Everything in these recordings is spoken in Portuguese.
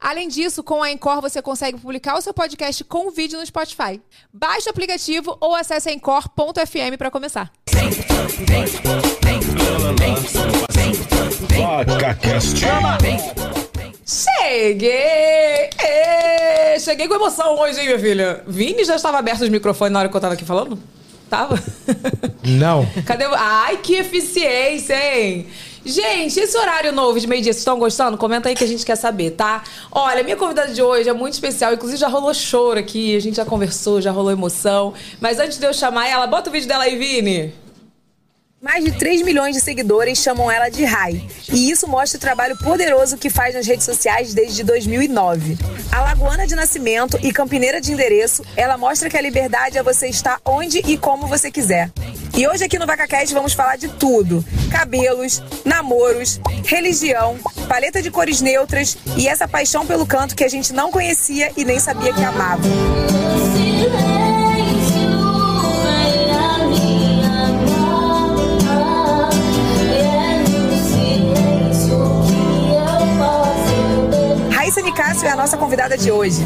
Além disso, com a Encore você consegue publicar o seu podcast com vídeo no Spotify. Baixe o aplicativo ou acesse encore.fm para começar. Cheguei! Ê, Cheguei com emoção hoje, hein, minha filha? Vini já estava aberto os microfones na hora que eu tava aqui falando? Tava? Não. Cadê o... Ai, que eficiência, hein? Gente, esse horário novo de meio-dia, vocês estão gostando? Comenta aí que a gente quer saber, tá? Olha, minha convidada de hoje é muito especial. Inclusive, já rolou choro aqui, a gente já conversou, já rolou emoção. Mas antes de eu chamar ela, bota o vídeo dela aí, Vini. Mais de 3 milhões de seguidores chamam ela de Rai. E isso mostra o trabalho poderoso que faz nas redes sociais desde 2009. Alagoana de nascimento e campineira de endereço, ela mostra que a liberdade é você estar onde e como você quiser. E hoje aqui no VacaCast vamos falar de tudo: cabelos, namoros, religião, paleta de cores neutras e essa paixão pelo canto que a gente não conhecia e nem sabia que amava. Raíssa Nicásio é a nossa convidada de hoje.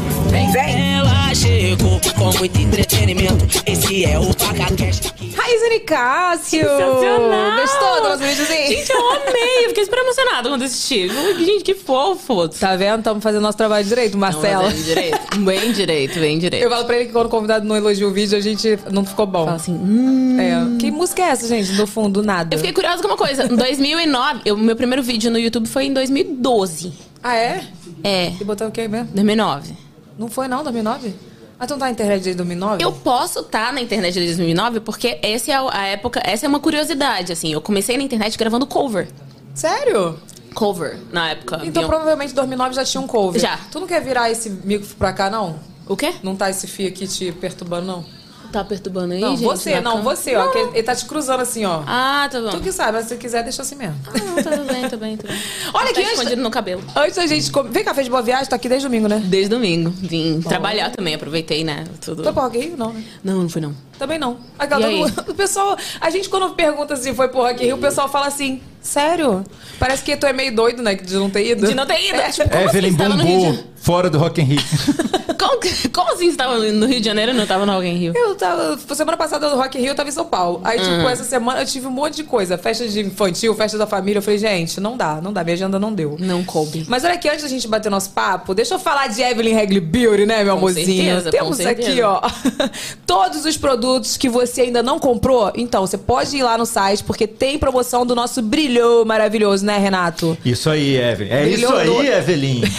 Vem! Ela chegou com muito entretenimento. Esse é o. Raíssa Nicásio! Sensacional! Gostou do nosso videozinho? Gente, eu amei. Eu fiquei super emocionada quando assisti. Gente, que fofo. Tá vendo? Estamos fazendo nosso trabalho direito, Marcela. Bem direito. Bem direito, bem direito. Eu falo pra ele que quando o convidado não elogia o vídeo, a gente não ficou bom. Fala assim, hum. É. Que música é essa, gente? Do fundo, do nada. Eu fiquei curiosa com uma coisa. Em 2009, o meu primeiro vídeo no YouTube foi em 2012. Ah, é? É, E botou o quê mesmo? 2009. Não foi não, 2009? Ah, não tá na internet desde 2009? Eu posso estar na internet desde 2009 porque essa é a época, essa é uma curiosidade, assim. Eu comecei na internet gravando cover. Sério? Cover, na época. Então provavelmente em 2009 já tinha um cover. Já. Tu não quer virar esse mico pra cá, não? O quê? Não tá esse fio aqui te perturbando, não? Tá perturbando aí, não, gente? você, não, câmera? você, ó. que ele, ele tá te cruzando assim, ó. Ah, tá bom. Tu que sabe, mas se quiser, deixa assim mesmo. Ah, não, tudo bem, tudo bem, tudo bem. Olha tá aqui, antes- escondido no cabelo. Antes da gente... Vem cá, fez boa viagem? Tá aqui desde domingo, né? Desde domingo. Vim trabalhar também, aproveitei, né? Tudo. Foi pro Rock Rio? Não, né? Não, não fui não. Também não. Aquela, E todo o pessoal, a gente quando pergunta se foi pro Rock Rio, o pessoal fala assim, sério? Parece que tu é meio doido, né, de não ter ido. De não ter ido. Tipo, como assim? Evelyn tava no Rio de bombou fora do Rock in Rio. Como, como assim você tava no Rio de Janeiro e não tava no Rock in Rio? Eu tava, semana passada no Rock in Rio, eu tava em São Paulo. Aí, Uhum. tipo, essa semana eu tive um monte de coisa. Festa de infantil, festa da família. Eu falei, gente, não dá, não dá. Minha agenda não deu. Não coube. Mas olha aqui, antes da gente bater nosso papo, deixa eu falar de Evelyn Regli Beauty, né, meu Com amorzinho? certeza, Temos com certeza. aqui, ó, todos os produtos que você ainda não comprou. Então, você pode ir lá no site, porque tem promoção do nosso brilhou maravilhoso, né, Renato? Isso aí, Evelyn. É Brilhou isso aí, do- Evelyn.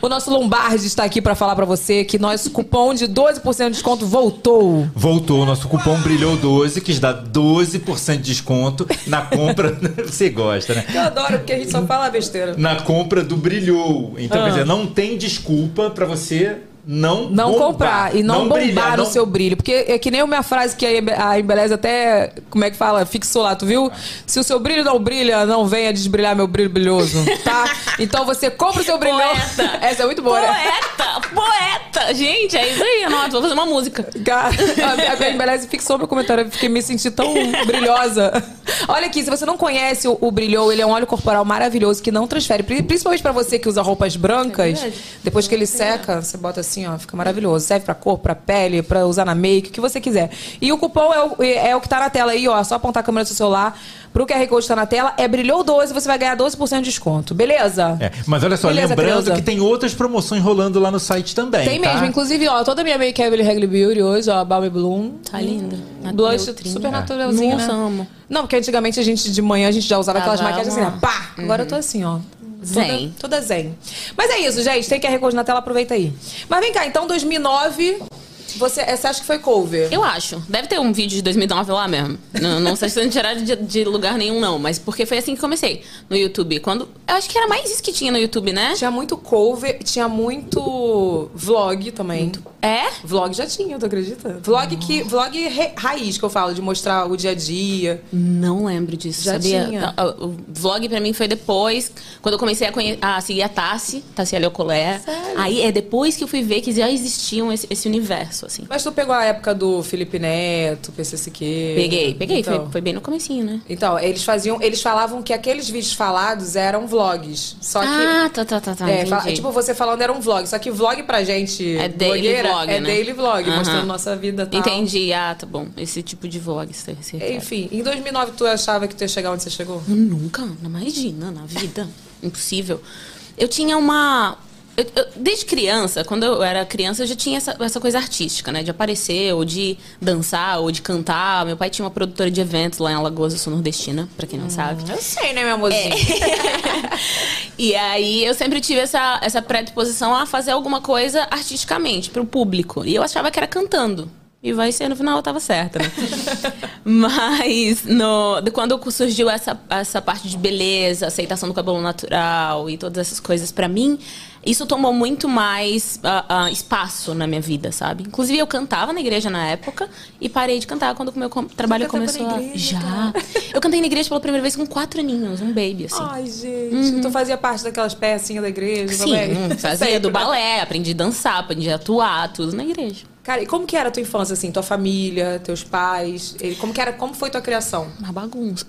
O nosso Lombardi está aqui pra falar pra você que nosso cupom de 12% de desconto voltou. Voltou nosso cupom Brilhou 12, que dá 12% de desconto na compra. Você gosta, né? Eu adoro, porque a gente só fala besteira. Na compra do Brilhou. Então, Ah. quer dizer, não tem desculpa pra você não Não bombar, comprar e não, bombar brilhar, no não- seu brilho. Porque é que nem a minha frase que a Embe- a Embeleza até, como é que fala? Fixou lá, tu viu? Se o seu brilho não brilha, não venha desbrilhar meu brilho brilhoso, tá? Então você compra o seu brilho. Poeta. Essa é muito boa, né? Poeta! Poeta! Gente, é isso aí, anota. Vou fazer uma música. Cara, a minha Embeleze fixou meu comentário, eu fiquei me sentindo tão brilhosa. Olha aqui, se você não conhece o, o Brilhou, ele é um óleo corporal maravilhoso que não transfere, pri- principalmente pra você que usa roupas brancas. verdade. depois que ele seca, você bota assim, ó, fica maravilhoso. Serve pra corpo, pra pele, pra usar na make, o que você quiser. E o cupom é o, é o que tá na tela aí, ó, é só apontar a câmera do seu celular pro QR Code que tá na tela, é Brilhou 12, você vai ganhar 12% de desconto, beleza? É, mas olha só, Beleza, lembrando Creuza? que tem outras promoções rolando lá no site também. Tem tá? mesmo, inclusive, ó, toda a minha make é Evelyn Regli Beauty hoje, ó, Balmy Bloom. Tá linda. Na Blush super naturalzinho, Nossa, né? amo. Não, porque antigamente a gente, de manhã, a gente já usava aquelas Tava maquiagens assim, né? Pá! Agora eu tô assim, ó. Zen. Toda, toda zen. Mas é isso, gente. Tem QR Code na tela, aproveita aí. Mas vem cá, então, 2009... Você, você acha que foi cover? Eu acho. Deve ter um vídeo de 2009 lá mesmo. Não, não sei se não tiraram de, de lugar nenhum, não. Mas porque foi assim que comecei no YouTube. Quando. Eu acho que era mais isso que tinha no YouTube, né? Tinha muito cover, tinha muito vlog também. É? Vlog já tinha, tu acredita? Vlog que vlog raiz que eu falo de mostrar o dia a dia. Não lembro disso, Já sabia? tinha. O, o vlog pra mim foi depois, quando eu comecei a, conhe- a seguir a Tassi, Tassi Aliocolé. Aí é depois que eu fui ver que já existiam esse, esse universo, assim. Mas tu pegou a época do Felipe Neto, PC Siqueira. Peguei, peguei, Então, foi, foi bem no comecinho, né? então, eles faziam, eles falavam que aqueles vídeos falados eram vlogs. Só que Ah, tá, tá, tá, tá. É, fala- tipo, você falando era um vlog. Só que vlog pra gente. É daily blogueira, vlog, É né? daily vlog, Aham. mostrando nossa vida tal. Entendi, ah, tá bom. Esse tipo de vlog, você. Enfim, em 2009 tu achava que tu ia chegar onde você chegou? Eu nunca, não imagina, na vida. Impossível. Eu tinha uma. Eu- eu- desde criança, quando eu era criança, eu já tinha essa, essa coisa artística, né? De aparecer, ou de dançar, ou de cantar. Meu pai tinha uma produtora de eventos lá em Alagoas, eu sou nordestina, pra quem não sabe. Eu sei, né, meu amorzinho? E aí eu sempre tive essa, essa predisposição a fazer alguma coisa artisticamente pro público. E eu achava que era cantando. E vai ser, no final eu tava certa, né? Mas no, quando surgiu essa, essa parte de beleza, aceitação do cabelo natural e todas essas coisas pra mim, isso tomou muito mais ah, ah, espaço na minha vida, sabe? Inclusive eu cantava na igreja na época e parei de cantar quando o meu com- trabalho começou a. igreja, Já. Eu cantei na igreja pela primeira vez com quatro aninhos, um baby, assim. Ai, gente. Tu fazia parte daquelas pecinhas da igreja Sim, também? fazia Sempre, do né? balé, aprendi a dançar, aprendi a atuar, tudo na igreja. Cara, e como que era a tua infância, assim? Tua família, teus pais? Ele- Como que era, como foi tua criação? Uma bagunça.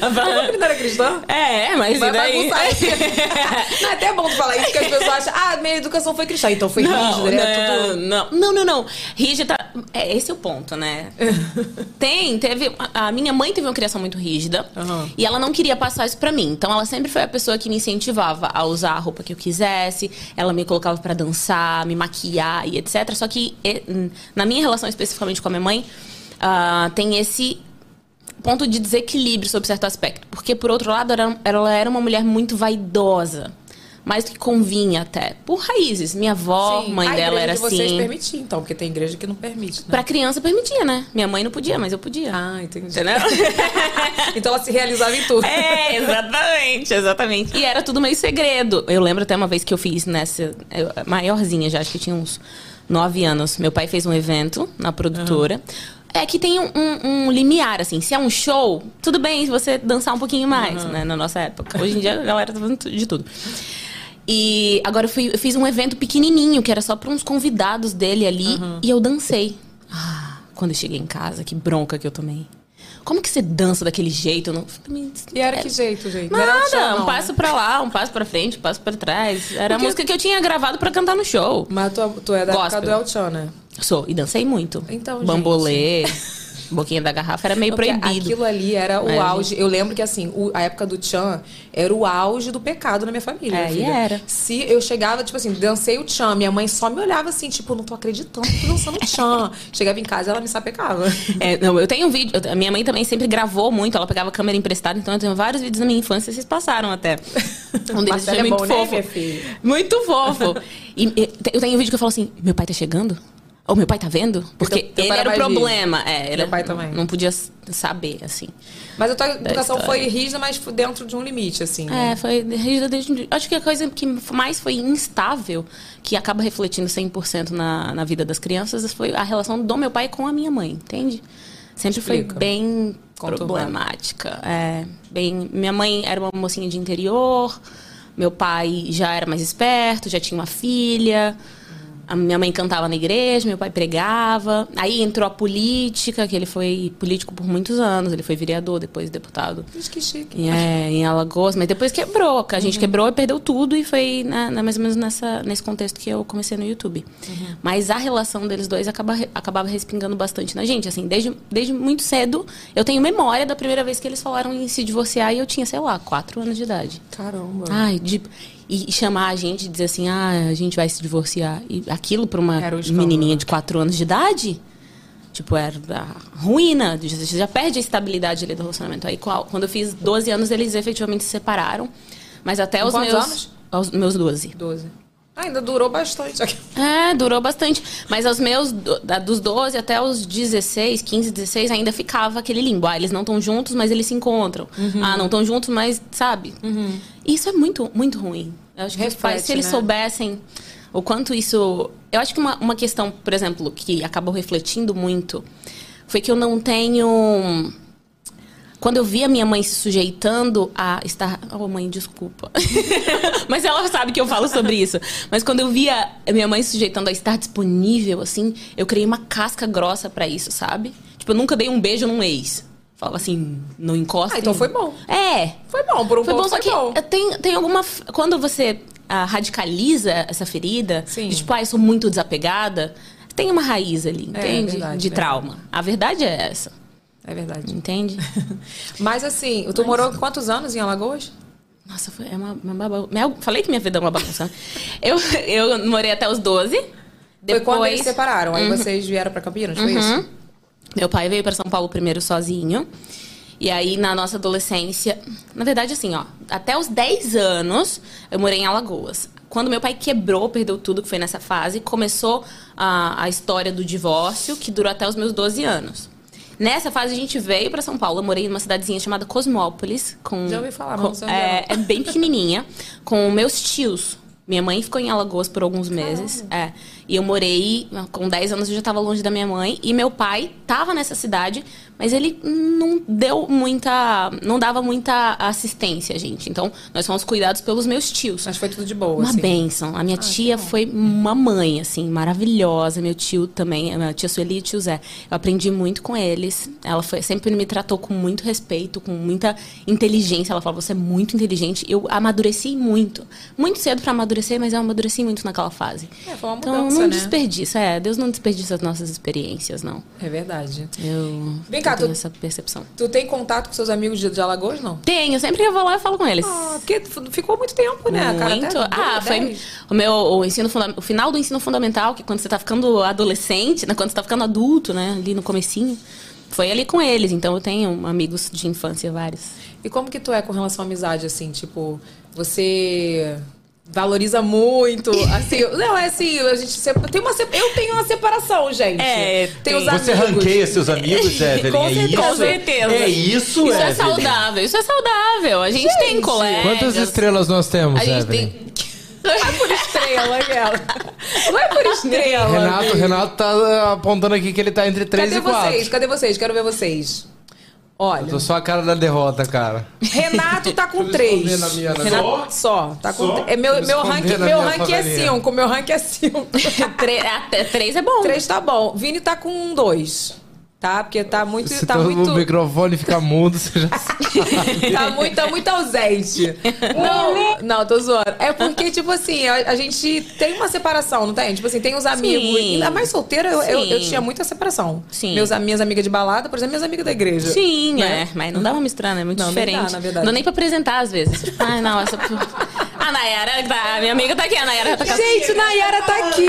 A família não era cristã? é, mas Vai e daí? Não, é até bom tu falar isso, porque as pessoas acham, ah, minha educação foi cristã, então foi Não, rígida, né? não, Tudo... não, não, não, não. Rígida, é, esse é o ponto, né? Tem, teve. A minha mãe teve uma criação muito rígida Aham. e ela não queria passar isso pra mim. Então ela sempre foi a pessoa que me incentivava a usar a roupa que eu quisesse, ela me colocava pra dançar, me maquiar e etc. Só que hum, na minha relação especificamente com a minha mãe, ah, tem esse ponto de desequilíbrio sob certo aspecto. Porque, por outro lado, ela era uma mulher muito vaidosa. Mais do que convinha até. Por raízes. Minha avó, Sim. mãe a dela era de vocês assim. permitia, então, porque tem igreja que não permite, né? Pra criança permitia, né? Minha mãe não podia, mas eu podia. Ah, entendi. Entendeu? então ela se realizava em tudo. É, exatamente, exatamente. E era tudo meio segredo. Eu lembro até uma vez que eu fiz nessa. eu- maiorzinha já, acho que tinha uns nove anos. Meu pai fez um evento na produtora. É que tem um, um- um limiar, assim. Se é um show, tudo bem se você dançar um pouquinho mais, né? Na nossa época. Hoje em dia a galera tá fazendo de tudo. E agora eu, fui- eu fiz um evento pequenininho, que era só pra uns convidados dele ali. E eu dancei. Ah, quando eu cheguei em casa, que bronca que eu tomei. Como que você dança daquele jeito? Eu não... E era que jeito, gente? Não era Nada, um passo né? pra lá, um passo pra frente, um passo pra trás. Era a Porque- música que eu tinha gravado pra cantar no show. Mas tu, tu é da época Gospel. do El Chan, né? Sou, e dancei muito. Então, Bambolê, boquinha da garrafa, era meio Porque proibido. Aquilo ali era o auge. Eu lembro que, assim, o- a época do Chan era o auge do pecado na minha família. É, minha era. Se eu chegava, tipo assim, dancei o Chan, minha mãe só me olhava assim, tipo, não tô acreditando que tô dançando Chan. Chegava em casa ela me sapecava. É, não, eu tenho um vídeo. eu- minha mãe também sempre gravou muito, ela pegava câmera emprestada, então eu tenho vários vídeos da minha infância, vocês passaram até. Um deles foi é muito bom, né, fofo. filha? Muito fofo. E, eu tenho um vídeo que eu falo assim: meu pai tá chegando? Ou meu pai tá vendo? Porque teu ele pai era o era mais problema. É, ele Meu pai também. Não podia saber, assim. Mas a tua educação foi rígida, mas dentro de um limite, assim. né? É, foi rígida desde. Acho que a coisa que mais foi instável, que acaba refletindo 100% na, na vida das crianças, foi a relação do meu pai com a minha mãe, entende? Sempre Explica. foi bem problemática. É, bem, minha mãe era uma mocinha de interior, meu pai já era mais esperto, já tinha uma filha. A minha mãe cantava na igreja, meu pai pregava. Aí entrou a política, que ele foi político por muitos anos. Ele foi vereador, depois deputado que chique. é, em Alagoas, mas depois quebrou, que a gente quebrou e perdeu tudo e foi né, né, mais ou menos nessa, nesse contexto que eu comecei no YouTube. Mas a relação deles dois acaba, acabava respingando bastante na gente, assim, desde, desde muito cedo eu tenho memória da primeira vez que eles falaram em se divorciar e eu tinha, sei lá, quatro anos de idade. Caramba. Ai, de, e, chamar a gente e dizer assim, ah, a gente vai se divorciar. E aquilo pra uma menininha né? de quatro anos de idade, tipo, era a ruína. Você já perde a estabilidade ali do relacionamento. Aí, quando eu fiz 12 anos, eles efetivamente se separaram. Mas até Com os meus... anos? Aos meus 12. 12. Ainda durou bastante. É, durou bastante. Mas aos meus, do- da- dos 12 até os 16, 15, 16, ainda ficava aquele limbo. Ah, eles não estão juntos, mas eles se encontram. Uhum. Ah, não estão juntos, mas, sabe? Isso é muito, muito ruim. Eu acho que os pais, Reflete, se eles né? soubessem o quanto isso. Eu acho que uma, uma questão, por exemplo, que acabou refletindo muito foi que eu não tenho. Quando eu vi a minha mãe se sujeitando a estar. Oh, mãe, desculpa. Mas ela sabe que eu falo sobre isso. Mas quando eu via a minha mãe se sujeitando a estar disponível, assim, eu criei uma casca grossa pra isso, sabe? Tipo, eu nunca dei um beijo num ex. Falava assim, não encosta. Ah, então foi bom. É. Foi bom, por um Foi bom, só foi que bom. tem, tem alguma. Quando você ah, radicaliza essa ferida, Sim. de tipo, ah, eu sou muito desapegada, tem uma raiz ali, É, entende? verdade, de verdade. trauma. A verdade é essa, É verdade. entende? Mas assim, tu morou quantos anos em Alagoas? Nossa, foi é uma, uma bagunça. Falei que minha vida é uma bagunça. eu, eu morei até os 12. Foi quando eles Depois, Uhum. se separaram. Aí vocês vieram pra Campinas, foi isso? Meu pai veio para São Paulo primeiro sozinho. E aí, na nossa adolescência... Na verdade, assim, ó. Até os 10 anos, eu morei em Alagoas. Quando meu pai quebrou, perdeu tudo, que foi nessa fase, começou a, a história do divórcio, que durou até os meus 12 anos. Nessa fase, a gente veio para São Paulo. Eu morei numa cidadezinha chamada Cosmópolis. Com, Já ouvi falar, mas com- não onde é, é, é bem pequenininha. Com meus tios. Minha mãe ficou em Alagoas por alguns meses. É. E eu morei, com 10 anos eu já estava longe da minha mãe. E meu pai estava nessa cidade, mas ele não deu muita. Não dava muita assistência, gente. Então, nós fomos cuidados pelos meus tios. Mas foi tudo de boa, Uma assim. benção. A minha tia foi uma mãe, assim, maravilhosa. Meu tio também, a minha tia Sueli e tio Zé. Eu aprendi muito com eles. Ela foi, sempre me tratou com muito respeito, com muita inteligência. Ela falou, você é muito inteligente. Eu amadureci muito. Muito cedo pra amadurecer, mas eu amadureci muito naquela fase. É, foi uma então, mudança, não né? desperdiça. É, Deus não desperdiça as nossas experiências, não. É verdade. Eu, Vem cá, eu tenho essa percepção. Tu tem contato com seus amigos de, de Alagoas, não? Tenho, sempre que eu vou lá, eu falo com eles. Ah, porque ficou muito tempo, né? Cara, Muito. até ah, foi 2010. o meu o ensino funda- o final do ensino fundamental, que quando você tá ficando adolescente, né, quando você tá ficando adulto, né, ali no comecinho, foi ali com eles. Então eu tenho amigos de infância vários. E como que tu é com relação à amizade, assim? Tipo, você valoriza muito, assim... Não, é assim, a gente... Tem uma, eu tenho uma separação, gente. É, tem os. Você amigos. ranqueia seus amigos, Evelyn? Com é certeza. isso? Com certeza. É isso, Isso é Evelyn? saudável, isso é saudável. A gente, tem colegas. Quantas estrelas nós temos, A gente Evelyn? tem. Não é por estrela, aquela. Não é por estrela. Renato, Renato tá apontando aqui que ele tá entre 3 Cadê e 4. vocês? Cadê vocês? Quero ver vocês. Olha, Tô só a cara da derrota, cara. Renato tá com três. minha, né? Renato, só. Tá com Só? é meu meu ranking, meu ranking é favelinha. cinco. Meu ranking é cinco. Três é bom. Três tá bom. Vini tá com dois. Tá? Porque tá muito. Se tá todo muito. o microfone ficar mudo, você já sabe. tá muito, tá muito ausente. Não, não, tô zoando. É porque, tipo assim, a, a gente tem uma separação, não tem? Tipo assim, tem os amigos. Sim. Ainda mais solteira, eu, eu, eu tinha muita separação. Sim. Meus, minhas amigas de balada, por exemplo, minhas amigas da igreja. Sim, Né? é. Mas não dá pra misturar, né? É muito Não, diferente. dá, na verdade. Não dá nem pra apresentar, às vezes. Ai, não, essa... A Nayara, tá, a minha amiga tá aqui. A Nayara tá a- Gente, Nayara tá aqui.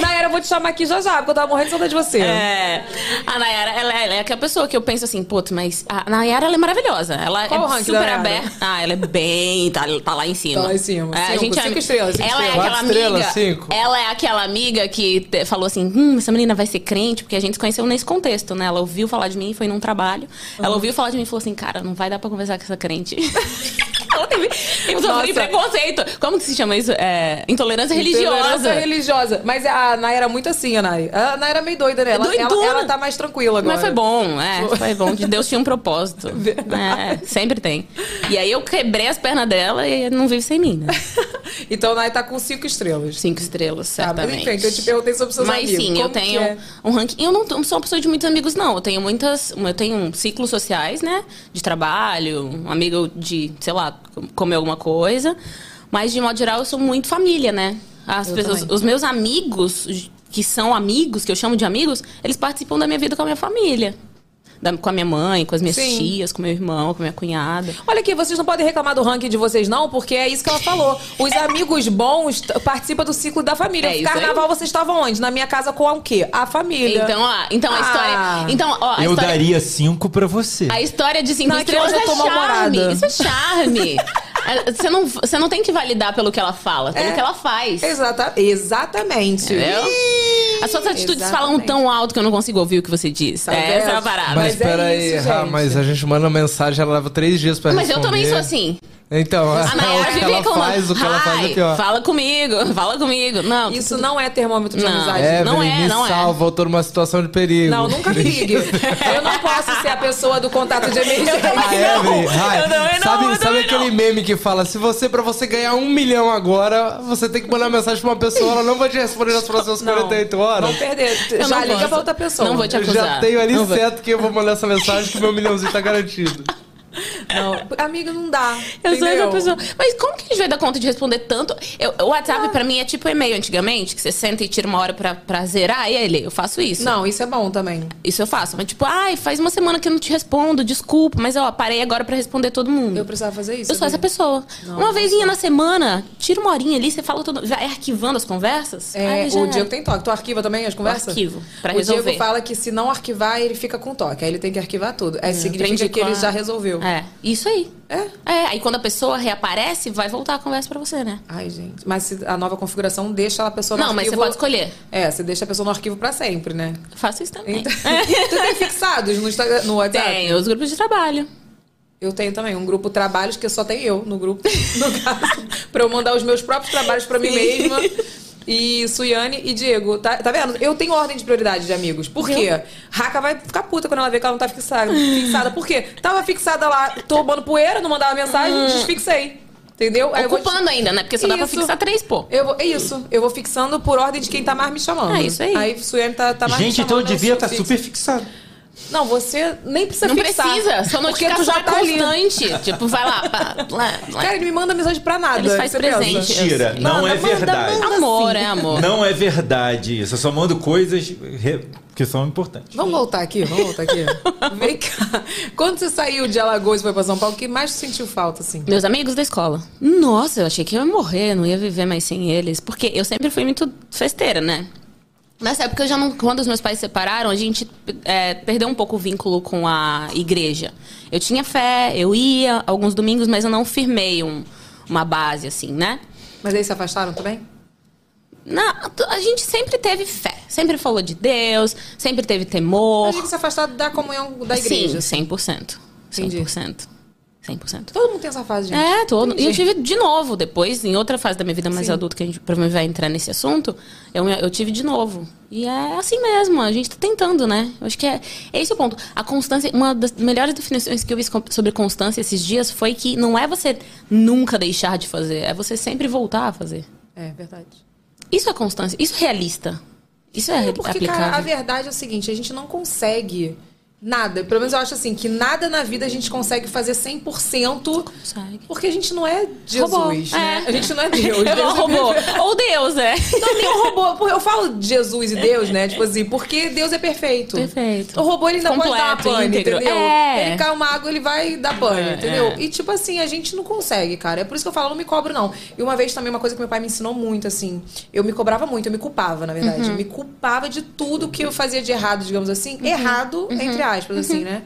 Nayara, eu vou te chamar aqui já já, porque eu tava morrendo de saudade de você. É. A Nayara, ela, ela é aquela pessoa que eu penso assim, putz, mas a Nayara, ela é maravilhosa. Ela Qual é ranking da super Nayara? aberta. Ah, ela é bem. Tá, tá lá em cima. Tá lá em cima. É, a Cinco, gente é cinco ami- estrelas, cinco ela é estrelas. aquela Quatro estrelas, amiga. cinco. Ela é aquela amiga que te- falou assim: hum, essa menina vai ser crente, porque a gente se conheceu nesse contexto, né? Ela ouviu falar de mim, foi num trabalho. Ela ouviu falar de mim e falou assim: cara, não vai dar pra conversar com essa crente. ela teve. Eu sofri Nossa. preconceito. Como que se chama isso? É, intolerância religiosa. Intolerância religiosa. Mas a Nayara é muito assim, a Nay. A Nayara é meio doida, né? Ela, ela, Doidona. ela tá mais tranquila agora. Mas foi bom, é, foi bom. De Deus tinha um propósito. É, sempre tem. E aí eu quebrei as pernas dela e não vive sem mim, né? Então a Nay tá com cinco estrelas. Cinco estrelas, Tá, mas certamente. enfim, então eu te perguntei sobre seus Mas amigos. sim, eu Como que tenho é? um ranking. Eu não, não sou uma pessoa de muitos amigos, não. Eu tenho muitas. Eu tenho ciclos sociais, né? De trabalho, um amigo de, sei lá, comer alguma coisa. Mas, de modo geral, eu sou muito família, né? As Eu pessoas, também. os meus amigos, que são amigos, que eu chamo de amigos, eles participam da minha vida com a minha família. Da- com a minha mãe, com as minhas Sim. tias, com meu irmão, com a minha cunhada. Olha aqui, vocês não podem reclamar do ranking de vocês, não, porque é isso que ela falou. Os amigos bons participam do ciclo da família. É. Carnaval, vocês estavam onde? Na minha casa com a o quê? A família. Então, ó, então a Ah. história. Então, ó, a Eu história, daria cinco pra você. A história de cinco Não, é que estrelas é tô charme. Isso é charme. É, Você não, você não tem que validar pelo que ela fala, pelo É. que ela faz. Exata, exatamente. Entendeu? As suas atitudes falam Exatamente. tão alto que eu não consigo ouvir o que você diz. Tá Essa é a parada. Mas, Mas é espera aí, isso, gente. mas a gente manda mensagem, ela leva três dias pra Mas eu responder. também sou assim. Então, A Nayara o que vive ela faz, o que ela faz é pior. Fala comigo, fala comigo. Não, Isso não é termômetro de Não. amizade. É, não é, me não é. salva, eu tô numa situação de perigo. Não, nunca ligue. Eu não posso ser a pessoa do contato de emergência. Ah, ai, eu também não, sabe, eu sabe aquele não. meme que fala, se você, pra você ganhar um milhão agora, você tem que mandar mensagem pra uma pessoa, ela não vai te responder nas próximas Não, 48 horas. Não perder. Eu Já não liga pra outra pessoa. Não vou te Eu já acusar. tenho ali Não certo que eu vou mandar essa mensagem que meu milhãozinho tá garantido. Não, amiga, não dá. Eu sou entendeu? essa pessoa. Mas como que a gente vai dar conta de responder tanto? Eu- o WhatsApp pra mim é tipo e-mail antigamente, que você senta e tira uma hora pra, pra zerar ele. Eu faço isso. Não, isso é bom também. Isso eu faço. Mas tipo, ai, faz uma semana que eu não te respondo, desculpa, mas eu parei agora pra responder todo mundo. Eu precisava fazer isso. Eu sou essa pessoa. Não, uma vezinha sou. na semana, tira uma horinha ali, você fala todo. Vai arquivando as conversas. É, já o é. Diego tem toque. Tu arquiva também as conversas? arquivo, pra o resolver. Diego fala que se não arquivar, ele fica com toque. Aí ele tem que arquivar tudo. Aí significa aprendi que ele já resolveu. É, isso aí. É? É, aí quando a pessoa reaparece, vai voltar a conversa pra você, né? Ai, gente. Mas se a nova configuração deixa a pessoa no Não, mas arquivo... você pode escolher. É, você deixa a pessoa no arquivo pra sempre, né? Eu faço isso também. Então... tu tem fixados no, Instagram, no WhatsApp? Tem os grupos de trabalho. Eu tenho também um grupo trabalhos que só tem eu no grupo, no caso, pra eu mandar os meus próprios trabalhos pra mim mesma. E Suiane e Diego, tá, tá vendo? Eu tenho ordem de prioridade de amigos. Por quê? Raca vai ficar puta quando ela vê que ela não tá fixada. fixada. Por quê? Tava fixada lá, tomando poeira, não mandava mensagem, desfixei. Entendeu? Aí eu vou- Ocupando ainda, né? Porque só dá pra Isso. fixar três, pô. Eu vou, é isso. Eu vou fixando por ordem de quem tá mais me chamando. É isso aí. Aí Suiane tá, tá mais me Gente, chamando. então eu devia estar fixa. super fixado. Não, você nem precisa Não fixar. precisa, sua Porque notificação tu já é tá ali. constante. Tipo, vai lá, pá, lá, lá. Cara, ele me manda mensagem pra nada. Eles faz presente. pensa? Mentira, não Manda, é manda, verdade. manda. Amor, assim. é amor. Não é verdade isso. Eu só mando coisas re- que são importantes. Vamos voltar aqui, vamos voltar aqui. Vem cá. Quando você saiu de Alagoas e foi pra São Paulo, o que mais tu sentiu falta, assim? Meus amigos da escola. Nossa, eu achei que eu ia morrer, não ia viver mais sem eles. Porque eu sempre fui muito festeira, né? Nessa época, eu já não, quando os meus pais se separaram, a gente é, perdeu um pouco o vínculo com a igreja. Eu tinha fé, eu ia alguns domingos, mas eu não firmei um- uma base, assim, né? Mas aí se afastaram também? Não, a gente sempre teve fé. Sempre falou de Deus, sempre teve temor. A gente se afastar da comunhão da igreja. Sim, 100%. Entendi. 100%. 100%. Todo mundo tem essa fase, gente. É, todo. E eu tive de novo depois, em outra fase da minha vida mais Sim. adulta, que a gente provavelmente vai entrar nesse assunto, eu, eu tive de novo. E é assim mesmo, a gente tá tentando, né? Eu acho que é, é esse o ponto. A constância, uma das melhores definições que eu vi sobre constância esses dias foi que não é você nunca deixar de fazer, é você sempre voltar a fazer. É verdade. Isso é constância, isso é realista. Isso é, É porque, aplicável. cara, a verdade é o seguinte, a gente não consegue nada. Pelo menos eu acho assim, que nada na vida a gente consegue fazer 100%. Consegue. Porque a gente não é Jesus, Robô. né? É. A gente não é Deus. Eu Deus é robô. perfeito. Ou Deus, é. Não, nem o robô. Eu falo Jesus e Deus, né? Tipo assim, porque Deus é perfeito. Perfeito. O robô ele ainda pode dar Completo, pane, íntegro. entendeu? É. Ele cai uma água, ele vai dar pane, É, entendeu? é. E tipo assim, a gente não consegue, cara. É por isso que eu falo, não me cobro, não. E uma vez também, uma coisa que meu pai me ensinou muito, assim, eu me cobrava muito, eu me culpava, na verdade. Uhum. Eu me culpava de tudo que eu fazia de errado, digamos assim. Errado, Uhum. entre aspas, assim, né?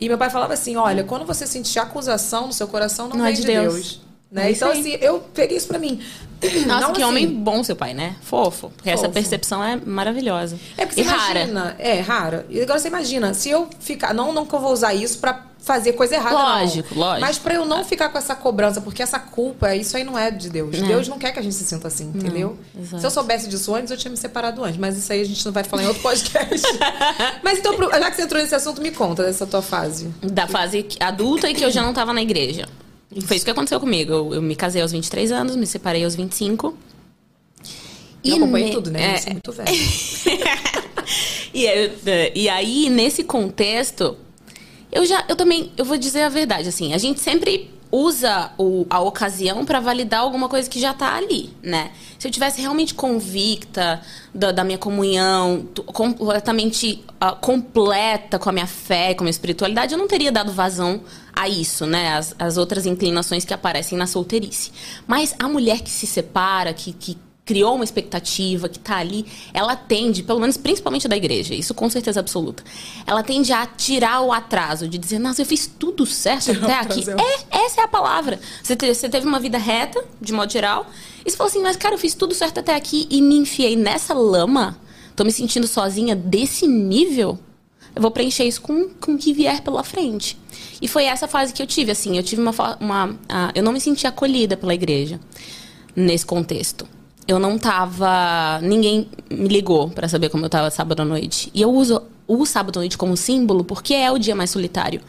E meu pai falava assim: olha, quando você sentir acusação no seu coração, não, Não é de Deus. Deus. Né? É então, assim, eu peguei isso pra mim. Nossa, Não que assim, homem bom seu pai, né? Fofo. Porque essa Fofo. percepção é maravilhosa. É porque e você rara. imagina. É, rara. E agora você imagina, se eu ficar. Não, não que eu vou usar isso pra fazer coisa errada. não. Lógico, lógico. Mas pra eu não ficar com essa cobrança, porque essa culpa, isso aí não é de Deus. Não. Deus não quer que a gente se sinta assim, entendeu? exato. Se eu soubesse disso antes, eu tinha me separado antes. Mas isso aí a gente não vai falar em outro podcast. mas então, já que você entrou nesse assunto, me conta dessa tua fase. Da fase adulta e que eu já não tava na igreja. Foi isso que aconteceu comigo. Eu, eu me casei aos 23 anos, me separei aos 25. Eu acompanhei ne- tudo, né? é, Você é muito velho. e, eu- e aí, nesse contexto, eu já, eu também, eu vou dizer a verdade, assim, a gente sempre usa o- a ocasião pra validar alguma coisa que já tá ali, né? Se eu tivesse realmente convicta da, da minha comunhão, completamente ah, completa com a minha fé, com a minha espiritualidade, eu não teria dado vazão a isso, né? As, as outras inclinações que aparecem na solteirice. Mas a mulher que se separa, que, que criou uma expectativa, que tá ali, ela tende, pelo menos principalmente da igreja, isso com certeza absoluta, ela tende a tirar o atraso, de dizer, nossa, eu fiz tudo certo até aqui. É, essa é a palavra. Você, te- você teve uma vida reta, de modo geral, e você falou assim, mas cara, eu fiz tudo certo até aqui e me enfiei nessa lama, tô me sentindo sozinha desse nível, eu vou preencher isso com, com o que vier pela frente. E foi essa fase que eu tive, assim, eu tive uma, uma ah, eu não me senti acolhida pela igreja nesse contexto. Eu não tava, ninguém me ligou pra saber como eu tava sábado à noite. E eu uso o sábado à noite como símbolo porque é o dia mais solitário.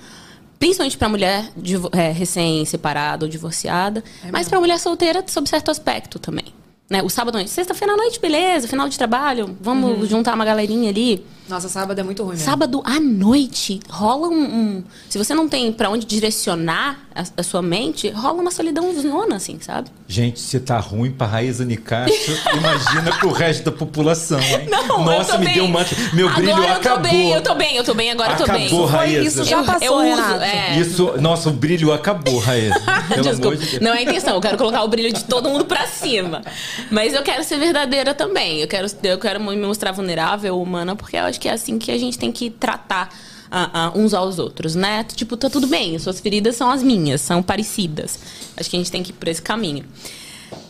Principalmente pra mulher é, recém-separada ou divorciada, mas pra mulher solteira sob certo aspecto também. Né? O sábado à noite, sexta-feira à noite, beleza, final de trabalho, vamos juntar uma galerinha ali. Nossa, sábado é muito ruim mesmo. Sábado à noite rola um, um- Se você não tem pra onde direcionar a, a sua mente, rola uma solidão zona, assim, sabe? Gente, se tá ruim pra Raíza Nicasso, imagina pro resto da população, hein? Não, Nossa, eu tô me bem. deu uma... Meu agora brilho eu acabou. tô bem, eu tô bem, eu tô bem, agora eu tô bem. Acabou, Raíza. isso já eu, passou, eu uso, Renato. é. Isso, nossa, o brilho acabou, Raíza. Pelo Desculpa. amor de Deus. Não é a intenção, eu quero colocar o brilho de todo mundo pra cima. Mas eu quero ser verdadeira também. Eu quero, eu quero me mostrar vulnerável, humana, porque eu acho que é assim que a gente tem que tratar ah, ah, uns aos outros, né? Tipo, tá tudo bem, suas feridas são as minhas, são parecidas. Acho que a gente tem que ir por esse caminho.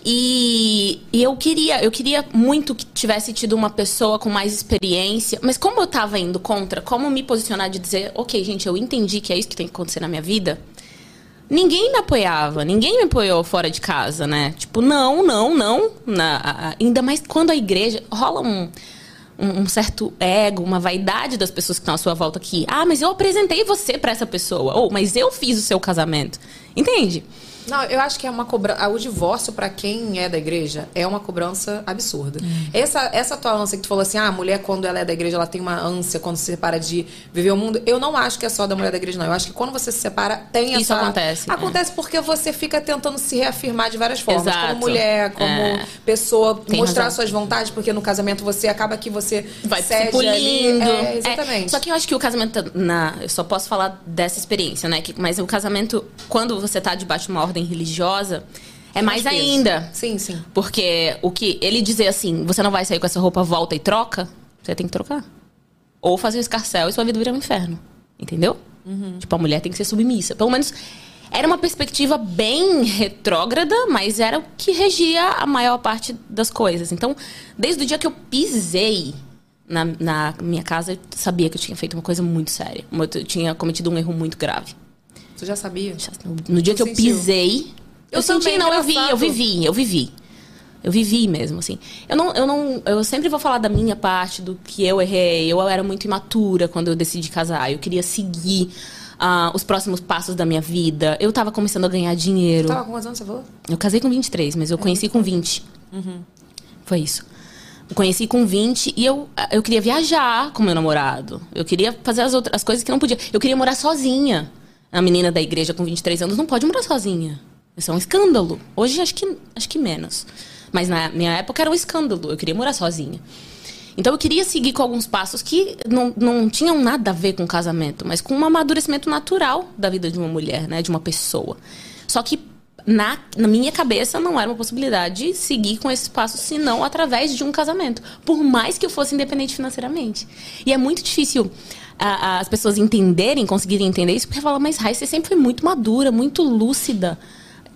E, e eu queria, eu queria muito que tivesse tido uma pessoa com mais experiência, mas como eu tava indo contra, como me posicionar de dizer, ok, gente, eu entendi que é isso que tem que acontecer na minha vida. Ninguém me apoiava, ninguém me apoiou fora de casa, né? Tipo, não, não, não. Na- ainda mais quando a igreja rola um, um, um certo ego, uma vaidade das pessoas que estão à sua volta aqui. Ah, mas eu apresentei você pra essa pessoa. Ou, mas eu fiz o seu casamento. Entende? Não, eu acho que é uma cobrança. O divórcio, pra quem é da igreja, é uma cobrança absurda. Essa, essa tua ânsia que tu falou assim, ah, a mulher, quando ela é da igreja, ela tem uma ânsia quando se separa de viver o mundo. Eu não acho que é só da mulher da igreja, não. Eu acho que quando você se separa, tem Isso essa. acontece, é. Acontece porque você fica tentando se reafirmar de várias formas. Exato. Como mulher, como É. pessoa, Tem mostrar razão. suas vontades, porque no casamento você acaba que você vai se ali. É, É, exatamente. só que eu acho que o casamento, na, eu só posso falar dessa experiência, né? Que, mas o casamento, quando você tá debaixo de uma ordem religiosa, é mais peso. ainda. Sim, sim. Porque o que ele dizer assim, você não vai sair com essa roupa, volta e troca, você tem que trocar. Ou fazer o escarcel e sua vida vira um inferno. Entendeu? Tipo, a mulher tem que ser submissa. Pelo menos era uma perspectiva bem retrógrada, mas era o que regia a maior parte das coisas. Então, desde o dia que eu pisei na, na minha casa, eu sabia que eu tinha feito uma coisa muito séria. Eu tinha cometido um erro muito grave. Tu já sabia? No dia Tu que eu sentiu? pisei. Eu, Eu senti, também, não, eu vi, eu vivi, eu vivi. Eu vivi mesmo, assim. Eu não, eu não. Eu sempre vou falar da minha parte, do que eu errei. Eu era muito imatura quando eu decidi casar. Eu queria seguir ah, os próximos passos da minha vida. Eu tava começando a ganhar dinheiro. Tava com quantos anos você falou? Eu casei com 23, mas eu conheci com 20. Foi isso. Eu conheci com 20 e eu, eu queria viajar com meu namorado. Eu queria fazer as outras as coisas que não podia. Eu queria morar sozinha. A menina da igreja com 23 anos não pode morar sozinha. Isso é um escândalo. Hoje acho que, acho que menos. Mas na minha época era um escândalo. Eu queria morar sozinha. Então eu queria seguir com alguns passos que não, não tinham nada a ver com casamento, mas com um amadurecimento natural da vida de uma mulher, né? De uma pessoa. Só que na, na minha cabeça não era uma possibilidade seguir com esses passos, senão através de um casamento. Por mais que eu fosse independente financeiramente. E é muito difícil ah, as pessoas entenderem, conseguirem entender isso, porque falam, mas Rai, você sempre foi muito madura, muito lúcida.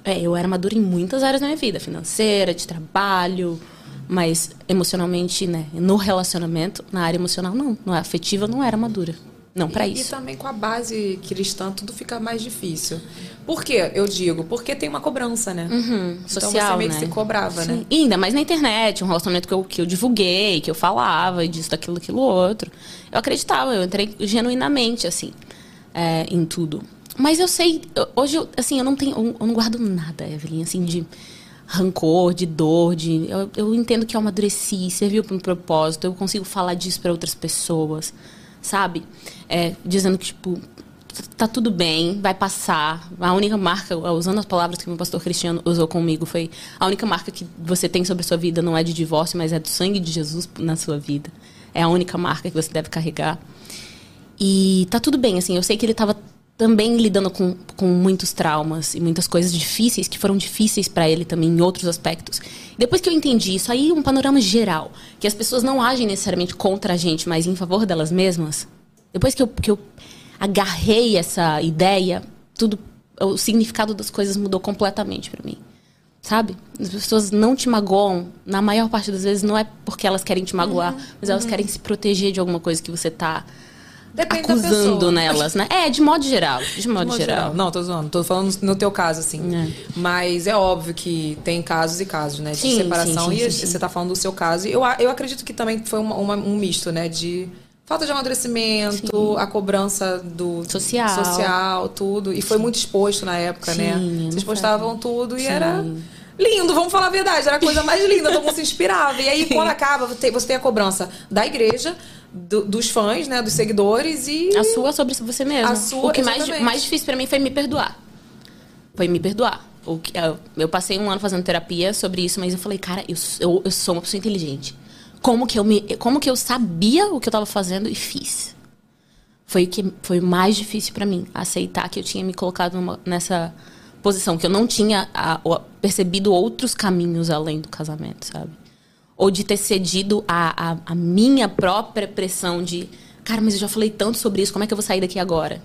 É, eu era madura em muitas áreas da minha vida, financeira, de trabalho, mas emocionalmente, né? No relacionamento, na área emocional, não. Na afetiva, não era madura. Não pra E isso. também com a base cristã tudo fica mais difícil. Por quê? Eu digo, porque tem uma cobrança, né? Uhum, Então social, você meio né? que se cobrava, Sim. né? E ainda mais na internet, um relacionamento que eu, que eu divulguei, que eu falava, e disso, daquilo, daquilo outro. Eu acreditava, eu entrei genuinamente, assim, é, em tudo. Mas eu sei, hoje, eu, assim, eu não tenho, eu não guardo nada, Evelyn, assim, de rancor, de dor, de... Eu, eu entendo que eu amadureci, serviu para um propósito, eu consigo falar disso para outras pessoas, sabe? É, dizendo que, tipo, tá tudo bem, vai passar. A única marca, usando as palavras que o meu pastor Cristiano usou comigo, foi a única marca que você tem sobre a sua vida não é de divórcio, mas é do sangue de Jesus na sua vida. É a única marca que você deve carregar. E tá tudo bem, assim, eu sei que ele tava também lidando com, com muitos traumas e muitas coisas difíceis que foram difíceis pra ele também em outros aspectos. Depois que eu entendi isso, aí um panorama geral, que as pessoas não agem necessariamente contra a gente, mas em favor delas mesmas. Depois que eu, que eu agarrei essa ideia, tudo, o significado das coisas mudou completamente pra mim. Sabe? As pessoas não te magoam, na maior parte das vezes, não é porque elas querem te magoar, mas elas querem se proteger de alguma coisa que você tá Depende acusando nelas, né? É, de modo geral. De modo, De modo geral. Não, tô zoando. Tô falando no teu caso, assim. É. Mas é óbvio que tem casos e casos, né? De Sim, separação. sim, sim, e você tá falando do seu caso. Eu, eu acredito que também foi uma- uma- um misto, né? De falta de amadurecimento, a cobrança do Social. social, tudo. E foi muito exposto na época, né? Sim, Vocês não postavam tudo e Sim. era. Lindo, vamos falar a verdade, era a coisa mais linda, todo mundo se inspirava. E aí, quando acaba, você tem- você tem a cobrança da igreja, do- dos fãs, né, dos seguidores e. A sua sobre você mesmo. A sua, o que mais, exatamente. mais difícil pra mim foi me perdoar. Foi me perdoar. O que, eu, passei um ano fazendo terapia sobre isso, mas eu falei, cara, eu, eu, eu sou uma pessoa inteligente. Como que, eu me, como que eu sabia o que eu tava fazendo e fiz? Foi o que foi mais difícil pra mim, aceitar que eu tinha me colocado numa- nessa posição, que eu não tinha a- o- percebido outros caminhos além do casamento, sabe? Ou de ter cedido a, a, a minha própria pressão de, cara, mas eu já falei tanto sobre isso, como é que eu vou sair daqui agora?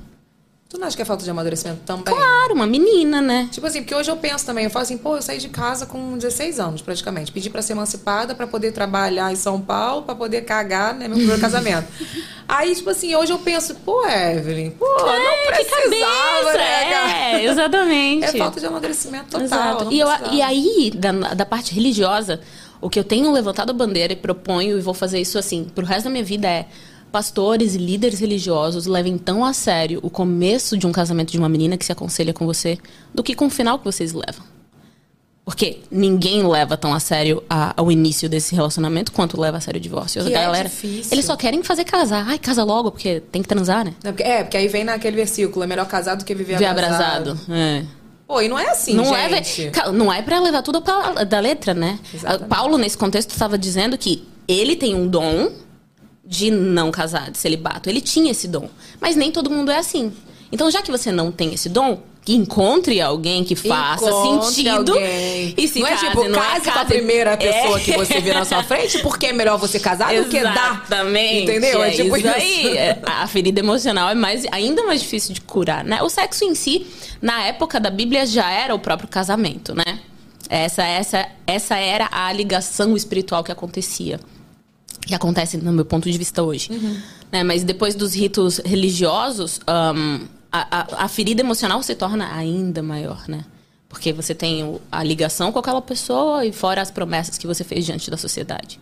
Tu não acha que é falta de amadurecimento também? Claro, uma menina, né? Tipo assim, porque hoje eu penso também, eu falo assim, pô, eu saí de casa com 16 anos, praticamente. Pedi pra ser emancipada, pra poder trabalhar em São Paulo, pra poder cagar, né, meu primeiro casamento. Aí, tipo assim, hoje eu penso, pô, Evelyn, pô, não É, que precisava, cabeça! né? É, exatamente. É falta de amadurecimento total. Não E, eu- e aí, da, da parte religiosa, o que eu tenho levantado a bandeira e proponho, e vou fazer isso assim, pro resto da minha vida é. Pastores e líderes religiosos levem tão a sério o começo de um casamento de uma menina que se aconselha com você do que com o final que vocês levam. Porque ninguém leva tão a sério a- o início desse relacionamento quanto leva a sério o divórcio. Que a é galera, difícil. eles só querem fazer casar. Ai, casa logo, porque tem que transar, né? Não, porque- É, porque aí vem naquele versículo, é melhor casado do que viver Ver abrasado. abrasado. É. Pô, e não é assim, não é, gente. Ca- não é para levar tudo pra, da letra, né? Exatamente. Paulo nesse contexto estava dizendo que ele tem um dom de não casar, de celibato. Ele tinha esse dom, mas nem todo mundo é assim. Então, já que você não tem esse dom, encontre alguém que faça Encontre sentido alguém. e se não case, é tipo, não é case com a primeira pessoa É. que você vê na sua frente, porque é melhor você casar do que dar. Exatamente. Entendeu? É, É tipo isso isso. aí. É, A ferida emocional é mais, ainda mais difícil de curar, né? O sexo em si, na época da Bíblia, já era o próprio casamento, né? Essa, essa, essa era a ligação espiritual que acontecia. Que acontece, no meu ponto de vista, hoje. Né? Mas depois dos ritos religiosos, ahn, a, a, a ferida emocional se torna ainda maior, né? Porque você tem a ligação com aquela pessoa e fora as promessas que você fez diante da sociedade.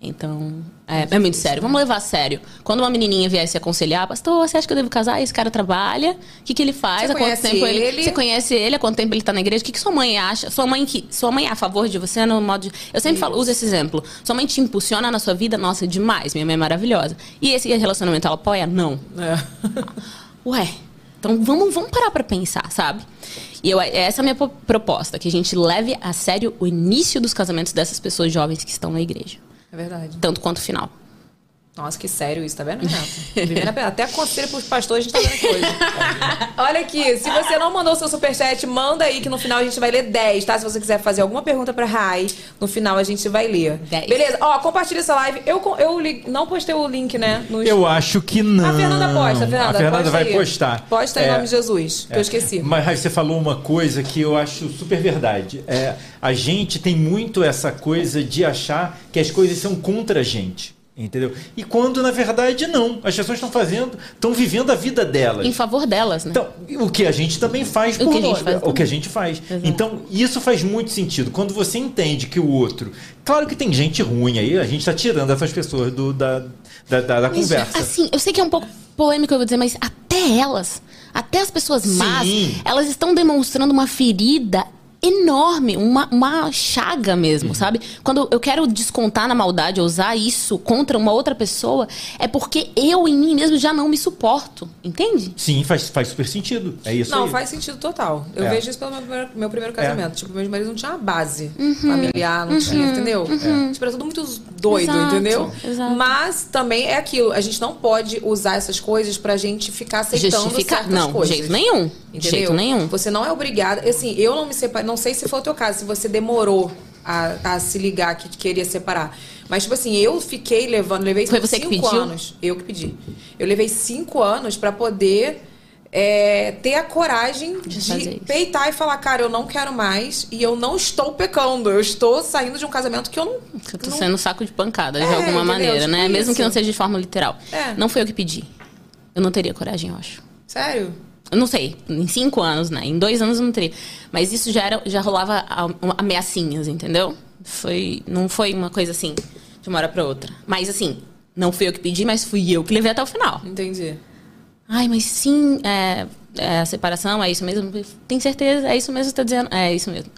Então, é, é muito sério. Vamos levar a sério. Quando uma menininha vier se aconselhar, pastor, você acha que eu devo casar? Esse cara trabalha? O que, que ele faz? Você há quanto conhece tempo ele... ele? Você conhece ele? Há quanto tempo ele tá na igreja? O que, que sua mãe acha? Sua mãe que sua mãe é a favor de você no modo de... Eu sempre falo, uso esse exemplo. Sua mãe te impulsiona na sua vida? Nossa, demais. Minha mãe é maravilhosa. E esse relacionamento ela apoia? Não. É. Ué, então vamos, vamos parar pra pensar, sabe? E eu, essa é a minha po- proposta, que a gente leve a sério o início dos casamentos dessas pessoas jovens que estão na igreja. É verdade. Tanto quanto o final. Nossa, que sério isso, tá vendo, Renato? Até conselho pros pastores a gente tá vendo hoje. Olha aqui, se você não mandou seu superchat, manda aí que no final a gente vai ler 10, tá? Se você quiser fazer alguma pergunta pra Rai, no final a gente vai ler. 10. Beleza? Ó, compartilha essa live. Eu, eu li- não postei o link, né? No Eu acho que não. A Fernanda posta, a Fernanda, A Fernanda posta vai aí. postar. Posta em É, nome de Jesus, que eu esqueci. Mas Raio, você falou uma coisa que eu acho super verdade. É, a gente tem muito essa coisa de achar que as coisas são contra a gente. Entendeu? E quando, na verdade, não. As pessoas estão fazendo, estão vivendo a vida delas. Em favor delas, né? Então, o que a gente também faz O por que a gente nós, faz o também. que a gente faz. Exato. Então, isso faz muito sentido. Quando você entende que o outro. Claro que tem gente ruim aí, a gente está tirando essas pessoas do, da, da, da- da Mas, conversa. Assim, eu sei que é um pouco polêmico eu vou dizer, mas até elas, até as pessoas más, Sim. elas estão demonstrando uma ferida enorme, uma, uma chaga mesmo, sabe? Quando eu quero descontar na maldade, ou usar isso contra uma outra pessoa, é porque eu em mim mesmo já não me suporto, entende? Sim, faz, faz super sentido. É isso Não, aí. faz sentido total. Eu É. vejo isso pelo meu primeiro, meu primeiro casamento. Tipo, meu marido não tinha uma base Uhum. familiar, não tinha, entendeu? Tipo, era tudo muito doido, Exato, entendeu? exato. Mas também é aquilo, a gente não pode usar essas coisas pra gente ficar aceitando Justificar? certas Não, coisas. jeito nenhum. Entendeu? Jeito nenhum. Você não é obrigada. Assim, eu não me separei. Não sei se foi o teu caso, se você demorou a, a se ligar que queria separar. Mas, tipo assim, eu fiquei levando, levei Foi você que cinco pediu? anos. Eu que pedi. Eu levei cinco anos pra poder é, ter a coragem De de, isso. peitar e falar, cara, eu não quero mais e eu não estou pecando. Eu estou saindo de um casamento que eu não. Eu tô não- sendo saco de pancada, de É, alguma entendeu? maneira, Tipo né? Mesmo que não isso. seja de forma literal. É. Não foi eu que pedi. Eu não teria coragem, eu acho. Sério? Eu não sei, em cinco anos, né? Em dois anos eu não teria. Mas isso já, era, já rolava ameaçinhas, entendeu? Foi, não foi uma coisa assim, de uma hora pra outra. Mas assim, não fui eu que pedi, mas fui eu que levei até o final. Entendi. Ai, mas sim, é, é a separação, é isso mesmo? Tem certeza? É isso mesmo que você tá dizendo? É isso mesmo.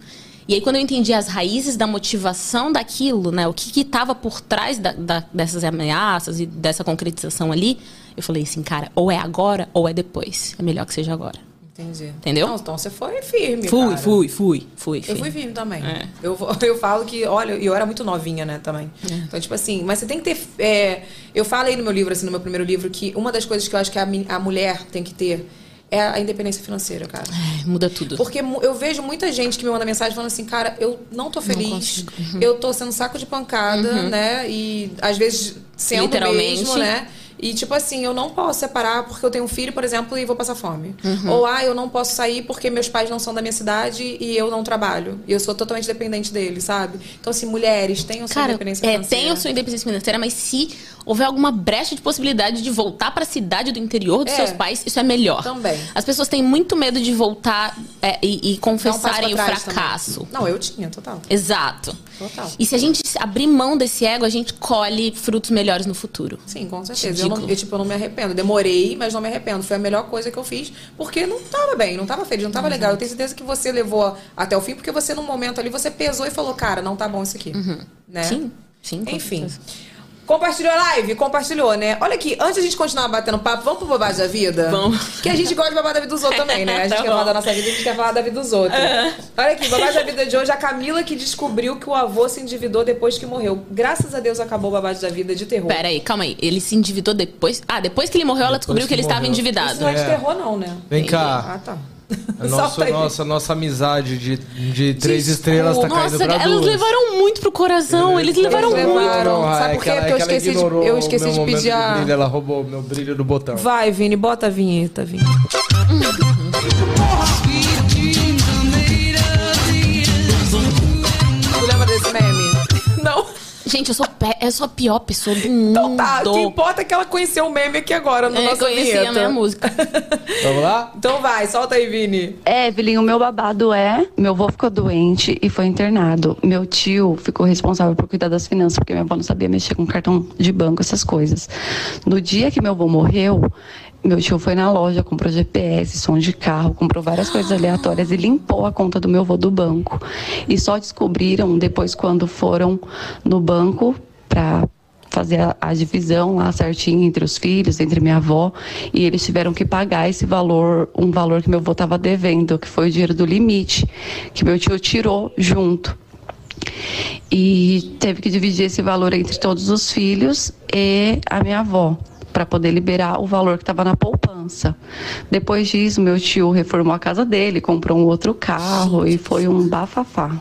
E aí, quando eu entendi as raízes da motivação daquilo, né? O que que tava por trás da- da- dessas ameaças e dessa concretização ali, eu falei assim, cara, ou é agora ou é depois. É melhor que seja agora. Entendi. Entendeu? Não, então você foi firme. Fui, cara. fui, fui, fui, Eu fui. firme também. É. Eu, eu falo que, olha, e eu era muito novinha, né, também. Então, tipo assim, mas você tem que ter. é, eu falei no meu livro, assim, no meu primeiro livro, que uma das coisas que eu acho que a, a mulher tem que ter é a independência financeira, cara. Ai, muda tudo. Porque eu vejo muita gente que me manda mensagem falando assim, cara, eu não tô feliz, consigo. Uhum. eu tô sendo saco de pancada, né? E às vezes sendo Literalmente. mesmo, né? E tipo assim, eu não posso separar porque eu tenho um filho, por exemplo, e vou passar fome. Uhum. Ou, ah, eu não posso sair porque meus pais não são da minha cidade e eu não trabalho. E eu sou totalmente dependente deles, sabe? Então, assim, mulheres, tenham sua Cara, independência é, financeira. tem a sua independência financeira, mas se houver alguma brecha de possibilidade de voltar pra cidade do interior dos É. seus pais, isso é melhor. Também. As pessoas têm muito medo de voltar é, e, e Dá um confessarem o fracasso. também. Não, eu tinha, total. Exato. Total. E se a gente abrir mão desse ego, a gente colhe frutos melhores no futuro. Sim, com certeza. Eu, não, eu, tipo, eu não me arrependo. Demorei, mas não me arrependo. Foi a melhor coisa que eu fiz, porque não tava bem, não tava feliz, não tava legal. Eu tenho certeza que você levou até o fim, porque você, num momento ali, você pesou e falou, cara, não tá bom isso aqui. Né? Sim, sim. Enfim. certeza. Compartilhou a live? Compartilhou, né? Olha aqui, antes de a gente continuar batendo papo, vamos pro bobagem da vida? Vamos. Que a gente gosta de babar da vida dos outros também, né? A gente Tá quer falar da nossa vida, a gente quer falar da vida dos outros. Olha aqui, babagem da vida de hoje, a Camila que descobriu que o avô se endividou depois que morreu. Graças a Deus acabou o babagem da vida de terror. Pera aí, calma aí. Ele se endividou depois. Ah, depois que ele morreu, ela descobriu que, que ele estava morreu. Isso endividado. não é de É. terror, não, né? Vem cá. Ah, tá. Nossa, nossa, nossa amizade de, de três estrelas tá Nossa, caindo pra elas duas. levaram muito pro coração. Eles levaram Eles muito. levaram. Não, Sabe é por que quê? ela- Porque eu esqueci de- eu o esqueci meu de pedir a- brilho, ela roubou o meu brilho do botão. Vai, Vini, bota a vinheta, Vini. Tu lembra desse meme? Não. Gente, eu sou, pe- eu sou a pior pessoa do mundo. Então tá, o que importa é que ela conheceu o meme aqui agora no É, nosso conheci vinheta. a minha música. Vamos lá? Então vai, solta aí, Vini. Evelyn, o meu babado é: meu avô ficou doente e foi internado. Meu tio ficou responsável por cuidar das finanças, porque meu avô não sabia mexer com cartão de banco, essas coisas. No dia que meu avô morreu, meu tio foi na loja, comprou GPS, som de carro, comprou várias coisas aleatórias e limpou a conta do meu avô do banco. E só descobriram depois quando foram no banco para fazer a, a divisão lá certinho entre os filhos, entre minha avó, e eles tiveram que pagar esse valor, um valor que meu avô estava devendo, que foi o dinheiro do limite, que meu tio tirou junto. E teve que dividir esse valor entre todos os filhos e a minha avó, para poder liberar o valor que estava na poupança. Depois disso, meu tio reformou a casa dele, comprou um outro carro e foi um bafafá.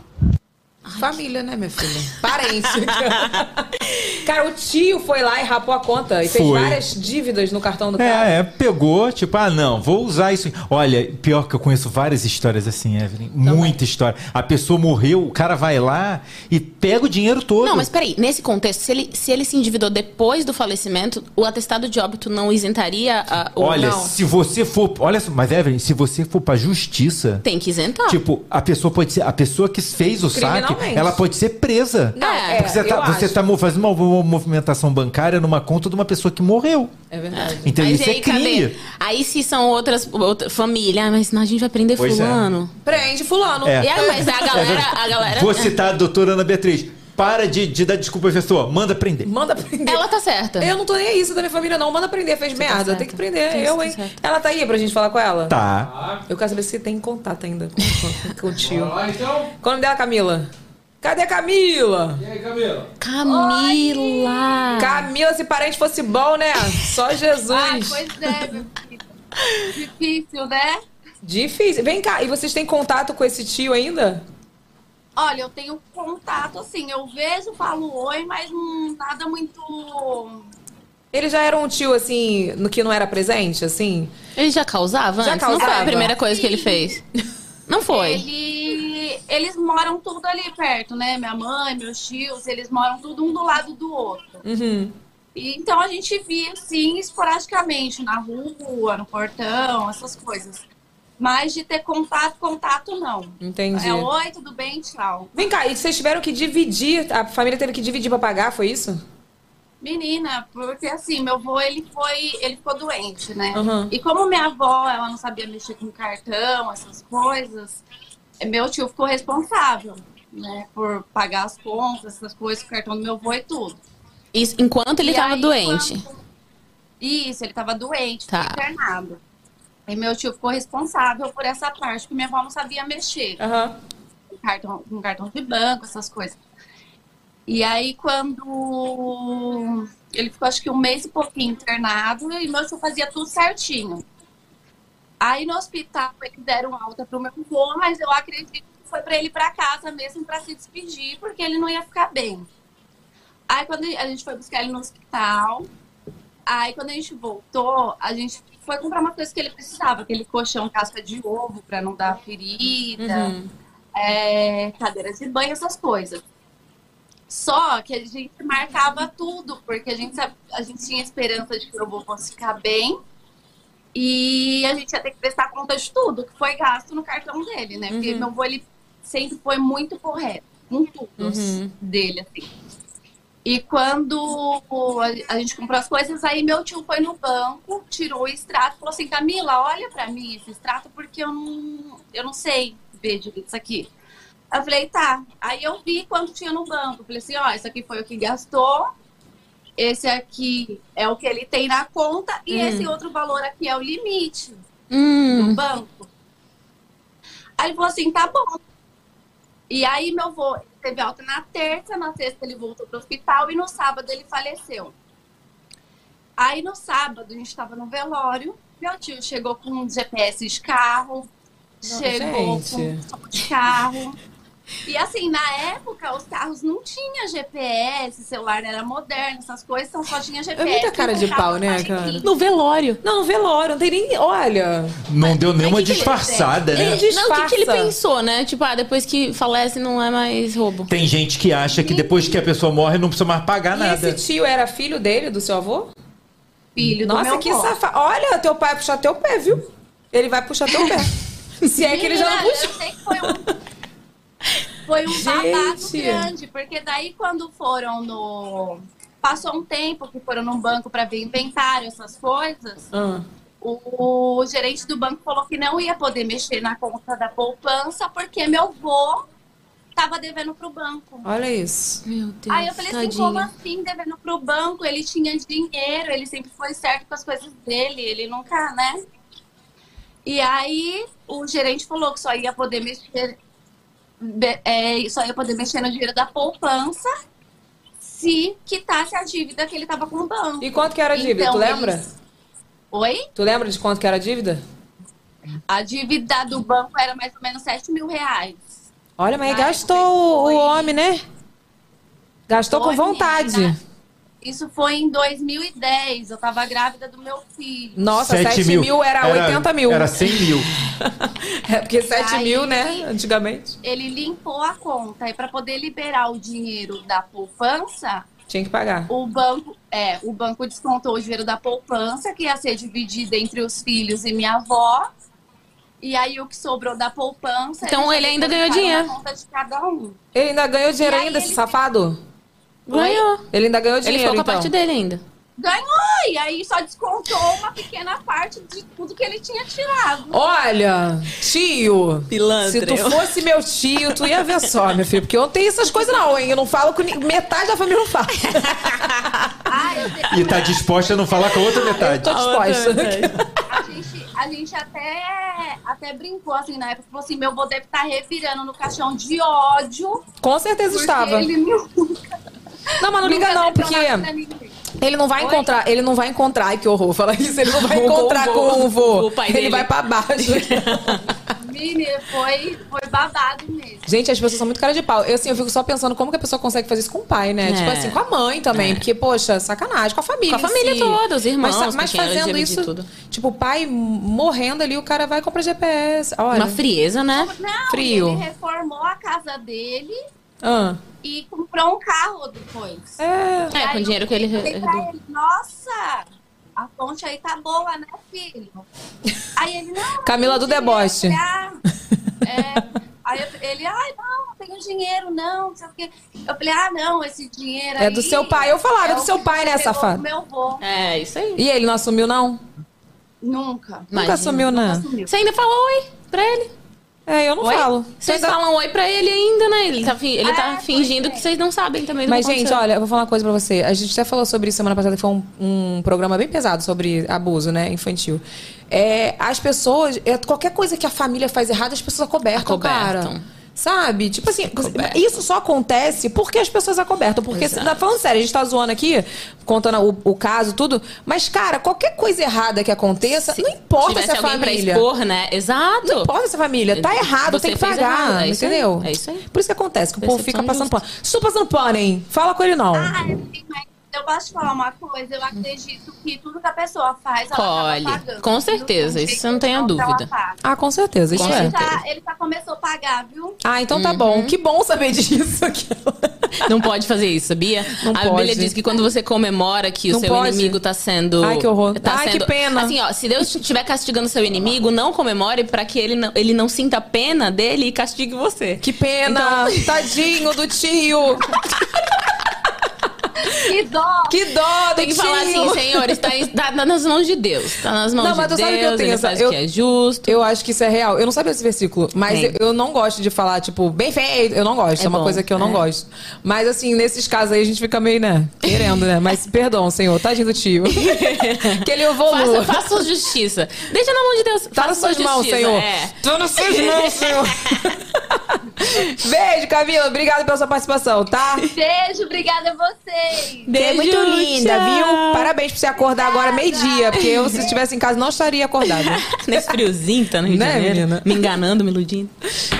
Família, né, minha filha? Parente. Cara, o tio foi lá e rapou a conta e fez Foi. várias dívidas no cartão do cara. É, é, pegou, tipo, ah, não, vou usar isso. Olha, pior que eu conheço várias histórias assim, Evelyn. Muita história. A pessoa morreu, o cara vai lá e pega o dinheiro todo. Não, mas peraí, nesse contexto, se ele, se ele se endividou depois do falecimento, o atestado de óbito não isentaria a, o. Olha, não. se você for. Olha só, mas Evelyn, se você for pra justiça. Tem que isentar. Tipo, a pessoa pode ser. A pessoa que fez o saque. Ela pode ser presa. Não, é, Porque você eu tá, você tá fazendo uma, uma movimentação bancária numa conta de uma pessoa que morreu. É verdade. Então Mas isso aí, é crime. cadê? Aí se são outras outra, família, ah, mas senão a gente vai prender Pois é. fulano. Prende fulano. É. E aí, mas a galera, a galera. Vou citar a doutora Ana Beatriz. Para de, de dar desculpa à pessoa. Manda prender. Manda prender. Ela tá certa. Eu não tô nem aí, isso da minha família, não. Manda prender, fez merda. certa. tem que prender. Tá eu, hein? certo. Ela tá aí pra gente falar com ela? Tá. Eu quero saber se você tem contato ainda com, com, com o tio. Então. Qual o nome dela, Camila? Cadê a Camila? E aí, Camila? Camila! Camila, se parente fosse bom, né? Só Jesus. Ai, pois é, meu filho. Difícil, né? Difícil. Vem cá, e vocês têm contato com esse tio ainda? Olha, eu tenho contato, assim, eu vejo, falo oi, mas hum, nada muito. Ele já era um tio, assim, no que não era presente, assim? Ele já causava Já antes? Não foi causava? a primeira coisa que ele fez. Não foi. Ele, eles moram tudo ali perto, né? Minha mãe, meus tios, eles moram tudo um do lado do outro. Uhum. E, então a gente via, assim, esporadicamente, na rua, no portão, essas coisas. Mas de ter contato, contato não. Entendi. É oi, tudo bem, tchau. Vem cá, e vocês tiveram que dividir, a família teve que dividir pra pagar, foi isso? Menina, porque assim, meu avô, ele foi, ele ficou doente, né? Uhum. E como minha avó, ela não sabia mexer com cartão, essas coisas, meu tio ficou responsável, né? Por pagar as contas, essas coisas, o cartão do meu avô e tudo. Isso, enquanto ele E tava aí, doente. quando- Isso, ele tava doente, Tá. internado. E meu tio ficou responsável por essa parte, porque minha avó não sabia mexer Aham. com cartão, com cartão de banco, essas coisas. E aí, quando ele ficou acho que um mês e pouquinho internado, e meu tio fazia tudo certinho. Aí no hospital eles deram alta pro meu avô, mas eu acredito que foi para ele para casa mesmo para se despedir, porque ele não ia ficar bem. Aí quando a gente foi buscar ele no hospital, aí quando a gente voltou, a gente foi comprar uma coisa que ele precisava, aquele colchão casca de ovo para não dar ferida é, cadeiras de banho, essas coisas. Só que a gente marcava tudo, porque a gente, a gente tinha esperança de que o avô fosse ficar bem. E a gente ia ter que prestar conta de tudo que foi gasto no cartão dele, né? Porque meu avô, ele sempre foi muito correto com tudo dele, assim. E quando a- gente comprou as coisas, aí meu tio foi no banco, tirou o extrato falou assim: Camila, olha pra mim esse extrato, porque eu não, eu não sei ver direito isso aqui. Eu falei, tá. Aí eu vi quanto tinha no banco. Falei assim: ó, isso aqui foi o que gastou, esse aqui é o que ele tem na conta, e esse outro valor aqui é o limite Hum. do banco. Aí ele falou assim, tá bom. E aí meu avô teve alta na terça, na sexta ele voltou pro hospital e no sábado ele faleceu. Aí no sábado a gente tava no velório, meu tio chegou com um GPS de carro, chegou gente. com um de carro. E assim, na época, os carros não tinham GPS, celular era moderno, essas coisas, então só tinha GPS. muita cara de pau, né, cara? No velório. Não, no velório, não tem nem. Olha. Não deu nenhuma disfarçada, né? Ele Não, o que, que ele pensou, né? Tipo, ah, depois que falece não é mais roubo. Tem gente que acha que depois que a pessoa morre não precisa mais pagar E nada. esse tio era filho dele, do seu avô? Filho do Nossa, meu que avô. safado. Olha, teu pai vai puxar teu pé, viu? Ele vai puxar teu pé. Se é que ele já não Menina, puxou. Eu sei que foi um, foi um babado grande, porque daí quando foram no. Passou um tempo que foram num banco para ver inventário, essas coisas. Ah, O, gerente do banco falou que não ia poder mexer na conta da poupança porque meu avô tava devendo pro banco. olha isso. Meu Deus, Aí eu falei assim, como assim, devendo pro banco? Ele tinha dinheiro, ele sempre foi certo com as coisas dele, ele nunca, né? E aí o gerente falou que só ia poder mexer, é, só ia poder mexer no dinheiro da poupança se quitasse a dívida que ele tava com o banco. E quanto que era a dívida? Então, tu lembra? eles- Oi? Tu lembra de quanto que era a dívida? A dívida do banco era mais ou menos 7 mil reais. Olha, mas Na gastou época o foi- homem, né? Gastou com Foi, vontade. Isso foi em 2010. Eu tava grávida do meu filho. Nossa, Sete 7 mil, era, 80 mil. Era 100 mil. É, porque 7 Aí- mil, né? Antigamente. Ele limpou a conta e para poder liberar o dinheiro da poupança, Tinha que pagar. o banco, é, o banco descontou o dinheiro da poupança que ia ser dividido entre os filhos e minha avó. E aí o que sobrou da poupança. Então, ele ainda ganhou dinheiro. Na conta de cada um. Ele ainda ganhou dinheiro E ainda, esse ele- safado? Ganhou. Ele ainda ganhou Ele dinheiro, ficou com a então. parte dele ainda. Ganhou! E aí só descontou uma pequena parte de tudo que ele tinha tirado. Olha, tio. Pilantra, Se tu eu. fosse meu tio, tu ia ver só, meu filho. Porque eu não tenho essas coisas, não, hein? Eu não falo com ni- metade da família, não fala. Ah, eu sei- E tá disposta a não falar com a outra metade. Tô disposta. a gente, a gente até, até brincou assim na época. Falou assim: meu avô deve estar revirando no caixão de ódio. Com certeza estava. Ele nunca, Não, mas não liga não, porque ele não vai Oi? encontrar, ele não vai encontrar, ai que horror, fala isso, ele não vai encontrar com o vô. O pai ele dele. vai pra baixo. Menina, foi, foi babado mesmo. Gente, as pessoas são muito cara de pau. Eu, assim, eu fico só pensando como que a pessoa consegue fazer isso com o pai, né? É. Tipo assim, com a mãe também. Porque, poxa, sacanagem. Com a família Com a família si. toda, os irmãos, Mas, mas fazendo isso, tudo. tipo, o pai morrendo ali, o cara vai e compra GPS. Olha. Uma frieza, né? Não, Frio. ele reformou a casa dele Ah. e comprou um carro depois. É. É, com o dinheiro que ele Falei pra herdou. ele, nossa, a fonte aí tá boa, né, filho? Aí ele, não. Camila do deboche. é. Aí eu- ele, ai, não, não tenho dinheiro, não, não sei o quê. Eu falei, ah, não, esse dinheiro É do seu pai. Eu falava, é do o seu pai, né, safado? do meu vô. É, isso aí. E ele não assumiu, não? Nunca. Nunca Imagina. assumiu, né? Assumiu. Você ainda falou oi pra ele? É, eu não Oi? falo. Vocês Ainda- falam oi pra ele ainda, né? Ele tá, fi- ele tá É, fingindo é. que vocês não sabem também. do Mas, gente, aconteceu. olha, eu vou falar uma coisa pra você. A gente até falou sobre isso semana passada, que foi um, um programa bem pesado sobre abuso, né, infantil. É, as pessoas, é, qualquer coisa que a família faz errado, as pessoas acobertam, Acobertam. cara. Sabe? Tipo assim, isso só acontece porque as pessoas acobertam. Porque, Exato. tá falando sério, a gente tá zoando aqui, contando o, o caso, tudo. Mas, cara, qualquer coisa errada que aconteça, não importa se é alguém família. pra expor, né? Exato. Não importa se é família. Tá errado, Você tem que pagar. errado, é isso aí, entendeu? é isso aí. Por isso que acontece, que o povo fica passando justa. pano. Se tu passando pano, hein? Fala com ele, não. Ah, sim, mas eu posso te falar uma coisa? Eu acredito que tudo que a pessoa faz, ela Colhe. acaba pagando. Com certeza, isso você não tem a que dúvida. Ah, com certeza, isso Com é. Ele certeza. já, ele já começou a pagar, viu? Ah, então tá Uhum. bom. Que bom saber disso. Não pode fazer isso, sabia? Não a Bíblia diz que quando você comemora que Não o seu pode? inimigo tá sendo. Ai, que horror. Tá Ai, que sendo, pena. Assim, ó, se Deus estiver castigando seu inimigo, não comemore pra que ele não, ele não sinta pena dele e castigue você. Que pena. Tadinho do tio. Que dó! Que dó Tem que tio. falar assim, Senhor, está, está nas mãos de Deus. Está nas mãos Não, mas de tu sabe que eu tenho ele essa- faz eu- que é justo. Eu acho que isso é real. Eu não sabia esse versículo, mas eu, eu não gosto de falar, tipo, bem feito. Eu não gosto. É, É uma bom, coisa que eu não é. gosto. Mas, assim, nesses casos aí a gente fica meio, né? Querendo, né? Mas perdão, senhor. Tadinho do tio. que ele evoluiu. Faça, faça sua justiça. Deixa na mão de Deus. Tá faça nas suas sua mãos, Senhor. É. Tô nas suas mãos, Senhor. Beijo, Camila. Obrigada pela sua participação, tá? Beijo, obrigada a vocês! Você é muito Beijo, linda, tchau. viu? Parabéns por você acordar agora meio-dia, porque eu, se estivesse em casa, não estaria acordada. Nesse friozinho, tá no Rio Né, de Janeiro. menina? Me enganando, me iludindo.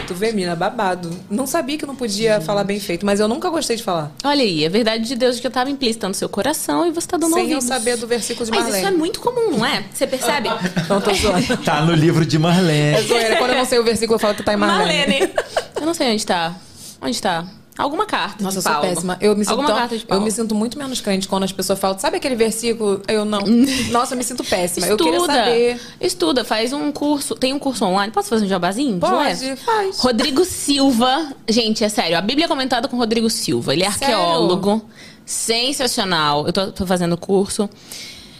Tu vê, menina, babado. Não sabia que não podia falar bem feito, mas eu nunca gostei de falar. Olha aí, a verdade de Deus que eu tava implícita no seu coração e você tá dando Sem eu saber do versículo de Mas Marlene. isso é muito comum, não é? Você percebe? Não, tô zoando. Tá no livro de É Marlene. zoeira. Quando eu não sei o versículo, eu falo que tá em Marlene. Marlene. Eu não sei onde tá. Onde tá? Alguma carta. Nossa, eu sou péssima. Eu me, sinto Alguma tão- carta de eu Paulo. me sinto muito menos crente quando as pessoas falam, sabe aquele versículo? Eu não. Nossa, eu me sinto péssima. Eu queria Estuda. saber. Estuda, faz um curso. Tem um curso online. Posso fazer um jabazinho? de Pode, faz. Rodrigo Silva. Gente, é sério. A Bíblia é comentada com Rodrigo Silva. Ele é Sério? arqueólogo. Sensacional. Eu tô, tô fazendo curso.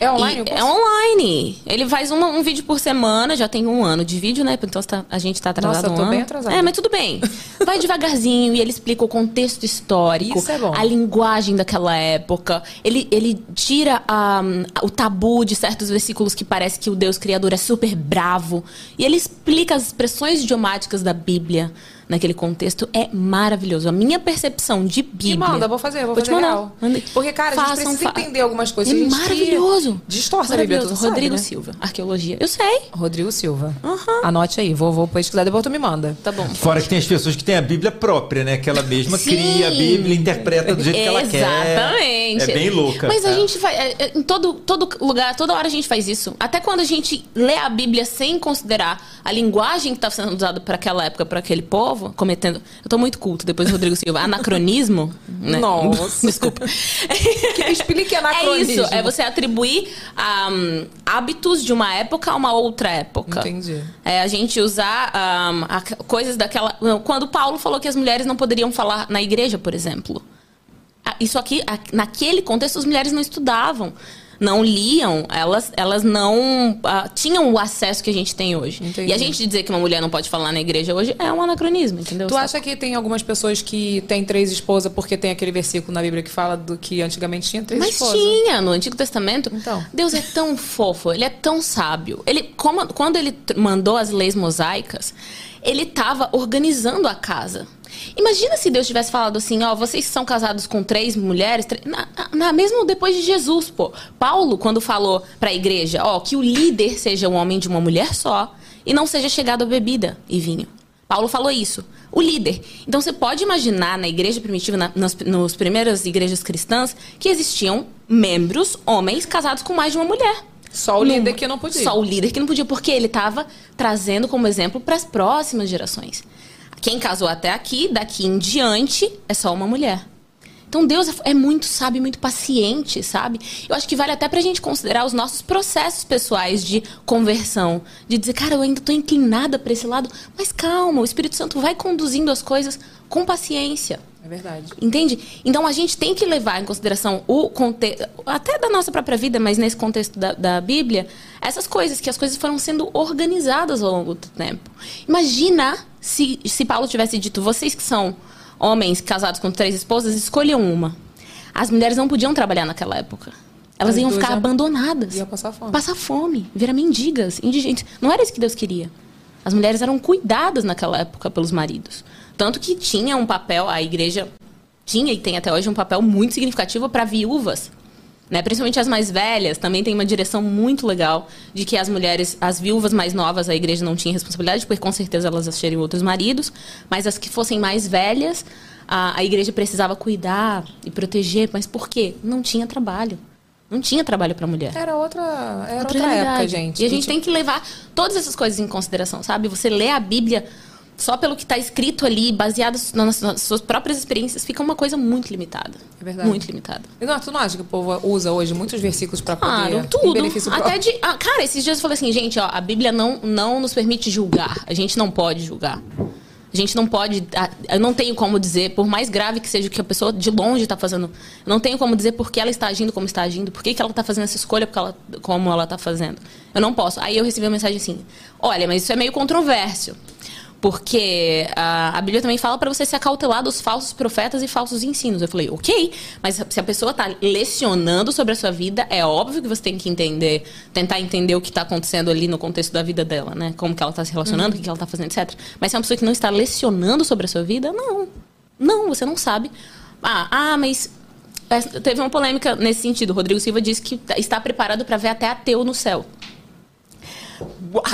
É online? É online. Ele faz uma- um vídeo por semana, já tem um ano de vídeo, né? Então tá- a gente tá atrasado Nossa, eu tô um ano. bem atrasada. É, mas tudo bem. Vai devagarzinho e ele explica o contexto histórico, Isso é bom. a linguagem daquela época. Ele, ele tira a- o tabu de certos versículos que parece que o Deus Criador é super bravo. E ele explica as expressões idiomáticas da Bíblia naquele contexto. É maravilhoso. A minha percepção de Me Bíblia. manda, vou fazer, vou, Vou te fazer mandar. real. Porque, cara, a gente Façam, precisa fa- entender algumas coisas. É maravilhoso. Distorce a Bíblia, Maravilhoso. sabe, Rodrigo né? Silva, arqueologia. Eu sei. Rodrigo Silva. Anote aí, vou, vou pesquisar, depois tu me manda. Tá bom. Fora que tem as pessoas que têm a Bíblia própria, né? Que ela mesma Sim. cria a Bíblia e interpreta do jeito que ela quer. Exatamente. É bem louca. Mas a É. gente faz. é, é, Em todo, todo lugar, toda hora a gente faz isso. Até quando a gente lê a Bíblia sem considerar a linguagem que está sendo usada para aquela época, para aquele povo, cometendo. Eu tô muito culto depois do Rodrigo Silva. Anacronismo? Né? Nossa. Desculpa. Que explique É anacronismo. isso, é você atribuir ahm, hábitos de uma época a uma outra época. Entendi. É, a gente usar ahm, a- coisas daquela. Quando Paulo falou que as mulheres não poderiam falar na igreja, por exemplo. Ah, Isso aqui, naquele contexto, as mulheres não estudavam, não liam, elas, elas não ah, tinham o acesso que a gente tem hoje. Entendi. E a gente dizer que uma mulher não pode falar na igreja hoje é um anacronismo, entendeu? Tu acha que tem algumas pessoas que têm três esposas porque tem aquele versículo na Bíblia que fala do que antigamente tinha três Mas esposas? tinha, no Antigo Testamento. Então. Deus é tão fofo, ele é tão sábio. Ele, como- quando ele mandou as leis mosaicas, ele estava organizando a casa. Imagina se Deus tivesse falado assim, ó, vocês são casados com três mulheres, tre- na, na- mesmo depois de Jesus, pô. Paulo, quando falou pra igreja, ó, que o líder seja um homem de uma mulher só e não seja chegado a bebida e vinho. Paulo falou isso. O líder. Então você pode imaginar na igreja primitiva, na, nas, nos primeiras igrejas cristãs, que existiam membros, homens, casados com mais de uma mulher. Só o líder que não podia. Só o líder que não podia, porque ele estava trazendo como exemplo para as próximas gerações. Quem casou até aqui, daqui em diante, é só uma mulher. Então Deus é muito sábio, muito paciente, sabe? Eu acho que vale até pra gente considerar os nossos processos pessoais de conversão, de dizer, cara, eu ainda tô inclinada para esse lado, mas calma, o Espírito Santo vai conduzindo as coisas com paciência. É verdade. Entende? Então a gente tem que levar em consideração o contexto, até da nossa própria vida, mas nesse contexto da, da Bíblia, essas coisas, que as coisas foram sendo organizadas ao longo do tempo. Imagina se, se Paulo tivesse dito, vocês que são homens casados com três esposas, escolham uma. As mulheres não podiam trabalhar naquela época. Elas As iam ficar abandonadas. iam passar fome. Passar fome, virar mendigas, indigentes. Não era isso que Deus queria. As mulheres eram cuidadas naquela época pelos maridos. Tanto que tinha um papel, a igreja tinha e tem até hoje um papel muito significativo para viúvas. Né? Principalmente as mais velhas, também tem uma direção muito legal de que as mulheres, as viúvas mais novas, a igreja não tinha responsabilidade, porque com certeza elas achariam outros maridos, mas as que fossem mais velhas, a, a igreja precisava cuidar e proteger. Mas por quê? Não tinha trabalho. Não tinha trabalho para mulher. Era outra, era outra, realidade. época, gente. E a gente tem que levar todas essas coisas em consideração, sabe? Você lê a Bíblia só pelo que está escrito ali, baseado nas, nas suas próprias experiências, fica uma coisa muito limitada. É verdade. Muito limitada. E não, tu não acha que o povo usa hoje muitos versículos poder... Claro, em tudo. benefício Até próprio? de. ah, cara, esses dias eu falei assim, gente, ó, a Bíblia não, não nos permite julgar. A gente não pode julgar. A gente não pode. ah, Eu não tenho como dizer, por mais grave que seja o que a pessoa de longe está fazendo, eu não tenho como dizer por que ela está agindo como está agindo, por que, que ela está fazendo essa escolha porque ela, como ela está fazendo. Eu não posso. Aí eu recebi uma mensagem assim: olha, mas isso é meio controverso. Porque a, a Bíblia também fala para você se acautelar dos falsos profetas e falsos ensinos. Eu falei, ok, mas se a pessoa está lecionando sobre a sua vida, é óbvio que você tem que entender, tentar entender o que está acontecendo ali no contexto da vida dela, né? Como que ela está se relacionando, o que, ela está fazendo, etc. Mas se é uma pessoa que não está lecionando sobre a sua vida, não. Não, você não sabe. Ah, ah mas é, teve uma polêmica nesse sentido. O Rodrigo Silva disse que está preparado para ver até ateu no céu.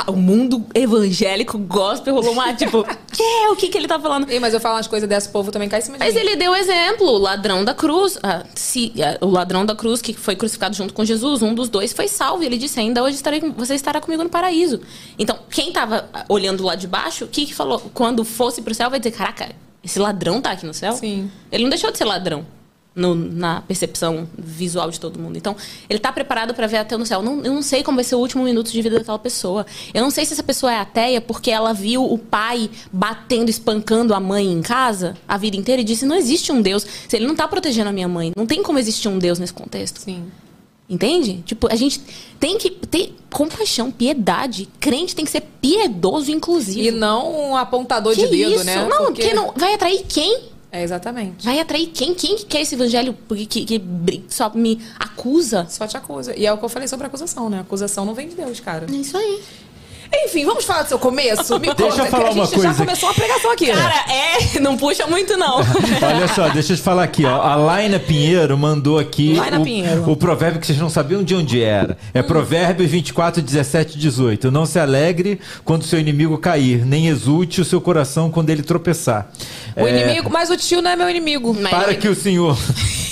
O mundo evangélico gospel rolou uma, tipo, que? O que, que ele tá falando? Ei, mas eu falo umas coisas dessas, o povo também cai em cima de Mas mim. ele deu exemplo, o ladrão da cruz. ah, se, ah, o ladrão da cruz que foi crucificado junto com Jesus, um dos dois foi salvo. Ele disse: Ainda hoje estarei, você estará comigo no paraíso. Então, quem tava ah, olhando lá de baixo, o que, que falou? Quando fosse pro céu, vai dizer: Caraca, esse ladrão tá aqui no céu? Sim. Ele não deixou de ser ladrão. No- na percepção visual de todo mundo. Então, ele tá preparado para ver até no céu. Não, eu não sei como vai ser o último minuto de vida daquela pessoa. Eu não sei se essa pessoa é ateia porque ela viu o pai batendo, espancando a mãe em casa a vida inteira e disse: não existe um Deus. Se ele não tá protegendo a minha mãe, não tem como existir um Deus nesse contexto. Sim. Entende? Tipo, a gente tem que ter compaixão, piedade. Crente tem que ser piedoso, inclusive. E não um apontador que de dedo, isso? né? Não, Porque- porque não. Vai atrair quem? É, exatamente. Vai atrair quem? Quem que quer esse evangelho que, que, que só me acusa? Só te acusa. E é o que eu falei sobre acusação, né? Acusação não vem de Deus, cara. É isso aí. Enfim, vamos falar do seu começo? Me Deixa conta, eu que falar a gente uma já coisa. começou uma pregação aqui. Cara, é, não puxa muito, não. Olha só, deixa eu te falar aqui, ó. A Laina Pinheiro mandou aqui Laina o, Pinheiro. o provérbio que vocês não sabiam de onde era. É Provérbios 24, 17 18. Não se alegre quando seu inimigo cair, nem exulte o seu coração quando ele tropeçar. O É, inimigo, mas o tio não é meu inimigo. Mas- Para que o Senhor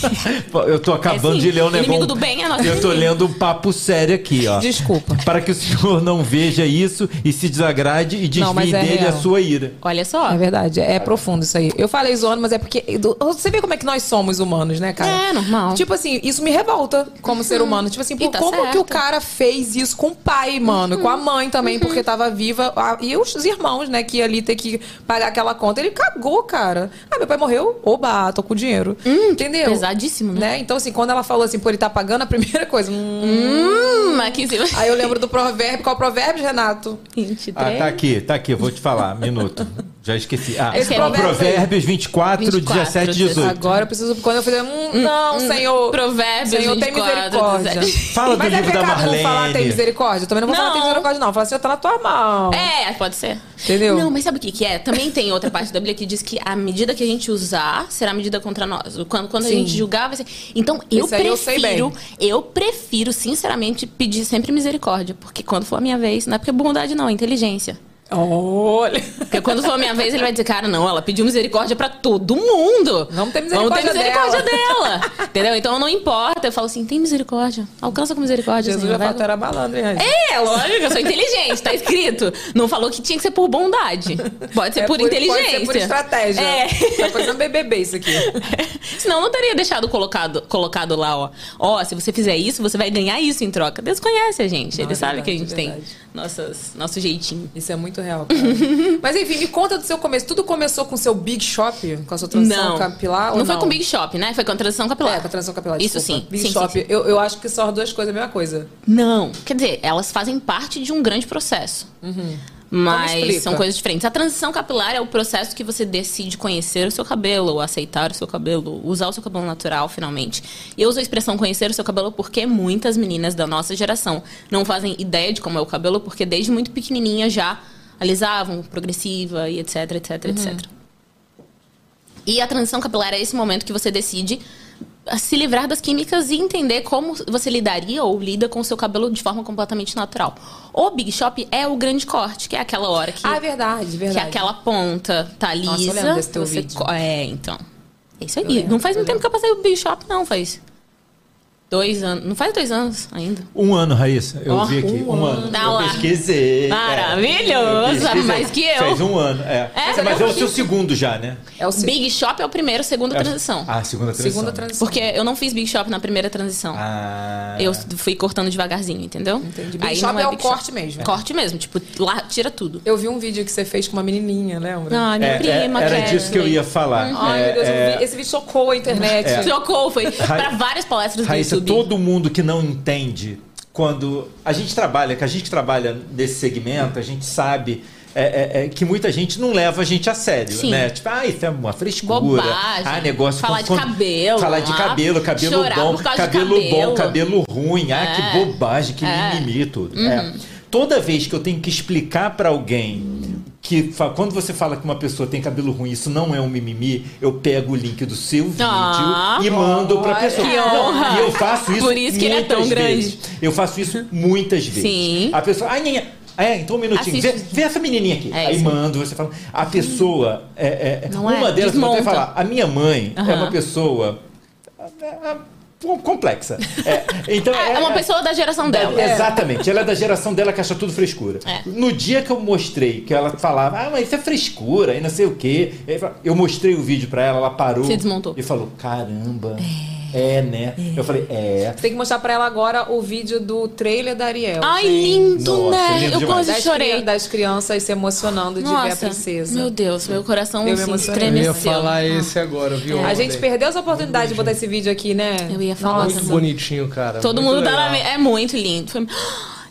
Eu tô acabando É, sim. de ler um negócio. Inimigo do bem é nosso Eu tô inimigo. lendo um papo sério aqui, ó. Desculpa. Para que o senhor não veja isso e se desagrade e desvie Não, é dele real. a sua ira. Olha só. É verdade, é profundo isso aí. Eu falei zoando, mas é porque. Você vê como é que nós somos humanos, né, cara? É, normal. Tipo assim, isso me revolta como ser humano. Tipo assim, pô, tá como certo. que o cara fez isso com o pai, mano? Com a mãe também, porque tava viva. a- E os irmãos, né, que ali ter que pagar aquela conta. Ele cagou, cara. Ah, meu pai morreu. Oba, tô com dinheiro. Entendeu? Pesadíssimo, né? Então, assim, quando ela falou assim, pô, ele tá pagando, a primeira coisa. hum. Hum, aqui em cima. Aí eu lembro do provérbio. Qual provérbio, Renato? 23. Ah, tá aqui, tá aqui, eu vou te falar. Minuto. Já esqueci. Ah, Esse Provérbios, provérbio aí. 24, 24, 17, 18. Agora eu preciso. Quando eu fizer. Hum, não, Senhor. Provérbios Senhor, tem 24, misericórdia. 17. Fala do Mas é livro da pecado não falar Marlene. tem misericórdia? Eu também não vou falar Não. tem misericórdia, não. Falar assim, tá na tua mão. É, pode ser. Entendeu? Não, mas sabe o que, que é? Também tem outra parte da Bíblia que diz que a medida que a gente usar será a medida contra nós. Quando, quando a gente julgar, vai ser. Então, eu Isso aí eu sei prefiro, bem. eu, prefiro, sinceramente, pedir sempre misericórdia. Porque quando for a minha vez, não é porque é bondade, não, é inteligência. Olha. Porque quando for a minha vez, ele vai dizer, cara, não, ela pediu misericórdia pra todo mundo. Vamos ter Vamos ter misericórdia misericórdia dela. dela. Entendeu? Então não importa. Eu falo assim, tem misericórdia. Alcança com misericórdia. Jesus já vai- era malandro, hein? É, lógico, eu sou inteligente, tá escrito. Não falou que tinha que ser por bondade. Pode ser É por, inteligência. Pode ser por estratégia. É. Tá parecendo BBB isso aqui. Senão não teria deixado colocado, colocado lá, ó. Ó, se você fizer isso, você vai ganhar isso em troca. Deus conhece a gente. Não, Ele é sabe que a verdade, gente é tem verdade. Nossas, nosso jeitinho. Isso é muito real. Mas enfim, me conta do seu começo. Tudo começou com o seu Big Shop? Com a sua transição Não. capilar? Não, ou foi com Big Shop, né? Foi com a transição capilar. É, com a transição capilar. Isso desculpa. sim. Big sim, sim, Shop. sim. Eu, eu acho que são as duas coisas a mesma coisa. Não. Quer dizer, elas fazem parte de um grande processo. Uhum. Como Mas são coisas diferentes. A transição capilar é o processo que você decide conhecer o seu cabelo, ou aceitar o seu cabelo, usar o seu cabelo natural, finalmente. E eu uso a expressão conhecer o seu cabelo porque muitas meninas da nossa geração não fazem ideia de como é o cabelo, porque desde muito pequenininha já alisavam, progressiva e etc, etc, etc. E a transição capilar é esse momento que você decide a se livrar das químicas e entender como você lidaria ou lida com o seu cabelo de forma completamente natural. O Big Shop é o grande corte, que é aquela hora que, Ah, é verdade, que verdade. aquela ponta tá lisa. Nossa, eu desse teu você vídeo. É, então. É isso aí. lembro, não faz muito tempo que eu passei o Big Shop, não, faz. Dois anos. Não faz dois anos ainda. Um ano, Raíssa. Eu Ó, vi aqui. um Um, ano. ano. Tá eu lá. pesquisei. Maravilhoso, É, eu pesquisei. mais que eu. Faz um ano, é. É, Mas é o seu segundo já, né? É o Big Shop é o primeiro, segunda transição. Ah, segunda transição. segunda transição. Porque eu não fiz Big Shop na primeira transição. Ah. Eu fui cortando devagarzinho, entendeu? Entendi. Big Aí Shop não é o corte mesmo. Corte mesmo, tipo, lá tira tudo. Eu vi um vídeo que você fez com uma menininha, lembra? Ah, minha É, é, prima, era disso que eu ia falar. Ai, É, meu Deus, é, esse vídeo chocou a internet. É. Trocou, foi pra várias palestras do Raíssa, Todo mundo que não entende quando a gente trabalha, que a gente trabalha nesse segmento, a gente sabe é, é, é, que muita gente não leva a gente a sério, Sim. né? Tipo, ah, isso é uma frescura. Bobagem. Ah, negócio Falar de com- cabelo, Falar de ah, cabelo, cabelo bom, de cabelo, bom, cabelo. cabelo ruim. Ah, É. que bobagem, que É. Uhum. mimimi tudo. É. Toda vez que eu tenho que explicar pra alguém que quando você fala que uma pessoa tem cabelo ruim, isso não é um mimimi, eu pego o link do seu vídeo Ah, e mando pra pessoa. que Não, honra. E eu faço isso Por isso que ele é muitas tão grande. vezes. Eu faço isso muitas vezes. Sim. A pessoa, ai, Ninha, é, então um minutinho. Vê, vê essa menininha aqui. É Aí mando, você fala. A pessoa, é, é, Não é, uma delas, vou até desmonta. falar, a minha mãe é Aham. uma pessoa é, é, complexa. É, então, É uma pessoa da geração dela. Exatamente. Ela é da geração dela que acha tudo frescura. É. No dia que eu mostrei que ela falava, ah, mas isso é frescura e não sei o quê. Eu mostrei o vídeo pra ela, ela parou. Se desmontou. E falou, caramba. É, né? Eu falei, é. Você tem que mostrar pra ela agora o vídeo do trailer da Ariel. Ai, gente. lindo, Nossa, né? lindo eu quase chorei. das crianças se emocionando de ver a Nossa, princesa. meu Deus, meu coração Eu me se emocionei. Eu ia estremeceu. falar esse agora, viu? A gente perdeu essa oportunidade de botar esse vídeo aqui, né? Eu ia falar Nossa. Muito bonitinho, cara. Todo muito mundo tá na... É muito lindo. Foi...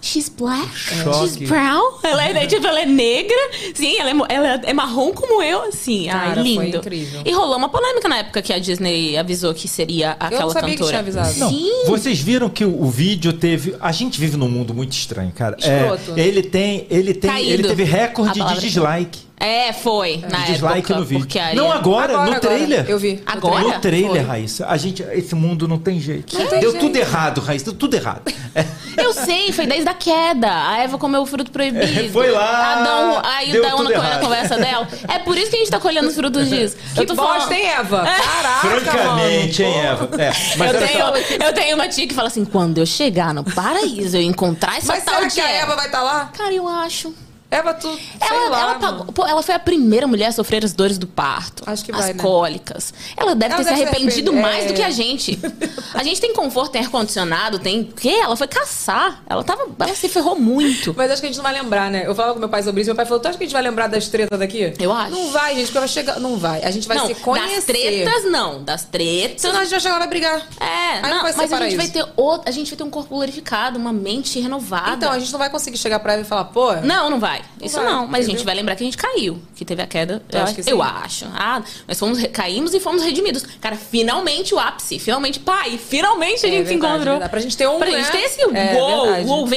She's black, Choque. she's brown. Ela é, tipo, ela é negra. Sim, ela é, ela é marrom como eu, assim. Cara, Ai, foi lindo. incrível. E rolou uma polêmica na época que a Disney avisou que seria aquela sabia que cantora. tinha avisado. Não, Sim. vocês viram que o, o vídeo teve. A gente vive num mundo muito estranho, cara. Escroto. É, ele tem, ele tem, Caído. ele teve recorde de dislike. É, foi. Na Dislike época, no vídeo. Porque a Não, agora, Agora, no agora. trailer. Eu vi. Agora? No trailer, Foi. Raíssa. A gente, esse mundo não tem jeito. Não tem Deu jeito. tudo errado, Raíssa. Deu tudo errado. É. Eu sei, foi desde a queda. A Eva comeu o fruto proibido. É, foi lá, Adão, aí deu o Adão na, errado. conversa dela. É por isso que a gente tá colhendo os frutos disso. Que bosta, hein, Eva? Caraca, Francamente, hein, Eva? É. Mas eu, só. tenho, eu tenho uma tia que fala assim: quando eu chegar no paraíso, eu encontrar essa Mas tal será de que a Eva. Eva vai estar lá? Cara, eu acho. Eva, tu. Ela, lá, ela, pagou- pô, ela foi a primeira mulher a sofrer as dores do parto. Acho que as vai, né? cólicas. Ela deve Ela ter se deve se arrependido mais é. do que a gente. A gente tem conforto, tem ar-condicionado, tem. O quê? Ela foi caçar. Ela tava. Ela se ferrou muito. Mas acho que a gente não vai lembrar, né? Eu falava com meu pai sobre isso. Meu pai falou: Tu acha que a gente vai lembrar das tretas daqui? Eu acho. Não vai, gente, porque vai chegar. Não vai. A gente vai não, se conhecer. das tretas, não. Das tretas. Senão a gente vai chegar lá brigar. É, Aí não não, vai ser mas a gente vai ter outro, a gente vai ter um corpo glorificado, uma mente renovada. Então, a gente não vai conseguir chegar pra ela e falar, pô. Não, não vai. Isso vai, não. Mas a gente vai lembrar que a gente caiu, que teve a queda. Eu Eu, acho que eu acho. Ah, nós fomos caímos e fomos redimidos. Cara, finalmente o ápice. Finalmente, pai, finalmente a É gente se verdade, encontrou. verdade. Pra gente ter um, Pra né? gente ter esse É,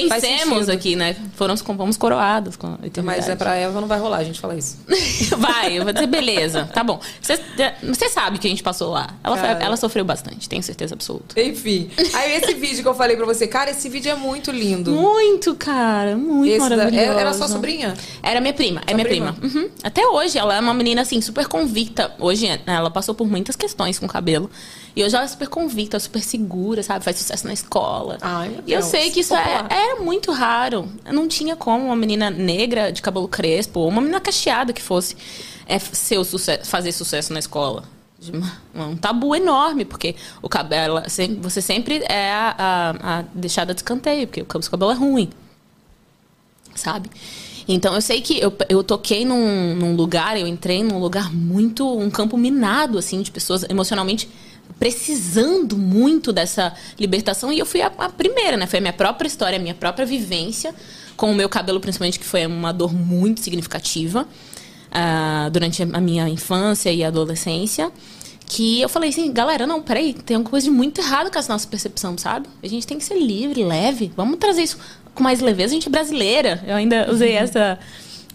Faz vencemos aqui, né? Foram, fomos coroados com a Mas é pra Eva, não vai rolar a gente falar isso. Vai, eu vou dizer, beleza, tá bom. Você sabe que a gente passou lá. Ela, foi- ela sofreu bastante, tenho certeza absoluta. Enfim. Aí esse vídeo que eu falei pra você, cara, esse vídeo é muito lindo. Muito, cara, muito Esse da- maravilhoso. é- era sua sobrinha? Era minha prima, é minha prima? prima. Uhum. Até hoje, ela é uma menina, assim, super convicta. Hoje, né, ela passou por muitas questões com o cabelo. E hoje ela é super convicta, super segura, sabe? Faz sucesso na escola. Ai, e eu sei que isso é, era muito raro. Não tinha como uma menina negra de cabelo crespo, ou uma menina cacheada que fosse é, ser o suce- fazer sucesso na escola. Uma- Um tabu enorme, porque o cabelo, você sempre é a, a- a deixada de escanteio, porque o seu cabelo é ruim sabe? Então eu sei que eu, eu toquei num, num lugar, eu entrei num lugar muito, um campo minado, assim, de pessoas emocionalmente precisando muito dessa libertação e eu fui a, a primeira, né? Foi a minha própria história, a minha própria vivência com o meu cabelo, principalmente, que foi uma dor muito significativa ah, durante a minha infância e adolescência. Que eu falei assim, galera, não, peraí, tem alguma coisa de muito errado com essa nossa percepção, sabe? A gente tem que ser livre, leve. Vamos trazer isso com mais leveza. A gente é brasileira. Eu ainda usei essa,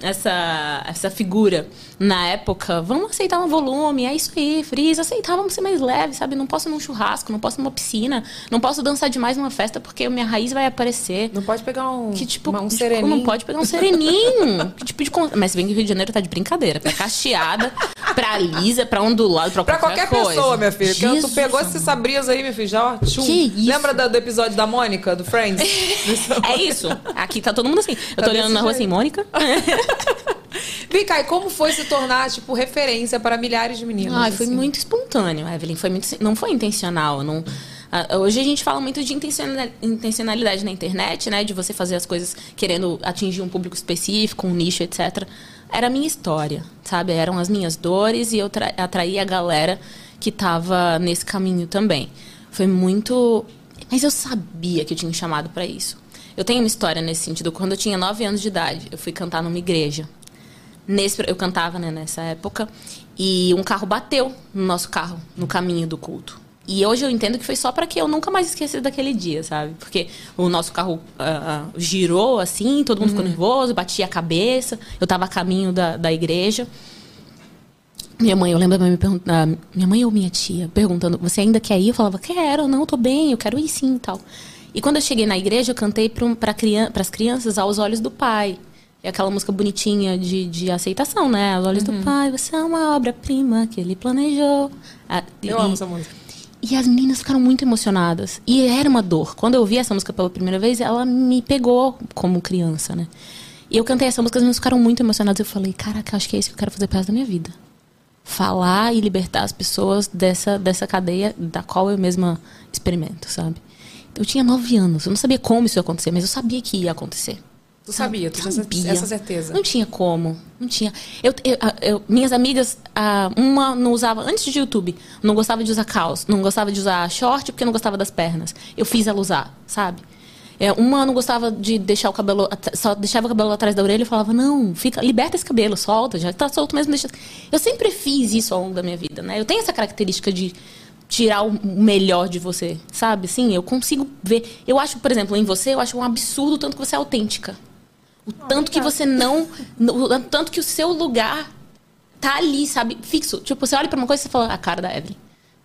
essa, essa figura na época. Vamos aceitar um volume, é isso aí, frisa, aceitar, vamos ser mais leve, sabe? Não posso num churrasco, não posso numa piscina, não posso dançar demais numa festa porque minha raiz vai aparecer. Não pode pegar um, Que tipo, uma- um tipo, sereninho. não pode pegar um sereninho. que tipo de Mas se bem que o Rio de Janeiro tá de brincadeira. Pra cacheada, pra lisa, pra ondulado, pra, Pra qualquer coisa. pessoa, minha filha. Porque tu Jesus pegou esse sabrias aí, minha filha, já, ó, tchum. Que isso? Lembra do, do episódio da Mônica, do Friends? É isso. Aqui tá todo mundo assim. Eu Tá tô olhando na rua jeito. assim, Mônica. Vem cá, e como foi se tornar, tipo, referência para milhares de meninos? Ai, foi assim? muito espontâneo, Evelyn. Foi muito, não foi intencional. Não, ah, hoje a gente fala muito de intencional- intencionalidade na internet, né? De você fazer as coisas querendo atingir um público específico, um nicho, etc. Era a minha história, sabe? Eram as minhas dores e eu tra- atraí a galera que tava nesse caminho também. Foi muito. Mas eu sabia que eu tinha um chamado para isso. Eu tenho uma história nesse sentido. Quando eu tinha 9 anos de idade, eu fui cantar numa igreja. Nesse, eu cantava né, nessa época e um carro bateu no nosso carro no caminho do culto. E hoje eu entendo que foi só para que eu nunca mais esquecesse daquele dia, sabe? Porque o nosso carro ah, ah, girou assim, todo mundo ficou nervoso, batia a cabeça. Eu tava a caminho da, da igreja. Minha mãe, eu lembro da minha mãe me perguntar, minha mãe ou minha tia, perguntando: Você ainda quer ir? Eu falava: Quero, não, tô bem, eu quero ir sim e tal. E quando eu cheguei na igreja, eu cantei para um, crian as crianças Aos Olhos do Pai. É aquela música bonitinha de, de aceitação, né? Aos Olhos do Pai, você é uma obra-prima que ele planejou. Ah, Eu e- amo essa música. e as meninas ficaram muito emocionadas. E era uma dor. Quando eu ouvi essa música pela primeira vez, ela me pegou como criança, né? E eu cantei essa música, as meninas ficaram muito emocionadas. Eu falei, caraca, acho que é isso que eu quero fazer resto da minha vida. Falar e libertar as pessoas dessa, dessa cadeia da qual eu mesma experimento, sabe? Eu tinha nove anos, eu não sabia como isso ia acontecer, mas eu sabia que ia acontecer. Tu sabia, tu tinha Sabia. essa certeza. Não tinha como. Não tinha. Eu, eu- eu- minhas amigas, uma não usava, antes de YouTube, não gostava de usar calça, não gostava de usar short porque não gostava das pernas. Eu fiz ela usar, sabe? É, uma não gostava de deixar o cabelo, só deixava o cabelo atrás da orelha e falava: Não, fica, liberta esse cabelo, solta, já tá solto mesmo. Deixa... Eu sempre fiz isso ao longo da minha vida, né? Eu tenho essa característica de tirar o melhor de você, sabe? Sim, eu consigo ver. Eu acho, por exemplo, em você, eu acho um absurdo tanto que você é autêntica. O tanto que você não. O tanto que o seu lugar tá ali, sabe? Fixo. Tipo, você olha pra uma coisa e você fala, a cara da Evelyn.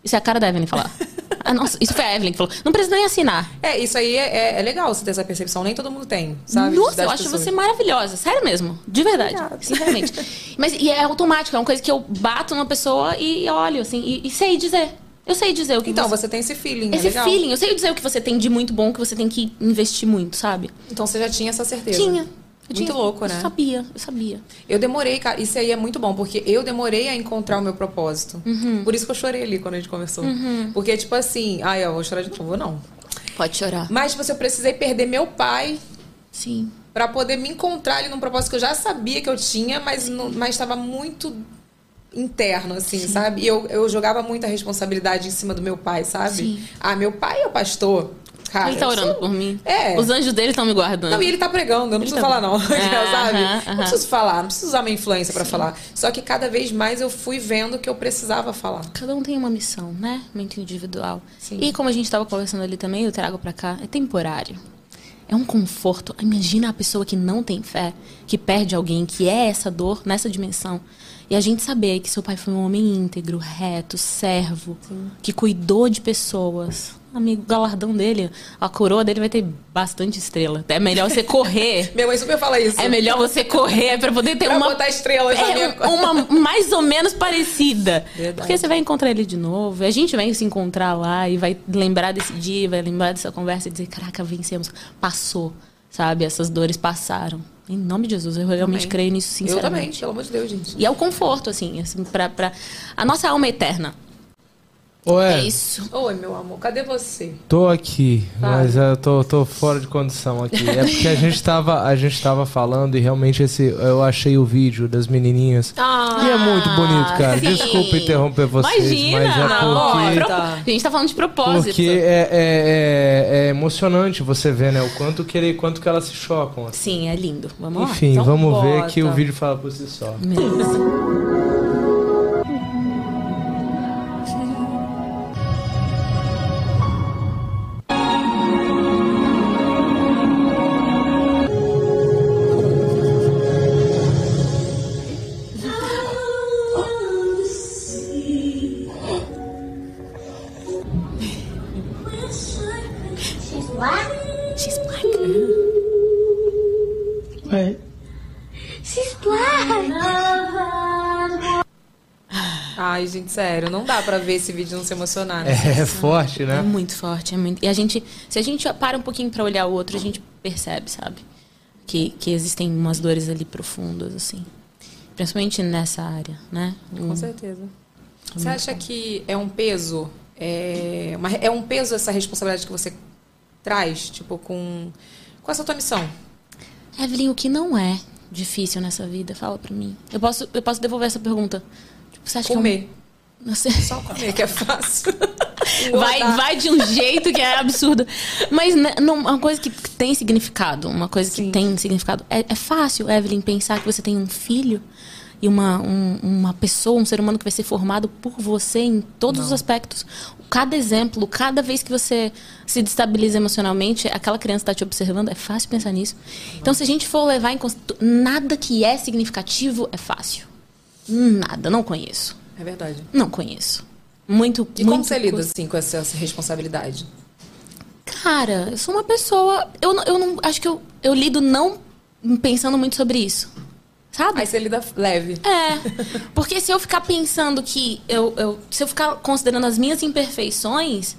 Isso é a cara da Evelyn falar. ah, nossa, isso foi a Evelyn que falou. Não precisa nem assinar. É, isso aí é, é- é legal você ter essa percepção. Nem todo mundo tem, sabe? Nossa, eu acho pessoas. você maravilhosa. Sério mesmo. De verdade. Sinceramente. Mas e é automático. É uma coisa que eu bato numa pessoa e olho, assim, e, e sei dizer. Eu sei dizer o que Então, você... você tem esse feeling, é Esse legal. feeling. Eu sei dizer o que você tem de muito bom, que você tem que investir muito, sabe? Então você já tinha essa certeza. Tinha. Eu Muito tinha- louco, né? Eu sabia, eu sabia. Eu demorei, cara. Isso aí é muito bom, porque eu demorei a encontrar o meu propósito. Uhum. Por isso que eu chorei ali quando a gente conversou. Porque, tipo assim, ai, eu vou chorar de novo, não. Pode chorar. Mas, tipo assim, eu precisei perder meu pai Sim. Pra poder me encontrar ali num propósito que eu já sabia que eu tinha, mas estava muito interno, assim, sabe? E eu, eu jogava muita responsabilidade em cima do meu pai, sabe? Sim. Ah, meu pai é o pastor. Cara, ele tá orando sou- por mim. É. Os anjos dele estão me guardando. Não, e ele tá pregando, eu não preciso tá- falar, não. Ah, sabe? Não preciso falar, não preciso usar minha influência pra falar. Só que cada vez mais eu fui vendo que eu precisava falar. Cada um tem uma missão, né? Muito individual. Sim. E como a gente estava conversando ali também, eu trago pra cá, é temporário. É um conforto. Imagina a pessoa que não tem fé, que perde alguém, que é essa dor nessa dimensão. E a gente saber que seu pai foi um homem íntegro, reto, servo, que cuidou de pessoas. Amigo, o galardão dele, a coroa dele vai ter bastante estrela. É melhor você correr. Minha mãe super fala isso. É melhor você correr pra poder ter Pra uma botar estrelas é, uma mais ou menos parecida. Verdade. Porque você vai encontrar ele de novo. A gente vai se encontrar lá e vai lembrar desse dia, vai lembrar dessa conversa e dizer: caraca, vencemos. Passou, sabe? Essas dores passaram. Em nome de Jesus, eu realmente Amém. creio nisso Eu também, sinceramente. pelo amor de Deus, gente. E é o conforto, assim, assim pra, pra... A nossa alma eterna. Ué, É isso. Oi, meu amor, cadê você? tô aqui, mas eu tô, tô fora de condição aqui. É porque a gente tava, a gente tava falando e realmente esse, eu achei o vídeo das menininhas. e é muito bonito, cara. Ah, sim. Desculpa interromper vocês, Imagina! mas é porque... Pro- A gente tá falando de propósito. Porque é, é, é- é emocionante você ver, né? O quanto que, ele, quanto que elas se chocam. assim. Sim, é lindo. Vamos lá. Enfim, então vamos ver bota. que o vídeo fala por si só. Beleza. Sério, não dá pra ver esse vídeo e não se emocionar, né? É, é forte, É né? muito forte, é muito. E a gente, se a gente para um pouquinho pra olhar o outro, a gente percebe, sabe? Que, que existem umas dores ali profundas, assim. Principalmente nessa área, né? Com Um- certeza. Você acha que é um peso? É, uma- é um peso essa responsabilidade que você traz, tipo, com, com essa tua missão? Evelyn, o que não é difícil nessa vida? Fala pra mim. Eu posso, eu posso devolver essa pergunta. Tipo, você acha Comer. Que é um... Você... Só comer, que é fácil. Vai, vai de um jeito que é absurdo. Mas né, não, uma coisa que tem significado, uma coisa que Sim. tem significado. É, é fácil, Evelyn, pensar que você tem um filho e uma, um- uma pessoa, um ser humano que vai ser formado por você em todos os aspectos. Cada exemplo, cada vez que você se destabiliza emocionalmente, aquela criança está te observando, é fácil pensar nisso. Então, se a gente for levar em consideração. Nada que é significativo é fácil. Nada, não conheço. É verdade. Não conheço. Muito, E como muito você lida, assim, com essa, responsabilidade? Cara, eu sou uma pessoa. Eu, não- eu não. Acho que eu, eu lido não pensando muito sobre isso. Sabe? Aí você lida leve. É. Porque se eu ficar pensando que. Eu, eu, se eu ficar considerando as minhas imperfeições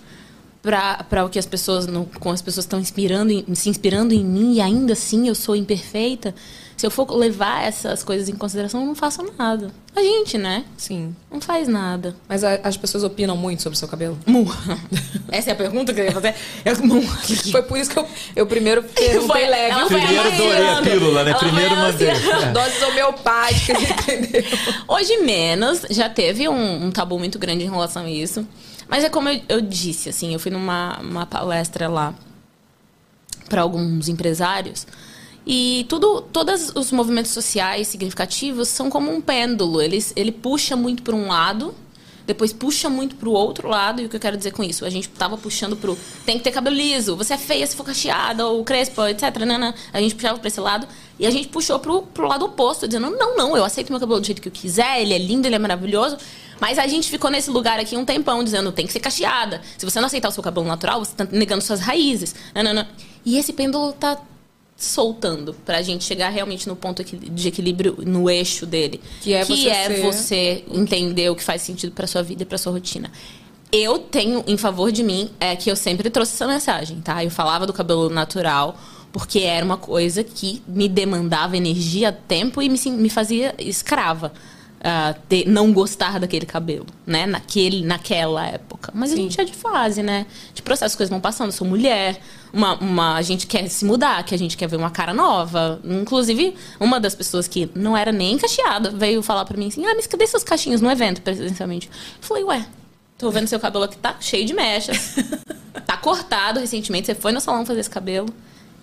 para o que as pessoas. No, com as pessoas estão inspirando, se inspirando em mim e ainda assim eu sou imperfeita. Se eu for levar essas coisas em consideração, eu não faço nada. A gente, né? Sim. Não faz nada. Mas a- as pessoas opinam muito sobre o seu cabelo? Essa é a pergunta que eu ia fazer. Eu, mu. Foi por isso que eu, eu primeiro perguntei Foi- leve. ela foi Primeiro doei a pílula, né? Ela Primeiro mandei. amaciando. Doses homeopáticas, entendeu? Hoje menos, já teve um, um tabu muito grande em relação a isso. Mas é como eu, eu disse, assim, eu fui numa uma palestra lá para alguns empresários e tudo, todos os movimentos sociais significativos são como um pêndulo. Eles, ele puxa muito para um lado depois puxa muito pro outro lado. E o que eu quero dizer com isso? A gente tava puxando pro tem que ter cabelo liso, você é feia se for cacheada, ou crespo, etc. Nana. A gente puxava pra esse lado. E a gente puxou pro, pro lado oposto, dizendo: não, não, eu aceito meu cabelo do jeito que eu quiser, ele é lindo, ele é maravilhoso. Mas a gente ficou nesse lugar aqui um tempão dizendo: tem que ser cacheada. Se você não aceitar o seu cabelo natural, você tá negando suas raízes. Nanana. E esse pêndulo tá soltando pra gente chegar realmente no ponto de equilíbrio no eixo dele que é que você, é ser... você entender o que faz sentido para sua vida e para sua rotina. Eu tenho em favor de mim é que eu sempre trouxe essa mensagem tá? Eu falava do cabelo natural porque era uma coisa que me demandava energia tempo e me, me fazia escrava Uh, ter, não gostar daquele cabelo, né? Naquele, naquela época. Mas Sim. a gente é de fase, né? De processo, as coisas vão passando. Eu sou mulher, uma, uma, a gente quer se mudar, que a gente quer ver uma cara nova. Inclusive, uma das pessoas que não era nem cacheada veio falar pra mim assim: Ah, mas cadê seus cachinhos no evento, presencialmente? Eu falei, ué, tô vendo seu cabelo aqui, tá cheio de mechas. tá cortado recentemente, você foi no salão fazer esse cabelo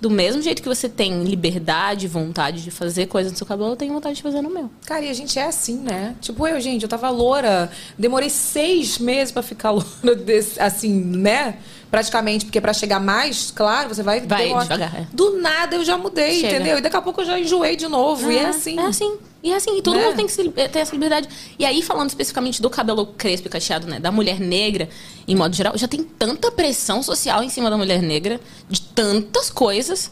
do mesmo jeito que você tem liberdade, vontade de fazer coisas no seu cabelo, eu tenho vontade de fazer no meu. Cara, e a gente é assim, né? Tipo, eu, gente, eu tava loura, demorei seis meses para ficar loura, desse, assim, né? Praticamente, porque para chegar mais, claro, você vai... Vai devagar, é. Do nada eu já mudei, Chega. entendeu? E daqui a pouco eu já enjoei de novo, é, e é assim. É assim. E assim, e todo né? mundo tem que ter essa liberdade. E aí, falando especificamente do cabelo crespo e cacheado, né? Da mulher negra, em modo geral, já tem tanta pressão social em cima da mulher negra, de tantas coisas.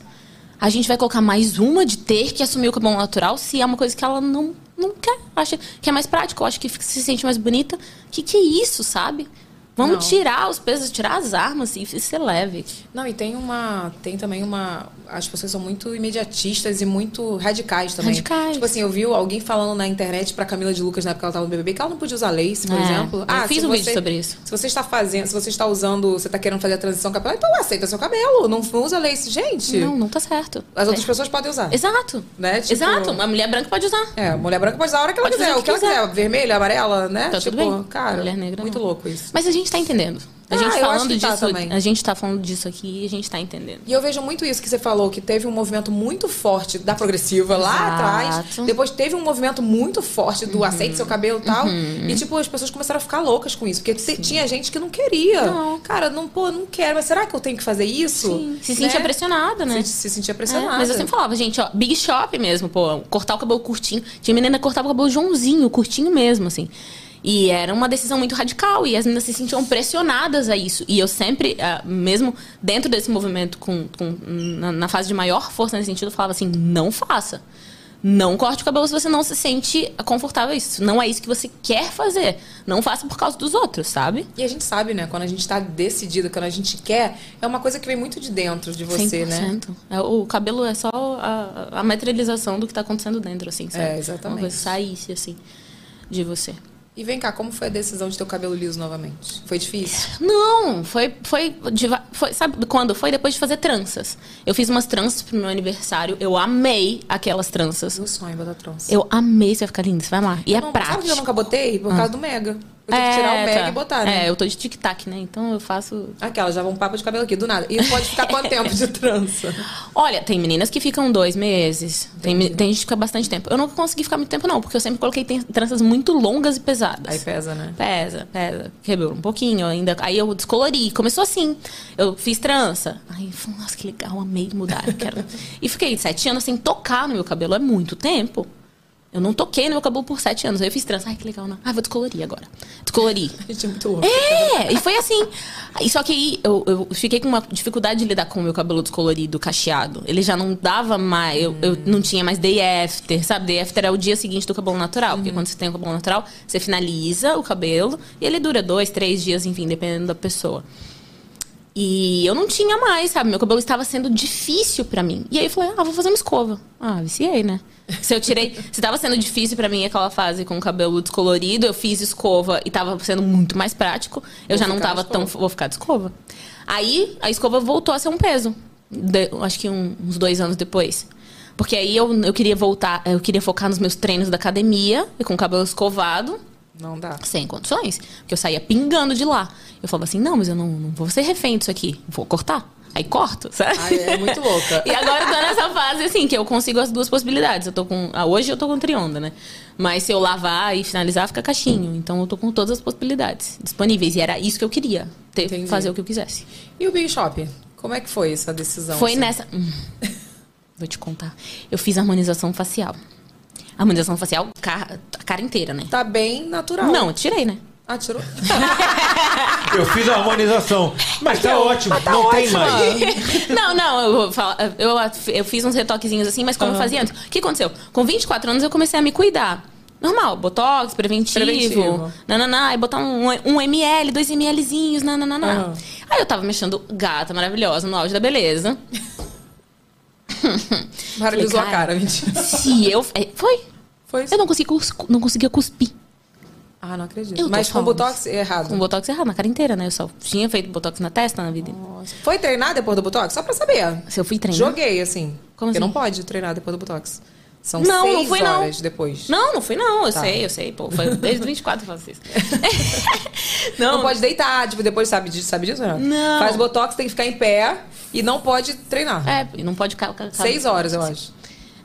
A gente vai colocar mais uma de ter que assumir o cabelo natural se é uma coisa que ela não, não quer. Acha que é mais prático, acha que se sente mais bonita. Que que é isso, sabe? Vamos não. tirar os pesos, tirar as armas e ser leve. Não, e tem uma. Tem também uma. As pessoas são muito imediatistas e muito radicais também. Radicais. Tipo assim, eu vi alguém falando na internet pra Camila de Lucas na época que ela tava no BBB que ela não podia usar lace, por é, exemplo. Ah, eu fiz um você, vídeo sobre isso. Se você está fazendo, se você está usando, você está querendo fazer a transição capilar, então aceita seu cabelo. Não, não usa lace. Gente. Não, não tá certo. As outras é. pessoas podem usar. Exato. Né? Tipo, Exato. Uma mulher branca pode usar. É, mulher branca pode usar a hora que ela quiser. O que, ela quiser. Vermelha, amarela, né? Tá tipo, tudo bem. cara. Mulher negra. Muito não. louco isso. Mas a gente tá entendendo. A gente ah, falando tá disso, também. a gente tá falando disso aqui e a gente tá entendendo. E eu vejo muito isso que você falou, que teve um movimento muito forte da progressiva lá Exato. atrás. Depois teve um movimento muito forte do uhum. aceite seu cabelo e tal. Uhum. E, tipo, as pessoas começaram a ficar loucas com isso. Porque tinha gente que não queria. Não. Cara, não, pô, não quero. Mas será que eu tenho que fazer isso? Sim. Se né? sentia pressionada, né? Se, se sentia pressionada. É, mas eu sempre falava, gente, ó, Big Shop mesmo, pô, cortar o cabelo curtinho. Tinha menina que cortava o cabelo Joãozinho, curtinho mesmo, assim. E era uma decisão muito radical e as meninas se sentiam pressionadas a isso. E eu sempre, uh, mesmo dentro desse movimento, com, com na, na, fase de maior força nesse sentido, falava assim: não faça. Não corte o cabelo se você não se sente confortável isso. Não é isso que você quer fazer. Não faça por causa dos outros, sabe? E a gente sabe, né? Quando a gente tá decidida, quando a gente quer, é uma coisa que vem muito de dentro de você, 100%. né? É, o cabelo é só a, a materialização do que tá acontecendo dentro, assim, sabe? É, exatamente. Uma coisa saísse, assim, de você. E vem cá, como foi a decisão de ter o cabelo liso novamente? Foi difícil? Não, foi, foi, foi, sabe quando? Foi depois de fazer tranças. Eu fiz umas tranças pro meu aniversário, eu amei aquelas tranças. Meu sonho, da trança. Eu amei, você vai ficar lindo, você vai lá. E eu é não, prático. Sabe que eu nunca botei? Por causa ah. do Mega. Eu tenho é, que tirar o é, Mega tá. e botar, né? É, eu tô de tic-tac, né? Então eu faço. Aquela, já vão um papo de cabelo aqui, do nada. E pode ficar quanto tempo de trança? Olha, tem meninas que ficam dois meses. Tem, tem gente que fica bastante tempo. Eu não consegui ficar muito tempo, não, porque eu sempre coloquei tranças muito longas e pesadas. Aí pesa, né? Pesa, pesa. Quebrou um pouquinho ainda. Aí eu descolori. Começou assim. Eu fiz trança. Aí eu falei, nossa, que legal, amei mudar. Quero... e fiquei sete anos sem tocar no meu cabelo. É muito tempo. Eu não toquei no meu cabelo por sete anos. Aí eu fiz trança. Ai, que legal, não. Ah, vou descolorir agora. Descolori. Gente, é muito louco. É, e foi assim. E só que aí eu, eu fiquei com uma dificuldade de lidar com o meu cabelo descolorido, cacheado. Ele já não dava mais. Eu, hum. eu não tinha mais day after, sabe? Day after é o dia seguinte do cabelo natural. Porque quando você tem o cabelo natural, você finaliza o cabelo e ele dura dois, três dias, enfim, dependendo da pessoa. E eu não tinha mais, sabe? Meu cabelo estava sendo difícil para mim. E aí eu falei, ah, vou fazer uma escova. Ah, viciei, né? Se eu tirei. Se estava sendo difícil para mim aquela fase com o cabelo descolorido, eu fiz escova e estava sendo muito mais prático. Eu vou já não estava tão. Vou ficar de escova. Aí a escova voltou a ser um peso. De, acho que um, uns dois anos depois. Porque aí eu, eu queria voltar, eu queria focar nos meus treinos da academia, e com o cabelo escovado. Não dá. Sem condições. Porque eu saía pingando de lá. Eu falava assim, não, mas eu não, não vou ser refém disso aqui. Vou cortar. Aí corto, sabe? Ai, é muito louca. E agora eu tô nessa fase, assim, que eu consigo as duas possibilidades. Eu tô com. ah, hoje eu tô com trionda, né? Mas se eu lavar e finalizar, fica caixinho. Então eu tô com todas as possibilidades disponíveis. E era isso que eu queria. Ter, Entendi. fazer o que eu quisesse. E o Big Shop? Como é que foi essa decisão? Foi assim? nessa. Hum. Vou te contar. Eu fiz harmonização facial. Harmonização facial, a cara inteira, né? Tá bem natural. Não, eu tirei, né? Ah, tirou? Eu fiz a harmonização. Mas tá ótimo, tá não tem ótimo. é mais. Não, não, eu, eu, eu fiz uns retoquezinhos assim, mas como eu fazia antes? O que aconteceu? Com 24 anos eu comecei a me cuidar. Normal, botox, preventivo, Preventivo. nananã, aí botar um, um ml, dois mlzinhos, nananã. Aham. Aí eu tava mexendo gata maravilhosa, no auge da beleza. Paralisou a cara, mentira. Se eu. é, Foi? Foi isso? Eu não conseguia, cus- não conseguia cuspir. Ah, não acredito. Eu Mas com. Botox errado. Com botox errado, na cara inteira, né? Eu só tinha feito botox na testa na vida. Foi treinar depois do Botox? Só pra saber. Se eu fui treinar. Joguei, assim. Como Porque assim? não pode treinar depois do Botox. São Não, não seis não. horas depois. Não, não fui não, eu Tá. sei, eu sei, pô. Foi desde 24 que eu faço isso. Não, pode deitar, tipo, depois sabe disso, sabe disso? Não. Não. Faz Botox, tem que ficar em pé e não pode treinar. É, e não pode... ca- ca- Seis horas, eu acho.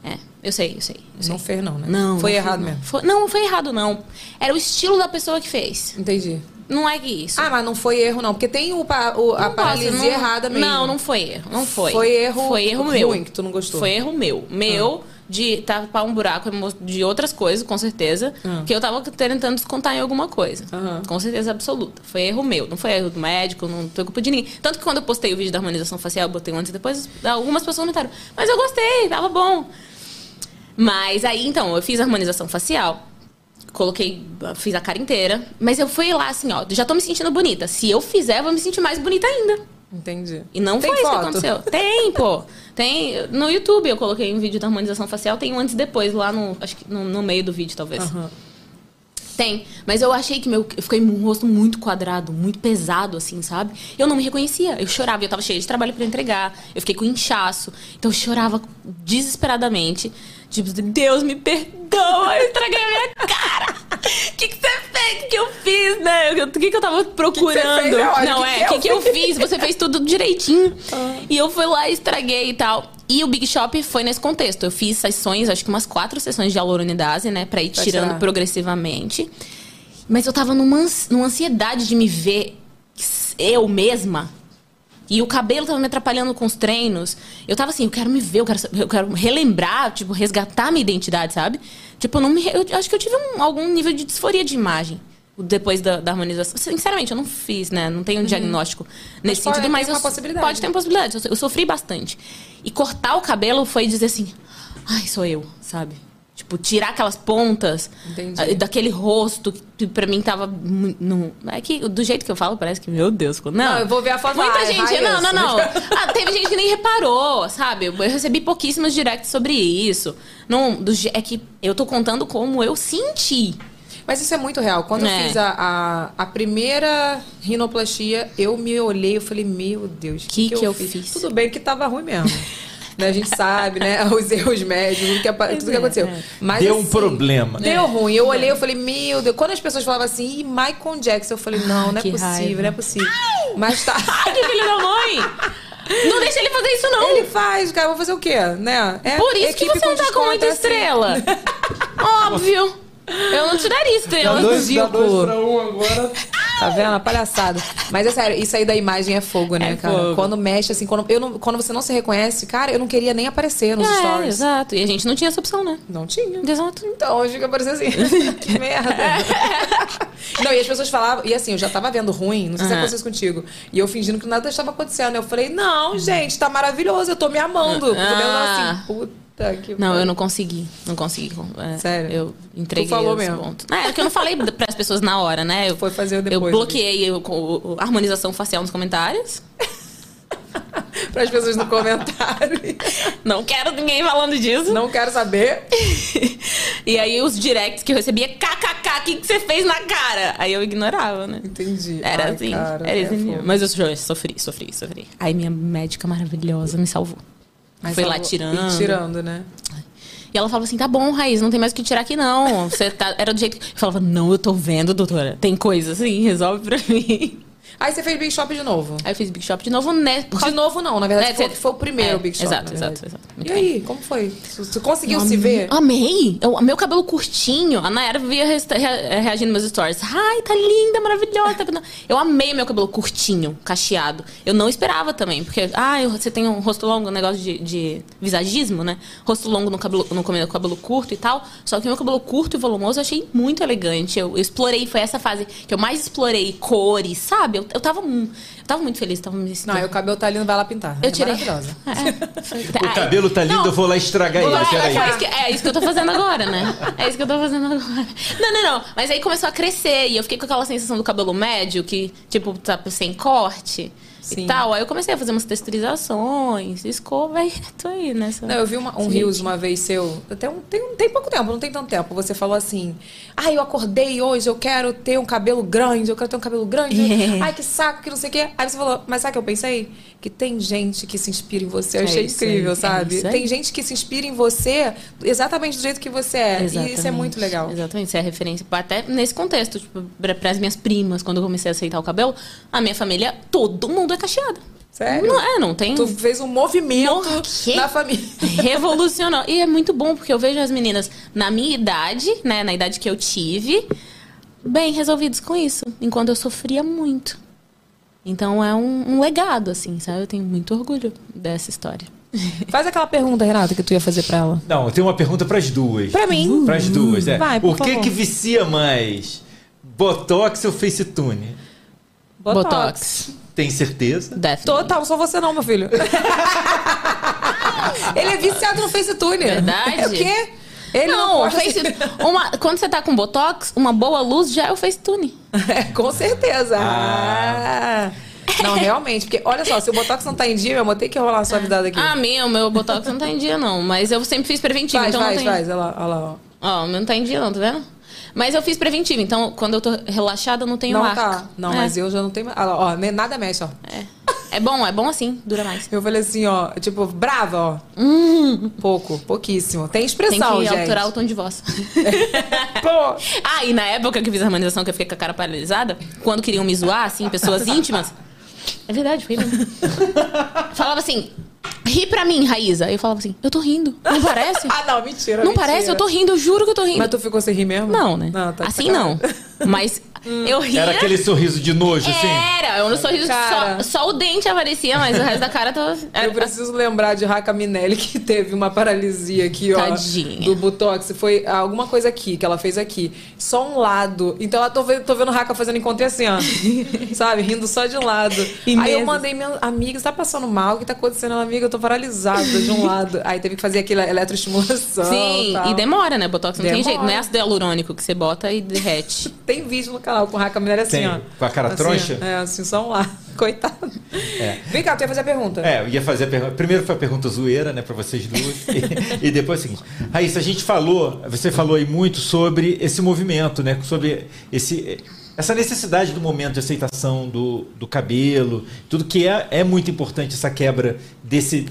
É, eu sei, eu sei. eu sei. Não fez, não, né? Não. Foi não errado não. mesmo. Foi- não, não foi errado, não. Era o estilo da pessoa que fez. Entendi. Não é que isso. Ah, mas não foi erro, não. Porque tem o, o- a Não paralisia posso, não- errada mesmo. Não, não foi erro. Não foi. Foi erro Foi erro ruim meu. que tu não gostou. Foi erro meu. Meu, de tapar um buraco de outras coisas, com certeza. Ah. Que eu tava tentando descontar em alguma coisa. Aham. Com certeza absoluta. Foi erro meu. Não foi erro do médico, não foi culpa de ninguém. Tanto que quando eu postei o vídeo da harmonização facial, eu botei um antes e depois, algumas pessoas comentaram. Mas eu gostei, tava bom. Mas aí, então, eu fiz a harmonização facial. Coloquei, fiz a cara inteira. Mas eu fui lá assim, ó, já tô me sentindo bonita. Se eu fizer, eu vou me sentir mais bonita ainda. Entendi. E não Tem foi isso que foto? aconteceu. Tem, pô. Tem. No YouTube eu coloquei um vídeo da harmonização facial, tem um antes e depois, lá no. Acho que no, no meio do vídeo, talvez. Aham. Tem. Mas eu achei que meu. Eu fiquei com o rosto muito quadrado, muito pesado, assim, sabe? Eu não me reconhecia. Eu chorava, eu tava cheia de trabalho pra entregar. Eu fiquei com inchaço. Então eu chorava desesperadamente. Tipo, Deus me perdoa, eu estraguei a minha cara. O que, que você fez? O que, que eu fiz, né? O que, que eu tava procurando? é ótimo. não, Que é, que o que, eu que eu fiz? Você fez tudo direitinho. E eu fui lá e estraguei e tal. E o Big Shop foi nesse contexto. Eu fiz sessões, acho que umas quatro sessões de hialuronidase, né? Pra ir Pra tirando tirar. progressivamente. Mas eu tava numa, numa ansiedade de me ver eu mesma. E o cabelo tava me atrapalhando com os treinos. Eu tava assim, eu quero me ver, eu quero, eu quero relembrar, tipo, resgatar minha identidade, sabe? Tipo, eu não me. Eu acho que eu tive um- algum nível de disforia de imagem depois da, da harmonização. Sinceramente, eu não fiz, né? Não tenho um diagnóstico nesse pode- sentido, mas tem uma eu- possibilidade. pode ter uma possibilidade. Eu, eu sofri bastante. E cortar o cabelo foi dizer assim, ai, sou eu, sabe? Tipo, tirar aquelas pontas Entendi. ah, daquele rosto que pra mim tava. Não, é que do jeito que eu falo, parece que, meu Deus. Não, Não, eu vou ver a foto Muita "Ai, gente. Raíssa." Não, não, não. Ah, teve gente que nem reparou, sabe? Eu recebi pouquíssimos directs sobre isso. Não, do, é que eu tô contando como eu senti. Mas isso é muito real. Quando É. eu fiz a, a, a primeira rinoplastia, eu me olhei e falei, meu Deus, o Que que eu fiz? Tudo bem que tava ruim mesmo. né? A gente sabe, né? Os erros médicos, tudo que, tudo que aconteceu. Mas, Deu um assim, problema. Deu ruim. Eu olhei eu falei, meu Deus. Quando as pessoas falavam assim, e Michael Jackson, eu falei, não, não é que possível, raiva. não é possível. Mas tá. Ai, que filho da mãe! Não deixa ele fazer isso, não. Ele faz, cara, vou fazer o quê? Né? É Por isso que você não tá com muita é assim. estrela. Óbvio. Eu não te daria Dá estrela. dois, dá dois pra um agora. Tá vendo? A palhaçada. Mas é sério, isso aí da imagem é fogo, né, É cara? fogo. Quando mexe, assim, quando, eu não- quando você não se reconhece, cara, eu não queria nem aparecer nos É, stories. exato. E a gente não tinha essa opção, né? Não tinha. Exato. Então, hoje fica parecendo assim. que merda. não, e as pessoas falavam, e assim, eu já tava vendo ruim, não sei se Aham. aconteceu isso contigo. E eu fingindo que nada estava acontecendo. Eu falei, não, gente, tá maravilhoso, eu tô me amando. Ah. Ah. assim, puta que Não, eu não consegui. Não consegui. É, Sério? Eu entreguei Tu falou mesmo? pontos. É, porque eu não falei para as pessoas na hora, né? Eu, Foi fazer depois, Eu bloqueei o- o- a harmonização facial nos comentários. Para as pessoas no comentário. Não quero ninguém falando disso. não quero saber. E aí os directs que eu recebia, kkk, o que, que você fez na cara? Aí eu ignorava, né? Entendi. Era Ai, assim. cara, era é fogo. Mas eu so- sofri, sofri, sofri. Aí minha médica maravilhosa me salvou. Mas Foi lá tirando. E tirando, né? E ela falava assim: tá bom, Raiz, não tem mais o que tirar aqui, não. Você tá... Era do jeito que. Eu falava, não, eu tô vendo, doutora. Tem coisa assim, resolve pra mim. Aí você fez Big Shop de novo. Aí eu fiz Big Shop de novo, né? por De novo, não. Na verdade, É, foi, foi o primeiro é, Big Shop. exato, exato, exato. E aí, como foi? Você conseguiu se Amei- ver? Amei. Eu, meu cabelo curtinho. A Nayara via reagindo nos meus stories. Ai, tá linda, maravilhosa. tá bonita." Eu amei meu cabelo curtinho, cacheado. Eu não esperava também, porque, ah, eu- você tem um rosto longo, um negócio de, de visagismo, né? Rosto longo no cabelo, no cabelo curto e tal. Só que meu cabelo curto e volumoso eu achei muito elegante. Eu, eu explorei, foi essa fase que eu mais explorei cores, sabe? Eu, eu, tava, eu tava muito feliz, tava me Não, o cabelo tá lindo, vai lá pintar. Eu É tirei. Maravilhosa. O cabelo tá lindo, eu vou lá estragar ele. É, Peraí. é, isso que, é isso que eu tô fazendo agora, né? É isso que eu tô fazendo agora. Não, não, não. Mas aí começou a crescer e eu fiquei com aquela sensação do cabelo médio, que, tipo, tá sem corte Sim. e tal. Aí eu comecei a fazer umas texturizações, escova e tô aí nessa. Não, eu vi uma- um. Reels uma vez seu, até um, tem, tem pouco tempo, não tem tanto tempo. Você falou assim: Ai, eu acordei hoje, eu quero ter um cabelo grande, eu quero ter um cabelo grande. É. Ai, que saco, que não sei o quê. Aí você falou, mas sabe o que eu pensei? Que tem gente que se inspira em você. Eu É achei aí, incrível, é sabe? isso aí. tem gente que se inspira em você exatamente do jeito que você é. E isso é muito legal. Exatamente, isso é referência. Até nesse contexto, tipo, para as minhas primas, quando eu comecei a aceitar o cabelo, a minha família, todo mundo é cacheado. Sério? Não é, não tem. Tu fez um movimento Mor- na família. Revolucionou. E é muito bom, porque eu vejo as meninas na minha idade, né? Na idade que eu tive, bem resolvidos com isso. Enquanto eu sofria muito. Então é um, um legado, assim, sabe? Eu tenho muito orgulho dessa história. Faz aquela pergunta, Renata, que tu ia fazer pra ela. Não, eu tenho uma pergunta pras duas. Pra mim. Pras duas, é. Vai, por o que favor. que vicia mais? Botox ou Facetune? Botox. Tem certeza? Definitely. Total, só você não, meu filho. Ele é viciado no FaceTune. Verdade? É o quê? Ele não, não, face, uma, quando você tá com Botox, uma boa luz já é o Facetune. É, com certeza. Ah. Não, realmente. Porque, olha só, se o Botox não tá em dia, meu amor, tem que rolar a suavidade aqui. Ah, meu, meu Botox não tá em dia, não. Mas eu sempre fiz preventivo, faz, então faz, não tem... faz. Olha lá, olha lá. ó. Ó, o meu não tá em dia não, tá vendo? Mas eu fiz preventivo, então quando eu tô relaxada, eu não tenho Não arco. tá. Não, é. mas eu já não tenho ó, nada mexe, ó. É bom, é bom assim, dura mais. Eu falei assim, ó, tipo, brava, ó. Pouco, pouquíssimo. Tem Tem expressão, que gente. alterar o tom de voz. Pô, ah, e na época que eu fiz a harmonização, que eu fiquei com a cara paralisada, quando queriam me zoar, assim, pessoas íntimas. É verdade, foi mesmo. Falava assim, ri pra mim, Raíza. Aí eu falava assim, eu tô rindo. Não parece? ah, não, mentira. não mentira. parece, eu tô rindo, eu juro que eu tô rindo. Mas tu ficou sem rir mesmo? Não, né? Não, tá assim não. sacanagem. Mas eu ria. Era aquele sorriso de nojo, assim? Era, eu não sorriso, Cara. só, só o dente aparecia, mas o resto da cara tava. Eu preciso lembrar de Raca Minelli que teve uma paralisia aqui, ó. Tadinha. Do Botox. Foi alguma coisa aqui, que ela fez aqui. Só um lado. Então ela tô vendo, tô vendo Raca fazendo encontrei assim, ó. Sabe? Rindo só de um lado. E Aí eu mesmo. mandei minha amiga, você tá passando mal? O que tá acontecendo? Amiga, eu tô paralisada de um lado. Aí teve que fazer aquela eletroestimulação. Sim, tal. e demora, né? Botox não tem Demora. jeito. Não é ácido hialurônico que você bota e derrete. Tem vídeo no canal com Raca Minelli assim, Tem. ó. Com a cara Assim, troncha? É, assim, só um lado. Coitado. É. Vem cá, tu ia fazer a pergunta. É, eu ia fazer a pergunta. Primeiro foi a pergunta zoeira, né, pra vocês duas. e, e depois é o seguinte. Raíssa, a gente falou, você falou aí muito sobre esse movimento, né? Sobre esse, essa necessidade do momento de aceitação do, do cabelo, tudo que é, é muito importante, essa quebra desse,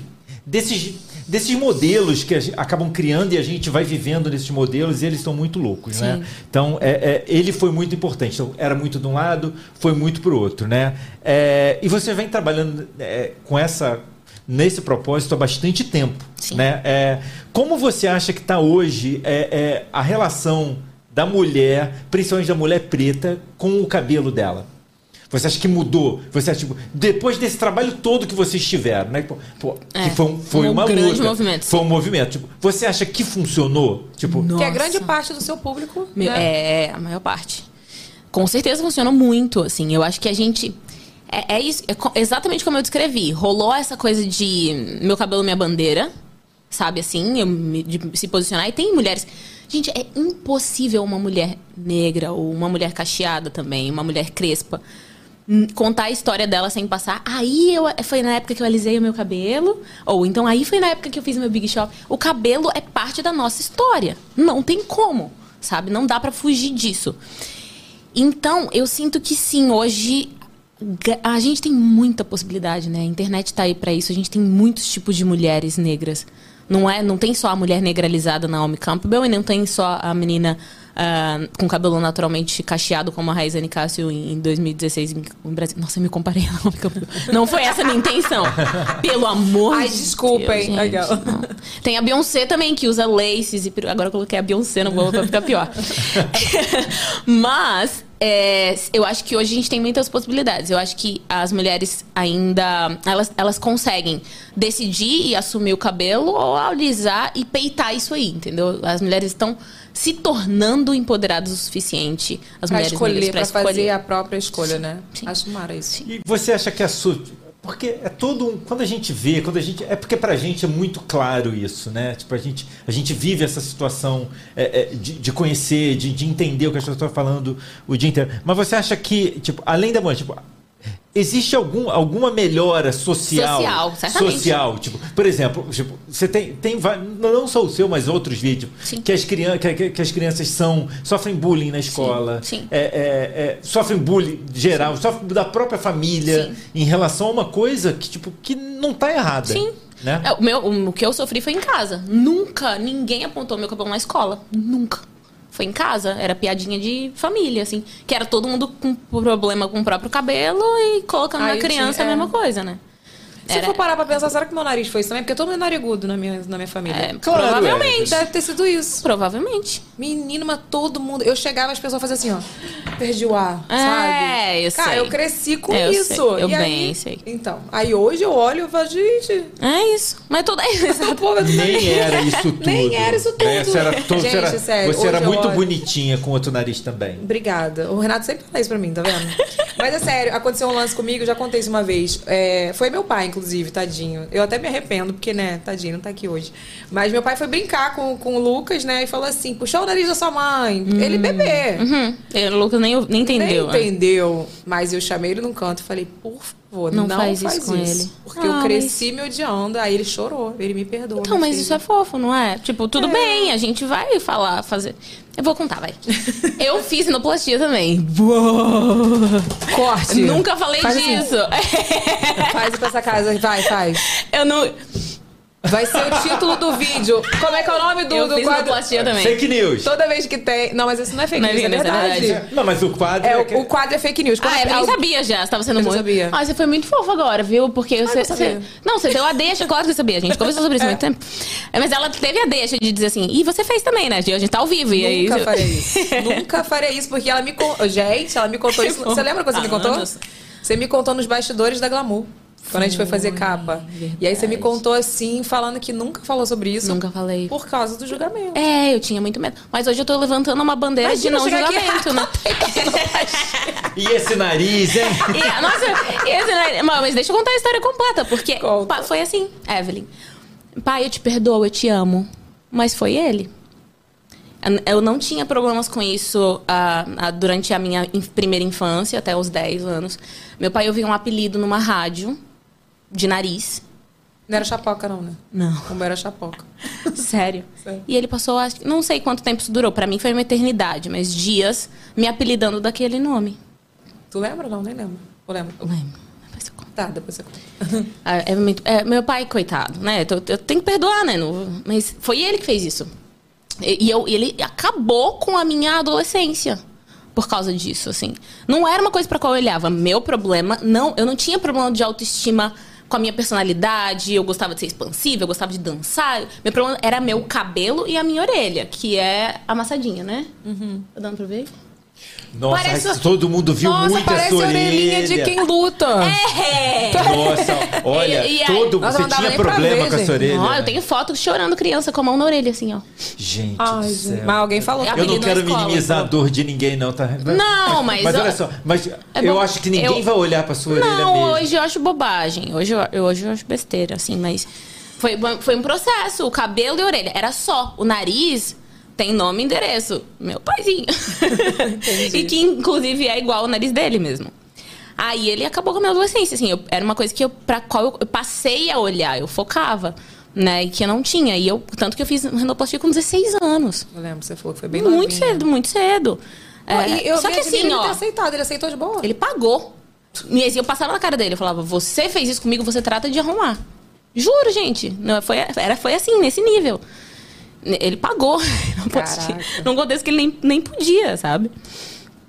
desses, desses modelos que acabam criando e a gente vai vivendo nesses modelos e eles estão muito loucos, né? Então, é, é, ele foi muito importante. Então, era muito de um lado, foi muito para o outro, né? É, e você vem trabalhando é, com essa nesse propósito há bastante tempo, né? É, como você acha que está hoje é, é, a relação da mulher, principalmente da mulher preta, com o cabelo dela? Você acha que mudou? Você acha, tipo, depois desse trabalho todo que vocês tiveram, né? Pô, pô, É, que foi, um- foi um uma grande luta. movimento, Foi um movimento. Tipo, você acha que funcionou? Tipo, Que é Nossa. grande parte do seu público. Meu, né? É, a maior parte. Com certeza funciona muito, assim. Eu acho que a gente. É, é isso, é exatamente como eu descrevi. Rolou essa coisa de meu cabelo, minha bandeira, sabe assim? Eu me- de se posicionar. E tem mulheres. Gente, é impossível uma mulher negra ou uma mulher cacheada também, uma mulher crespa, contar a história dela sem passar. Aí eu, foi na época que eu alisei o meu cabelo, ou então aí foi na época que eu fiz meu Big Shop. O cabelo é parte da nossa história. Não tem como, sabe? Não dá pra fugir disso. Então, eu sinto que sim, hoje a gente tem muita possibilidade, né? A internet tá aí pra isso. A gente tem muitos tipos de mulheres negras. Não é, não tem só a mulher negralizada Naomi Campbell e não tem só a menina ah, com cabelo naturalmente cacheado como a Raizane Cássio em em 2016 em Brasil. Nossa, eu me comparei. Não, não foi essa a minha intenção. Pelo amor Ai, de desculpa, Deus, hein? gente. Tem a Beyoncé também, que usa laces e peru... Agora eu coloquei a Beyoncé, não vou pra ficar pior. Mas é, eu acho que hoje a gente tem muitas possibilidades. Eu acho que as mulheres ainda elas, elas conseguem decidir e assumir o cabelo ou alisar e peitar isso aí, entendeu? As mulheres estão se tornando empoderadas o suficiente. As Pra mulheres escolher, negras, pra pra fazer a própria escolha, né? Acho mara isso. E você acha que a sua. Porque é todo um. Quando a gente vê, quando a gente. É porque pra gente é muito claro isso, né? Tipo, a gente, a gente vive essa situação é, é, de, de conhecer, de, de entender o que as pessoas estão falando o dia inteiro. Mas você acha que, tipo, além da mulher, tipo. Existe algum, alguma melhora social? Social, certamente. Social, tipo, por exemplo, tipo, você tem, tem não só o seu, mas outros vídeos que as, crianças, que, que- as crianças são sofrem bullying na escola, sim. é, é, é, sofrem bullying geral, sofrem da própria família em relação a uma coisa que, tipo, que não tá errada. Sim. Né? É, o, meu, o que eu sofri foi em casa. Nunca ninguém apontou meu cabelo na escola. Nunca. Foi em casa. Era piadinha de família, assim. Que era todo mundo com problema com o próprio cabelo e colocando Aí na criança tinha- a é. mesma coisa, né? Se eu for parar pra pensar, será que meu nariz foi isso também? Porque todo mundo é narigudo na minha, na minha família. É, Claro, provavelmente. Deve ter sido isso. Provavelmente. Menino, mas todo mundo. Eu chegava, as pessoas faziam assim, ó. Perdi o ar, É, sabe? eu Cara, sei. eu cresci com É, eu isso. sei. Eu e bem aí, sei. Então, aí hoje eu olho e falo, gente. É isso. Mas tudo é isso. Pô, mas Nem era isso tudo. Nem era isso tudo. Né? Você era, todo- Gente, você era, sério, você era muito olho- bonitinha com outro nariz também. Obrigada. O Renato sempre fala isso pra mim, tá vendo? Mas é sério, aconteceu um lance comigo, já contei isso uma vez. É, foi meu pai, inclusive, tadinho. Eu até me arrependo, porque, né, tadinho, não tá aqui hoje. Mas meu pai foi brincar com, com o Lucas, né, e falou assim: puxou o nariz da sua mãe. Ele bebê. Uhum. O Lucas nem, nem entendeu. Nem né? entendeu. Mas eu chamei ele num canto e falei, por favor, não, Não faz, faz isso isso com ele. Porque Ah, eu cresci me odiando. Aí ele chorou, ele me perdoou. Então, mas isso é fofo, não é? Tipo, tudo bem, a gente vai falar, fazer. Eu vou contar, vai. Eu fiz sinoplastia também. Corte. Nunca falei Faz assim. disso. Faz pra essa casa, vai, faz. Eu não. Vai ser o título do vídeo. Como é que é o nome do, Eu do fiz quadro? também. Fake news. Toda vez que tem. Não, mas isso não é fake Não é news, é news, é verdade. verdade. Não, mas o quadro. É, é o, que- o quadro é fake news. Quando Ah, eu nem al- sabia já, você tava sendo Eu muito. sabia. Ah, você foi muito fofo agora, viu? Porque você, eu sabia. você- Não, você deu a deixa, claro que eu sabia. A gente conversou sobre isso há muito tempo. É, Mas ela teve a deixa de dizer assim, e você fez também, né? A gente tá ao vivo. E aí. Nunca farei isso. Nunca farei isso, porque ela me contou. Gente, ela me contou isso. Você lembra quando você me contou? Anos. Você me contou nos bastidores da Glamour. Quando a gente foi fazer capa. E aí você me contou assim, falando que nunca falou sobre isso. Nunca falei. Por causa do julgamento. É, eu tinha muito medo. Mas hoje eu tô levantando uma bandeira Imagina de não julgamento, né? E esse nariz, hein? E, nossa, e esse, né, mas deixa eu contar a história completa, porque Conta. foi assim, Evelyn. Pai, eu te perdoo, eu te amo. Mas foi ele. Eu não tinha problemas com isso ah, ah, durante a minha in- primeira infância, até os 10 anos. Meu pai ouvia um apelido numa rádio de nariz. Não era chapoca, não, né? Não. Como era chapoca. Sério. Sério. E ele passou, acho que- não sei quanto tempo isso durou. Pra mim foi uma eternidade, mas dias me apelidando daquele nome. Tu lembra? Não, nem lembro. Eu lembro. Lembro. Depois eu conto. Tá, depois você conta. Ah, é muito- é, meu pai, coitado, né? Eu, eu tenho que perdoar, né? Não- mas foi ele que fez isso. E, e eu, ele acabou com a minha adolescência por causa disso, assim. Não era uma coisa pra qual eu olhava. Meu problema, não, eu não tinha problema de autoestima com a minha personalidade, eu gostava de ser expansiva, eu gostava de dançar. Meu problema era meu cabelo e a minha orelha, que é amassadinha, né? Tá dando pra ver? Nossa, Parece- todo mundo viu Nossa, muito parece essa a orelhinha orelha. de quem luta. É! Nossa, olha, E- e aí- todo Nossa, você não tinha problema ver, com essa orelha. Né? eu tenho foto chorando criança com a mão na orelha, assim, ó. Gente Ai, do céu. Mas alguém falou. É Eu não quero escola, minimizar a então. dor de ninguém, não, tá? Não, mas Mas eu- olha só, mas É eu bom. acho que ninguém Eu- vai olhar pra sua orelha Não, mesmo. hoje eu acho bobagem. Hoje eu, eu- hoje eu acho besteira, assim, mas foi, foi um processo. O cabelo e a orelha. Era só. O nariz tem nome e endereço. Meu paizinho. e que, inclusive, é igual o nariz dele mesmo. Aí ele acabou com a minha adolescência, assim. eu- era uma coisa que eu, pra qual eu, eu passei a olhar, eu focava, né? E que eu não tinha. E eu, tanto que eu fiz renoplastia com 16 anos. Eu lembro, você falou que foi bem muito novinha. cedo, muito cedo. É, eu só que assim, ele ó. aceitado, ele aceitou de boa. Ele pagou. E eu passava na cara dele, eu falava, você fez isso comigo, você trata de arrumar. Juro, gente. Não, foi, era, foi assim, nesse nível. Ele pagou. Não, podia. Num contexto que ele nem, nem podia, sabe?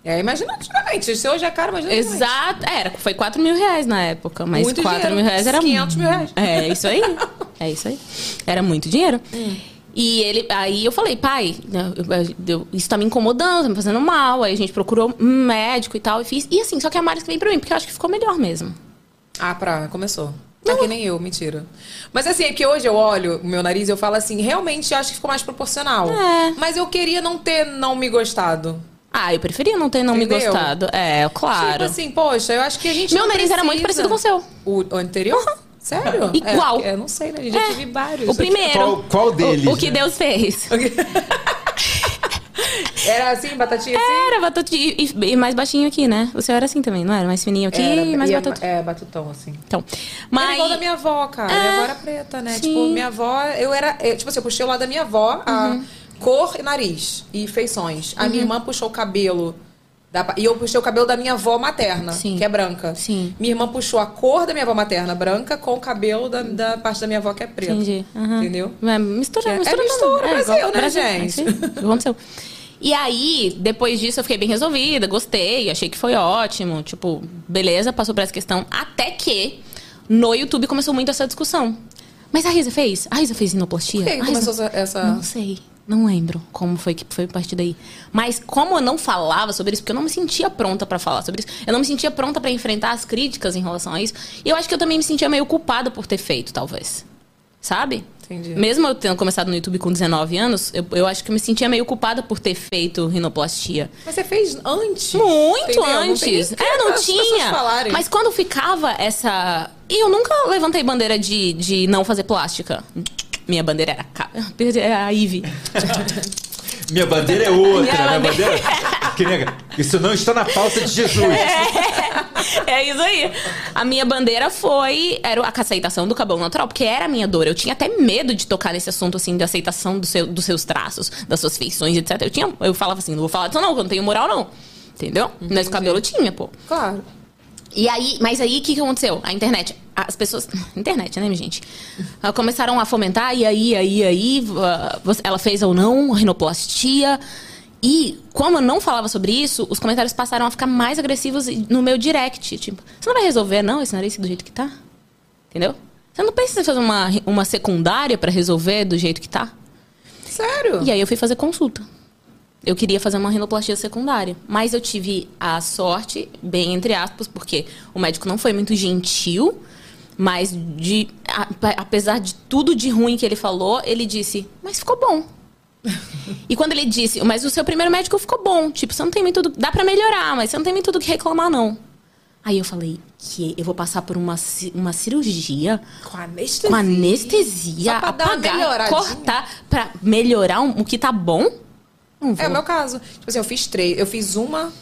É, imagina antigamente. Se hoje é caro, imagina Exato. É, era, foi 4 mil reais na época. Mas muito 4 dinheiro. mil reais era... 500 mil reais. É, isso aí. É isso aí. Era muito dinheiro. Hum. E ele, aí eu falei, pai, eu, eu, isso tá me incomodando, tá me fazendo mal. Aí a gente procurou um médico e tal, e fiz. E assim, só que a Mari vem pra mim, porque eu acho que ficou melhor mesmo. Ah, pra, começou. Tá que nem eu, mentira. Mas assim, é que hoje eu olho o meu nariz e eu falo assim, realmente acho que ficou mais proporcional. É. Mas eu queria não ter não me gostado. Ah, eu preferia não ter não Entendeu? me gostado. É, claro. Tipo assim, poxa, eu acho que a gente. Meu nariz precisa. era muito parecido com o seu. O, o anterior? Uhum. Sério? Igual. É, eu não sei, né? Eu já é. tive vários. O primeiro. Qual, qual deles? O, o que né? Deus fez. Era assim, batatinha assim? Era, batatinha. E, e, mais baixinho aqui, né? O seu era assim também, não era? Mais fininho aqui era, e mais batutão. É, batutão, assim. Então, mas... Era igual da minha avó, cara. É, minha avó era preta, né? Sim. Tipo, minha avó... Eu era... Eu, tipo assim, eu puxei o lado da minha avó, a uhum. cor e nariz. E feições. A uhum. minha irmã puxou o cabelo da, e eu puxei o cabelo da minha avó materna, Sim. que é branca. Sim. Minha irmã puxou a cor da minha avó materna branca com o cabelo da, da parte da minha avó que é preta. Entendi. Uhum. Entendeu? É, mistura, é, mistura. É mistura, é, Brasil, né, Brasil, gente? É, aconteceu. E aí, depois disso, eu fiquei bem resolvida, gostei, achei que foi ótimo. Tipo, beleza, passou por essa questão. Até que no YouTube começou muito essa discussão. Mas a Risa fez? A Risa fez inoplastia? Por que começou Risa... essa... Não sei. Não lembro como foi que foi a partir daí. Mas como eu não falava sobre isso, porque eu não me sentia pronta para falar sobre isso, eu não me sentia pronta para enfrentar as críticas em relação a isso. E eu acho que eu também me sentia meio culpada por ter feito, talvez. Sabe? Entendi. Mesmo eu tendo começado no YouTube com 19 anos, eu, eu acho que eu me sentia meio culpada por ter feito rinoplastia. Mas você fez antes? Muito Entendeu? antes. Não é, não tinha. Mas quando ficava essa. E eu nunca levantei bandeira de, de não fazer plástica. Minha bandeira era é a Ivy. Minha bandeira é outra. Minha, minha bandeira. bandeira... Isso não está na pauta de Jesus. É, é, isso aí. A minha bandeira foi era a aceitação do cabelo natural, porque era a minha dor. Eu tinha até medo de tocar nesse assunto assim de aceitação do seu, dos seus traços, das suas feições, etc. Eu tinha, eu falava assim, não vou falar disso não, eu não tenho moral não. Entendeu? Entendi. Mas o cabelo tinha, pô. Claro. E aí, mas aí o que, que aconteceu? A internet, as pessoas. Internet, né, minha gente? Uh, começaram a fomentar, e aí, aí, aí, uh, ela fez ou não rinoplastia. E, como eu não falava sobre isso, os comentários passaram a ficar mais agressivos no meu direct. Tipo, você não vai resolver, não, esse nariz do jeito que tá? Entendeu? Você não precisa fazer uma, uma secundária para resolver do jeito que tá? Sério? E aí eu fui fazer consulta eu queria fazer uma rinoplastia secundária. Mas eu tive a sorte, bem entre aspas, porque o médico não foi muito gentil, mas de, a, apesar de tudo de ruim que ele falou, ele disse, mas ficou bom. e quando ele disse, mas o seu primeiro médico ficou bom, tipo, você não tem muito. Dá para melhorar, mas você não tem muito do que reclamar, não. Aí eu falei que eu vou passar por uma, uma cirurgia. Com anestesia. Com anestesia. Apagar, cortar, pra melhorar um, o que tá bom. É o meu caso. Tipo assim, eu fiz três. Eu fiz uma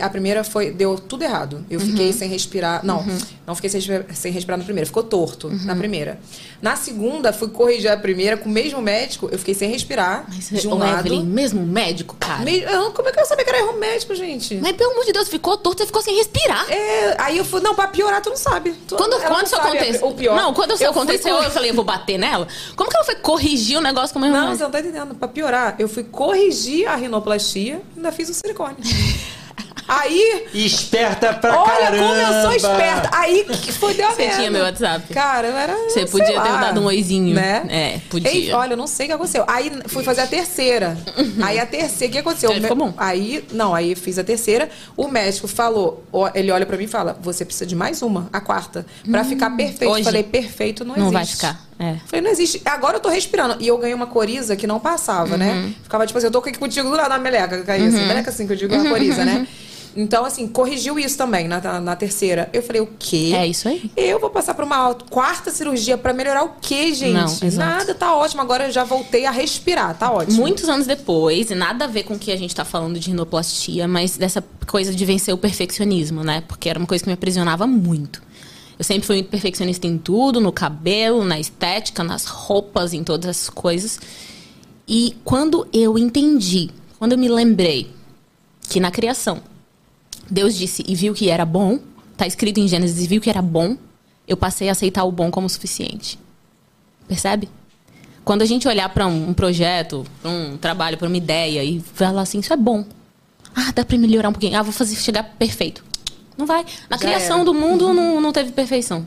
a primeira foi. Deu tudo errado. Eu uhum. fiquei sem respirar. Não, uhum. não fiquei sem, sem respirar na primeira. Ficou torto uhum. na primeira. Na segunda, fui corrigir a primeira com o mesmo médico. Eu fiquei sem respirar. Mas, de um lado. Evelyn, mesmo médico, cara? Me, como é que eu sabia que era erro médico, gente? Mas pelo amor de Deus, ficou torto, você ficou sem respirar. É, aí eu fui. Não, pra piorar, tu não sabe. Tu, quando quando isso aconteceu? O pior. Não, quando isso aconteceu, eu falei, eu vou bater nela. Como que ela foi corrigir o negócio com o mesmo Não, você não tá entendendo. Pra piorar, eu fui corrigir a rinoplastia e ainda fiz o silicone. Aí. Esperta pra olha caramba. Olha como eu sou esperta. Aí que foi deu a Você tinha meu WhatsApp. Cara, eu era. Você podia ter dado um oizinho. Né? É, podia. Ei, olha, eu não sei o que aconteceu. Aí fui fazer a terceira. Aí a terceira, o que aconteceu? Aí ficou bom. Aí, não, aí fiz a terceira. O médico falou, ele olha pra mim e fala: você precisa de mais uma, a quarta, pra hum, ficar perfeito. Hoje, Falei, perfeito não, não existe. Não vai ficar. É. Falei, não existe. Agora eu tô respirando. E eu ganhei uma coriza que não passava, né? uhum. né? Ficava tipo assim, eu tô aqui contigo do lado da meleca, caía assim, uhum. assim, meleca assim que eu digo, uma coriza, né? Então, assim, corrigiu isso também na, na, na, terceira. Eu falei, o quê? É isso aí. Eu vou passar por uma quarta cirurgia para melhorar o quê, gente? Não, nada, tá ótimo. Agora eu já voltei a respirar, tá ótimo. Muitos anos depois, e nada a ver com o que a gente tá falando de rinoplastia, mas dessa coisa de vencer o perfeccionismo, né? Porque era uma coisa que me aprisionava muito. Eu sempre fui muito perfeccionista em tudo, no cabelo, na estética, nas roupas, em todas essas coisas. E quando eu entendi, quando eu me lembrei que na criação Deus disse e viu que era bom, está escrito em Gênesis e viu que era bom, eu passei a aceitar o bom como suficiente. Percebe? quando a gente olhar para um, projeto, pra um trabalho, para uma ideia e falar assim, isso é bom. Ah, dá para melhorar um pouquinho. Ah, vou fazer chegar perfeito. Não vai. Na Já criação era. do mundo não, não teve perfeição.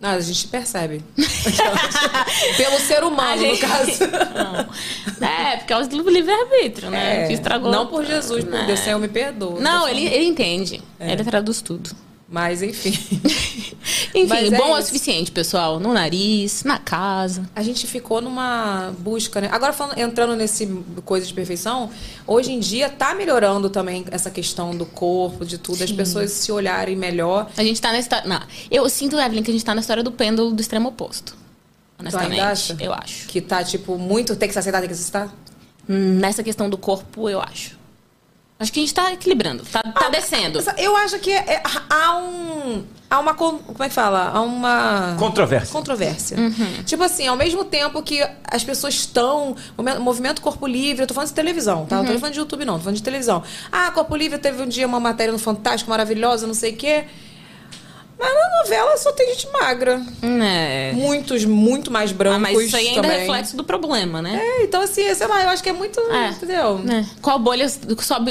Não, a gente percebe. Pelo ser humano, gente- no caso. Não. É, por causa do livre-arbítrio, né? É, que estragou. Não por Jesus, por É. Deus, Senhor, me perdoa. Não, ele, ele entende. É. Ele traduz tudo. Mas, enfim. Enfim, Mas é bom é o suficiente, pessoal. No nariz, na casa. A gente ficou numa busca, né? Agora, falando, entrando nesse coisa de perfeição, hoje em dia tá melhorando também essa questão do corpo, de tudo, as Sim. pessoas se olharem melhor. A gente tá na história. Não, eu sinto, Evelyn, que a gente tá na história do pêndulo do extremo oposto. Honestamente. ainda acha? Eu acho. Que tá, tipo, muito tem que se aceitar, tem que se aceitar? Nessa questão do corpo, eu acho. Acho que a gente tá equilibrando, tá, tá descendo. Eu acho que é- há um. Há uma. Como é que fala? Há uma. Controvérsia. Controvérsia. Uhum. Tipo assim, ao mesmo tempo que as pessoas estão. Movimento Corpo Livre, eu tô falando de televisão, tá? Não Uhum. tô falando de YouTube, não, tô falando de televisão. Ah, Corpo Livre teve um dia uma matéria no Fantástico maravilhosa, não sei o quê. Mas na novela só tem gente magra. É. Muitos, muito mais brancos. Ah, mas isso aí ainda também. é reflexo do problema, né? É, então assim, sei lá, eu acho que é muito. Entendeu? É. Qual bolha,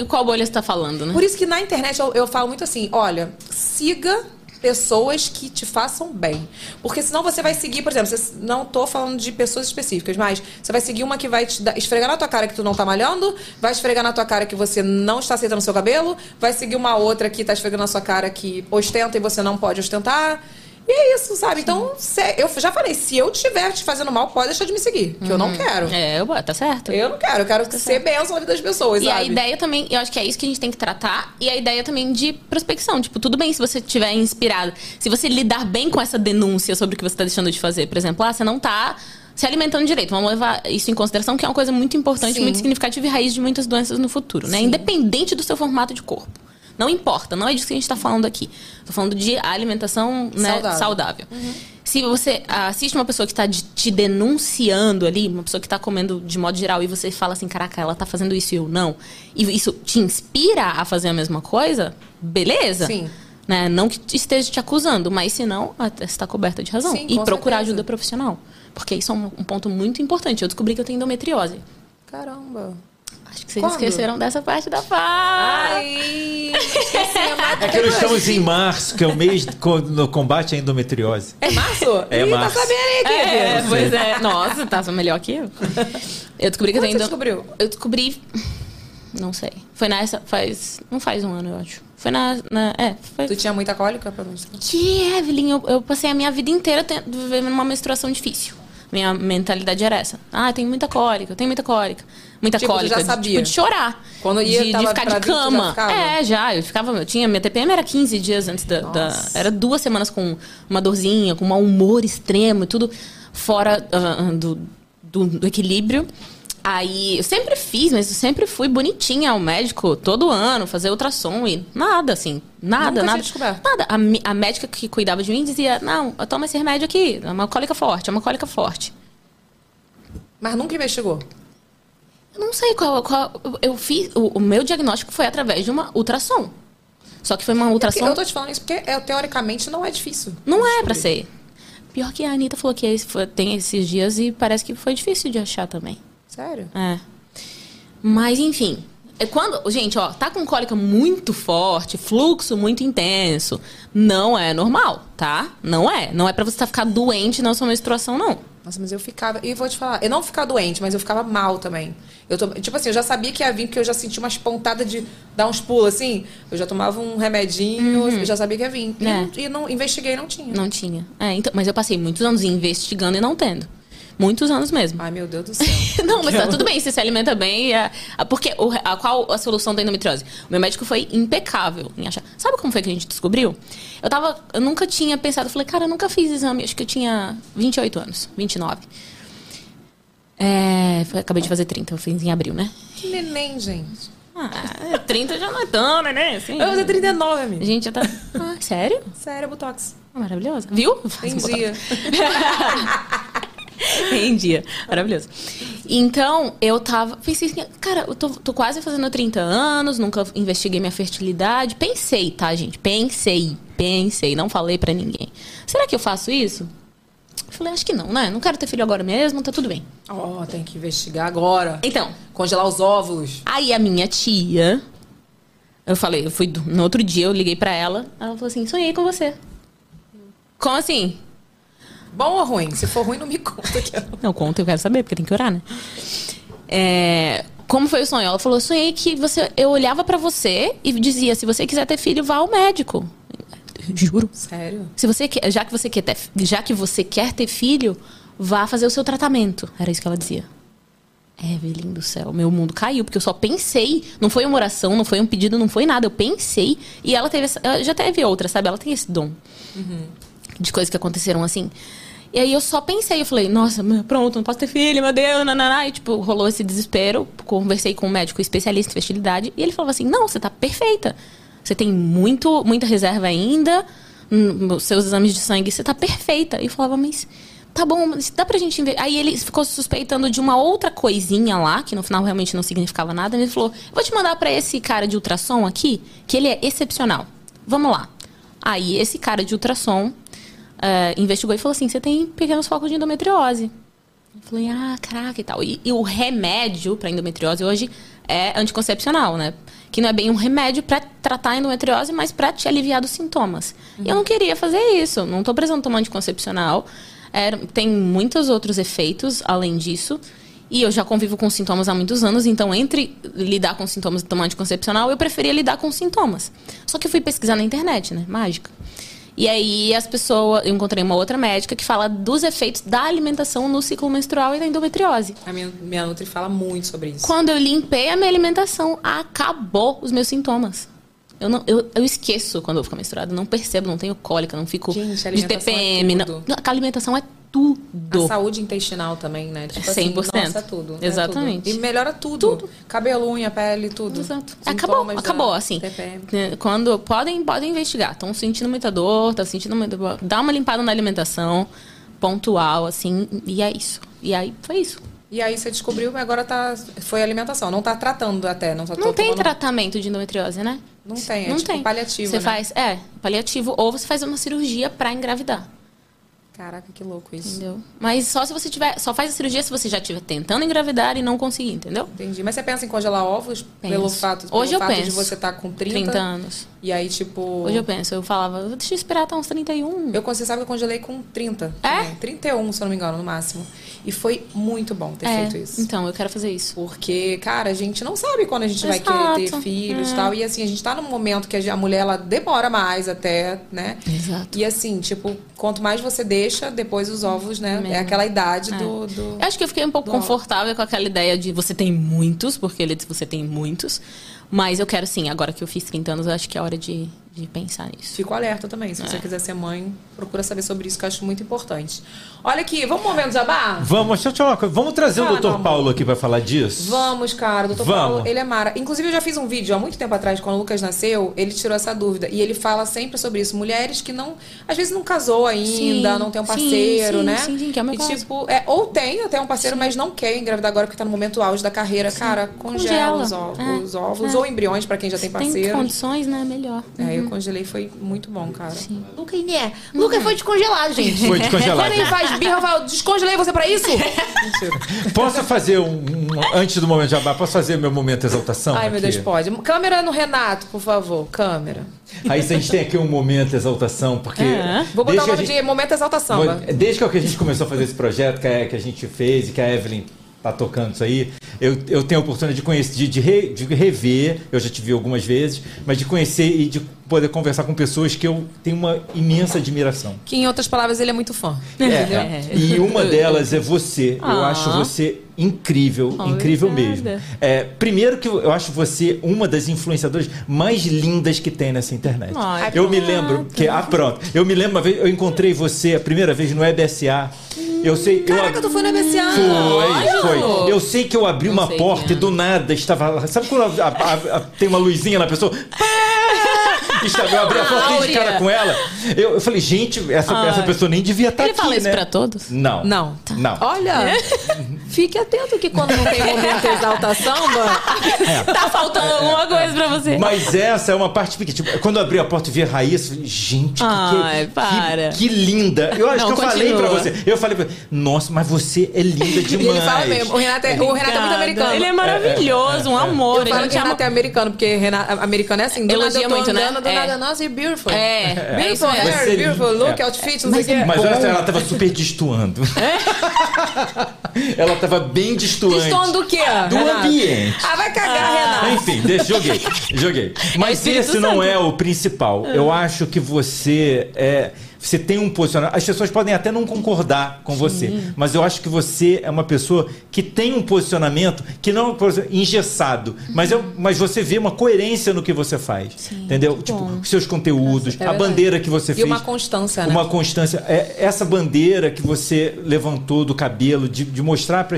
qual bolha você tá falando, né? Por isso que na internet eu, eu falo muito assim, olha, siga pessoas que te façam bem. Porque senão você vai seguir, por exemplo, você, não tô falando de pessoas específicas, mas você vai seguir uma que vai te dar- esfregar na tua cara que tu não tá malhando, vai esfregar na tua cara que você não está aceitando o seu cabelo, vai seguir uma outra que tá esfregando na sua cara que ostenta e você não pode ostentar. E é isso, sabe? Então, se- eu já falei, se eu estiver te fazendo mal, pode deixar de me seguir, que eu não Uhum. quero. É, eu- tá certo. Eu não quero, eu quero ser bênção na vida das pessoas, E a sabe? ideia também, eu acho que é isso que a gente tem que tratar. E a ideia também de prospecção. Tipo, tudo bem se você estiver inspirado. Se você lidar bem com essa denúncia sobre o que você está deixando de fazer. Por exemplo, ah, você não tá se alimentando direito. Vamos levar isso em consideração, que é uma coisa muito importante, Sim. muito significativa e raiz de muitas doenças no futuro, né? Sim. Independente do seu formato de corpo. Não importa, não é disso que a gente está falando aqui. Tô falando de alimentação né, Saudável. saudável. Se você assiste uma pessoa que está te denunciando ali, uma pessoa que está comendo de modo geral, e você fala assim, caraca, ela tá fazendo isso e eu não, e isso te inspira a fazer a mesma coisa, beleza. Sim. Né? Não que te- esteja te acusando, mas se não, está coberta de razão. Sim, e procurar certeza. ajuda profissional. Porque isso é um, um ponto muito importante. Eu descobri que eu tenho endometriose. Caramba. Acho que vocês Quando? esqueceram dessa parte da fala. Ai, esqueci a É que nós estamos em março, que é o mês no combate à endometriose. É março? É Ih, março. Tá sabendo aí, aqui, É, Pedro? pois é. Nossa, tá melhor que eu. Eu descobri que eu Quando tenho você endo- descobriu? Eu descobri. Não sei. Foi nessa. Faz. Não faz um ano, eu acho. Foi na. na- é, foi. Tu tinha muita cólica pra mim? Que, Evelyn, eu, eu passei a minha vida inteira vivendo uma menstruação difícil. Minha mentalidade era essa. Ah, tem muita cólica, eu tenho muita cólica. Muita Tipo, cólica. já de- sabia? Tipo, de chorar. Quando ia, de, de ficar de vir, já cama. ficava? É, já. Eu ficava. Eu tinha. Minha TPM era 15 dias antes da, da- Era duas semanas com uma dorzinha, com um mau humor extremo e tudo fora ah, do, do, do equilíbrio. Aí eu sempre fiz, mas eu sempre fui bonitinha ao médico todo ano, fazer ultrassom e nada, assim. Nada, Nunca nada. descoberto. Nada. A, a médica que cuidava de mim dizia: Não, toma esse remédio aqui, é uma cólica forte, é uma cólica forte. Mas nunca investigou. Eu não sei qual. qual eu fiz. O, o meu diagnóstico foi através de uma ultrassom. Só que foi uma ultrassom. Eu tô te falando isso porque, é, teoricamente, não é difícil. Não é pra ser. Pior que a Anitta falou que tem esses dias e parece que foi difícil de achar também. Sério? É. Mas, enfim. É quando, gente, ó, tá com cólica muito forte, fluxo muito intenso, não é normal, tá? Não é. Não é pra você ficar doente na sua menstruação, não. Nossa, mas eu ficava. E vou te falar, eu não ficava doente, mas eu ficava mal também. Eu to- tipo assim, eu já sabia que ia vir, porque eu já senti umas pontadas de dar uns pulos assim. Eu já tomava um remedinho, eu já sabia que ia vir. E, É. não, e não investiguei, não tinha. Não tinha. É, então, mas eu passei muitos anos investigando e não tendo. Muitos anos mesmo. Ai, meu Deus do céu. Não, mas tá tudo bem, você se alimenta bem. é- a- porque o, a, qual a solução da endometriose? O meu médico foi impecável em achar. Sabe como foi que a gente descobriu? Eu tava. Eu nunca tinha pensado, eu falei, cara, eu nunca fiz exame, acho que eu tinha 28 anos, 29. É, foi- acabei de fazer 30, eu fiz em abril, né? Que neném, gente. Ah, 30 já não é tão, né? Assim, Eu vou fazer 39, a amiga. gente já tá. Ah, sério? Sério, Botox. Maravilhosa. Viu? Tem um dia. em dia. Maravilhoso. Então, eu tava. Pensei assim, cara, eu tô, tô quase fazendo 30 anos, nunca investiguei minha fertilidade. Pensei, tá, gente? Pensei, pensei, não falei pra ninguém. Será que eu faço isso? Eu falei, acho que não, né? Não quero ter filho agora mesmo, tá tudo bem. Ó, tem que investigar agora. Então, Congelar os óvulos. aí a minha tia. Eu falei, eu fui. No outro dia eu liguei pra ela. Ela falou assim: sonhei com você. Como assim? Bom ou ruim? Se for ruim, não me conta. Que eu... Não, conta, eu quero saber, porque tem que orar, né? É, como foi o sonho? Ela falou: sonhei que você, eu olhava pra você e dizia: se você quiser ter filho, vá ao médico. Juro. Sério? Se você quer, já que você quer ter, já que você quer ter filho, vá fazer o seu tratamento. Era isso que ela dizia. Evelyn do céu, meu mundo caiu, porque eu só pensei. Não foi uma oração, não foi um pedido, não foi nada. Eu pensei. E ela teve. essa- ela já teve outra, sabe? Ela tem esse dom de coisas que aconteceram assim. E aí eu só pensei, eu falei, nossa, pronto, não posso ter filho, meu Deus, nananá. E tipo, rolou esse desespero. Conversei com um médico especialista em fertilidade e ele falou assim: não, você tá perfeita. Você tem muito, muita reserva ainda. hum, seus exames de sangue, você tá perfeita. E eu falava, mas tá bom, mas dá pra gente ver. Aí ele ficou suspeitando de uma outra coisinha lá, que no final realmente não significava nada. Ele falou: vou te mandar pra esse cara de ultrassom aqui, que ele é excepcional. Vamos lá. Aí esse cara de ultrassom eh, investigou e falou assim: você tem pequenos focos de endometriose. Eu falei, ah, caraca e tal. E, e o remédio pra endometriose hoje é anticoncepcional, né? Que não é bem um remédio pra tratar a endometriose, mas pra te aliviar dos sintomas. E eu não queria fazer isso. Não tô precisando tomar anticoncepcional. É, tem muitos outros efeitos além disso. E eu já convivo com sintomas há muitos anos, então entre lidar com sintomas e tomar anticoncepcional, eu preferia lidar com sintomas. Só que eu fui pesquisar na internet, né? Mágica. E aí as pessoas, eu encontrei uma outra médica que fala dos efeitos da alimentação no ciclo menstrual e na endometriose. A minha, minha Nutri fala muito sobre isso. Quando eu limpei a minha alimentação, acabou os meus sintomas. Eu, não, eu, eu esqueço quando eu fico menstruada, não percebo, não tenho cólica, não fico Gente, de é TPM. tudo. não, a alimentação é tudo. A saúde intestinal também, né? Tipo assim, 100%. nossa, é tudo. é Exatamente. tudo. E melhora tudo. Cabelo, unha, pele, tudo. Exato. Sintomas Acabou, da acabou, assim. TPM. né, Quando podem, podem investigar. Estão sentindo muita dor, estão sentindo muita dor. Dá uma limpada na alimentação, pontual, assim, e é isso. E aí foi isso. E aí você descobriu, mas agora tá. Foi alimentação. Não tá tratando até. Não, tá Não tem tomando- tratamento de endometriose, né? Não tem, é não tipo tem. paliativo, Você né? faz, é, paliativo, ou você faz uma cirurgia pra engravidar. Caraca, que louco isso. Entendeu? Mas só se você tiver. Só faz a cirurgia se você já estiver tentando engravidar e não conseguir, entendeu? Entendi. Mas você pensa em congelar ovos pelo Penso. fato, pelo Hoje eu fato de penso. você estar com 30, 30 anos. E aí, tipo. Hoje eu penso, eu falava, deixa eu esperar até uns 31. Eu, você sabe que eu congelei com 30. É? também. 31, se eu não me engano, no máximo. E foi muito bom ter É, feito isso. Então, eu quero fazer isso. Porque, cara, a gente não sabe quando a gente vai querer ter Exato. filhos e É. tal. E assim, a gente tá num momento que a mulher, ela demora mais até, né? Exato. E assim, tipo, quanto mais você deixa, depois os ovos, né? Mesmo. É aquela idade É. do, do... Eu acho que eu fiquei um pouco confortável com aquela ideia de você tem muitos, porque ele disse você tem muitos. Mas eu quero sim, agora que eu fiz 30 anos, eu acho que é hora de, de pensar nisso. Fico alerta também. Se É. você quiser ser mãe, procura saber sobre isso, que eu acho muito importante. Olha aqui, vamos mover o jabá? Vamos, deixa eu te falar uma coisa. Vamos trazer Fala, o amor. Paulo aqui pra falar disso? Vamos, cara. O Dr. Vamos. Paulo, ele é mara. Inclusive, eu já fiz um vídeo há muito tempo atrás, quando o Lucas nasceu, ele tirou essa dúvida. E ele fala sempre sobre isso. Mulheres que não, às vezes não casou ainda, Sim, não tem um parceiro, sim, né? sim, sim, que é o meu e caso. tipo, é, ou tem até um parceiro, mas não quer engravidar agora porque tá no momento auge da carreira. Cara, congela, Congela. os ovos, É, os ovos é. ou embriões pra quem já tem Tem parceiro. condições, né? Melhor. É, eu congelei, foi muito bom, cara. Luca Iné. Luca foi descongelado, gente. Foi descongelado. Quando ele faz birra, eu falo, descongelei você pra isso? Posso fazer um, um- Antes do momento de jabá, posso fazer meu momento exaltação? Ai, meu aqui? Deus, pode. Câmera no Renato, por favor. Câmera. Aí a gente tem aqui um momento exaltação, porque. É. Vou botar o nome gente- de Momento Exaltação. Vai. Desde que a gente começou a fazer esse projeto, que a, que a gente fez e que a Evelyn tá tocando isso aí, eu, eu tenho a oportunidade de conhecer, de, de, re- de rever, eu já te vi algumas vezes, mas de conhecer e de poder conversar com pessoas que eu tenho uma imensa admiração. Que, em outras palavras, ele é muito fã. É, E uma delas é você. Eu Ah. acho você incrível, incrível mesmo. É, primeiro que eu acho você uma das influenciadoras mais lindas que tem nessa internet. Ai, eu me lembro que ah pronto, eu me lembro uma vez eu encontrei você a primeira vez no EBSA. Eu sei, eu Caraca, tu foi no EBSA? foi, foi. Eu sei que eu abri uma sei porta e do nada estava lá. Sabe quando a- a- a- tem uma luzinha na pessoa? Pá! Estava, eu abri a porta dei de cara com ela. Eu, eu falei, gente, essa, Ai. essa pessoa nem devia estar Ele aqui, fala isso né? pra todos? Não. Não. Não. Olha, Fique atento que quando não tem momento exalta samba, Tá faltando alguma coisa pra você. Mas essa é uma parte pequena. Tipo, quando eu abri a porta e vi a Raíssa, eu falei, gente, que, Ai, que, para. que, que linda. Eu acho Não, que eu falei continua. pra você. Eu falei pra nossa, mas você é linda e demais. ele fala mesmo. O Renato é, o Renato é muito americano. Ele é maravilhoso, um amor. Eu Ele falo que Renato é americano, porque Renato, americano é assim, do Elogia nada eu tô muito, né? Do É. nada, nossa, you're beautiful. É, é Beautiful hair, Você- beautiful look, é. outfit, não sei o quê. Mas olha só, ela tava super destoando. ela tava bem destoante. Destoando do quê? Do Renato? ambiente. Ah, vai cagar, Renato. Enfim, deixa, joguei, joguei. Mas esse não Santo. é o principal. Eu acho que você é. Você tem um posicionamento. As pessoas podem até não concordar com você, mas eu acho que você é uma pessoa que tem um posicionamento que não é um engessado, mas, é, mas você vê uma coerência no que você faz. entendeu? Tipo, os seus conteúdos, é a bandeira que você E fez. uma constância, né? Uma constância. É, essa bandeira que você levantou do cabelo, de, de mostrar para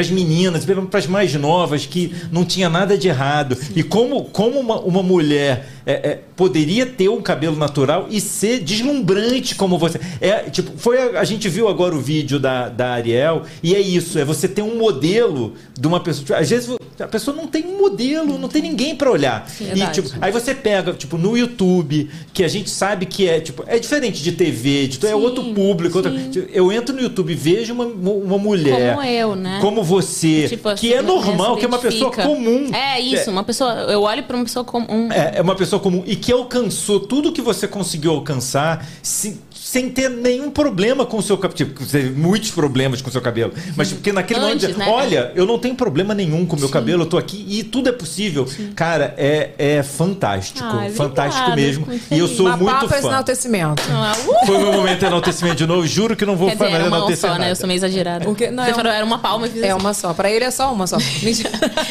as meninas, para as mais novas, que não tinha nada de errado. E como, como uma, uma mulher é, é, poderia ter um cabelo natural e ser deslumbrante como você. É, tipo, foi a, a gente viu agora o vídeo da, da Ariel, e é isso: é você ter um modelo de uma pessoa. tipo, Às vezes a pessoa não tem um modelo, não tem ninguém para olhar. e, verdade. tipo, Aí você pega, tipo, no YouTube, que a gente sabe que é, tipo, é diferente de TV, de, é outro público. outra- tipo, eu entro no YouTube e vejo uma, uma mulher. Como eu, né? Como você, Tipo, que é assim, normal, se que é uma pessoa comum. É isso, uma pessoa. Eu olho pra uma pessoa comum. É, é uma pessoa comum e que alcançou tudo que você conseguiu alcançar se- sem ter nenhum problema com o seu cabelo. Tipo, você teve muitos problemas com o seu cabelo. Mas porque naquele Antes, momento, né? olha, eu não tenho problema nenhum com o meu cabelo, eu tô aqui e tudo é possível. Cara, é, é fantástico. Ai, fantástico obrigada, mesmo. E eu sou Uma muito esse fã. enaltecimento. Ah, uh! Foi o meu momento de enaltecimento de novo. Juro que não vou Quer dizer, fazer era uma enaltecer só, né? nada. Eu sou meio exagerada. Porque- não, Você é falou, era uma palma e fiz É assim. uma só. Pra ele é só uma só. Mentira.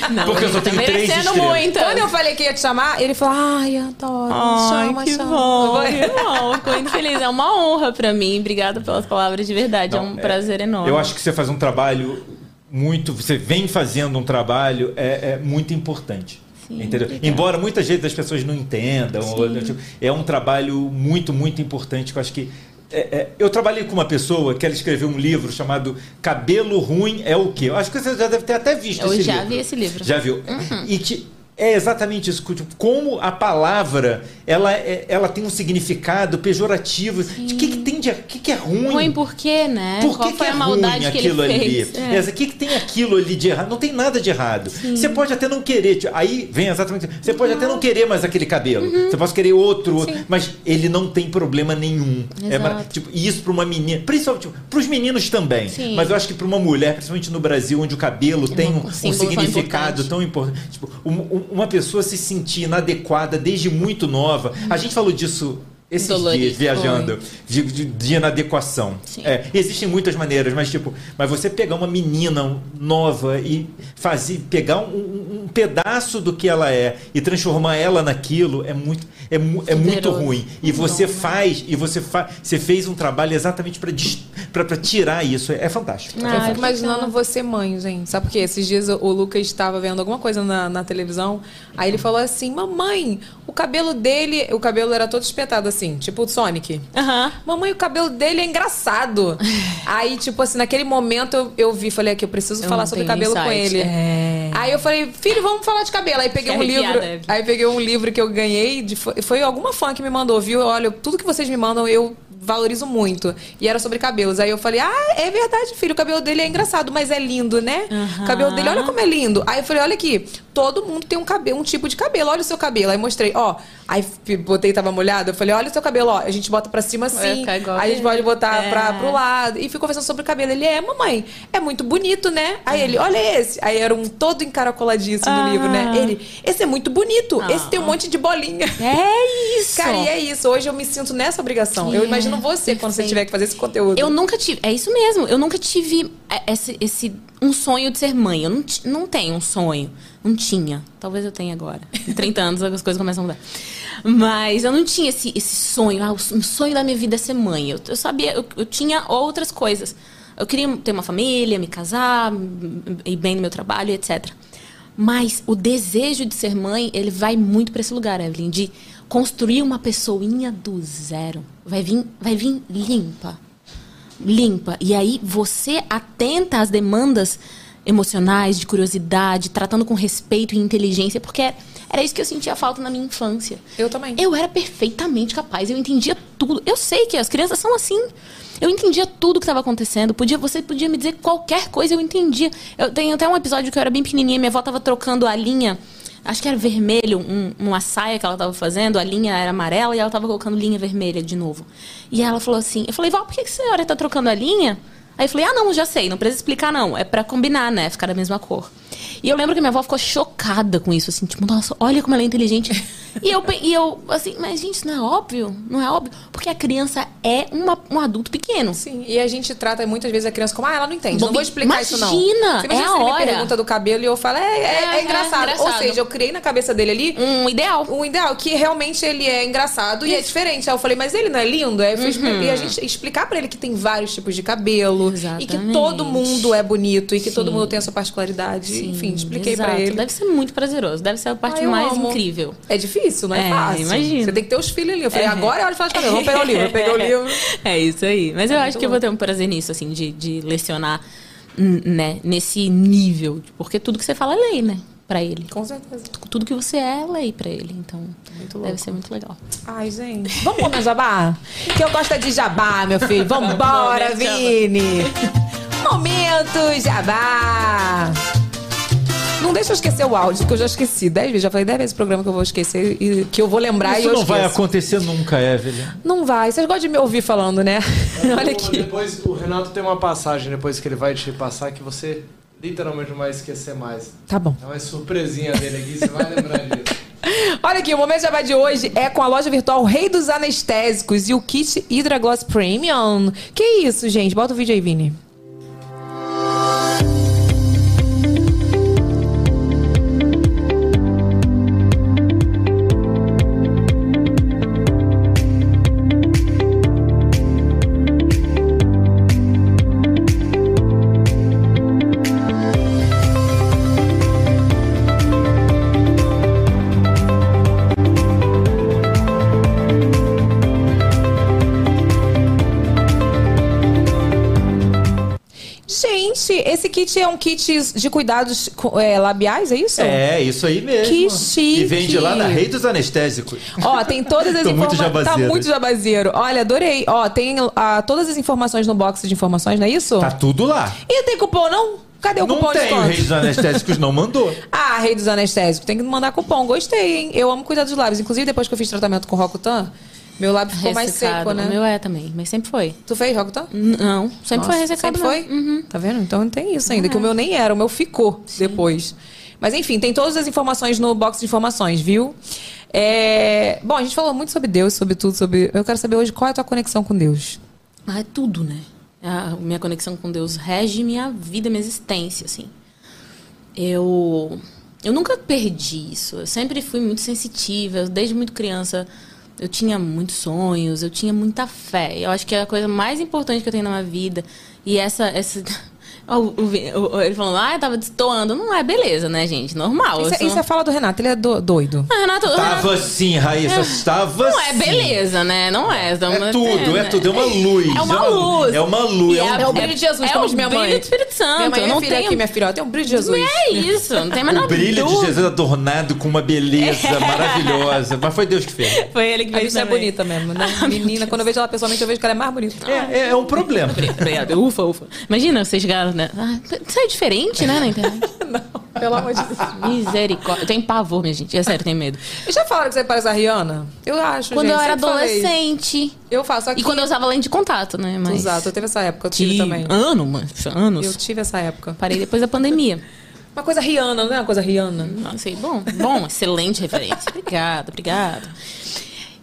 Não, Porque eu só tá tenho três merecendo estrelas. muito. Quando eu falei que ia te chamar, ele falou: Ai, adoro. Ai, chama, que chama. bom, Foi. que bom. Muito feliz. É uma honra pra mim. Obrigada pelas palavras de verdade. é Não, um prazer enorme. Eu acho que você faz um trabalho muito. Você vem fazendo um trabalho é, é muito importante. entendeu? Embora muitas vezes as pessoas não entendam, ou, tipo, é um trabalho muito, muito importante que eu acho que. é, é, eu trabalhei com uma pessoa que ela escreveu um livro chamado Cabelo Ruim é o quê? Eu acho que você já deve ter até visto Eu esse já livro. vi esse livro. Já viu? E que é exatamente isso, tipo, como a palavra ela, é- ela tem um significado pejorativo. De que, que tem de que, que é Ruim por quê, né? por Qual que, que foi é a maldade ruim que ele aquilo ali? fez? É. O que, que tem aquilo ali de errado? Não tem nada de errado. Você pode até não querer. tipo, Aí vem exatamente. Você pode até não querer mais aquele cabelo. Uhum. Você pode querer outro, outro, mas ele não tem problema nenhum. É, tipo, e isso para uma menina, principalmente para os meninos também. Sim. Mas eu acho que para uma mulher, principalmente no Brasil, onde o cabelo tem um, um símbolo tão significado importante. tão importante. Tipo, um- um- uma pessoa se sentir inadequada desde muito nova. A gente falou disso. Esses Dolorido, dias, viajando, de, de, de inadequação. É, existem muitas maneiras, mas tipo, mas você pegar uma menina nova e fazer, pegar um, um- pedaço do que ela é e transformar ela naquilo é muito, é, é muito ruim. E você faz, e você faz, você fez um trabalho exatamente para tirar isso. É, é fantástico. É Ah, Eu fantástico. fico imaginando você mãe, gente. Sabe por quê? Esses dias o Lucas estava vendo alguma coisa na, na televisão. Aí ele falou assim: Mamãe, o cabelo dele. O cabelo era todo espetado assim, tipo o Sonic. Aham. Mamãe, o cabelo dele é engraçado. Aí, tipo assim, naquele momento eu, eu vi, falei aqui, eu preciso Eu falar sobre cabelo com insight. ele. É. Aí eu falei, filho, vamos falar de cabelo. Aí peguei um Fiquei livro. Aí peguei um livro que eu ganhei. De, foi, foi alguma fã que me mandou, viu? Olha, tudo que vocês me mandam, eu valorizo muito. E era sobre cabelos. Aí eu falei, ah, é verdade, filho, o cabelo dele é engraçado, mas é lindo, né? O cabelo dele, olha como é lindo. Aí eu falei, olha aqui, todo mundo tem um cabelo, um tipo de cabelo, olha o seu cabelo. Aí mostrei, ó. Aí botei, tava molhado, eu falei, olha o seu cabelo, ó. A gente bota pra cima assim. Aí a gente ele. pode botar É. pra, pro lado. E fui conversando sobre o cabelo. Ele é, mamãe, é muito bonito, né? Aí ele, olha esse. Aí era um todo encaracoladíssimo no Ah. livro, né? Ele, esse é muito bonito. Esse tem um monte de bolinha. É isso. Cara, e é isso. Hoje eu me sinto nessa obrigação. Eu É, você quando você tiver que fazer esse conteúdo. Eu nunca tive. É isso mesmo. Eu nunca tive é, esse, esse um sonho de ser mãe. Eu não, não tenho um sonho. Não tinha. Talvez eu tenha agora. Em 30 anos as coisas começam a mudar. Mas eu não tinha esse, esse sonho. Ah, o sonho da minha vida é ser mãe. Eu, eu sabia, eu, eu tinha outras coisas. Eu queria ter uma família, me casar, ir bem no meu trabalho, etc. Mas o desejo de ser mãe, ele vai muito para esse lugar, Evelyn, de construir uma pessoinha do zero. Vai vir, vai vir limpa. limpa. E aí você atenta às demandas emocionais, de curiosidade, tratando com respeito e inteligência, porque era isso que eu sentia falta na minha infância. Eu também. Eu era perfeitamente capaz, eu entendia tudo. Eu sei que as crianças são assim. Eu entendia tudo que estava acontecendo. Podia, você podia me dizer qualquer coisa, eu entendia. Eu tenho até um episódio que eu era bem pequenininha, minha avó estava trocando a linha acho que era vermelho, um, uma saia que ela estava fazendo, a linha era amarela e ela estava colocando linha vermelha de novo. E ela falou assim, eu falei, Val, por que, que a senhora está trocando a linha? Aí eu falei, ah, não, já sei, não precisa explicar, não. É para combinar, né? Ficar da mesma cor. E eu lembro que minha avó ficou chocada com isso, assim, tipo, nossa, olha como ela é inteligente. e, eu, e eu, assim, mas gente, isso não é óbvio? Não é óbvio? Porque a criança é uma, um adulto pequeno. Sim, e a gente trata muitas vezes a criança como, ah, ela não entende. Bom, não vou explicar imagina, isso, não. Imagina, é a você hora. me pergunta do cabelo e eu falo, é, é, é, É, engraçado. é engraçado. Ou seja, eu criei na cabeça dele ali Um ideal. um ideal que realmente ele é engraçado e é diferente. Aí eu falei, mas ele não é lindo? Aí eu fui expli- E a gente explicar pra ele que tem vários tipos de cabelo e que Exatamente. todo mundo é bonito e que todo Sim. mundo tem a sua particularidade. Sim, Enfim, expliquei pra ele. Deve ser muito prazeroso. Deve ser a parte Ah, eu mais amo. incrível. É difícil, não é, É, fácil. imagino. Você tem que ter os filhos ali. Eu falei, É. agora é hora de falar de cabelo. Vamos pegar o livro. Eu peguei o livro. É isso aí. Mas eu É acho muito que eu vou ter um prazer nisso, assim, de, de lecionar, né, nesse nível. Porque tudo que você fala é lei, né? Pra ele. Com certeza. Tudo que você é é lei pra ele. Então, Muito deve ser muito legal. Ai, gente. Vamos comer jabá? Que eu gosto é de jabá, meu filho. Vambora. Vini. Momento jabá. Não deixa eu esquecer o áudio, que eu já esqueci. Dez vezes. Já falei dez vezes o programa que eu vou esquecer e que eu vou lembrar e Isso eu não vai esqueço. acontecer nunca, Evelyn. Não vai. Vocês gostam de me ouvir falando, né? Olha aqui. Depois, o Renato tem uma passagem depois que ele vai te passar que você literalmente não vai esquecer mais. Tá bom. É uma surpresinha dele aqui, você vai lembrar disso. Olha aqui, o Momento Jabá de hoje é com a loja virtual Rei dos Anestésicos e o kit Hydra Gloss Premium. Que isso, gente? Bota o vídeo aí, Vini. Kit é um kit de cuidados é, labiais, é isso? É, isso aí mesmo. Que chique. E vende lá na Rei dos Anestésicos. Ó, tem todas as informações. Tá muito jabazeiro. Olha, adorei. Ó, tem ah, todas as informações no box de informações, não é isso? Tá tudo lá. E tem cupom, não? Cadê o Não cupom de tem, o? Rei dos Anestésicos não mandou. Ah, rei dos anestésicos. Tem que mandar cupom. Gostei, hein? Eu amo cuidar dos lábios. Inclusive, depois que eu fiz tratamento com Rocutan, meu lábio ficou mais Ressecado. seco, né? O meu é também, mas sempre foi. Tu fez Rocutan? Não, sempre Nossa, foi ressecado. Sempre não. foi? Uhum. Tá vendo? Então não tem isso ainda, que o meu nem era, o meu ficou depois. Mas enfim, tem todas as informações no box de informações, viu? É, Bom, a gente falou muito sobre Deus, sobre tudo, sobre. Eu quero saber hoje qual é a tua conexão com Deus. Ah, é tudo, né? A minha conexão com Deus rege minha vida, minha existência, assim. Eu eu nunca perdi isso. Eu sempre fui muito sensitiva, desde muito criança. Eu tinha muitos sonhos, eu tinha muita fé. Eu acho que é a coisa mais importante que eu tenho na minha vida. E essa essa ele falando, ah, eu tava destoando. Não é beleza, né, gente? Normal. Isso, é- sou- isso é a fala do Renato, ele é do- doido. Ah, Renato, Renato- Tava sim, Raíssa, estava Não é sim. beleza, né? Não é. É tudo, é tudo, é uma luz. É uma luz. É uma luz. É um... a- É o brilho de Jesus, é como o minha brilho mãe. do Espírito Santo. minha mãe eu é não filha tenho... aqui, minha filha, ó, tem um brilho de Jesus. É isso, não tem a O menor brilho de. Jesus adornado com uma beleza maravilhosa. Mas foi Deus que fez. Foi ele que A fez bicha é bonita mesmo, né? Menina, quando eu vejo ela pessoalmente, eu vejo que ela é mais bonita. É, é um problema. Obrigada. Ufa, ufa. Imagina você chegar, né? Ah, isso é diferente, né, na internet? Pelo amor de Deus. Misericórdia. Eu tenho pavor, minha gente. É sério, eu tenho medo. E já falaram que você parece a Rihanna? Eu acho, Quando gente, eu era sempre falei. adolescente. Eu faço aqui. E quando eu usava lente de contato, né? Mas... Exato, eu tive essa época, eu tive Tive também. Ano, mano. Anos. Eu tive essa época. Parei depois da pandemia. Uma coisa Rihanna, não é uma coisa Rihanna? Não sei. Bom, bom, excelente referência. Obrigada, obrigada.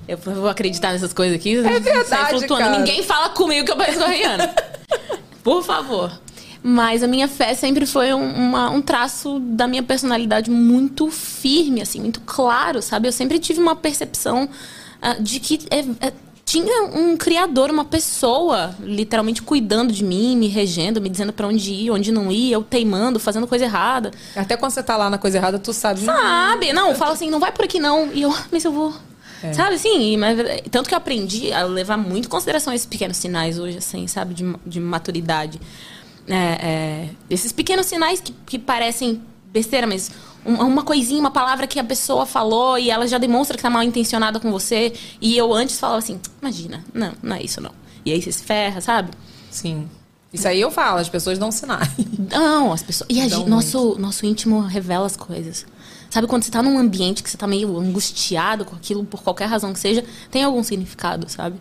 Eu vou acreditar nessas coisas aqui. É verdade, cara. Ninguém fala comigo que eu pareço com a Rihanna. Por favor. Mas a minha fé sempre foi um, uma- um traço da minha personalidade muito firme, assim, muito claro, sabe? Eu sempre tive uma percepção ah, de que é- é- tinha um criador, uma pessoa, literalmente cuidando de mim, me regendo, me dizendo pra onde ir, onde não ir, eu teimando, fazendo coisa errada. Até quando você tá lá na coisa errada, tu sabe. Sabe? Não, fala assim, não vai por aqui não. E eu, mas eu vou. Sabe, assim, mas, tanto que eu aprendi a levar muito em consideração esses pequenos sinais hoje, assim, sabe, de, de maturidade. É, é, esses pequenos sinais que, que parecem besteira, mas uma coisinha, uma palavra que a pessoa falou e ela já demonstra que tá mal intencionada com você. E eu antes falava assim, imagina, não, não é isso não. E aí você se ferra, sabe? Sim. Isso aí eu falo, as pessoas dão sinais. Não, as pessoas. E a gente, nosso, nosso íntimo revela as coisas. Sabe quando você tá num ambiente que você tá meio angustiado com aquilo, por qualquer razão que seja, tem algum significado, sabe?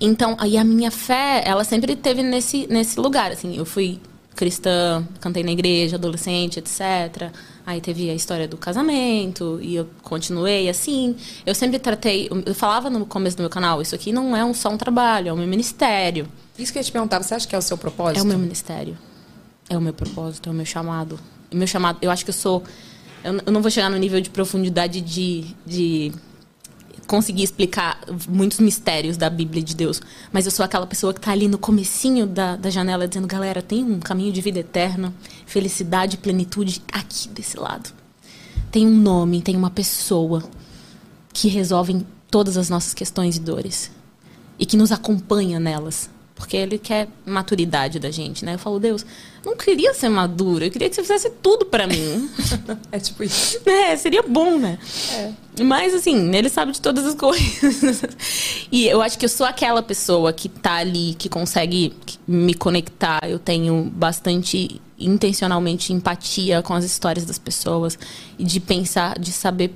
Então, aí a minha fé, ela sempre teve nesse, nesse lugar, assim. Eu fui cristã, cantei na igreja, adolescente, etc. Aí teve a história do casamento e eu continuei assim. Eu sempre tratei, eu falava no começo do meu canal, isso aqui não é um, só um trabalho, é o meu ministério. Isso que eu ia te perguntar, você acha que é o seu propósito? É o meu ministério. É o meu propósito, é o meu chamado. O meu chamado, eu acho que eu sou eu não vou chegar no nível de profundidade de, de conseguir explicar muitos mistérios da Bíblia de Deus. Mas eu sou aquela pessoa que está ali no comecinho da, da janela dizendo, galera, tem um caminho de vida eterna, felicidade, plenitude aqui desse lado. Tem um nome, tem uma pessoa que resolve todas as nossas questões e dores. E que nos acompanha nelas. Porque ele quer maturidade da gente, né? Eu falo, Deus, não queria ser madura, eu queria que você fizesse tudo para mim. é tipo isso. É, seria bom, né? É. Mas assim, ele sabe de todas as coisas. e eu acho que eu sou aquela pessoa que tá ali, que consegue me conectar. Eu tenho bastante intencionalmente empatia com as histórias das pessoas e de pensar, de saber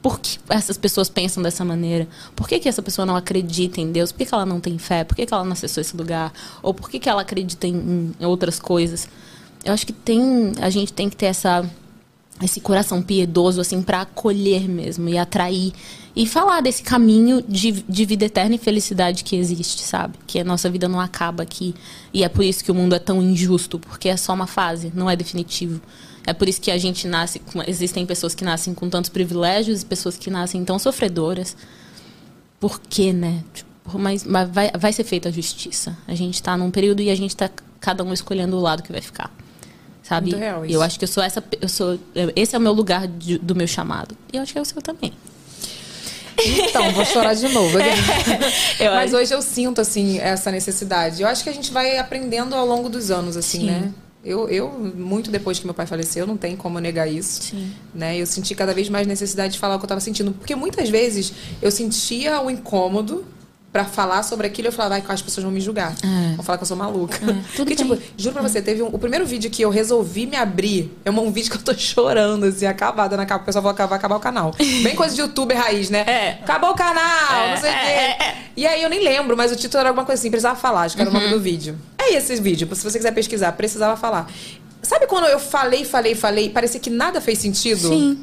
por que essas pessoas pensam dessa maneira? Por que, que essa pessoa não acredita em Deus? Por que, que ela não tem fé? Por que, que ela não acessou esse lugar? Ou por que, que ela acredita em, em outras coisas? Eu acho que tem, a gente tem que ter essa, esse coração piedoso assim para acolher mesmo e atrair e falar desse caminho de, de vida eterna e felicidade que existe, sabe? Que a nossa vida não acaba aqui e é por isso que o mundo é tão injusto, porque é só uma fase, não é definitivo. É por isso que a gente nasce. Com, existem pessoas que nascem com tantos privilégios e pessoas que nascem tão sofredoras. Por quê, né? Tipo, mas, mas vai, vai ser feita a justiça. A gente está num período e a gente está cada um escolhendo o lado que vai ficar. Sabe? Muito real isso. Eu acho que eu sou essa. Eu sou, esse é o meu lugar de, do meu chamado. E eu acho que é o seu também. Então, vou chorar de novo. Mas hoje eu sinto, assim, essa necessidade. Eu acho que a gente vai aprendendo ao longo dos anos, assim, Sim. né? Eu, eu, muito depois que meu pai faleceu, não tem como negar isso. Sim. Né? Eu senti cada vez mais necessidade de falar o que eu estava sentindo. Porque muitas vezes eu sentia o incômodo para falar sobre aquilo, eu falava, vai, as pessoas vão me julgar. É. Vão falar que eu sou maluca. É, tudo Porque, tipo, juro pra você, teve um, o primeiro vídeo que eu resolvi me abrir é um, vídeo que eu tô chorando, assim, acabada na capa. O pessoal vai acabar o canal. Bem coisa de youtuber raiz, né? É. Acabou o canal, é, não sei o é, quê. É, é. E aí eu nem lembro, mas o título era alguma coisa assim, precisava falar, acho que era uhum. o nome uhum. do vídeo. É esse vídeo, se você quiser pesquisar, precisava falar. Sabe quando eu falei, falei, falei, parecia que nada fez sentido? Sim.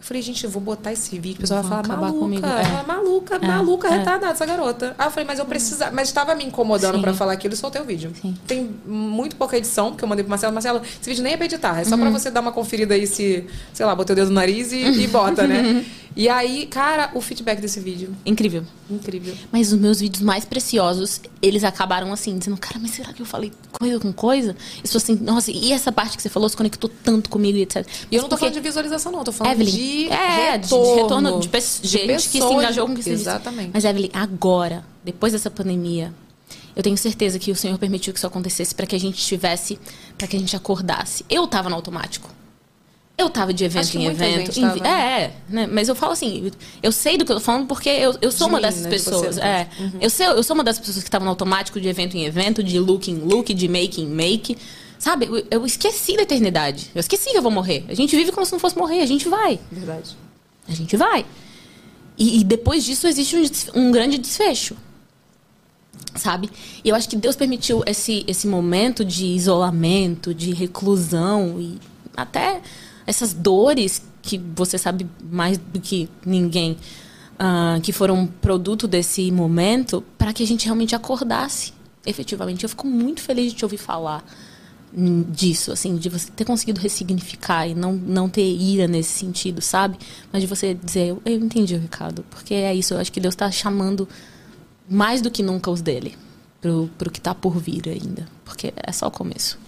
Eu falei, gente, eu vou botar esse vídeo. O pessoal vai falar, maluca, comigo. É. maluca, é. maluca, é. retardada essa garota. Aí eu falei, mas eu precisava. Mas estava me incomodando para falar aquilo e soltei o vídeo. Sim. Tem muito pouca edição, porque eu mandei pro Marcelo. Marcelo, esse vídeo nem é pra editar. É só uhum. pra você dar uma conferida aí se, sei lá, botei o dedo no nariz e, e bota, né? E aí, cara, o feedback desse vídeo. Incrível. Incrível. Mas os meus vídeos mais preciosos, eles acabaram assim, dizendo, cara, mas será que eu falei coisa com coisa? E assim, nossa, e essa parte que você falou se conectou tanto comigo e etc. E eu não tô porque... falando de visualização, não, tô falando Evelyn, de é, retorno. De, retorno de, pe de gente pessoas, que se engajou com que você Exatamente. Disse. Mas, Evelyn, agora, depois dessa pandemia, eu tenho certeza que o Senhor permitiu que isso acontecesse para que a gente tivesse, para que a gente acordasse. Eu tava no automático. Eu tava de evento em evento. Em, tava, é, é, né? Mas eu falo assim, eu sei do que eu tô falando porque eu, eu sou de uma mim, dessas né? pessoas. De é. Uhum. Eu, sei, eu sou uma dessas pessoas que estavam no automático de evento em evento, de look em look, de make em make. Sabe, eu, eu esqueci da eternidade. Eu esqueci que eu vou morrer. A gente vive como se não fosse morrer, a gente vai. Verdade. A gente vai. E, e depois disso existe um, um grande desfecho sabe? E eu acho que Deus permitiu esse, esse momento de isolamento, de reclusão e até essas dores que você sabe mais do que ninguém, uh, que foram produto desse momento, para que a gente realmente acordasse, efetivamente. Eu fico muito feliz de te ouvir falar disso, assim, de você ter conseguido ressignificar e não, não ter ira nesse sentido, sabe? Mas de você dizer, eu, eu entendi o recado, porque é isso, eu acho que Deus está chamando mais do que nunca os dele pro, pro que está por vir ainda, porque é só o começo.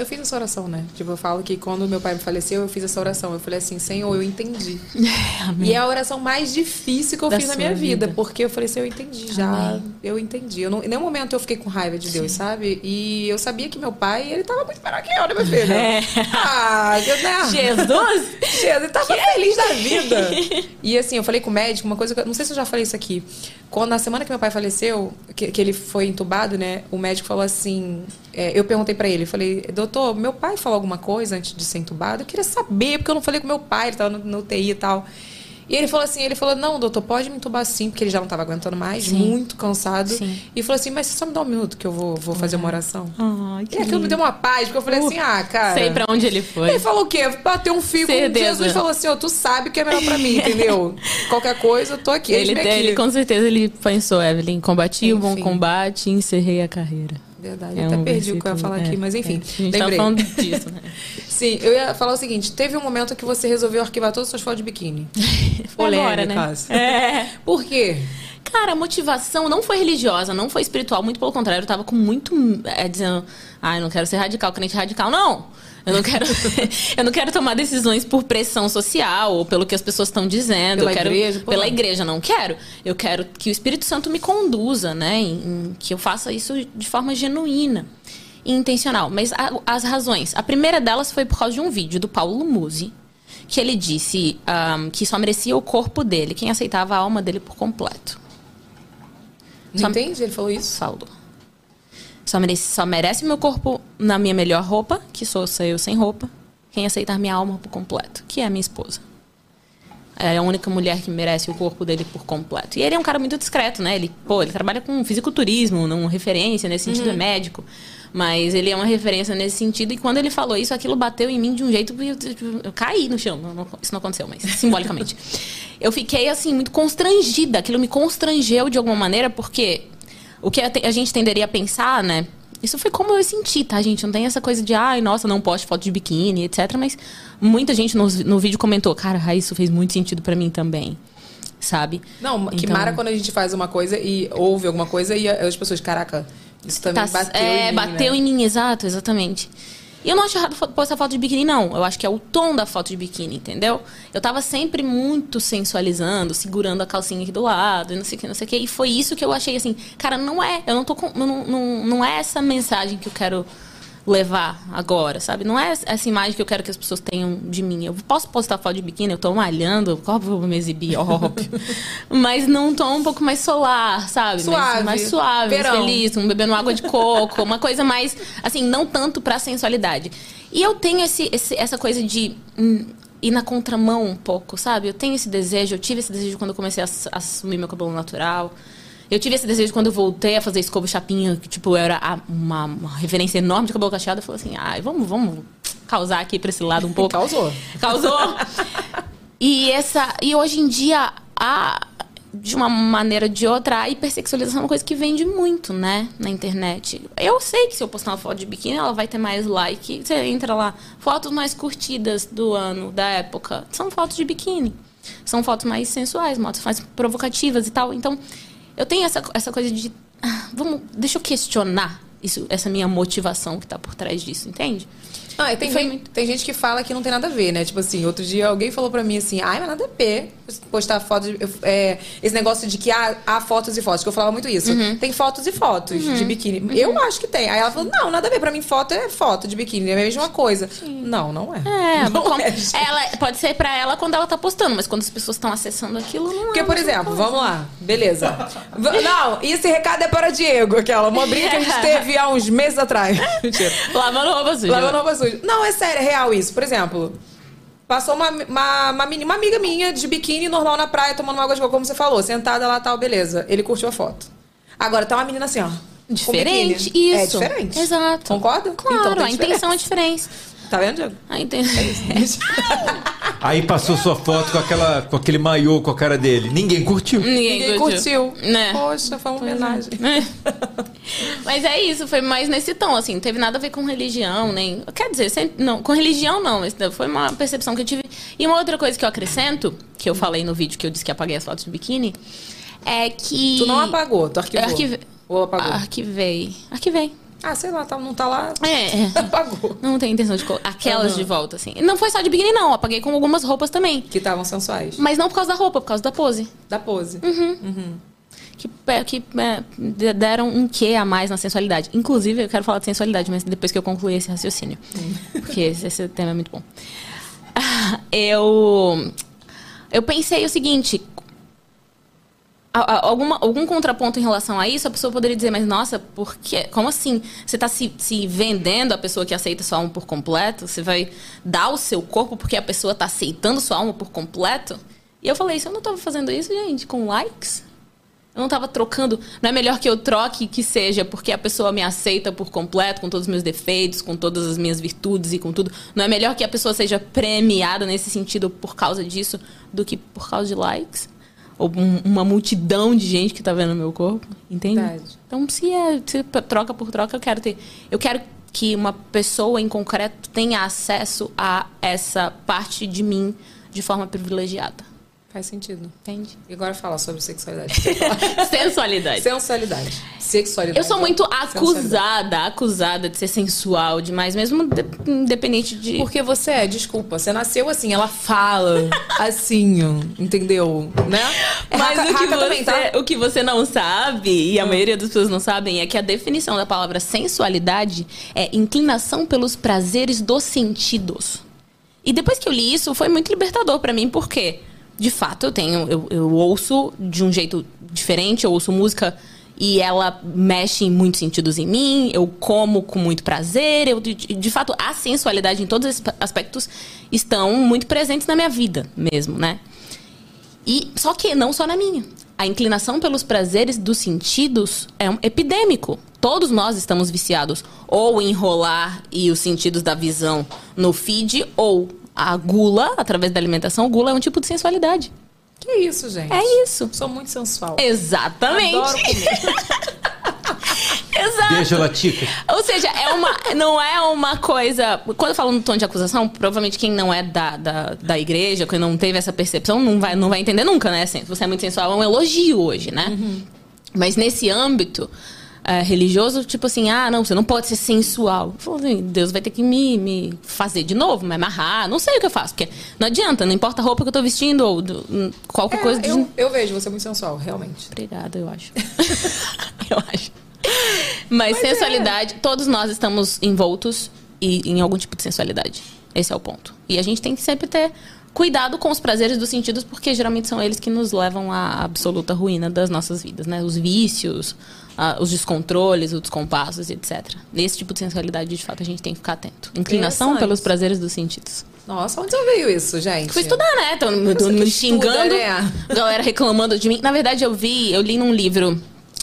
Eu fiz essa oração, né? Tipo, eu falo que quando meu pai me faleceu, eu fiz essa oração. Eu falei assim, Senhor, eu entendi. e é a oração mais difícil que eu Da fiz na minha vida, vida. Porque eu falei assim, eu entendi já. Amém. Eu entendi. Eu não, em nenhum momento eu fiquei com raiva de Deus, sabe? E eu sabia que meu pai, ele tava muito melhor que eu, né, meu filho? É. Ah, eu, né? Jesus! Jesus, ele tava feliz da vida. E assim, eu falei com o médico, uma coisa que eu não sei se eu já falei isso aqui. Quando na semana que meu pai faleceu, que, que ele foi entubado, né? O médico falou assim. é, eu perguntei pra ele, falei, doutor, meu pai falou alguma coisa antes de ser entubado? Eu queria saber, porque eu não falei com meu pai, ele tava no, no UTI e tal. E ele falou assim, ele falou, não, doutor, pode me entubar sim, porque ele já não tava aguentando mais, Sim. muito cansado. Sim. E falou assim, mas você só me dá um minuto que eu vou, vou fazer uma oração. Ai, E aquilo me deu uma paz, porque eu falei assim, ah, cara. Sei pra onde ele foi. Ele falou o quê? Bateu um fio com. Jesus e falou assim, ó, tu sabe o que é melhor pra mim, entendeu? Qualquer coisa, eu tô aqui. Ele, eis-me ele, aqui. com certeza, ele pensou, Evelyn, combati o bom Enfim. combate e encerrei a carreira. Verdade, É eu até um perdi o que eu ia falar aqui, é, mas enfim. é. A gente lembrei. falando disso, né? Sim, eu ia falar o seguinte: teve um momento que você resolveu arquivar todas as suas fotos de biquíni. Foi agora, né? Polêmicas. É. Por quê? Cara, a motivação não foi religiosa, não foi espiritual, muito pelo contrário, eu tava com muito. É, dizendo, ai, eu não quero ser radical, crente radical, não! Eu não quero, eu não quero tomar decisões por pressão social ou pelo que as pessoas estão dizendo. Pela eu quero, igreja, pela igreja, não quero. Eu quero que o Espírito Santo me conduza, né? em- em que eu faça isso de forma genuína e intencional. Mas a- as razões. A primeira delas foi por causa de um vídeo do Paulo Musi, que ele disse ahm, que só merecia o corpo dele, quem aceitava a alma dele por completo. Não Só- entende? Ele falou isso? Falou. Só merece, só merece meu corpo na minha melhor roupa, que sou eu sem roupa, quem aceitar minha alma por completo, que é a minha esposa. É a única mulher que merece o corpo dele por completo. E ele é um cara muito discreto, né? Ele, pô, ele trabalha com fisiculturismo, não referência nesse sentido é médico. Mas ele é uma referência nesse sentido. E quando ele falou isso, aquilo bateu em mim de um jeito que eu, eu- eu caí no chão. Não- não- isso não aconteceu, mas simbolicamente. eu fiquei, assim, muito constrangida. Aquilo me constrangeu de alguma maneira, porque o que a te- a gente tenderia a pensar, né? Isso foi como eu senti, tá, gente? Não tem essa coisa de, ai, nossa, não poste foto de biquíni, etc. Mas muita gente no, no vídeo comentou, cara, isso fez muito sentido pra mim também. Sabe? Não, que Então- mara quando a gente faz uma coisa e ouve alguma coisa e as pessoas, caraca, isso também Tá- bateu é, em mim. bateu né? em mim, exato, exatamente. E eu não acho errado postar foto de biquíni, não. Eu acho que é o tom da foto de biquíni, entendeu? Eu tava sempre muito sensualizando, segurando a calcinha aqui do lado, e não sei o que, não sei o que. E foi isso que eu achei assim, cara, não é. Eu não tô com. Não, não, não é essa mensagem que eu quero levar agora, sabe? Não é essa imagem que eu quero que as pessoas tenham de mim. Eu posso postar foto de biquíni, eu tô malhando, óbvio, eu vou me exibir, óbvio. Mas num tom um pouco mais solar, sabe? Suave. Mais, mais suave, mais feliz, um bebendo água de coco, uma coisa mais, assim, não tanto pra sensualidade. E eu tenho esse, esse- essa coisa de hum, ir na contramão um pouco, sabe? Eu tenho esse desejo, eu tive esse desejo quando eu comecei a, a assumir meu cabelo natural. Eu tive esse desejo quando eu voltei a fazer escova chapinha, que, tipo, era a- uma, uma referência enorme de cabelo cacheado. Eu falei assim, ai, vamos, vamos causar aqui pra esse lado um pouco. Causou. Causou. E essa. E hoje em dia, a, de uma maneira ou de outra, a hipersexualização é uma coisa que vende muito, né? Na internet. Eu sei que se eu postar uma foto de biquíni, ela vai ter mais like. Você entra lá, fotos mais curtidas do ano, da época. São fotos de biquíni. São fotos mais sensuais, fotos mais provocativas e tal. Então, eu tenho essa, essa coisa de. ah, Vamos, deixa eu questionar isso, essa minha motivação que tá por trás disso, entende? Ah, tem, foi gente, tem gente que fala que não tem nada a ver, né? Tipo assim, outro dia alguém falou pra mim assim, ai, mas nada a ver postar fotos. é, esse negócio de que há, há fotos e fotos, que eu falava muito isso. Uhum. Tem fotos e fotos de biquíni. Eu acho que tem. Aí ela falou, não, nada a ver. Pra mim, foto é foto de biquíni, é a mesma coisa. Não, não é. É, não como- é, ela pode ser pra ela quando ela tá postando, mas quando as pessoas estão acessando aquilo, não Porque, é. por exemplo, coisa. vamos lá, beleza. Não, esse recado é para Diego, aquela. Uma briga que a gente teve há uns meses atrás. Lavando roupa suja. Lavando roupa suja. Não, é sério, é real isso. Por exemplo, passou uma, uma, uma, meni- uma amiga minha de biquíni normal na praia, tomando uma água de coco, como você falou, sentada lá tal, beleza. Ele curtiu a foto. Agora tá uma menina assim, ó. Diferente. É isso. diferente. Exato. Concorda? Claro, Então, a intenção é diferente. Tá vendo, Diego? A intenção. Aí passou sua foto com, aquela, com aquele maiô com a cara dele. Ninguém curtiu. Ninguém, Ninguém curtiu. Né? Poxa, foi uma homenagem. Mas é isso, foi mais nesse tom, assim, não teve nada a ver com religião, nem. Quer dizer, sem- não, com religião não, mas foi uma percepção que eu tive. E uma outra coisa que eu acrescento, que eu falei no vídeo que eu disse que apaguei as fotos de biquíni, é que. Tu não apagou, tu arquivou. Eu arquivei. Ou apagou? Arquivei. Arquivei. Ah, sei lá, tá, não tá lá. É, é. Apagou. Não tem intenção de colocar aquelas Uhum. de volta, assim. Não foi só de biquíni, não. Apaguei com algumas roupas também. Que estavam sensuais. Mas não por causa da roupa, por causa da pose. Da pose. Que, é, que é, de- deram um quê a mais na sensualidade. Inclusive, eu quero falar de sensualidade, mas depois que eu concluir esse raciocínio. Porque esse, esse tema é muito bom. Eu. Eu pensei o seguinte. Alguma, algum contraponto em relação a isso, a pessoa poderia dizer, mas nossa, por quê? Como assim? Você está se, se vendendo a pessoa que aceita sua alma por completo? Você vai dar o seu corpo porque a pessoa está aceitando sua alma por completo? E eu falei, se eu não estava fazendo isso, gente, com likes? Eu não tava trocando. Não é melhor que eu troque que seja porque a pessoa me aceita por completo, com todos os meus defeitos, com todas as minhas virtudes e com tudo. Não é melhor que a pessoa seja premiada nesse sentido por causa disso do que por causa de likes? Ou um- uma multidão de gente que tá vendo meu corpo, entende? Verdade. Então, se é se é troca por troca, eu quero ter. Eu quero que uma pessoa em concreto tenha acesso a essa parte de mim de forma privilegiada. Faz sentido. Entende? E agora fala sobre sexualidade. Sensualidade. Sensualidade. Sexualidade. Eu sou muito acusada, acusada de ser sensual demais, mesmo de- independente de. Porque você é, desculpa, você nasceu assim, ela fala assim, entendeu? Né? É Mas raca- o, que você, também, tá? o que você não sabe, e a maioria das pessoas não sabem, é que a definição da palavra sensualidade é inclinação pelos prazeres dos sentidos. E depois que eu li isso, foi muito libertador pra mim, porque, de fato, eu tenho. Eu, eu ouço de um jeito diferente, eu ouço música e ela mexe em muitos sentidos em mim, eu como com muito prazer, eu, de, de fato, a sensualidade em todos esses aspectos estão muito presentes na minha vida mesmo, né? E só que não só na minha. A inclinação pelos prazeres dos sentidos é um epidêmico. Todos nós estamos viciados ou em enrolar e os sentidos da visão no feed ou a gula através da alimentação. Gula é um tipo de sensualidade. Que isso, gente? É isso. Sou muito sensual. Exatamente. Adoro comer. Exato. Beijo, Latica. Ou seja, é uma, não é uma coisa. Quando eu falo no tom de acusação, provavelmente quem não é da, da, da igreja, quem não teve essa percepção, não vai, não vai entender nunca, né? Assim, você é muito sensual, é um elogio hoje, né? Mas nesse âmbito é, religioso, tipo assim, ah, não, você não pode ser sensual. Eu assim, Deus vai ter que me, me fazer de novo, me amarrar. Não sei o que eu faço, porque não adianta, não importa a roupa que eu tô vestindo ou do- qualquer É, coisa. de- eu, eu vejo você muito sensual, realmente. Obrigada, eu acho. eu acho. Mas, sensualidade, todos nós estamos envoltos e, em algum tipo de sensualidade. Esse é o ponto. E a gente tem que sempre ter cuidado com os prazeres dos sentidos, porque geralmente são eles que nos levam à absoluta ruína das nossas vidas, né? Os vícios, ah, os descontroles, os descompassos, etc. Esse tipo de sensualidade, de fato, a gente tem que ficar atento. Inclinação pelos prazeres dos sentidos. Nossa, onde você veio isso, gente? Fui estudar, né? Tô, me- tô me xingando, estuda, né? galera reclamando de mim. Na verdade, eu vi, eu li num livro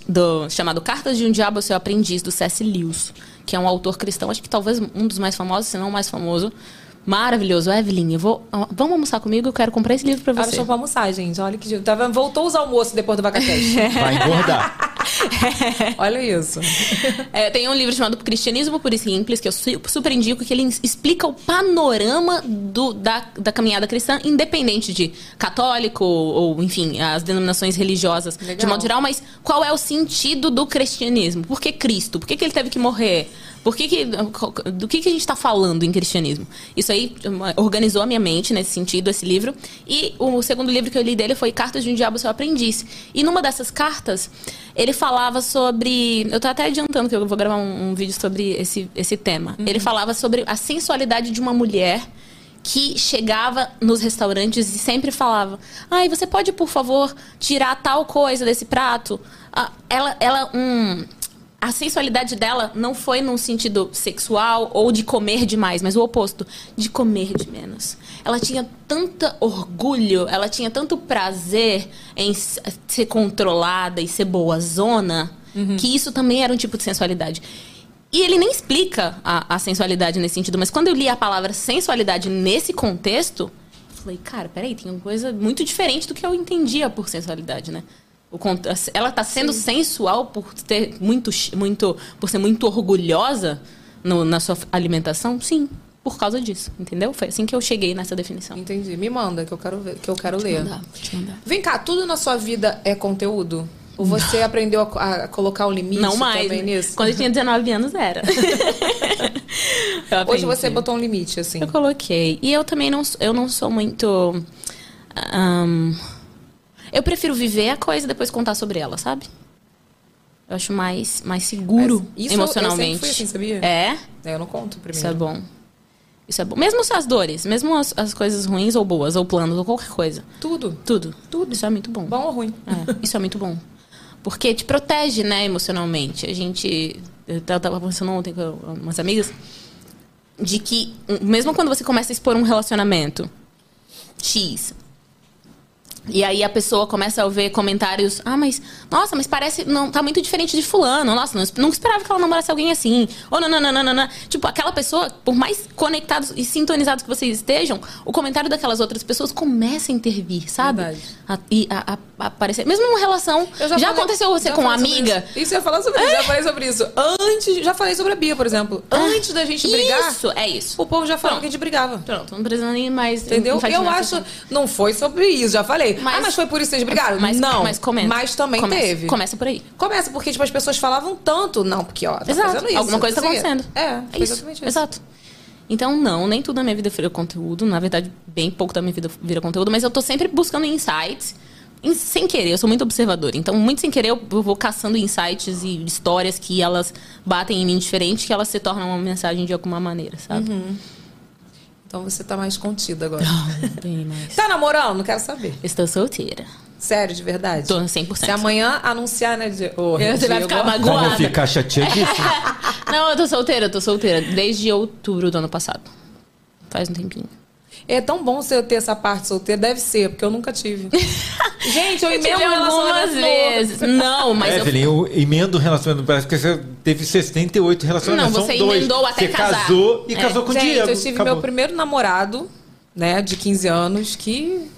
do, chamado Cartas de um Diabo ao Seu Aprendiz, do C.S. Lewis, que é um autor cristão, acho que talvez um dos mais famosos, se não o mais famoso. Maravilhoso. Evelyn, eu vou, ah, vamos almoçar comigo? Eu quero comprar esse livro pra Ah, você. deixa eu almoçar, gente. Olha que... Vendo? Voltou os almoços depois do Vacacast. Vai engordar. Olha isso. É, tem um livro chamado Cristianismo Puro e Simples, que eu su- super indico, que ele explica o panorama do- da, da caminhada cristã, independente de católico ou, enfim, as denominações religiosas de Legal. modo geral, mas qual é o sentido do cristianismo? Por que Cristo? Por que, que ele teve que morrer? Por que que, do que, que a gente está falando em cristianismo? Isso aí um, organizou a minha mente nesse sentido, esse livro. E o segundo livro que eu li dele foi Cartas de um Diabo Seu Aprendiz. E numa dessas cartas, ele falava sobre. Eu tô até adiantando que eu vou gravar um, um vídeo sobre esse, esse tema. Ele falava sobre a sensualidade de uma mulher que chegava nos restaurantes e sempre falava: Ai, você pode, por favor, tirar tal coisa desse prato? Ah, ela, ela, um, a sensualidade dela não foi num sentido sexual ou de comer demais, mas o oposto, de comer de menos. Ela tinha tanto orgulho, ela tinha tanto prazer em ser controlada e ser boazona, que isso também era um tipo de sensualidade. E ele nem explica a, a sensualidade nesse sentido, mas quando eu li a palavra sensualidade nesse contexto, eu falei, cara, peraí, tem uma coisa muito diferente do que eu entendia por sensualidade, né? O ela tá sendo sensual por ter muito, muito, por ser muito orgulhosa no- na sua alimentação? Sim, por causa disso, entendeu? Foi assim que eu cheguei nessa definição. Entendi. Me manda, que eu quero ver, que eu quero ler. Vou te mandar. Vem cá, tudo na sua vida é conteúdo? Ou você aprendeu a, a colocar um limite Não mais. também nisso? Quando eu tinha 19 anos era. Hoje você botou um limite, assim. Eu coloquei. E eu também não, eu não sou muito. ahn, eu prefiro viver a coisa e depois contar sobre ela, sabe? Eu acho mais, mais seguro Mas isso eu- eu emocionalmente. sempre fui assim, sabia? É? É, Eu não conto primeiro. Isso é bom. Isso é bom. Mesmo as dores, mesmo as, as coisas ruins ou boas, ou planos, ou qualquer coisa. Tudo. Tudo. Tudo. Isso é muito bom. Bom ou ruim? É, isso é muito bom. Porque te protege, né, emocionalmente. A gente. Eu tava pensando ontem com umas amigas de que, mesmo quando você começa a expor um relacionamento X. E aí a pessoa começa a ouvir comentários, ah, mas, nossa, mas parece, não, tá muito diferente de fulano, nossa, não, não esperava que ela namorasse alguém assim, ou não, não, não, não, não, não. Tipo, aquela pessoa, por mais conectados e sintonizados que vocês estejam, o comentário daquelas outras pessoas começa a intervir, sabe? Verdade. A, e a, a- a aparecer, mesmo uma relação, Eu já, falei- aconteceu você já com uma amiga? Isso. Isso eu ia falar sobre isso, já falei sobre isso. Antes, já falei sobre a Bia, por exemplo. Antes da gente brigar, Isso, é isso. o povo já falou Pronto. que a gente brigava. Pronto, não precisa nem mais. Entendeu? Eu acho. assim. Não foi sobre isso, já falei. Mas- ah, mas foi por isso que vocês brigaram? Mas, não. mas comenta. Mas também Começa. teve. Começa por aí. Começa, porque tipo, as pessoas falavam tanto. Não, porque, ó, tá Exato. fazendo isso. Alguma coisa tá acontecendo. É, foi isso. exatamente isso. Exato. Então, não, nem tudo na minha vida vira conteúdo. Na verdade, bem pouco da minha vida vira conteúdo. Mas eu tô sempre buscando insights. em- sem querer, eu sou muito observadora. Então, muito sem querer, eu vou caçando insights e histórias que elas batem em mim diferente, que elas se tornam uma mensagem de alguma maneira, sabe? Então você tá mais contida agora. Bem mais. tá namorando? Não quero saber. Estou solteira. Sério, de verdade. Tô 100%. Se amanhã anunciar, né, de... Ô, Você vai ficar Como magoada. ficar chateadíssimo? Não, eu tô solteira, eu tô solteira. Desde outubro do ano passado. Faz um tempinho. É tão bom você ter essa parte solteira. Deve ser, porque eu nunca tive. Gente, eu emendo tive um algumas vezes. Não, mas eu Evelyn, eu emendo o relacionamento. Parece que você teve 68 relacionamentos. Não, são você dois. emendou até você casar. casou e É. casou com o Gente, Diego. eu tive Acabou. meu primeiro namorado, né, de 15 anos, que.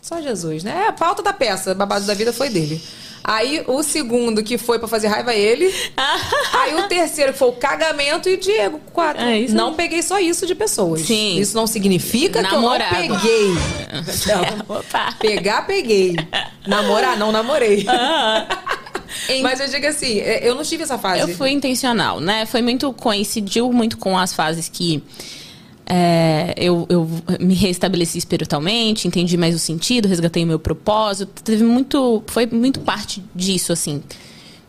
Só Jesus, né? É a pauta da peça, babado da vida foi dele. Aí o segundo, que foi pra fazer raiva a ele. aí o terceiro, que foi o cagamento, e Diego, quatro. É não aí. peguei só isso de pessoas. Sim. Isso não significa Namorado. que eu não peguei. Não. Opa. Pegar, peguei. Namorar, não namorei. Mas eu digo assim, é, eu não tive essa fase. Eu fui intencional, né? Foi muito. coincidiu muito com as fases que. É, eu, eu me restabeleci espiritualmente, entendi mais o sentido, resgatei o meu propósito. Teve muito. Foi muito parte disso, assim.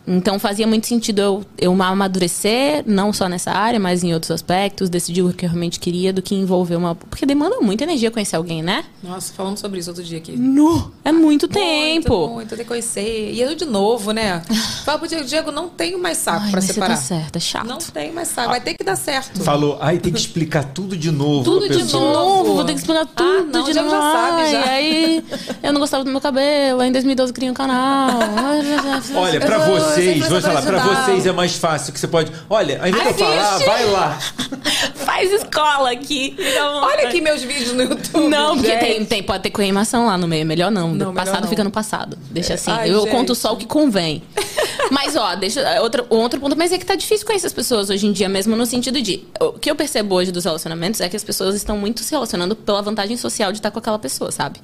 Então fazia muito sentido eu, eu amadurecer, não só nessa área, mas em outros aspectos, decidir o que eu realmente queria do que envolver uma. Porque demanda muita energia conhecer alguém, né? Nossa, falamos sobre isso outro dia aqui. Nu! É muito tempo. Muito, muito, tem que conhecer. E eu de novo, né? Fala pro Diego, Diego, não tenho mais saco Ai, pra mas você separar. tá certo, é chato. Não tenho mais saco. Vai ter que dar certo. Falou, ai, tem que explicar tudo de novo. Tudo de novo, vou ter que explicar tudo Ah, não, de novo. já sabe, já. aí eu não gostava do meu cabelo, aí em 2012 criei um canal. Olha, pra Eu vou- vocês, falar, pra ajudar. vocês é mais fácil que você pode. Olha, ao invés de falar, vai lá. Faz escola aqui. Olha aqui meus vídeos no YouTube. Não, porque tem, tem, pode ter queimação lá no meio. Melhor não. Não, passado melhor não. fica no passado. Deixa assim. Ai, eu gente. conto só o que convém. Mas, ó, deixa. Outro, outro ponto, mas é que tá difícil conhecer as pessoas hoje em dia, mesmo no sentido de. O que eu percebo hoje dos relacionamentos é que as pessoas estão muito se relacionando pela vantagem social de estar com aquela pessoa, sabe?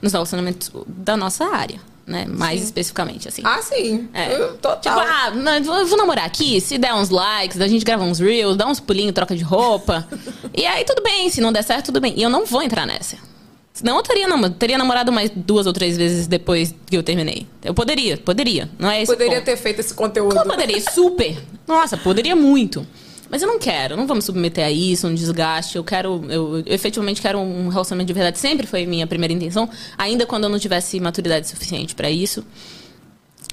Nos relacionamentos da nossa área, né? Mais especificamente, assim. Ah, sim. É. Eu- Total. Tipo, ah, não, eu vou- namorar aqui, se der uns likes, a gente grava uns reels, dá uns pulinhos, troca de roupa. e aí tudo bem, se não der certo, tudo bem. E eu não vou entrar nessa. Senão eu teria, nam- teria namorado mais duas ou três vezes depois que eu terminei. Eu poderia, poderia. Não é esse Poderia ter feito esse conteúdo. Eu poderia, super. Nossa, poderia muito. Mas eu não quero, não vou me submeter a isso, um desgaste. Eu quero, eu, eu efetivamente quero um relacionamento de verdade. Sempre foi minha primeira intenção, ainda quando eu não tivesse maturidade suficiente pra isso.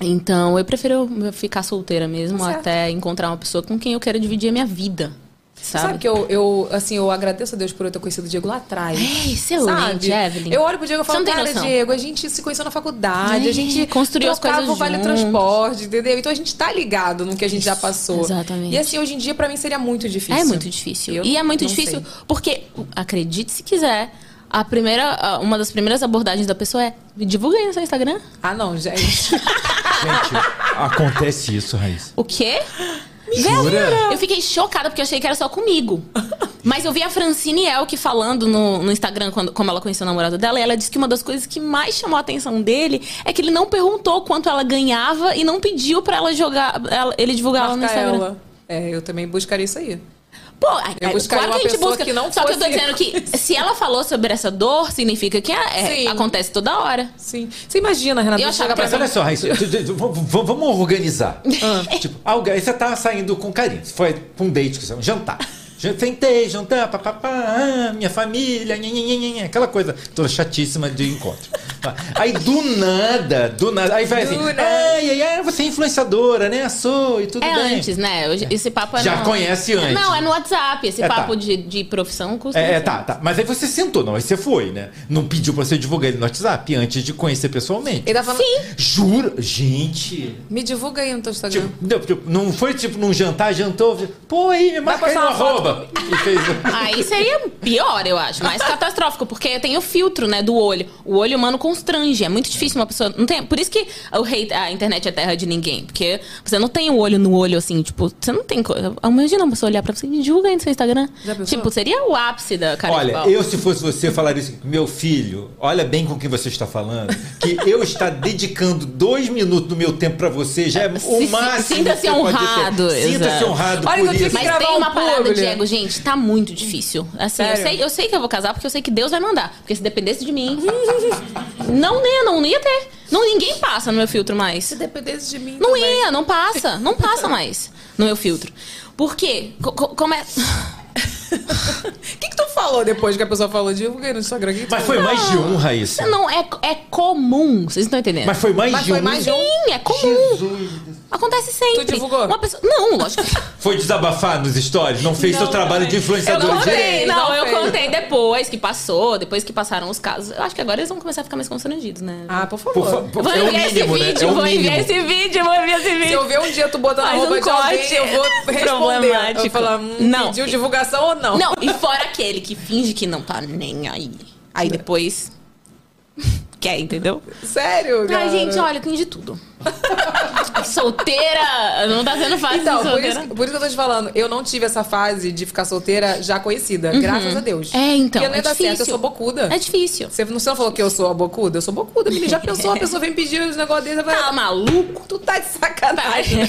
Então, eu prefiro ficar solteira mesmo, Certo. até encontrar uma pessoa com quem eu quero dividir a minha vida. Sabe? Sabe, que eu, eu, assim, eu agradeço a Deus por eu ter conhecido o Diego lá atrás. É, excelente, Sabe? Evelyn. Eu olho pro Diego e falo, cara, noção. Diego, a gente se conheceu na faculdade, É, a gente construiu as coisas o vale juntos. transporte, entendeu? Então a gente tá ligado no que a gente já passou. Exatamente. E assim, hoje em dia, pra mim, seria muito difícil. É muito difícil. Eu e é muito difícil sei. porque, acredite se quiser, a primeira, uma das primeiras abordagens da pessoa é: aí no seu Instagram. Ah, não, gente. Gente, acontece isso, Raíssa. O quê? Jura? Eu fiquei chocada porque eu achei que era só comigo. Mas eu vi a Francine Elk falando no, no Instagram, quando, como ela conheceu o namorado dela, e ela disse que uma das coisas que mais chamou a atenção dele é que ele não perguntou quanto ela ganhava e não pediu pra ela jogar, ela- ele divulgar ela no Marcar Instagram. ela. É, eu também buscaria isso aí. Pô, Eu é, buscaria claro que a gente busca. que não só que eu tô dizendo que se ela falou sobre essa dor, significa que é- é- acontece toda hora. Sim. Você imagina, Renata, Eu que pra Mas olha só, Raíssa, vamos organizar. Tipo, alguém, você tá saindo com carinho. Foi pra um date, um jantar. Sentei, jantar, papapá, ah, minha família, aquela coisa toda chatíssima de encontro. Tá. Aí do nada, do nada, aí vai assim, ai, ai, ai, você é influenciadora, né? Sou e tudo É bem. antes, né? Hoje- Esse papo é Já no- conhece antes. Não, é no WhatsApp. Esse É, tá. papo de, de profissão custa. É, é, tá, tá. Mas aí você sentou, não, aí você foi, né? Não pediu pra você divulgar ele no WhatsApp antes de conhecer pessoalmente. Ele tá falando, Jura? Gente. me divulga aí no teu Instagram. Tipo, não, tipo, não foi tipo num jantar, jantou, pô aí, me marca aí no postar arroba. E fez. Aí seria pior, eu acho. Mais catastrófico, porque tem o filtro, né, do olho. O olho humano constrange. É muito difícil uma pessoa. Não tem, por isso que o hate, a internet é terra de ninguém. Porque você não tem o olho no olho, assim, tipo, você não tem. Imagina uma pessoa olhar pra você e divulga aí no seu Instagram. Tipo, seria o ápice da cara de Olha, eu se fosse você falaria assim, meu filho, olha bem com quem você está falando, que eu estar dedicando dois minutos do meu tempo pra você já é o Se- máximo. sinta-se honrado, Sinta-se honrado Olha, por eu tive isso. que Mas tem um uma parada, publi. Gente, tá muito difícil. Assim, eu sei, eu sei que eu vou casar porque eu sei que Deus vai mandar. Porque se dependesse de mim. não, né? Não, não ia ter. Não, ninguém passa no meu filtro mais. Se dependesse de mim Não também. ia, não passa. Não passa mais no meu filtro. Por quê? Co- co- como é. O que, que tu falou depois que a pessoa falou? Divulguei no Instagram. Que que Mas foi mais de um, Raíssa. Não, é, é comum. Vocês não estão entendendo. Mas foi mais Mas de foi um. mais de um? Sim, é comum. Jesus. Acontece sempre. Tu divulgou? Uma pessoa... Não, lógico que. Foi desabafar nos stories? Não fez Não, seu trabalho de Eu influenciador não direito? sei. Não, não eu fez. contei depois que passou, depois que passaram os casos. Eu acho que agora eles vão começar a ficar mais constrangidos, né? Ah, por favor. Por favor. Vou É o enviar mínimo, esse né? vídeo, É o vou enviar mínimo. esse vídeo, vou enviar esse Se vídeo. eu ver um dia tu botando Faz arroba um de alguém, corte eu vou responder. Eu problemático. vou falar, hum, Não. pediu divulgação ou não? Não, e fora aquele que finge que não tá nem aí. Aí depois. Quer, entendeu? Sério, cara? Ai, gente, olha, tem de tudo. solteira, não tá sendo fácil Então, por solteira. isso, por isso que eu tô te falando, eu não tive essa fase de ficar solteira já conhecida, graças a Deus. É, então, Porque não ia é dar certo, eu difícil. sou bocuda. É difícil. Você não, você não falou que eu sou a bocuda? Eu sou bocuda, menina. Já pensou? A pessoa vem pedir os negócios dele, vai... Tá maluco? Tu tá de sacanagem.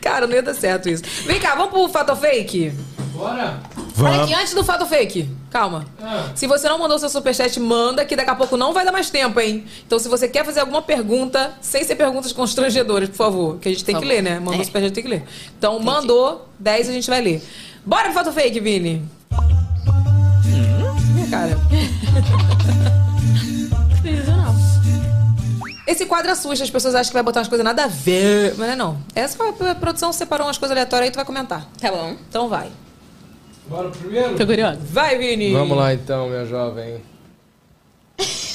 Cara, não ia dar certo isso. Vem cá, vamos pro fato fake? Bora? Olha aqui, antes do fato fake. Calma. Ah. Se você não mandou seu superchat, manda, que daqui a pouco não vai dar mais tempo, hein? Então, se você quer fazer alguma pergunta, sem ser perguntas constrangedoras, por favor, que a gente tem Por que favor. ler, né? Mandou É. superchat, tem que ler. Então, mandou, 10 a gente vai ler. Bora pro fato fake, Vini? Minha cara. Esse quadro assusta, as pessoas acham que vai botar umas coisas nada a ver. Mas não é não. Essa foi a produção separou umas coisas aleatórias aí, tu vai comentar. Tá bom. Então vai. Bora pro primeiro? Tô curiosa. Vai, Vini! Vamos lá então, minha jovem.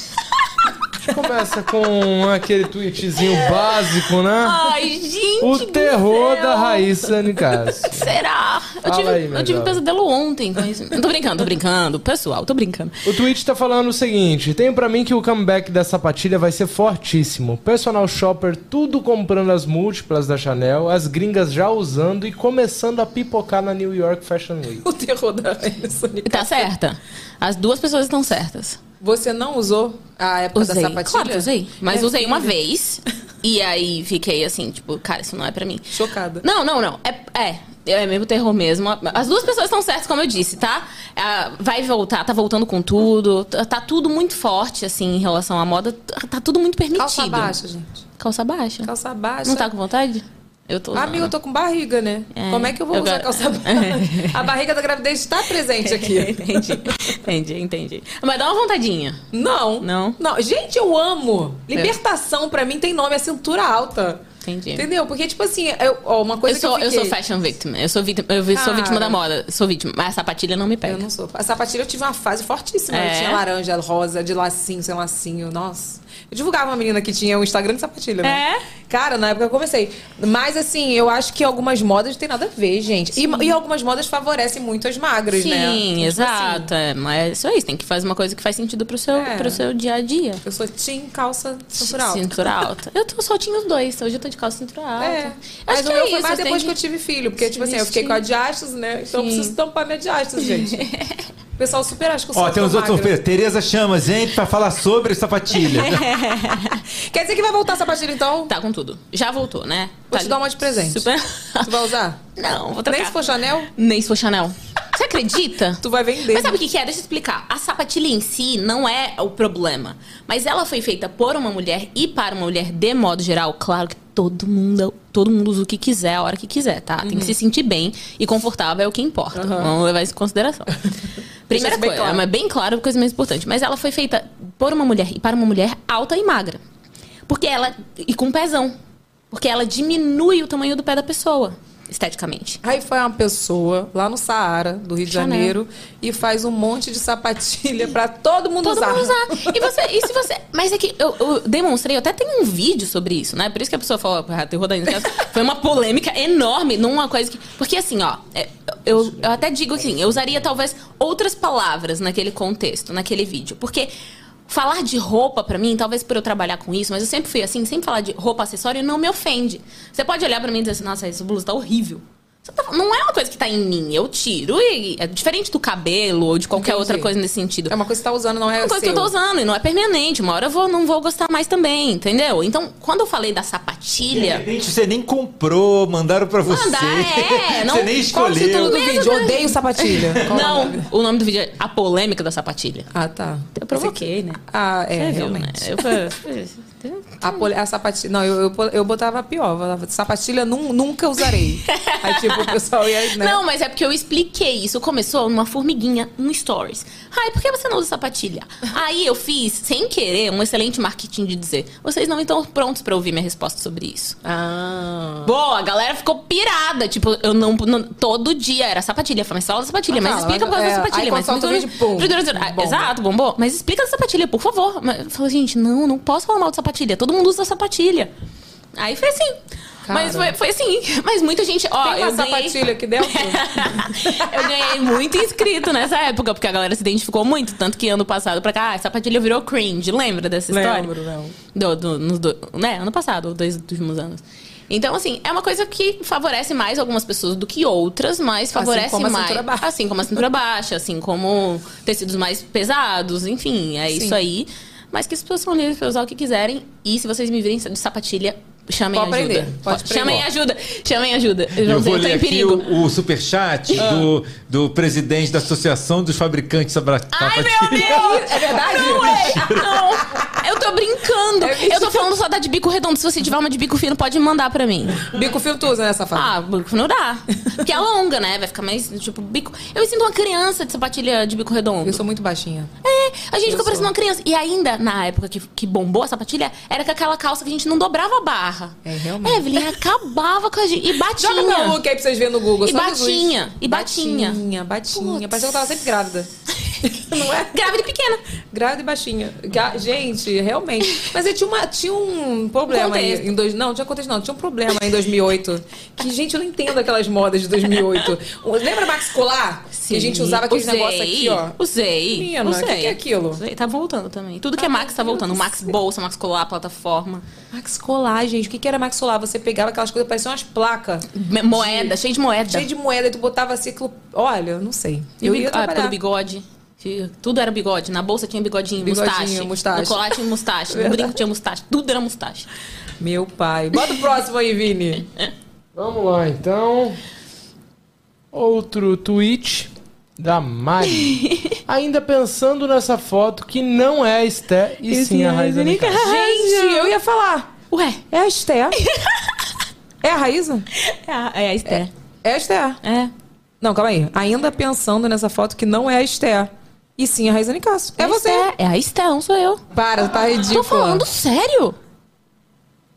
Começa com aquele tweetzinho básico, né? Ai, gente. O terror da Raíssa Nicásio. Será? Eu Fala tive, aí, meu eu tive um jovem. pesadelo ontem com isso. Tô brincando, tô brincando. Pessoal, tô brincando. O tweet tá falando o seguinte: tenho pra mim que o comeback da sapatilha vai ser fortíssimo. Personal shopper tudo comprando as múltiplas da Chanel, as gringas já usando e começando a pipocar na New York Fashion Week. O terror da Rainha Sônica. Tá certa? As duas pessoas estão certas. Você não usou a época Usei. da sapatilha? Claro que usei. Mas É, usei uma vez. E aí fiquei assim, tipo, cara, isso não é pra mim. Chocada. Não, não, não. É, é, é mesmo terror mesmo. As duas pessoas estão certas, como eu disse, tá? Ah, vai voltar, tá voltando com tudo. Tá tá tudo muito forte, assim, em relação à moda. Tá tá tudo muito permitido. Calça baixa, gente. Calça baixa. Calça baixa. Não tá com vontade? Eu tô. usando. Amigo, eu tô com barriga, né? É. Como é que eu vou Eu usar ga- calça? A barriga da gravidez está presente aqui. entendi, entendi, entendi. Mas dá uma vontadinha. Não. Não? Não. Gente, eu amo. Libertação, pra mim, tem nome, é cintura alta. Entendi. Entendeu? Porque, tipo assim, eu, ó, uma coisa Eu sou, que eu eu fiquei... sou fashion victim. Eu sou vítima, eu sou Cara. vítima da moda. Sou vítima. Mas a sapatilha não me pega. Eu não sou. A sapatilha eu tive uma fase fortíssima. Eu É? tinha laranja, rosa, de lacinho, sem lacinho. Nossa. Eu divulgava uma menina que tinha um Instagram de sapatilha, né? É? Cara, na época eu comecei. Mas assim, eu acho que algumas modas não tem nada a ver, gente. E, e algumas modas favorecem muito as magras, Sim, né? Tipo exato. assim, é, mas isso aí, você tem que fazer uma coisa que faz sentido pro seu, É. pro seu dia a dia. eu sou team calça cintura alta. Cintura alta. Eu tô, só tinha os dois. Hoje eu tô de calça cintura alta. É. Acho Mas que o meu é foi isso, mais depois tem que eu tive filho. Porque, tipo assim, eu fiquei com a diastos, né? Então eu Sim. preciso tampar minha diastos, gente. O pessoal super acha que eu sou Ó, tem uns outros. Tereza chama, gente, pra falar sobre sapatilha. Quer dizer que vai voltar a sapatilha, então? Tá com tudo. Já voltou, né? Vou Tá te dar uma de presente. Super... Tu vai usar? Não, vou trocar. Nem se for Chanel, Nem se for Chanel. Você acredita? tu vai vender. Mas sabe o que que é? Deixa eu explicar. A sapatilha em si não é o problema. Mas ela foi feita por uma mulher e para uma mulher de modo geral. Claro que todo mundo, todo mundo usa o que quiser, a hora que quiser, tá? Tem que se sentir bem e confortável é o que importa. Vamos levar isso em consideração. Primeira isso bem coisa, claro. mas bem claro, coisa mais importante. Mas ela foi feita por uma mulher e para uma mulher alta e magra. Porque ela. E com pezão. Porque ela diminui o tamanho do pé da pessoa, esteticamente. Aí foi uma pessoa lá no Saara, do Rio de. Janeiro, e faz um monte de sapatilha pra todo mundo Todo usar. mundo usar. E, você, e se você. Mas é que eu, eu demonstrei, eu até tenho um vídeo sobre isso, né? Por isso que a pessoa falou, ah, terror da. Foi uma polêmica enorme, numa coisa que. Porque assim, ó, é, eu, eu até digo assim, eu usaria talvez outras palavras naquele contexto, naquele vídeo. Porque. Falar de roupa pra mim, talvez por eu trabalhar com isso, mas eu sempre fui assim, sempre falar de roupa, acessório não me ofende. Você pode olhar pra mim e dizer assim, nossa, essa blusa tá horrível. Tá- não é uma coisa que tá em mim, eu tiro e é diferente do cabelo ou de qualquer Entendi. outra coisa nesse sentido. É uma coisa que você tá usando, não é É uma coisa seu. que eu tô usando e não é permanente. Uma hora eu vou, não vou gostar mais também, entendeu? Então, quando eu falei da De sapatilha. repente você nem comprou, mandaram pra você. Mandar, é, não- você nem Qual o título escolheu. do vídeo? Odeio sapatilha. Não, nome? o nome do vídeo é A Polêmica da Sapatilha. Ah, tá. Eu provoquei, né? Ah, é, Você viu, realmente. né? Eu falei- A, poli- a sapatilha. Não, eu, eu, eu botava pior. falava, Sapatilha nun- nunca usarei. Aí, tipo, o pessoal ia. Né? Não, mas é porque eu expliquei. Isso começou numa formiguinha no Stories. Ai, por que você não usa sapatilha? Aí eu fiz, sem querer, um excelente marketing de dizer: vocês não estão prontos pra ouvir minha resposta sobre isso. Ah. Boa, a galera ficou pirada. Tipo, eu não. não- todo dia era sapatilha. Falei, mas fala da sapatilha, Ah, mas explica por causa é, da sapatilha. aí mas quando solta o vídeo, pum, Ah. Exato, bombou. Mas explica da sapatilha, por favor. Mas Eu falei, gente, não, não posso falar mal de sapatilha. Todo mundo usa sapatilha. Aí foi assim. Cara. Mas foi, foi assim. Mas muita gente. Ó, Tem eu ganhei. sapatilha aqui dentro? eu ganhei muito inscrito nessa época, porque a galera se identificou muito. Tanto que ano passado pra cá, a sapatilha virou cringe. Lembra dessa história? Lembro, não. Do, do, nos do- né, ano passado, dois últimos anos. Então, assim, é uma coisa que favorece mais algumas pessoas do que outras, mas favorece como a mais. cintura baixa. Assim como a cintura baixa, assim como tecidos mais pesados, enfim, é isso aí. Mas que as pessoas são livres pra usar o que quiserem. E se vocês me virem de sapatilha, chamem Pode ajuda. pode chamem ajuda. Chamem ajuda. Eu, Eu não vou sei, eu tô ler em aqui perigo. o, o superchat do, do presidente da Associação dos Fabricantes de Sabra- Ai, Sapatilha. meu Deus! É verdade? Não, é. Não, tô brincando. Eu tô falando só da de bico redondo. Se você tiver uma de bico fino, pode mandar pra mim. Bico fio tu usa, né, safado? Ah, bico não dá. Porque é longa, né? Vai ficar mais, tipo, bico... Eu me sinto uma criança de sapatilha de bico redondo. Eu sou muito baixinha. É, a gente ficou sou. parecendo uma criança. E ainda, na época que, que bombou a sapatilha, era com aquela calça que a gente não dobrava a barra. É, realmente. Evelyn acabava com a gente. E batinha. Joga meu look aí pra vocês verem no Google. E batinha, e batinha. Batinha, batinha. Parecia que eu tava sempre grávida. Não é? Grávida e pequena. Grávida e baixinha. Gente, realmente. Mas eu tinha, uma, tinha um problema aí. Em dois, não, tinha contexto, não. Tinha um problema aí em 2008. Que, gente, eu não entendo aquelas modas de 2008. Um- Lembra Max Colar? Que a gente usava aqueles Usei, negócios aqui, ó. Usei. Menina, usei. o que que é aquilo? Usei. Tá voltando também. Tudo que é Max tá voltando. Max Bolsa, Max Colar, plataforma. Max Colar, gente. O que, que era Max Colar? Você pegava aquelas coisas, pareciam umas placas. Moeda, cheio de moeda. Cheio de moeda e tu botava ciclo. Olha, não sei. E Eu bi- ia ah, trabalhar. pelo bigode. Tudo era bigode. Na bolsa tinha bigodinho, Bigodinho, mustache. mustache. No colar tinha mustache. No brinco tinha mustache. Tudo era mustache. Meu pai. Bota o próximo aí, Vini. Vamos lá, então. Outro tweet da Mari. Ainda pensando nessa foto que não é a Esté e sim a Raíza Nicásio. Gente, eu ia falar. Ué, É a Esther. é a Raíza? é a, é a Esther. É a Esther. É. Não, calma aí. Ainda pensando nessa foto que não é a Esther. E sim a Raíza Nicasso. É, a você. Esther. É a Esther, não sou eu. Para, tá ridículo. Tô falando sério.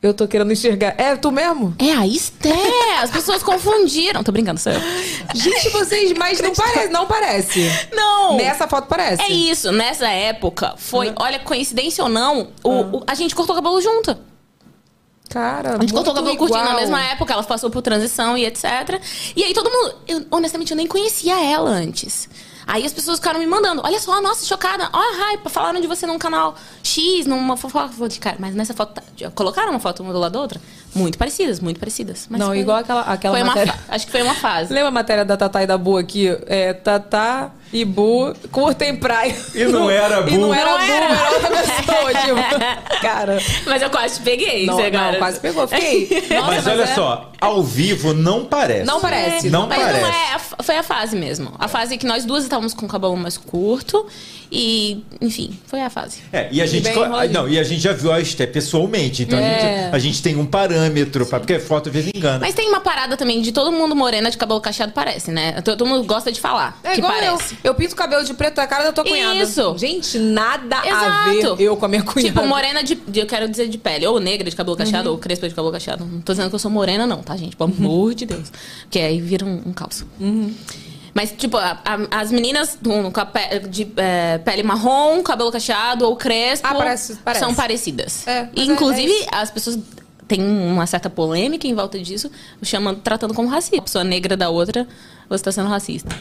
Eu tô querendo enxergar. É tu mesmo? É a Esté! As pessoas confundiram. Tô brincando, sou eu. Gente, vocês, mas não parece, não parece. Não! Nessa foto parece. É isso, nessa época foi, olha, coincidência ou não, o, o- a gente cortou o cabelo junto. Cara, A gente cortou o cabelo curtinho na igual. mesma época, ela passou por transição e etc. E aí todo mundo. Eu, honestamente, eu nem conhecia ela antes. Aí as pessoas ficaram me mandando, olha só, nossa, chocada, ó, a hype, falaram de você num canal X, numa fofoca. cara, mas nessa foto. tá- colocaram uma foto uma do lado da outra? Muito parecidas, muito parecidas. Mas Não, foi- igual aquela, aquela foi uma matéria. fa- Acho que foi uma fase. Lembra a matéria da Tatá e da Bu aqui? É, Tatá e Bu curtem praia. E não era E não Bu. era Não Bu, era. era outra pessoa, tipo. Cara. Mas eu quase peguei, Não, não, quase pegou. Fiquei. Nossa, mas olha é- só, ao vivo não parece. Não parece. Não Mas parece. não é, foi a fase mesmo. A fase que nós duas estávamos com o cabelo mais curto. E, enfim, foi a fase. É, e a gente não, e a gente já viu a Esté pessoalmente, então a, É. gente, a gente tem um parâmetro, pra, porque foto às vezes engana. Mas tem uma parada também de todo mundo morena de cabelo cacheado parece, né? Todo mundo gosta de falar É que igual parece. eu. Eu pinto o cabelo de preto a cara da tua cunhada. Isso. Gente, nada a Exato. ver eu com a minha cunhada. Tipo, morena de, de- Eu quero dizer de pele. Ou negra de cabelo cacheado, ou crespa de cabelo cacheado. Não tô dizendo que eu sou morena, não, tá, gente? Pelo amor de Deus. Porque aí vira um, um caos. Mas, tipo, a- a- as meninas com com a pe- de é, pele marrom, cabelo cacheado ou crespo Ah, parece- parece. são parecidas. É, E, é- inclusive, é as pessoas têm uma certa polêmica em volta disso, chamando, tratando como racista. A pessoa negra da outra, você tá sendo racista.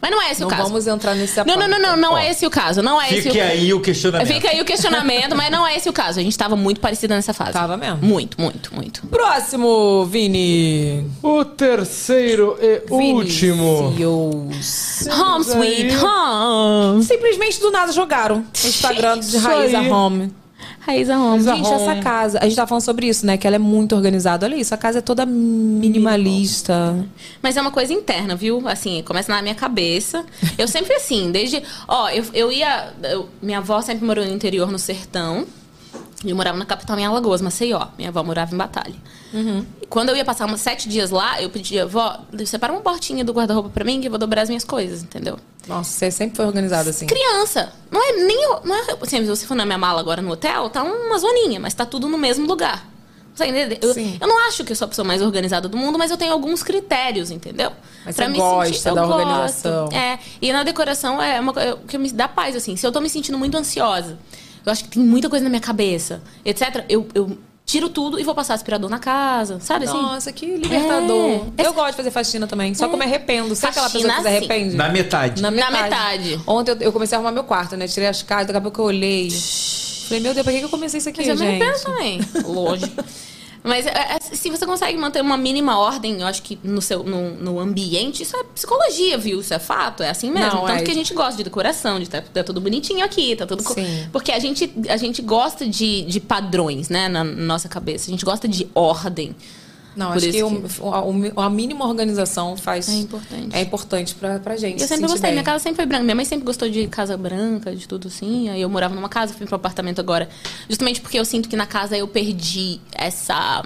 Mas não é esse Não o caso. vamos entrar nesse Não, não, não, não, não Ó, é esse o caso. Não é esse Fique o aí o questionamento. Fica aí o questionamento, mas não é esse o caso. A gente tava muito parecida nessa fase. Tava mesmo. Muito, muito, muito. Próximo, Vini. O terceiro e último. Vinicius. Home sweet home. Simplesmente do nada jogaram o Instagram de Isso Raíza Home. Raíza home. Gente, essa casa, a gente tava falando sobre isso, né? Que ela é muito organizada. Olha isso, a casa é toda minimalista. Mas é uma coisa interna, viu? Assim, começa na minha cabeça. Eu sempre assim, desde. Ó, eu, eu ia. eu- minha avó sempre morou no interior, no sertão. Eu morava na capital, em Alagoas, Maceió. Minha avó morava em Batalha. E quando eu ia passar uns sete dias lá, eu pedia, vó, separa uma portinha do guarda-roupa pra mim que eu vou dobrar as minhas coisas, entendeu? Nossa, você sempre foi organizada assim. Criança. Não é nem. Não é, assim, se você for na minha mala agora no hotel, tá uma zoninha, mas tá tudo no mesmo lugar. Eu, eu não acho que eu sou a pessoa mais organizada do mundo, mas eu tenho alguns critérios, entendeu? Mas Pra você me gosta sentir- eu da gosto. organização. É. E na decoração é uma coisa que me dá paz, assim. Se eu tô me sentindo muito ansiosa, eu acho que tem muita coisa na minha cabeça, etc., eu, eu tiro tudo e vou passar aspirador na casa, sabe assim? Nossa, que libertador. É. Eu gosto de fazer faxina também, só que eu me arrependo. Sabe aquela pessoa que Faxina, se arrepende? Na metade. Na Na metade. metade. Ontem eu, eu comecei a arrumar meu quarto, né? Tirei as caixas, daqui a pouco eu olhei. Falei, meu Deus, pra que que eu comecei isso aqui, Mas eu me gente? arrependo também. Lógico. Mas é, é, se você consegue manter uma mínima ordem, eu acho que no seu no, no ambiente, isso é psicologia, viu? Isso é fato, é assim mesmo. Não, Tanto é. que a gente gosta de decoração, de tá, tá tudo bonitinho aqui, tá tudo. co-. Porque a gente, a gente gosta de, de padrões, né, na nossa cabeça. A gente gosta de ordem. Não, Por acho que, o- o- a mínima organização faz. É importante. É importante pra, pra gente. Eu se sempre sentir gostei. bem. Minha casa sempre foi branca. Minha mãe sempre gostou de casa branca, de tudo assim. Aí eu morava numa casa, fui pro apartamento agora. Justamente porque eu sinto que na casa eu perdi essa.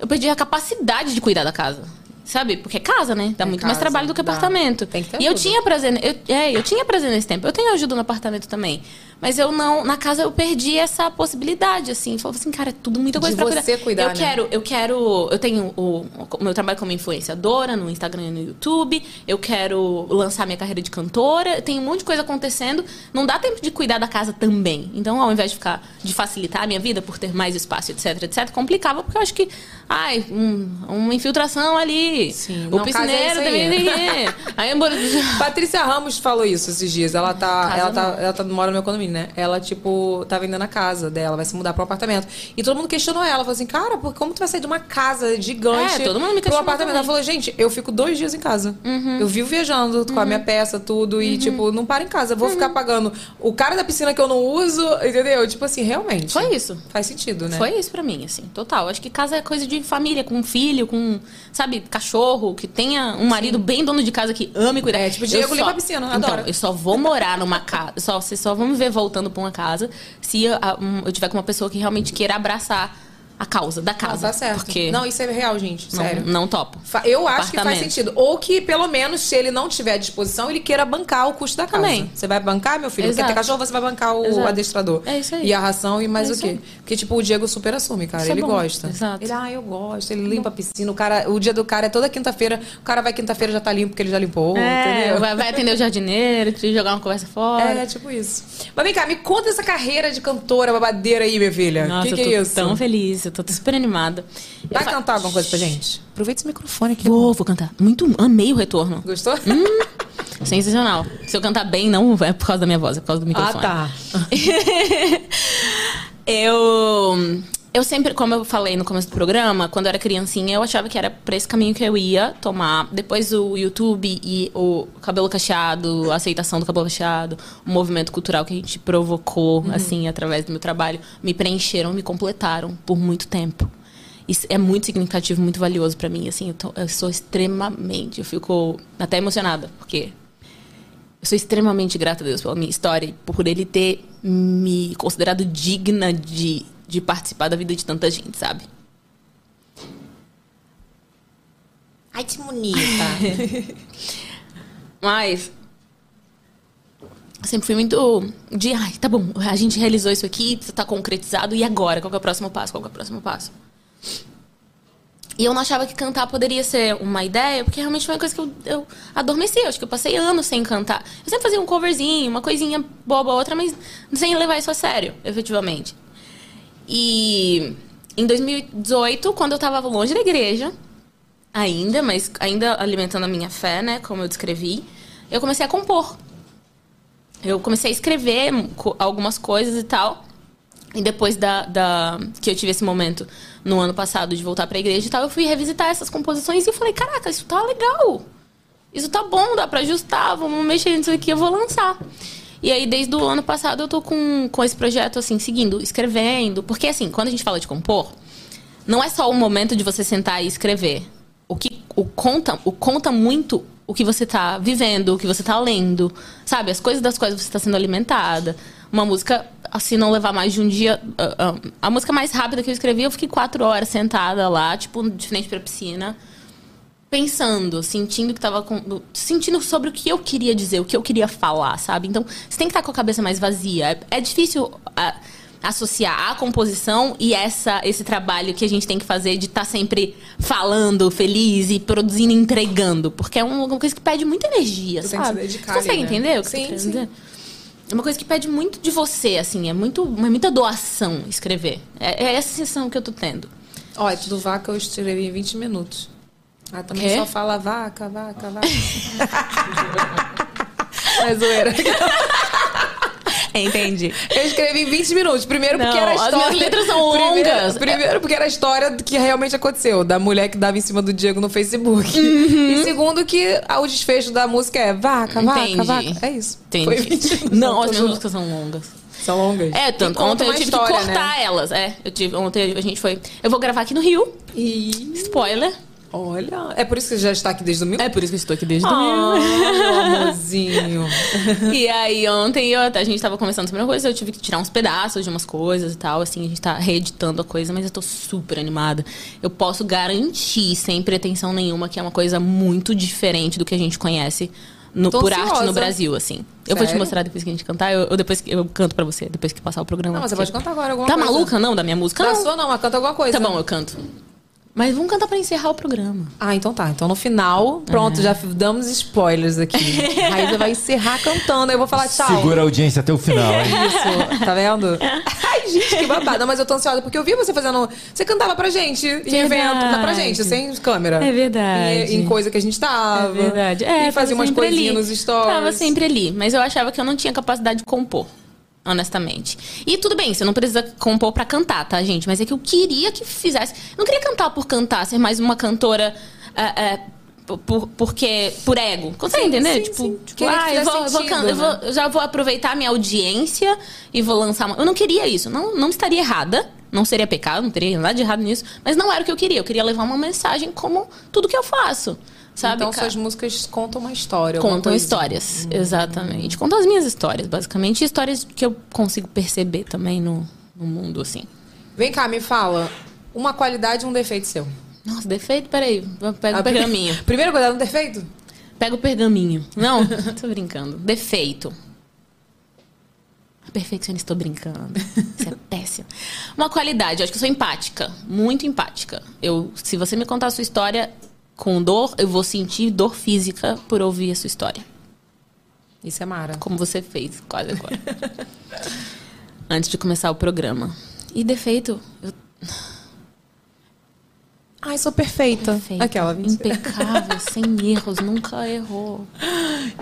Eu perdi a capacidade de cuidar da casa. Sabe? Porque é casa, né? Dá É muito mais casa, trabalho do que dá. apartamento. Tem que ter e eu ajuda. tinha prazer. Eu, é, eu tinha prazer nesse tempo. Eu tenho ajuda no apartamento também. Mas eu não. Na casa eu perdi essa possibilidade, assim. Falava assim, cara, é tudo muita coisa De pra você cuidar, Eu né? quero, eu quero. Eu tenho o, o meu trabalho como influenciadora no Instagram e no YouTube. Eu quero lançar minha carreira de cantora. Tem um monte de coisa acontecendo. Não dá tempo de cuidar da casa também. Então, ao invés de ficar de facilitar a minha vida por ter mais espaço, etc, etc, complicava porque eu acho que, ai, um- uma infiltração ali. Sim, o piscineiro aí. também tem que- Aí, embora- Patrícia Ramos falou isso esses dias. Ela tá. Casa Ela, tá não. ela tá mora no meu condomínio, né? Ela, tipo, tá vendendo a casa dela, vai se mudar pro apartamento. E todo mundo questionou ela. Falou assim, cara, por- como tu vai sair de uma casa gigante É, todo mundo me pro questionou apartamento? também. Ela falou, gente, eu fico dois dias em casa. Eu vivo viajando com a minha peça, tudo. E, tipo, não paro em casa. Vou ficar pagando o cara da piscina que eu não uso, entendeu? Tipo assim, realmente. Foi isso. Faz sentido, né? Foi isso pra mim, assim, total. Acho que casa é coisa de família, com filho, com, sabe, cachorro, que tenha um marido bem dono de casa que ame cuidar. É, tipo, Eu Diego só- limpa a piscina, Então, adora. eu só vou morar numa casa, só, vocês só vão me ver voltando pra uma casa se um, eu tiver com uma pessoa que realmente queira abraçar a causa da Não, casa. tá certo. Porque Não, isso é real, gente. não, Sério. não topo. Fa- Eu acho que faz sentido. Ou que, pelo menos, se ele não tiver à disposição, ele queira bancar o custo da casa. Também. Você vai bancar, meu filho? Quer Exato. ter cachorro, você vai bancar o Exato. adestrador. É isso aí. E a ração e mais É o quê? aí. Porque, tipo, o Diego super assume, cara. Isso é ele bom. gosta. Exato. Ele, ah, eu gosto. Ele limpa a piscina. O, cara, o dia do cara é toda quinta-feira. O cara vai quinta-feira já tá limpo porque ele já limpou, É, entendeu? vai, vai atender o jardineiro, te jogar uma conversa fora. É, tipo isso. Mas vem cá, me conta essa carreira de cantora babadeira aí, minha filha. O Nossa, que, que eu tô é isso? tão feliz, eu tô super animada. Vai Eu fa- cantar alguma coisa pra gente? Aproveita esse microfone aqui. Vou, vou cantar. Muito, amei o retorno. Gostou? Sensacional. Se eu cantar bem, não é por causa da minha voz, é por causa do microfone. Ah, tá. eu. Eu sempre, como eu falei no começo do programa, quando eu era criancinha, eu achava que era pra esse caminho que eu ia tomar. Depois o YouTube e o cabelo cacheado, a aceitação do cabelo cacheado, o movimento cultural que a gente provocou, assim, através do meu trabalho, me preencheram, me completaram por muito tempo. Isso é muito significativo, muito valioso pra mim, assim, eu, tô- eu sou extremamente, eu fico até emocionada, porque eu sou extremamente grata a Deus pela minha história por ele ter me considerado digna de, de participar da vida de tanta gente, sabe? Ai, que bonita. Mas sempre fui muito de, ai, tá bom, a gente realizou isso aqui, tá concretizado, e agora? Qual é o próximo passo? Qual é o próximo passo? E eu não achava que cantar poderia ser uma ideia, porque realmente foi uma coisa que eu, eu adormeci. Eu acho que eu passei anos sem cantar. Eu sempre fazia um coverzinho, uma coisinha boba outra, mas sem levar isso a sério, efetivamente. E em 2018, quando eu tava longe da igreja, ainda, mas ainda alimentando a minha fé, né, como eu descrevi, eu comecei a compor. Eu comecei a escrever algumas coisas e tal. E depois da, da- que eu tive esse momento no ano passado de voltar pra igreja e tal, eu fui revisitar essas composições e falei, caraca, isso tá legal. Isso tá bom, dá pra ajustar, vamos mexer nisso aqui, eu vou lançar. E aí, desde o ano passado, eu tô com, com esse projeto, assim, seguindo, escrevendo. Porque, assim, quando a gente fala de compor, não é só o momento de você sentar e escrever. O que o conta, o conta muito o que você tá vivendo, o que você tá lendo, sabe? As coisas das quais você está sendo alimentada. Uma música, assim, não levar mais de um dia. ah, ah, a música mais rápida que eu escrevi, eu fiquei quatro horas sentada lá, tipo, de frente pra piscina, pensando, sentindo que tava com, sentindo sobre o que eu queria dizer, o que eu queria falar, sabe? Então, você tem que estar com a cabeça mais vazia. É, é difícil ah, associar a composição e essa esse trabalho que a gente tem que fazer de estar sempre falando, feliz e produzindo, entregando, porque é um- uma coisa que pede muita energia, Tu tem que sabe? se dedicar Você consegue né? entender o que Sim, eu tô querendo sim. dizer? É uma coisa que pede muito de você, assim, é muito, é muita doação escrever. É, é essa sensação que eu tô tendo. Olha, tudo vaca eu escrevi em 20 minutos. Ah, também Quê? só fala vaca, vaca, vaca. é zoeira. Entendi. Eu escrevi em 20 minutos. Primeiro porque Não, era a as história. minhas letras são Primeiro- longas. Primeiro, porque era a história que realmente aconteceu, da mulher que dava em cima do Diego no Facebook. Uhum. E segundo, que o desfecho da música é vaca, vaca, Entendi. vaca. É isso. Entendi. Foi 20 minutos. Não, as minhas músicas são longas. São longas. É, tanto. Ontem eu tive história, que cortar né? elas. É, eu tive, ontem a gente foi. Eu vou gravar aqui no Rio. E Spoiler. Olha, é por isso que você já está aqui desde domingo? É por isso que eu estou aqui desde Ah, domingo. amorzinho. E aí, ontem eu, a gente tava conversando sobre uma coisa, eu tive que tirar uns pedaços de umas coisas e tal, assim, a gente tá reeditando a coisa, mas eu tô super animada. Eu posso garantir, sem pretensão nenhuma, que é uma coisa muito diferente do que a gente conhece no, por arte no Brasil, assim. Eu vou te Sério? mostrar depois que a gente cantar, eu, eu depois que- eu canto pra você, depois que passar o programa. Não, mas você pode cantar agora alguma Tá coisa. maluca, não, da minha música? Da Não. sua não, mas canta alguma coisa. Tá bom, eu canto. Mas vamos cantar pra encerrar o programa. Ah, então tá. Então no final, pronto, já damos spoilers aqui. A Raíza vai encerrar cantando, aí eu vou falar tchau. Segura a audiência até o final, hein? Isso, tá vendo? Ai, gente, que babado. Não, Mas eu tô ansiosa porque eu vi você fazendo. Você cantava pra gente em evento. Não, pra gente, sem câmera. É verdade. Em, em coisa que a gente tava. É verdade. É, e fazia umas coisinhas ali. nos stories. Tava sempre ali, mas eu achava que eu não tinha capacidade de compor. Honestamente. E tudo bem, você não precisa compor pra cantar, tá, gente? Mas é que eu queria que fizesse. Eu não queria cantar por cantar, ser mais uma cantora. é, é, por, porque, por ego. Consegue Sim, entender? sim, tipo, sim. tipo ah, eu vou, eu vou sentido, can- eu vou- né? eu já vou aproveitar minha audiência e vou lançar uma. Eu não queria isso. Não, não estaria errada. Não seria pecado, não teria nada de errado nisso. Mas não era o que eu queria. Eu queria levar uma mensagem como tudo que eu faço. Sabe? Então cara? suas músicas contam uma história. Contam histórias, exatamente. Contam as minhas histórias, basicamente. E histórias que eu consigo perceber também no, no mundo, assim. Vem cá, me fala. Uma qualidade e um defeito seu. Nossa, defeito? Peraí, pega Ah, o pergaminho. Primeiro cuidado no defeito? Pega o pergaminho. Não, tô brincando. Defeito. Perfeccionista, tô brincando. Isso é péssimo. Uma qualidade, eu acho que eu sou empática. Muito empática. Eu, se você me contar a sua história com dor, eu vou sentir dor física por ouvir a sua história. Isso é Mara. Como você fez, quase agora. Antes de começar o programa. E defeito, eu Ai, sou perfeita. Perfeita. Aquela, mentira. Impecável, sem erros, nunca errou.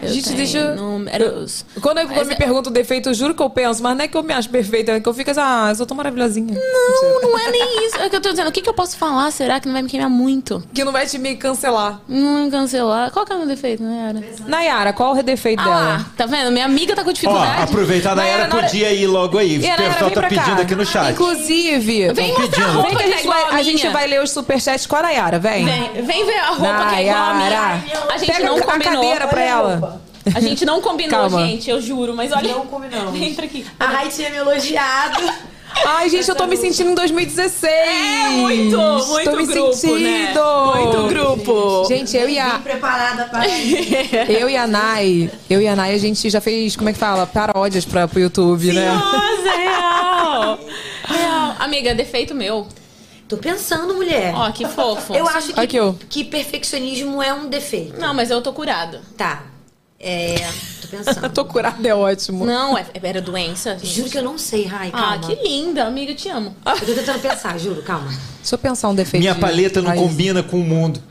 Eu Gente, tenho deixa números. Quando, eu, quando me é- perguntam o defeito, eu juro que eu penso, mas não é que eu me acho perfeita, é que eu fico assim, ah, eu sou tão maravilhosinha. Não, não é nem isso. É que eu tô dizendo, o que, que eu posso falar? Será que não vai me queimar muito? Que não vai te me cancelar. Não me cancelar. Qual que é o meu defeito, Nayara? Nayara, qual é o defeito Ah, dela? tá vendo? Minha amiga tá com Ó, dificuldade. aproveitar a Nayara Nayara, podia ir logo aí. O pessoal vem tá pra cá. pedindo aqui no chat. Inclusive, Vem mostrar a pedindo. roupa vem que a gente, igual vai, a gente vai ler os superchats com a Nayara, vem. Vem, vem ver a roupa que é igual a Nayara. minha. A gente Pega não a combinou. cadeira pra ela. A gente não combinou, Calma. gente, eu juro. Mas olha... Não combinamos. Entra aqui. A Rai tinha me elogiado. Ai, gente, eu tô me sentindo em 2016. É muito, muito tô me grupo, sentindo. né? Muito grupo. Gente, eu e a... Vim preparada para Eu e a Nay, eu e a Nay, a gente já fez, como é que fala? Paródias pra, pro YouTube, né? Nossa, é real. Real. Amiga, defeito meu. Tô pensando, mulher. Ó, que fofo. Eu acho que, Aqui, ó. que perfeccionismo é um defeito. Não, mas eu tô curada. Tá. É. Tô pensando. Tô curada, é ótimo. Não, é, era doença. gente. Juro que eu não sei, Rai, Ah, calma. que linda, amiga, te amo. Eu tô tentando pensar, juro, calma. Deixa eu pensar um defeito. Minha de paleta não Raíza. combina com o mundo.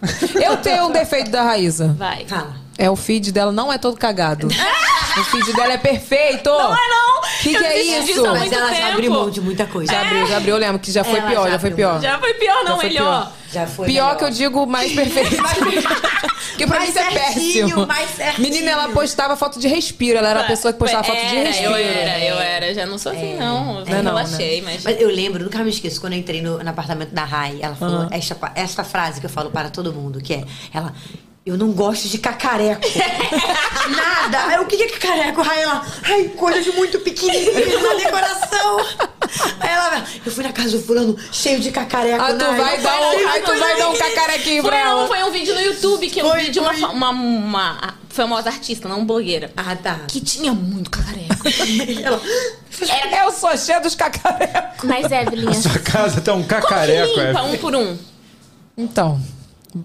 Eu tenho um defeito da Raíza. Vai. Fala. É o feed dela não é todo cagado. o feed dela é perfeito. Não é não. Que Eu que é isso? Mas ela já tempo. abriu mão de muita coisa. Já abriu, já abriu. Eu lembro que já foi Ela pior, já já foi pior. Já foi pior, não, foi melhor. Já foi. Pior melhor. que eu digo mais perfeito. Porque pra Mais mim isso é péssimo. mais certinho. Menina, ela postava foto de respiro. Ela era a pessoa que postava foto de Era, respiro. Eu era, eu era. Já não sou assim, não. Eu Não é não, relaxei, mas... Mas eu lembro, nunca me esqueço, quando eu entrei no, no apartamento da Rai, ela falou esta, esta frase que eu falo para todo mundo, que é, ela, eu não gosto de cacareco. Nada. Aí, o que é cacareco? Aí ela, ai, coisa de muito pequenininho na decoração. Aí ela, eu fui na casa do fulano cheio de cacareco. Ah, tu vai dar um, aí tu vai dar um cacarequinho Foi, pra não, ela. foi um vídeo no YouTube que eu Foi, vi de uma, uma, uma famosa artista, não blogueira. Ah, tá. Que tinha muito cacareco. Ela, Eu sou cheia dos cacarecos. Mas, Evelyn, Sua casa tá um como que cacareco, limpa é. um por um? Então,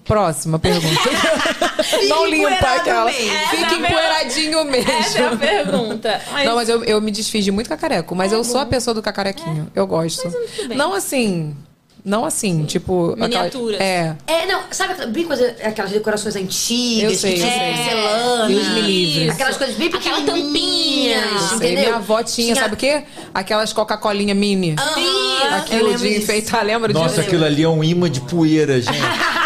próxima pergunta. Não limpa aquela. mesmo. Fica é empoeiradinho mesmo. Essa é a pergunta. Mas, Não, mas eu, eu me desfiz de muito cacareco. Mas eu sou a pessoa do cacarequinho. Eu gosto. Não assim. Não assim, tipo. aquela- Miniaturas. É. É, não, sabe aquela- bem coisa, aquelas decorações antigas, Eu sei, que tinha sei. porcelana, Deus me livre. aquelas coisas bem Aquela tampinha. Sei, entendeu? minha avó tinha, sabe o quê? Aquelas Coca-Colinha mini. Aquilo de enfeitar, lembra Nossa, disso? aquilo ali é um imã de poeira, gente.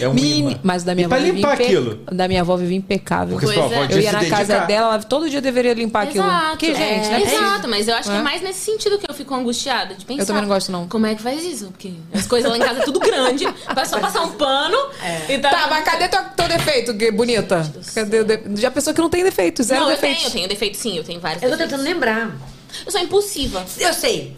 É um Mini, mas da minha e pra avó vivia limpar impe- aquilo? Da minha avó vivia impecável. Porque sua Pois avó é. Eu ia na casa dedicar. dela, ela todo dia deveria limpar aquilo. Exato. Que, gente, né? Exato, mas eu acho que É. é mais nesse sentido que eu fico angustiada. De pensar, Eu também não gosto, não. Como é que faz isso? Porque as coisas lá em casa é tudo grande. Vai só passar um pano e tá. Tá, mas cadê teu, teu defeito, que bonita? Cadê o de... Já pensou que não tem defeito, zero Não, eu defeitos. tenho, eu tenho defeito sim, eu tenho vários Eu tô defeitos. tentando lembrar. Eu sou impulsiva. Eu sei.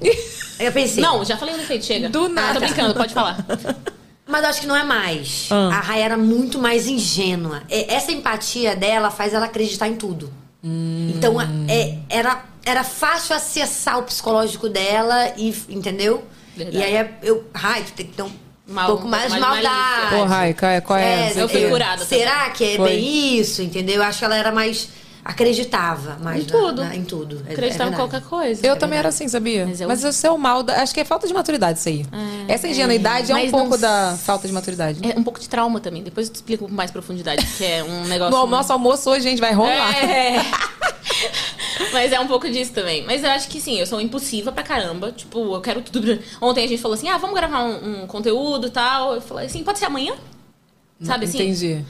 Eu pensei. Não, já falei o defeito, chega. Do Ah, nada. tô brincando, pode falar. Mas eu acho que não é mais. Ah. A Rai era muito mais ingênua. É, Essa empatia dela faz ela acreditar em tudo. Hum. Então, é, era, era fácil acessar o psicológico dela, e, entendeu? Verdade. E aí é- eu. Rai, tu tem que ter um Mal- pouco mais de mais maldade. Pô, Rai, qual é? Qual é? Eu fui curada Será que é Foi. bem isso, entendeu? Eu acho que ela era mais. Acreditava mais Em na- tudo. na- em tudo. É- Acreditar é em qualquer coisa. Eu também era assim, sabia? Mas Mas, eu- o seu mal, da- acho que é falta de maturidade isso aí. Essa ingenuidade é, um pouco não da falta de maturidade. É um pouco de trauma também. Depois eu te explico com mais profundidade, que é um negócio. No nosso almoço hoje, gente, vai rolar. É. Mas é um pouco disso também. Mas eu acho que sim, eu sou impulsiva pra caramba. Tipo, eu quero tudo. Ontem a gente falou assim: ah, vamos gravar um, um conteúdo e tal. Eu falei assim: pode ser amanhã? Sabe assim? Entendi.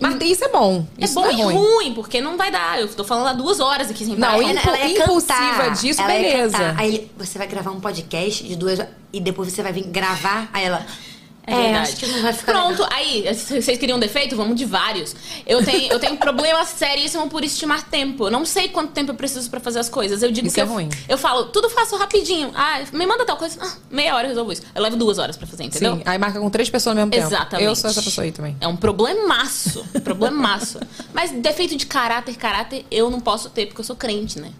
Mas isso é bom. É Isso bom é e ruim. ruim. porque não vai dar. Eu tô falando há duas horas aqui sem Não, e- Ela, impulsiva cantar. disso, ela beleza. Aí você vai gravar um podcast de duas horas e depois você vai vir gravar. Aí ela. É, É, verdade. acho que não vai ficar Pronto, aí, c- vocês queriam um defeito? Vamos de vários. Eu tenho, eu tenho um problema seríssimo por estimar tempo. Eu não sei quanto tempo eu preciso pra fazer as coisas. Eu digo Isso que é eu, ruim. eu falo, tudo faço rapidinho. Ah, me manda tal coisa. Ah, meia hora eu resolvo isso. Eu levo duas horas pra fazer, entendeu? Sim, aí marca com três pessoas ao mesmo tempo. Exatamente. Eu sou essa pessoa aí também. É um problemaço. Problemaço. Mas defeito de caráter, caráter, eu não posso ter, porque eu sou crente, né?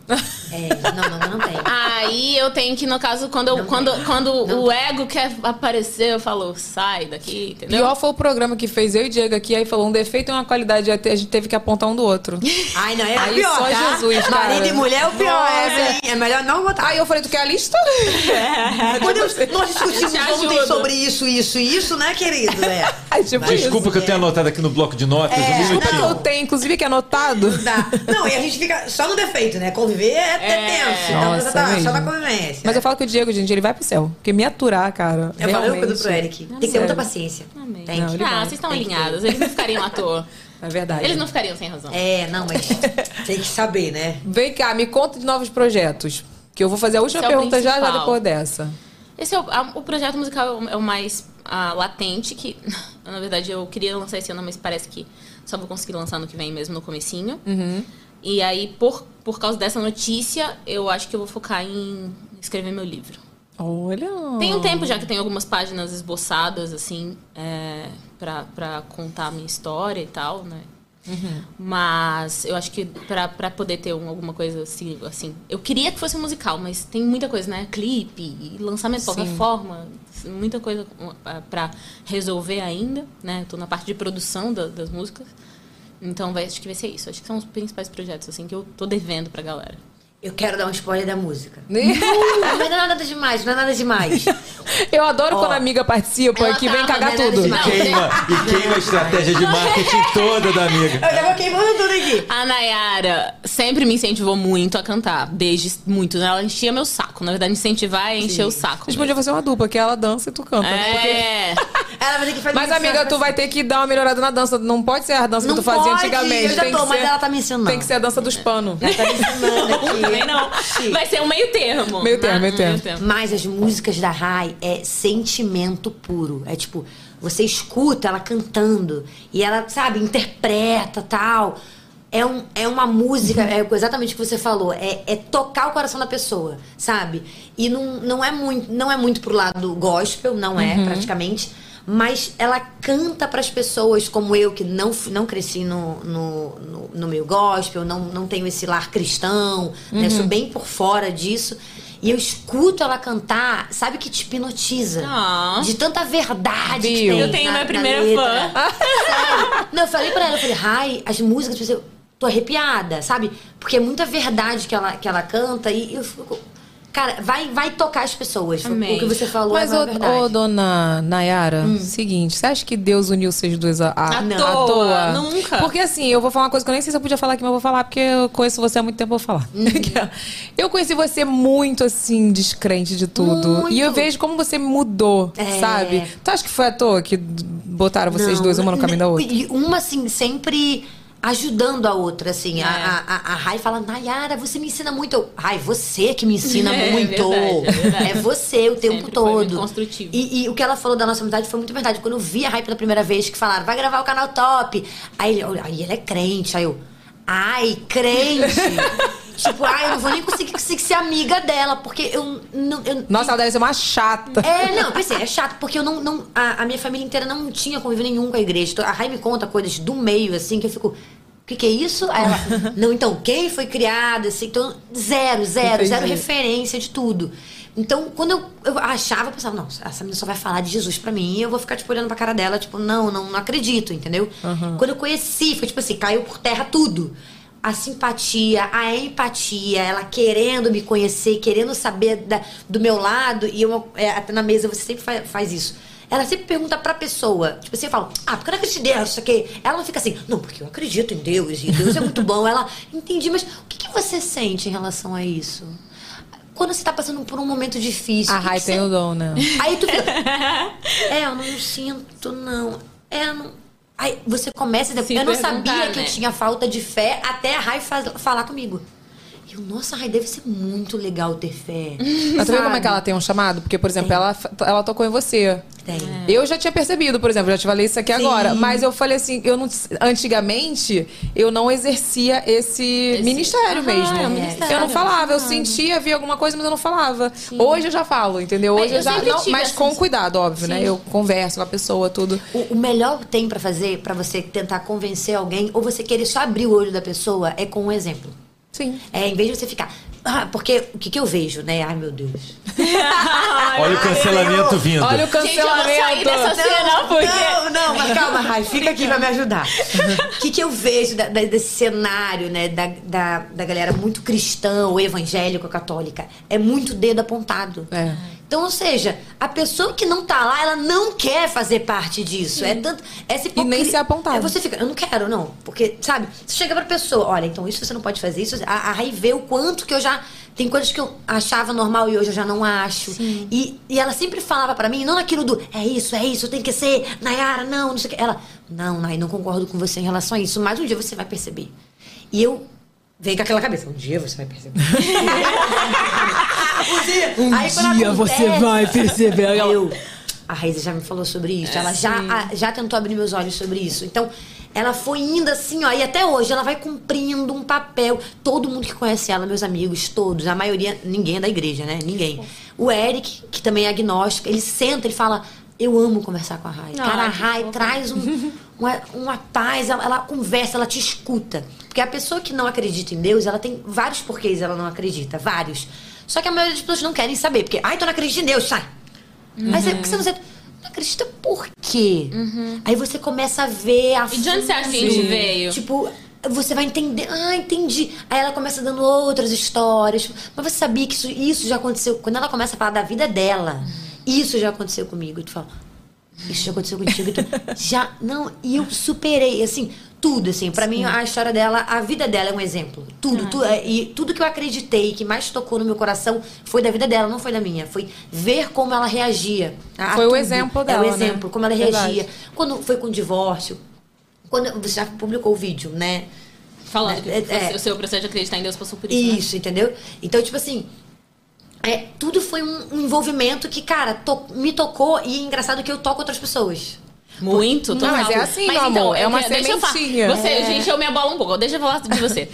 É, não, não, não tem. Aí eu tenho que, no caso, quando, eu, quando, quando o ego quer aparecer, eu falo, sai daqui, entendeu? Pior foi o programa que fez eu e Diego aqui, aí falou um defeito e uma qualidade, a gente teve que apontar um do outro. Ai, não, é Aí pior, só tá? Jesus, cara. Marido e mulher é o pior, Nossa. aí. É melhor não botar. Aí eu falei, tu quer a lista? Quando eu- nós discutimos Te ontem sobre isso, isso e isso, né, querido? É. Aí, tipo Desculpa que eu tenho anotado aqui no bloco de notas, um Desculpa que eu tenho, inclusive, aqui anotado. Tá. Não, e a gente fica só no defeito, né? Conviver é, é tenso. Então, Nossa, tá, é só na mesmo. convivência. Mas eu falo que o Diego, gente, ele vai pro céu. Porque me aturar, cara. Eu falei realmente. tudo pro Eric. Tem que ter muita paciência. Amém. Tem Não, que. ah, vocês estão alinhados. Eles não ficariam à toa. É verdade. Eles não ficariam sem razão. É, não, mas tem que saber, né? Vem cá, me conta de novos projetos. Que eu vou fazer a última Esse é pergunta já, já depois dessa. Esse é o, a- o projeto musical é o mais ah, latente, que na verdade eu queria lançar esse ano, mas parece que só vou conseguir lançar no que vem mesmo, no comecinho. Uhum. E aí, por, por causa dessa notícia, eu acho que eu vou focar em escrever meu livro. Olha. Tem um tempo já que tem algumas páginas esboçadas, assim, é, pra, pra contar a minha história e tal, né? Mas eu acho que pra, pra poder ter um- alguma coisa assim, assim. Eu queria que fosse um musical, mas tem muita coisa, né? Clipe, lançamento de plataforma, muita coisa uh, pra resolver ainda, né? Tô na parte de produção da- das músicas. Então vai, acho que vai ser isso. Acho que são os principais projetos, assim, que eu tô devendo pra galera. Eu quero dar um spoiler da música. Né? Não, mas não é nada demais, não é nada demais. Eu adoro Ó, quando a amiga participa ela que vem tava cagar tudo. demais. Queima, e queima a estratégia de marketing toda da amiga. Eu já vou queimando tudo aqui. A Nayara sempre me incentivou muito a cantar, desde muito. Ela enchia meu saco. Na verdade, incentivar é encher o saco. A gente podia fazer uma dupla, que ela dança e tu canta. né? Porque- É. Ela vai ter que fazer Mas, isso, amiga, tu vai ter que dar uma melhorada na dança. Não pode ser a dança Não que tu fazia pode, antigamente. eu já tem tô, que mas ser, ela tá me ensinando. Tem que ser a dança dos panos. Ela tá me ensinando aqui. Também não. Vai ser um meio termo. Meio termo, meio termo. Mas as músicas da Rai é sentimento puro. É tipo, você escuta ela cantando e ela, sabe, interpreta tal. É, um, é uma música, é exatamente o que você falou, é, é tocar o coração da pessoa, sabe? E não, não, é muito, não é muito pro lado gospel, não é, praticamente. Mas ela canta para as pessoas como eu, que não, não cresci no, no, no, no meio gospel, não, não tenho esse lar cristão, né? Sou bem por fora disso. E eu escuto ela cantar, sabe que te hipnotiza. Ah. De tanta verdade que Viu? tem Eu tenho na- minha primeira fã. Sério. Não, eu falei pra ela, eu falei, Rai, as músicas, eu tô arrepiada, sabe? Porque é muita verdade que ela, que ela canta e eu fico. Cara, vai, vai tocar as pessoas. Amém. O que você falou Mas, é ô, verdade. ô, dona Nayara, Hum. seguinte, você acha que Deus uniu vocês dois a, a, À não, toa, nunca. Porque assim, eu vou falar uma coisa que eu nem sei se eu podia falar aqui, mas eu vou falar porque eu conheço você há muito tempo, eu vou falar. Uhum. eu conheci você muito, assim, descrente de tudo. Muito. E eu vejo como você mudou, É. sabe? Tu acha que foi à toa que botaram vocês Não, dois uma no caminho da outra? E uma, assim, sempre ajudando a outra, assim. É. A, a, a, Rai fala, Nayara, você me ensina muito. Eu, Rai, você que me ensina É, muito. verdade, é verdade. É você o tempo Sempre todo. muito construtivo. E, e o que ela falou da nossa amizade foi muito verdade. Quando eu vi a Rai pela primeira vez, que falaram, vai gravar o canal top. Aí, ele- aí ele é crente. Aí eu, ai, crente. tipo, ai, eu não vou nem conseguir, conseguir ser amiga dela, porque eu não. Eu, Nossa, ela deve ser uma chata. é, não, eu pensei, é chato, porque eu não. não a, a minha família inteira não tinha convívio nenhum com a igreja. Então, A Rai me conta coisas do meio, assim, que eu fico. O que, que é isso? Aí ela. não, então, quem foi criada, assim, então, zero, zero, Entendi. zero referência de tudo. Então, quando eu, eu achava, eu pensava, não, essa menina só vai falar de Jesus pra mim e eu vou ficar, tipo, olhando pra cara dela, tipo, não, não, não acredito, entendeu? Quando eu conheci, foi tipo assim, caiu por terra tudo. A simpatia, a empatia, ela querendo me conhecer, querendo saber da- do meu lado, e eu, é, até na mesa você sempre fa- faz isso. Ela sempre pergunta pra pessoa. Tipo assim, eu falo, ah, porque eu não acredito em Deus, isso aqui. Ela não fica assim, não, porque eu acredito em Deus, e Deus é muito bom. Ela, entendi, mas o que, que você sente em relação a isso? Quando você tá passando por um momento difícil. A o que Rai que tem você- o dom, né? Aí tu fica. é, eu não sinto, não. É, eu não. Aí você começa. Se eu não sabia que né? eu tinha falta de fé até a Rai faz- falar comigo. Eu, nossa, ai, deve ser muito legal ter fé. Mas vê como é que ela tem um chamado? Porque, por exemplo, ela, ela tocou em você. Tem. Eu já tinha percebido, por exemplo, já te falei isso aqui Sim. agora. Mas eu falei assim, eu não, antigamente eu não exercia esse, ministério Aham, mesmo. é ministério. eu não falava, eu sentia, via alguma coisa, mas eu não falava. Hoje eu já falo, entendeu? Hoje eu, eu já. não, mas com cuidado, óbvio, né? Sim. Eu converso com a pessoa, tudo. O, o melhor que tem pra fazer, pra você tentar convencer alguém, ou você querer só abrir o olho da pessoa, é com um exemplo. Sim. É, em vez de você ficar. Ah, porque o que, que eu vejo, né? Ai, meu Deus. Olha o cancelamento vindo. Olha o Gente, eu vou sair cancelamento. dessa cena porque... Não, não, mas calma, Rai, fica aqui pra me ajudar. O que, que eu vejo da- da- desse cenário, né, da, da, da galera muito cristã ou evangélico, católica? É muito dedo apontado. É. Então, ou seja, a pessoa que não tá lá, ela não quer fazer parte disso. É tanto. Essa E nem hipocri- ser apontado. É, você fica, eu não quero, não. Porque, sabe, você chega pra pessoa, olha, então isso você não pode fazer, isso. A, vê o quanto que eu já. Tem coisas que eu achava normal e hoje eu já não acho. E, e ela sempre falava pra mim, não naquilo do é isso, é isso, tem que ser, Nayara, não, não sei o que. Ela, não, Nay, não concordo com você em relação a isso, mas um dia você vai perceber. E eu veio com aquela cabeça, um dia você vai perceber. um dia, Um dia você vai perceber. eu, a Raíssa já me falou sobre isso. ela já, a- já tentou abrir meus olhos sobre isso. Então, ela foi indo assim, ó, e até hoje ela vai cumprindo um papel. Todo mundo que conhece ela, meus amigos, todos, a maioria, ninguém é da igreja, né? Ninguém. O Eric, que também é agnóstico, ele senta e fala: Eu amo conversar com a Rai. Cara, a Rai traz um- uma, uma paz, ela, ela conversa, ela te escuta. Porque a pessoa que não acredita em Deus, ela tem vários porquês ela não acredita, vários. Só que a maioria das pessoas não querem saber, porque, ai, tu não acredita em Deus, sai. Aí você, por que você não, você não acredita por quê? Aí você começa a ver a E de onde você acha que a gente veio? Tipo, você vai entender. Ah, entendi. Aí ela começa dando outras histórias. Mas você sabia que isso, isso já aconteceu. Quando ela começa a falar da vida dela, isso já aconteceu comigo. Tu fala, isso já aconteceu contigo. E tu, já. Não, e eu superei, assim, tudo, assim. Pra mim, a história dela, a vida dela é um exemplo. Tudo, tu- é, e tudo que eu acreditei, que mais tocou no meu coração, foi da vida dela, não foi da minha. Foi ver como ela reagia. a Foi o tudo. exemplo É dela, o né? exemplo, como ela Verdade. reagia. Quando foi com o divórcio. Quando você já publicou o vídeo, né? Falando que É, você- é. o seu processo de acreditar em Deus passou por isso, né? Isso, entendeu? Então, tipo assim, é, tudo foi um, envolvimento que, cara, to- me tocou e é engraçado que eu toco outras pessoas. Muito, Não, mas é assim, meu amor, é eu uma deixa eu sementinha. Você, É. gente, eu me abolo um pouco. Deixa eu falar de você.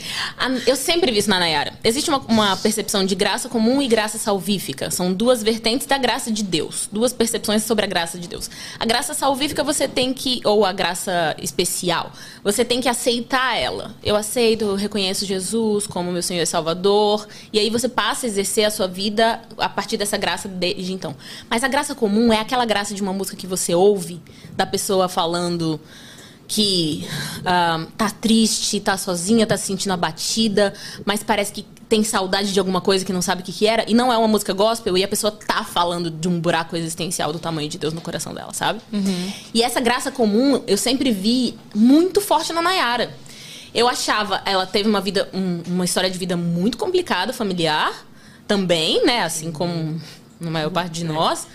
Eu sempre vi isso na Nayara. Existe uma, uma percepção de graça comum e graça salvífica. São duas vertentes da graça de Deus. Duas percepções sobre a graça de Deus. A graça salvífica você tem que, ou a graça especial, você tem que aceitar ela. Eu aceito, eu reconheço Jesus como meu Senhor e Salvador. E aí você passa a exercer a sua vida a partir dessa graça desde então. Mas a graça comum é aquela graça de uma música que você ouve, da pessoa falando que ah, tá triste, tá sozinha, tá se sentindo abatida, mas parece que tem saudade de alguma coisa que não sabe o que, que era, e não é uma música gospel, e a pessoa tá falando de um buraco existencial do tamanho de Deus no coração dela, sabe? E essa graça comum eu sempre vi muito forte na Nayara. Eu achava, ela teve uma vida, um- uma história de vida muito complicada, familiar, também, né? Assim como na maior parte de nós.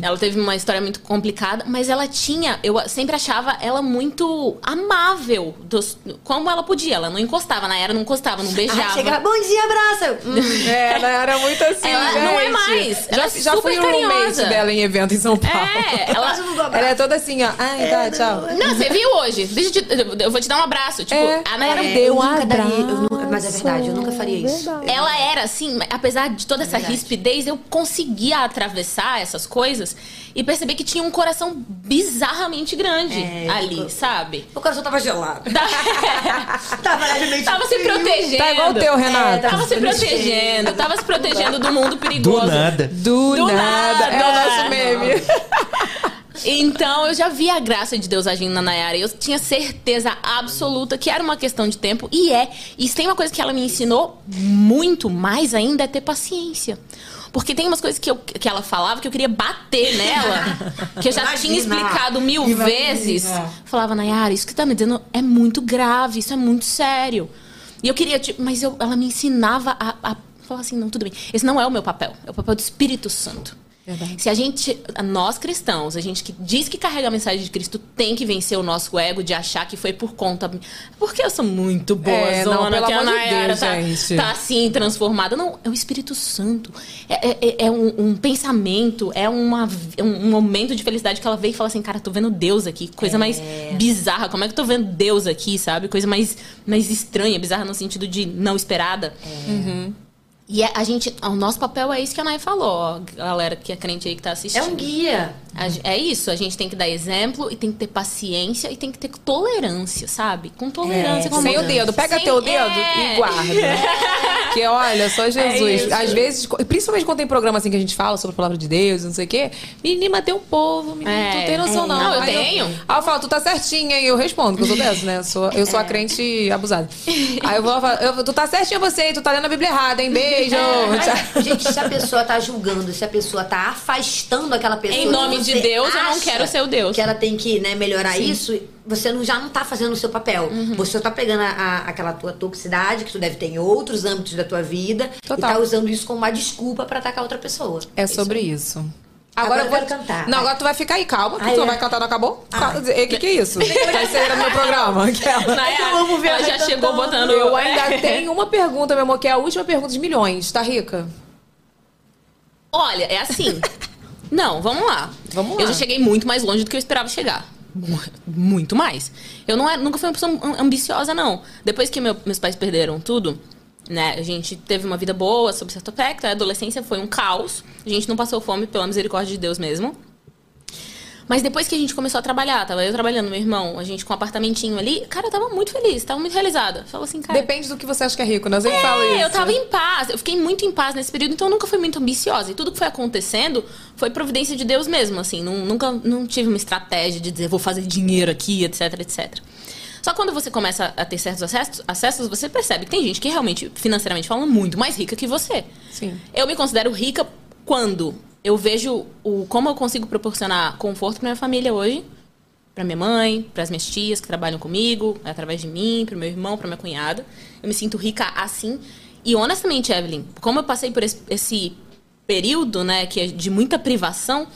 Ela teve uma história muito complicada, mas ela tinha, eu sempre achava ela muito amável, dos- como ela podia. Ela não encostava, na era não encostava, não Aí beijava. chega, bom dia, abraço. É, ela era muito assim, Ela gente. não é mais. Ela já, é já fui um roommate carinhosa. dela em evento em São Paulo. É, ela- ela é toda assim, ó. Ai, tá, tchau. Não, você viu hoje? Deixa eu, te- eu vou te dar um abraço. Tipo, É. a Nayara é, deu eu um nunca daria, eu abraço. nunca- mas é verdade, eu nunca faria isso. Ela era assim, apesar de toda essa É verdade. rispidez, eu conseguia atravessar essas coisas e perceber que tinha um coração bizarramente grande É, ali, eu- sabe? O coração tava gelado. tava levemente Tava se protegendo. Tá igual o teu, Renato. É, tá Tava se protegendo, tava se protegendo do mundo perigoso. Do nada. Do, Do nada. nada. É o nosso meme. Então eu já vi a graça de Deus agindo na Nayara. e Eu tinha certeza absoluta que era uma questão de tempo. E é. E se tem uma coisa que ela me ensinou muito mais ainda é ter paciência. Porque tem umas coisas que, eu, que ela falava que eu queria bater nela. que eu já tinha Imagina. explicado mil Imagina. vezes. Falava, Nayara, isso que tá me dizendo é muito grave, isso é muito sério. E eu queria, tipo, mas eu- ela me ensinava a, a falar assim, não, tudo bem. Esse não é o meu papel. É o papel do Espírito Santo. Se a gente, nós cristãos, a gente que diz que carrega a mensagem de Cristo, tem que vencer o nosso ego de achar que foi por conta. Porque eu sou muito boa, É, não, zona, pelo que a amor de Nayara Deus, tá, tá assim, transformada. Não, é o Espírito Santo. É, é- é- é um, um pensamento, é uma, é um momento de felicidade que ela veio e fala assim: cara, tô vendo Deus aqui. Coisa mais bizarra. Como é que eu tô vendo Deus aqui, sabe? Coisa mais, mais estranha, bizarra no sentido de não esperada. E a, gente, o nosso papel é isso que a Nay falou, ó, galera que é crente aí que tá assistindo. É um guia. É isso, a gente tem que dar exemplo e tem que ter paciência e tem que ter tolerância, sabe? Com tolerância. com Sem o dedo, pega Sem- teu dedo é. e guarda. Que olha, só Jesus. isso. Às vezes, principalmente quando tem programa assim que a gente fala sobre a palavra de Deus, não sei o quê, menina, tem um povo, menina, É, tu tem noção é. não. Não, eu Aí tenho. Aí eu falo, tu tá certinha, e eu respondo, que eu sou dessa, né? Eu sou, eu sou a crente abusada. Aí eu vou falar, eu- tu tá certinha você, tu tá lendo a Bíblia errada, hein? Beijo. Mas, gente, se a pessoa tá julgando, se a pessoa tá afastando aquela pessoa. Em nome de você Deus, eu não quero ser o Deus. Que ela tem que né, melhorar isso, você não, já não tá fazendo o seu papel. Uhum. Você tá pegando a- a- aquela tua toxicidade que tu deve ter em outros âmbitos da tua vida Total. e tá usando isso como uma desculpa pra atacar outra pessoa. É sobre isso. Agora Agora, eu vou cantar. Não, agora tu vai ficar aí, calma, que tu é? vai cantar, não acabou? O que, que é isso? Vai ser no meu programa. Aquela. Nayara, Eu amo ver ela ela já cantando. chegou botando. Eu ainda É. tenho uma pergunta, meu amor, que é a última pergunta de milhões. Tá rica? Olha, é assim. Não, vamos lá. Vamos lá. Eu já cheguei muito mais longe do que eu esperava chegar. Mu- Muito mais. Eu não era- nunca fui uma pessoa am- ambiciosa, não. Depois que meu- meus pais perderam tudo, né? A gente teve uma vida boa sob certo aspecto. A adolescência foi um caos. A gente não passou fome pela misericórdia de Deus mesmo. Mas depois que a gente começou a trabalhar, tava eu trabalhando, meu irmão, a gente com um apartamentinho ali, cara, eu tava muito feliz, tava muito realizada. Falou assim, cara. Depende do que você acha que é rico, né? Eu sempre falo isso. É, eu tava em paz, eu fiquei muito em paz nesse período, então eu nunca fui muito ambiciosa. E tudo que foi acontecendo foi providência de Deus mesmo, assim. Não, nunca não tive uma estratégia de dizer vou fazer dinheiro aqui, etc, etc. Só quando você começa a ter certos acessos, acessos, você percebe que tem gente que realmente, financeiramente falando, muito mais rica que você. Sim. Eu me considero rica quando eu vejo o, como eu consigo proporcionar conforto pra minha família hoje. Pra minha mãe, pras minhas tias que trabalham comigo, através de mim, pro meu irmão, pra minha cunhada. Eu me sinto rica assim. E honestamente, Evelyn, como eu passei por esse, esse período, né, que é de muita privação,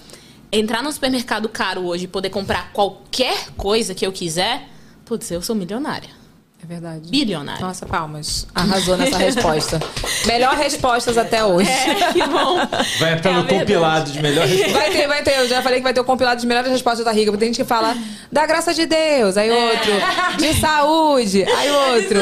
entrar no supermercado caro hoje e poder comprar qualquer coisa que eu quiser, putz, eu sou milionária. É verdade. Bilionária. Nossa, palmas. Arrasou nessa resposta. Melhor respostas até hoje. É, que bom. Vai entrar É no compilado de melhor resposta. Vai ter, vai ter. Eu já falei que vai ter o compilado de melhores respostas da Rica. Tem gente que fala da graça de Deus, aí outro. De saúde, aí outro.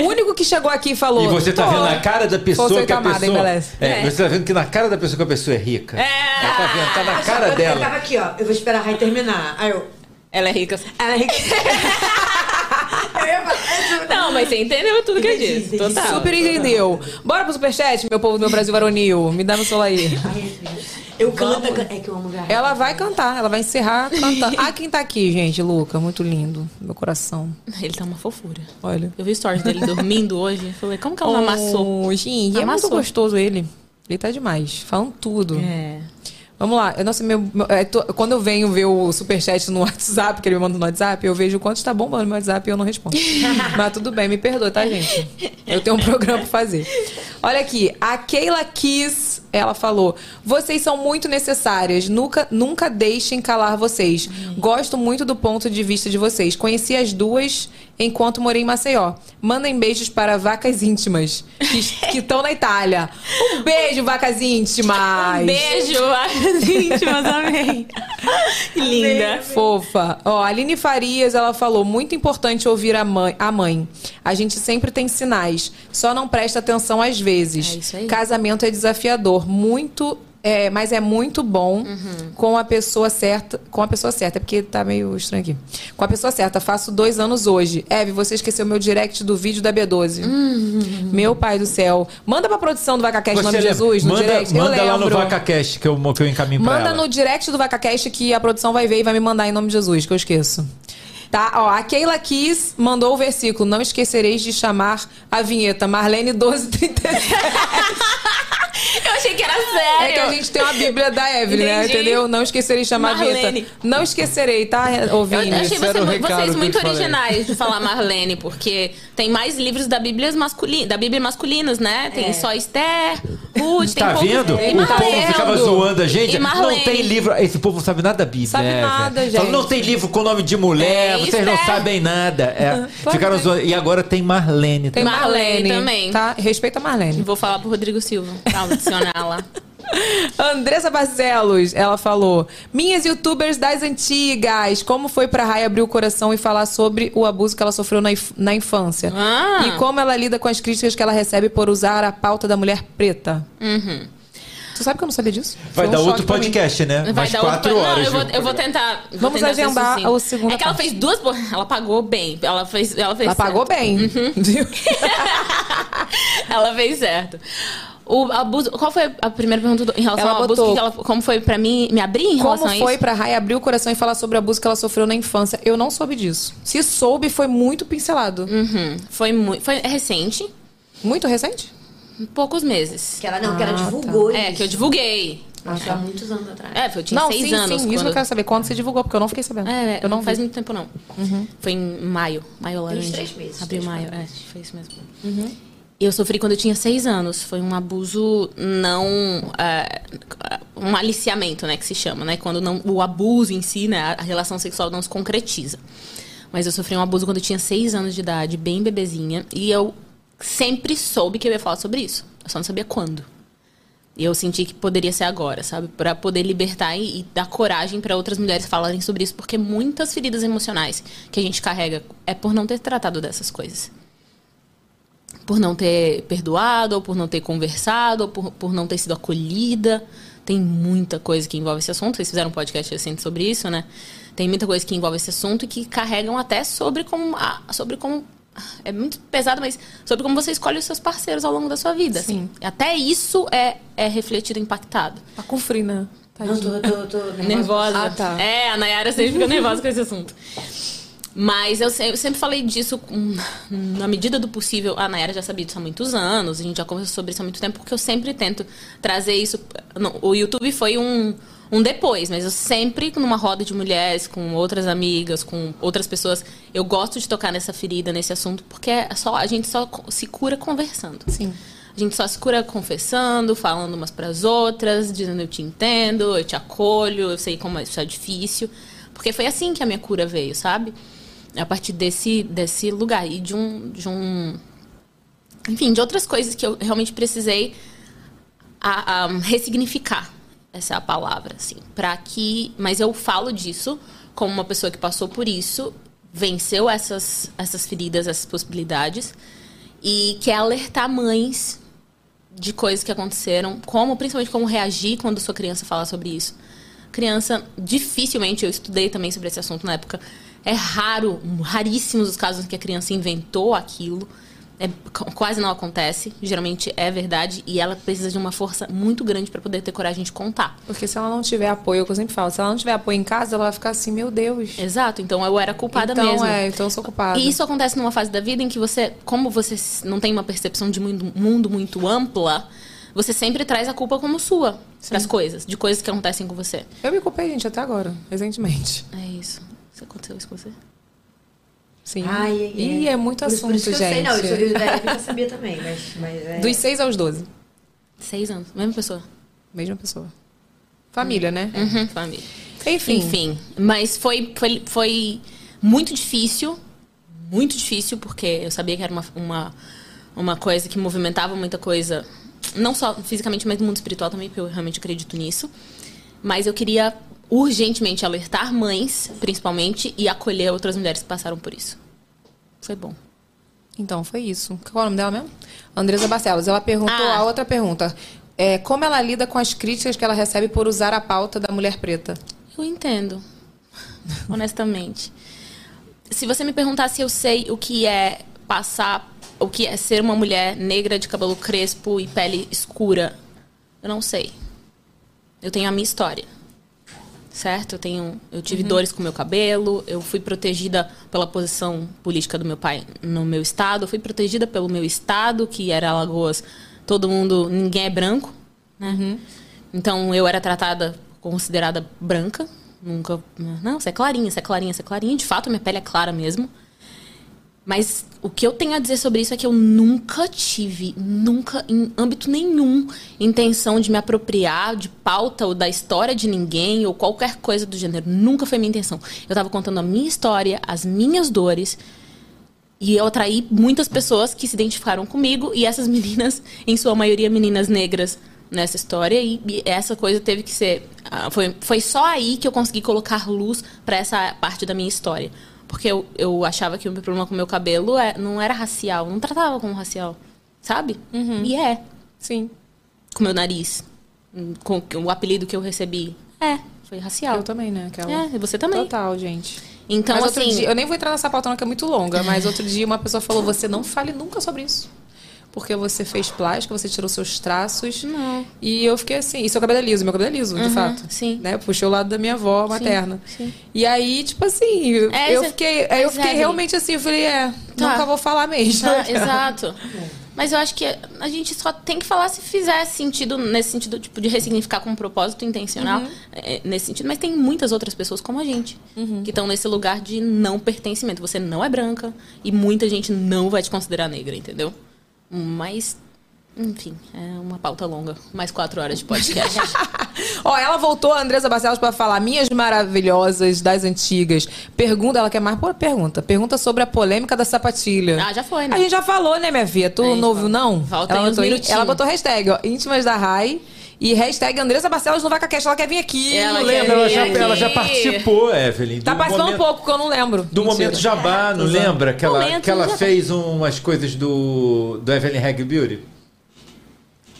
O único que chegou aqui e falou. E você tá "Tô, vendo na cara da pessoa que a amado, hein, pessoa. Beleza? É, você tá vendo que na cara da pessoa que a pessoa é rica. É. Ela tá vendo, tá na cara Eu dela. tava aqui, ó. Eu vou esperar a Rai terminar. Aí eu. Ela é rica. Ela é rica. falar. Não, mas você entendeu tudo que eu disse. Total. Super entendeu. Bora pro superchat, meu povo do meu Brasil varonil. Me dá meu celular aí. Eu canto. É que eu amo ver a Rai. Ela vai cantar, ela vai encerrar cantando. Ah, quem tá aqui, gente? Luca, muito lindo. Meu coração. Ele tá uma fofura. Olha. Eu vi stories dele dormindo hoje. Falei, como que ela não amassou? Oh, gente, é Amassou. muito gostoso ele. Ele tá demais. Falando tudo. É. Vamos lá. Eu, Nossa, meu, meu- é, tô- quando eu venho ver o superchat no WhatsApp, que ele me manda no WhatsApp, eu vejo quanto está bombando meu WhatsApp e eu não respondo. Mas tudo bem, me perdoa, tá, gente? Eu tenho um programa pra fazer. Olha aqui, a Keila Kiss, ela falou: vocês são muito necessárias, nunca, nunca deixem calar vocês. Gosto muito do ponto de vista de vocês. Conheci as duas enquanto morei em Maceió. Mandem beijos para vacas íntimas que estão na Itália. Um beijo, vacas íntimas! Um beijo, as íntimas, amém. Linda. Fofa. Ó, a Aline Farias, ela falou: muito importante ouvir a mãe, a mãe. A gente sempre tem sinais, só não presta atenção às vezes. É isso aí. Casamento é desafiador, muito. É, mas é muito bom Uhum. com a pessoa certa. Com a pessoa certa, é porque tá meio estranho aqui. Com a pessoa certa, faço dois anos hoje. Eve, você esqueceu meu direct do vídeo da B12. Uhum. Meu pai do céu. Manda pra produção do VacaCast em nome de lembra? Jesus, no manda, direct. Eu Manda lá no. VacaCast que eu, que eu encaminho pra Manda ela. no direct do VacaCast que a produção vai ver e vai me mandar em nome de Jesus, que eu esqueço. Tá, ó, a Keila Kiss mandou o versículo. Não esquecereis de chamar a vinheta Marlene 1237. Eu achei que era sério. É que a gente tem uma Bíblia da Evelyn, né? Entendeu? Não esquecerei de chamar a Marlene. vinheta. Não esquecerei, tá, Eu ouvindo? achei esse você vocês muito eu falei. originais de falar Marlene, porque tem mais livros da Bíblia, masculina, da Bíblia masculinos, né? Tem só Esther, Ruth, tem Tá poucos- vendo? E O povo Marlene. ficava zoando a gente. Não tem livro. Esse povo não sabe nada da Bíblia. Sabe né, nada, gente. Não tem livro com nome de mulher, É, vocês não Esther. sabem nada. É, Claro ficaram zoando. E agora tem Marlene. Tem Marlene Marlene, também. Tá? Respeita a Marlene. Vou falar pro Rodrigo Silva pra lá. Andressa Barcelos, ela falou: Minhas youtubers das antigas, como foi pra Rai abrir o coração e falar sobre o abuso que ela sofreu na, inf- na infância? Ah. E como ela lida com as críticas que ela recebe por usar a pauta da mulher preta? Uhum. Tu sabe que eu não sabia disso? Vai um dar outro podcast, né? Vai Mais dar quatro outro- horas. Não, eu vou, eu vou tentar. vou Vamos tentar agendar a segunda É que ela fez duas. Ela pagou bem. Ela fez. Ela fez Ela pagou certo. bem. Uhum. Viu? Ela fez certo. O abuso. Qual foi a primeira pergunta do- em relação Ela ao abuso? botou- Que ela- como foi pra mim me abrir em relação Como a foi isso? pra Rai abrir o coração e falar sobre o abuso que ela sofreu na infância? Eu não soube disso. Se soube, foi muito pincelado. Uhum. Foi muito. Foi recente. Muito recente? Poucos meses. Que ela não, que ela Ah, divulgou É, isso. que eu divulguei. Acho há muitos anos atrás. É, foi, eu tinha não, seis sim, anos. sim. Isso quando... que eu quero saber. Quando você divulgou, porque eu não fiquei sabendo. É, eu não faz vi. muito tempo não. Uhum. Foi em maio. Maio laranja. três meses, Abril, maio. quatro É, foi isso mesmo. Uhum. Eu sofri quando eu tinha seis anos. Foi um abuso não... é, um aliciamento, né, que se chama, né? Quando não, o abuso em si, né, a relação sexual não se concretiza. Mas eu sofri um abuso quando eu tinha seis anos de idade, bem bebezinha. E eu sempre soube que eu ia falar sobre isso. Eu só não sabia quando. E eu senti que poderia ser agora, sabe? Pra poder libertar e, e dar coragem pra outras mulheres falarem sobre isso, porque muitas feridas emocionais que a gente carrega é por não ter tratado dessas coisas. Por não ter perdoado, ou por não ter conversado, ou por, por não ter sido acolhida. Tem muita coisa que envolve esse assunto. Vocês fizeram um podcast recente sobre isso, né? Tem muita coisa que envolve esse assunto e que carregam até sobre como. a- sobre como é muito pesado, mas sobre como você escolhe os seus parceiros ao longo da sua vida. Assim. Até isso é, é refletido, impactado. Tá com frio, né? Não, tô, tô, tô nervosa. Nervosa. Ah, tá. É, a Nayara sempre fica nervosa com esse assunto. Mas eu, eu sempre falei disso na medida do possível. A Nayara já sabia disso há muitos anos, a gente já conversou sobre isso há muito tempo, porque eu sempre tento trazer isso. no- O YouTube foi um, um depois, mas eu sempre, numa roda de mulheres, com outras amigas, com outras pessoas, eu gosto de tocar nessa ferida, nesse assunto, porque é só, a gente só se cura conversando. Sim. A gente só se cura confessando, falando umas pras outras, dizendo eu te entendo, eu te acolho, eu sei como isso é difícil. Porque foi assim que a minha cura veio, sabe? A partir desse, desse lugar. E de um, de um. Enfim, de outras coisas que eu realmente precisei a, a ressignificar. Essa é a palavra, assim. Pra que. Mas eu falo disso como uma pessoa que passou por isso, venceu essas, essas feridas, essas possibilidades, e quer alertar mães de coisas que aconteceram, como principalmente como reagir quando sua criança fala sobre isso. Criança, dificilmente, eu estudei também sobre esse assunto na época, é raro, raríssimos os casos em que a criança inventou aquilo. É, qu- quase não acontece, geralmente é verdade, e ela precisa de uma força muito grande para poder ter coragem de contar. Porque se ela não tiver apoio, é o que eu sempre falo, se ela não tiver apoio em casa, ela vai ficar assim, meu Deus. Exato, então eu era culpada então, mesmo. É, então eu sou culpada. E isso acontece numa fase da vida em que você, como você não tem uma percepção de mundo, muito ampla, você sempre traz a culpa como sua para as coisas, de coisas que acontecem com você. Eu me culpei, gente, até agora, recentemente. É isso. Isso aconteceu isso com você? Sim. Ai, ai, ai. E é muito Por isso- assunto, por isso que eu gente. sei, não, isso eu, da época eu sabia também, mas, mas é... Dos 6 aos 12. Seis anos, mesma pessoa. Mesma pessoa. Família, né? Uhum, família. Enfim. Enfim, mas foi, foi, foi muito difícil, muito difícil, porque eu sabia que era uma, uma, uma coisa que movimentava muita coisa, não só fisicamente, mas no mundo espiritual também, porque eu realmente acredito nisso. Mas eu queria urgentemente alertar mães, principalmente, e acolher outras mulheres que passaram por isso. Foi bom. Então, foi isso. Qual é o nome dela mesmo? Andresa Barcelos. Ela perguntou Ah. a outra pergunta. É, como ela lida com as críticas que ela recebe por usar a pauta da mulher preta? Eu entendo, honestamente. Se você me perguntar se eu sei o que é passar, o que é ser uma mulher negra de cabelo crespo e pele escura, eu não sei. Eu tenho a minha história. Certo? Eu tenho, eu tive dores com meu cabelo, eu fui protegida pela posição política do meu pai no meu estado, eu fui protegida pelo meu estado, que era Alagoas. Todo mundo, ninguém é branco, né? Então eu era tratada, considerada branca. Nunca. Não, você é clarinha, você é clarinha, você é clarinha. De fato, minha pele é clara mesmo. Mas o que eu tenho a dizer sobre isso é que eu nunca tive, nunca, em âmbito nenhum, intenção de me apropriar de pauta ou da história de ninguém ou qualquer coisa do gênero. Nunca foi minha intenção. Eu tava contando a minha história, as minhas dores. E eu atraí muitas pessoas que se identificaram comigo e essas meninas, em sua maioria meninas negras nessa história e, e essa coisa teve que ser ah, foi, foi só aí que eu consegui colocar luz pra essa parte da minha história porque eu, eu achava que o meu problema com o meu cabelo é, não era racial não tratava como racial sabe e é Sim. com o meu nariz com o apelido que eu recebi é foi racial Eu também, né? Aquela... é você também Total, gente. então mas outro assim dia, eu nem vou entrar nessa pauta não, que é muito longa, mas outro dia uma pessoa falou, você não fale nunca sobre isso. Porque você fez plástica, você tirou seus traços. Não. E eu fiquei assim, e seu cabelo é liso, meu cabelo é liso, de Uhum, fato. sim. Né? Eu puxei o lado da minha avó materna. sim. E aí, tipo assim, É, eu cê- fiquei, eu fiquei Evelyn- realmente assim, eu falei, é, Tá. nunca vou falar mesmo. Ah, exato. Mas eu acho que a gente só tem que falar se fizer sentido, nesse sentido, tipo, de ressignificar com um propósito intencional, Uhum. é, nesse sentido. Mas tem muitas outras pessoas como a gente, Uhum. que estão nesse lugar de não pertencimento. Você não é branca e muita gente não vai te considerar negra, entendeu? Mas, enfim, é uma pauta longa. Mais quatro horas de podcast. Ó, ela voltou, a Andressa Barcelos, pra falar minhas maravilhosas das antigas. Pergunta, ela quer mais Pô, pergunta. Pergunta sobre a polêmica da sapatilha. ah, já foi, né? A gente já falou, né, minha filha? Tu É, não ouviu, não? Volta ela, aí uns botou, ela botou hashtag, ó, íntimas da Rai. E hashtag Andressa Barcelos no VacaCast. Ela quer vir aqui. Ela não quer lembra? Ela vir já, aqui. ela já participou, Evelyn. Tá do participando um pouco, que eu não lembro. Do Mentira. momento Jabá, não Exato. lembra? Que ela, Momento que ela fez umas coisas do, do Evelyn Reg Beauty?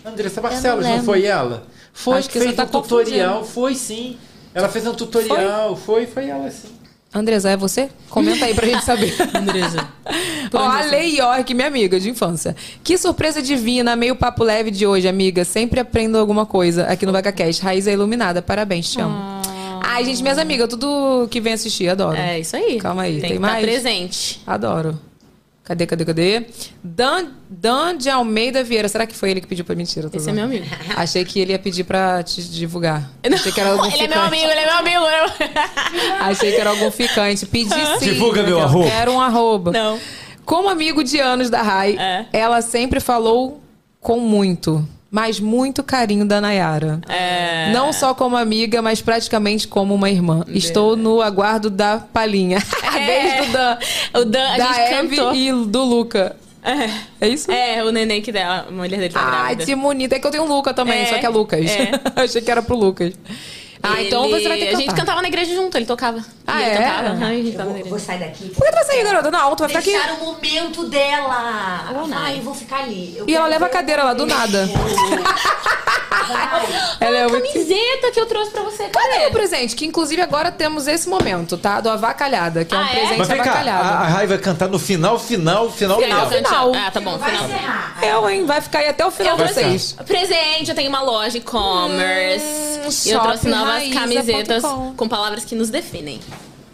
Andressa Barcelos, não, lembro. foi ela? Foi Acho que fez tá um tutorial, foi sim. Ela fez um tutorial, foi, foi, ela sim. Andresa, é você? Comenta aí pra gente saber. Andresa. Ó, a Lei York, minha amiga de infância. Que surpresa divina, meio papo leve de hoje, amiga. Sempre aprendo alguma coisa aqui no VacaCast. Raiz é iluminada. Parabéns, te amo. Ai, gente, minhas amigas, tudo que vem assistir, adoro. É isso aí. Calma aí, tem, tem que estar mais? presente. Adoro. Cadê, cadê, cadê? Dan, Dan de Almeida Vieira. Será que foi ele que pediu pra mentira? Esse é meu amigo. Achei que ele ia pedir pra te divulgar. Achei que era algum Ele é meu ficante. amigo, ele é meu amigo. Achei que era algum ficante. Pedi sim. Divulga meu Eu arroba. Quero um arroba. Não. Como amigo de anos da Rai, É. ela sempre falou com muito, mas muito carinho da Nayara. É. Não só como amiga, mas praticamente como uma irmã. Estou no aguardo da palhinha. Beijo do Dan. O Dan, a da gente cantou. e do Luca. É isso? É, o neném que dela, a mulher dele tá Ai, grávida. que bonito. É que eu tenho um Luca também, É, só que é Lucas. é. Achei que era pro Lucas. Ah, então Ele- você vai ter que A gente cantar. cantava na igreja junto, ele tocava. Ah, E ele é? gente Eu tava na vou, vou sair daqui. Por que tu vai sair, garota? Não, tu vai ficar aqui. Deixar o momento dela. Oh, não. eu vou ficar ali. Eu E ela leva a cadeira lá, do nada. Ela é a muito... camiseta que eu trouxe pra você, Cadê cadê? o presente? Que inclusive agora temos esse momento, tá? Do Avacalhada, que é um Ah, é? presente Mas vem cá, avacalhado. a, a Rai vai cantar no final, final, final, Final, mesmo. final. Ah, tá bom, Vai final. encerrar. Eu, hein? Vai ficar aí até o final Eu vocês. presente, eu tenho uma loja e-commerce. Hum, eu trouxe novas shopraiza.com. camisetas com palavras que nos definem.